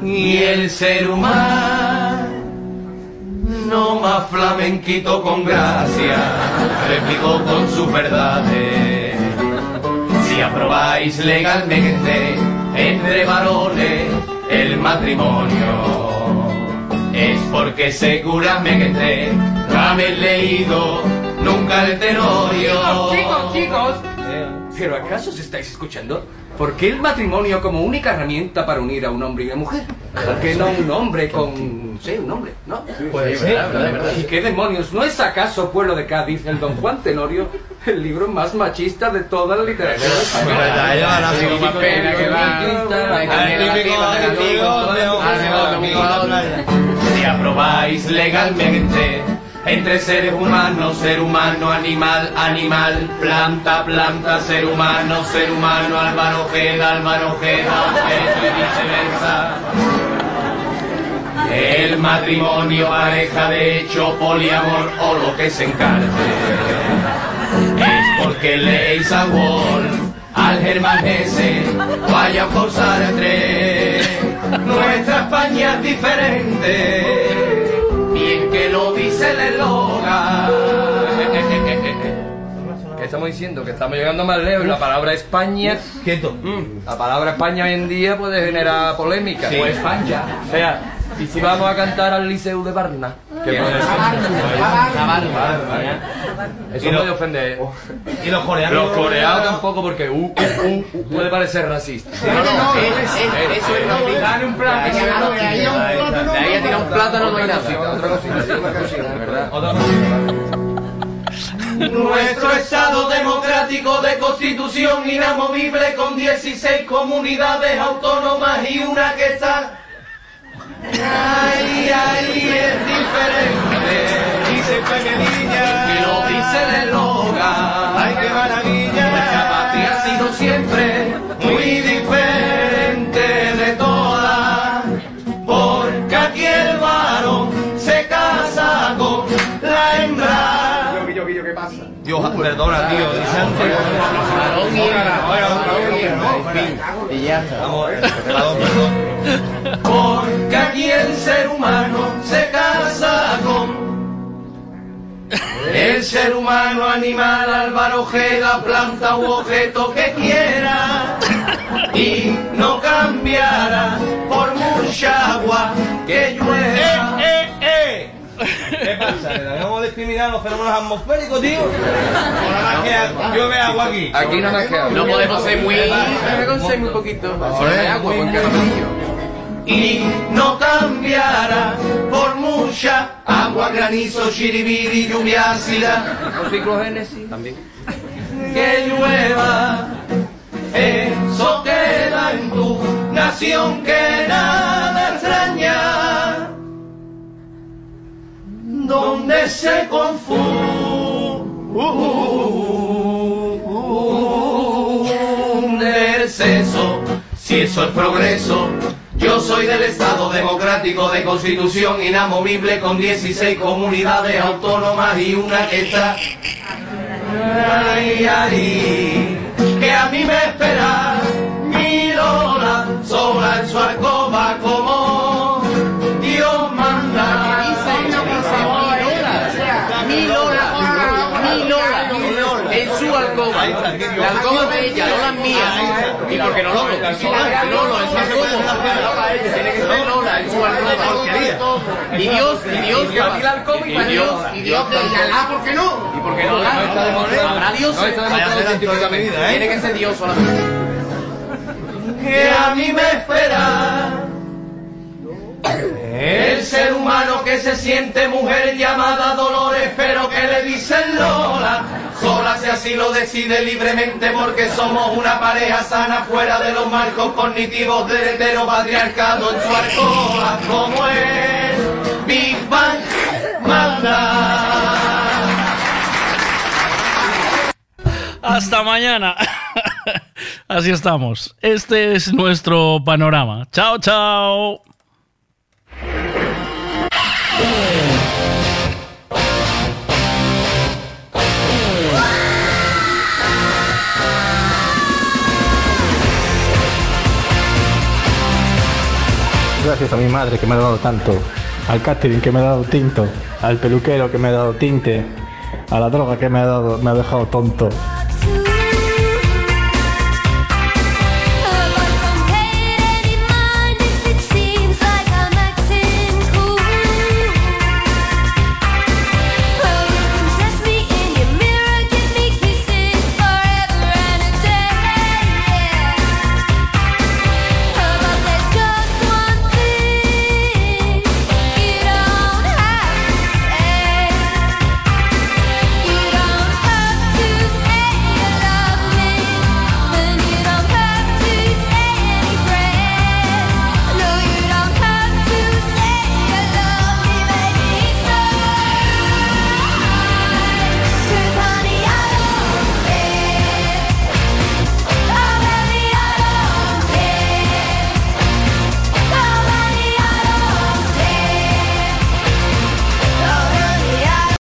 no y el ser humano no más flamenquito con gracia replicó con sus verdades si aprobáis legalmente entre varones el matrimonio es porque seguramente habéis leído nunca el tenorio. Chicos, chicos. ¿Pero acaso os estáis escuchando? ¿Por qué el matrimonio como única herramienta para unir a un hombre y una mujer? ¿Por qué no un hombre con... sí, un hombre, ¿no? Verdad, verdad. ¿Y qué demonios? ¿No es acaso Pueblo de Cádiz, el Don Juan Tenorio, el libro más machista de toda la literatura española? sí, Ah, si aprobáis legalmente entre seres humanos, ser humano, animal, animal, planta, planta, ser humano, ser humano, Álvaro Ojeda, Álvaro Ojeda, y viceversa. El matrimonio, pareja de hecho, poliamor o lo que se encarte. Es porque leéis Wolf, al Germán Hesse, vaya por Sartre. Nuestra España es diferente, bien que lo dice el eslogan. ¿Qué estamos diciendo? Que estamos llegando más lejos y la palabra España. Quieto. Mm, la palabra España hoy en día puede generar polémica. Sí. O España. O sea, y si vamos a cantar al Liceu de Barna. Que puede ser. Eso lo- puede ofender. Y los coreanos. Los coreanos tampoco porque uh, uh, uh, puede parecer racista. No, no, eh, eso es. Dale un plátano. De ahí a- tirar un plátano no hay otra nada. cosita, Otra cosita, ¿verdad? Nuestro Estado democrático de constitución inamovible con 16 comunidades autónomas y una que está... Ay, ay, es diferente. Dice pequeñilla. Que lo dice el eslogan. Ay, qué maravilla. Nuestra patria ha sido siempre muy diferente de todas. Porque aquí el varón se casa con la hembra. Yo, yo, yo, ¿qué pasa? Dios, perdona, tío. Y ya está. Vamos, perdón, perdón. Aquí el ser humano se casa con el ser humano, animal, Álvaro Ojeda, planta u objeto que quiera y no cambiará por mucha agua que llueva. ¡Eh, eh! ¿Qué pasa? ¿Le debemos discriminar los fenómenos atmosféricos, tío? ¿O nada más que llueve agua aquí? Aquí nada más que agua. No podemos ser muy- Podemos ser muy poquito. Solo agua, porque es amarillo. Y no cambiará por mucha agua, granizo, chiribiri, lluvia ácida. Con ciclogénesis. También. que llueva, eso queda en tu nación que nada extraña, donde se confunde el seso, si eso es progreso. Yo soy del Estado Democrático de Constitución inamovible con 16 comunidades autónomas y una que está Ay, ay, que a mí me espera mi Lola sola en su alcoba como Dios manda. Mi Lola, mi Lola, en su alcoba. La alcoba de ella, no la mía. ¿Y por qué no Lolo? Lolo, en su alcoba. Tiene que ser Lola, en su alcoba. Y Dios, y Dios, y Dios. Y Dios, y Alá, ¿por qué no? ¿Y por qué no? No. Habrá Dios. No. Tiene que ser Dios solamente. que a mí me espera. El ser humano que se siente mujer llamada Dolores, pero que le dicen Lola. Sola si así lo decide libremente porque somos una pareja sana fuera de los marcos cognitivos del heteropatriarcado en su alcoba como el Big Bang manda. Hasta mañana. [LAUGHS] Así estamos. Este es nuestro panorama. Chao, chao. Gracias a mi madre que me ha dado tanto, al catering que me ha dado tinto, al peluquero que me ha dado tinte, a la droga que me ha dado, me ha dejado tonto.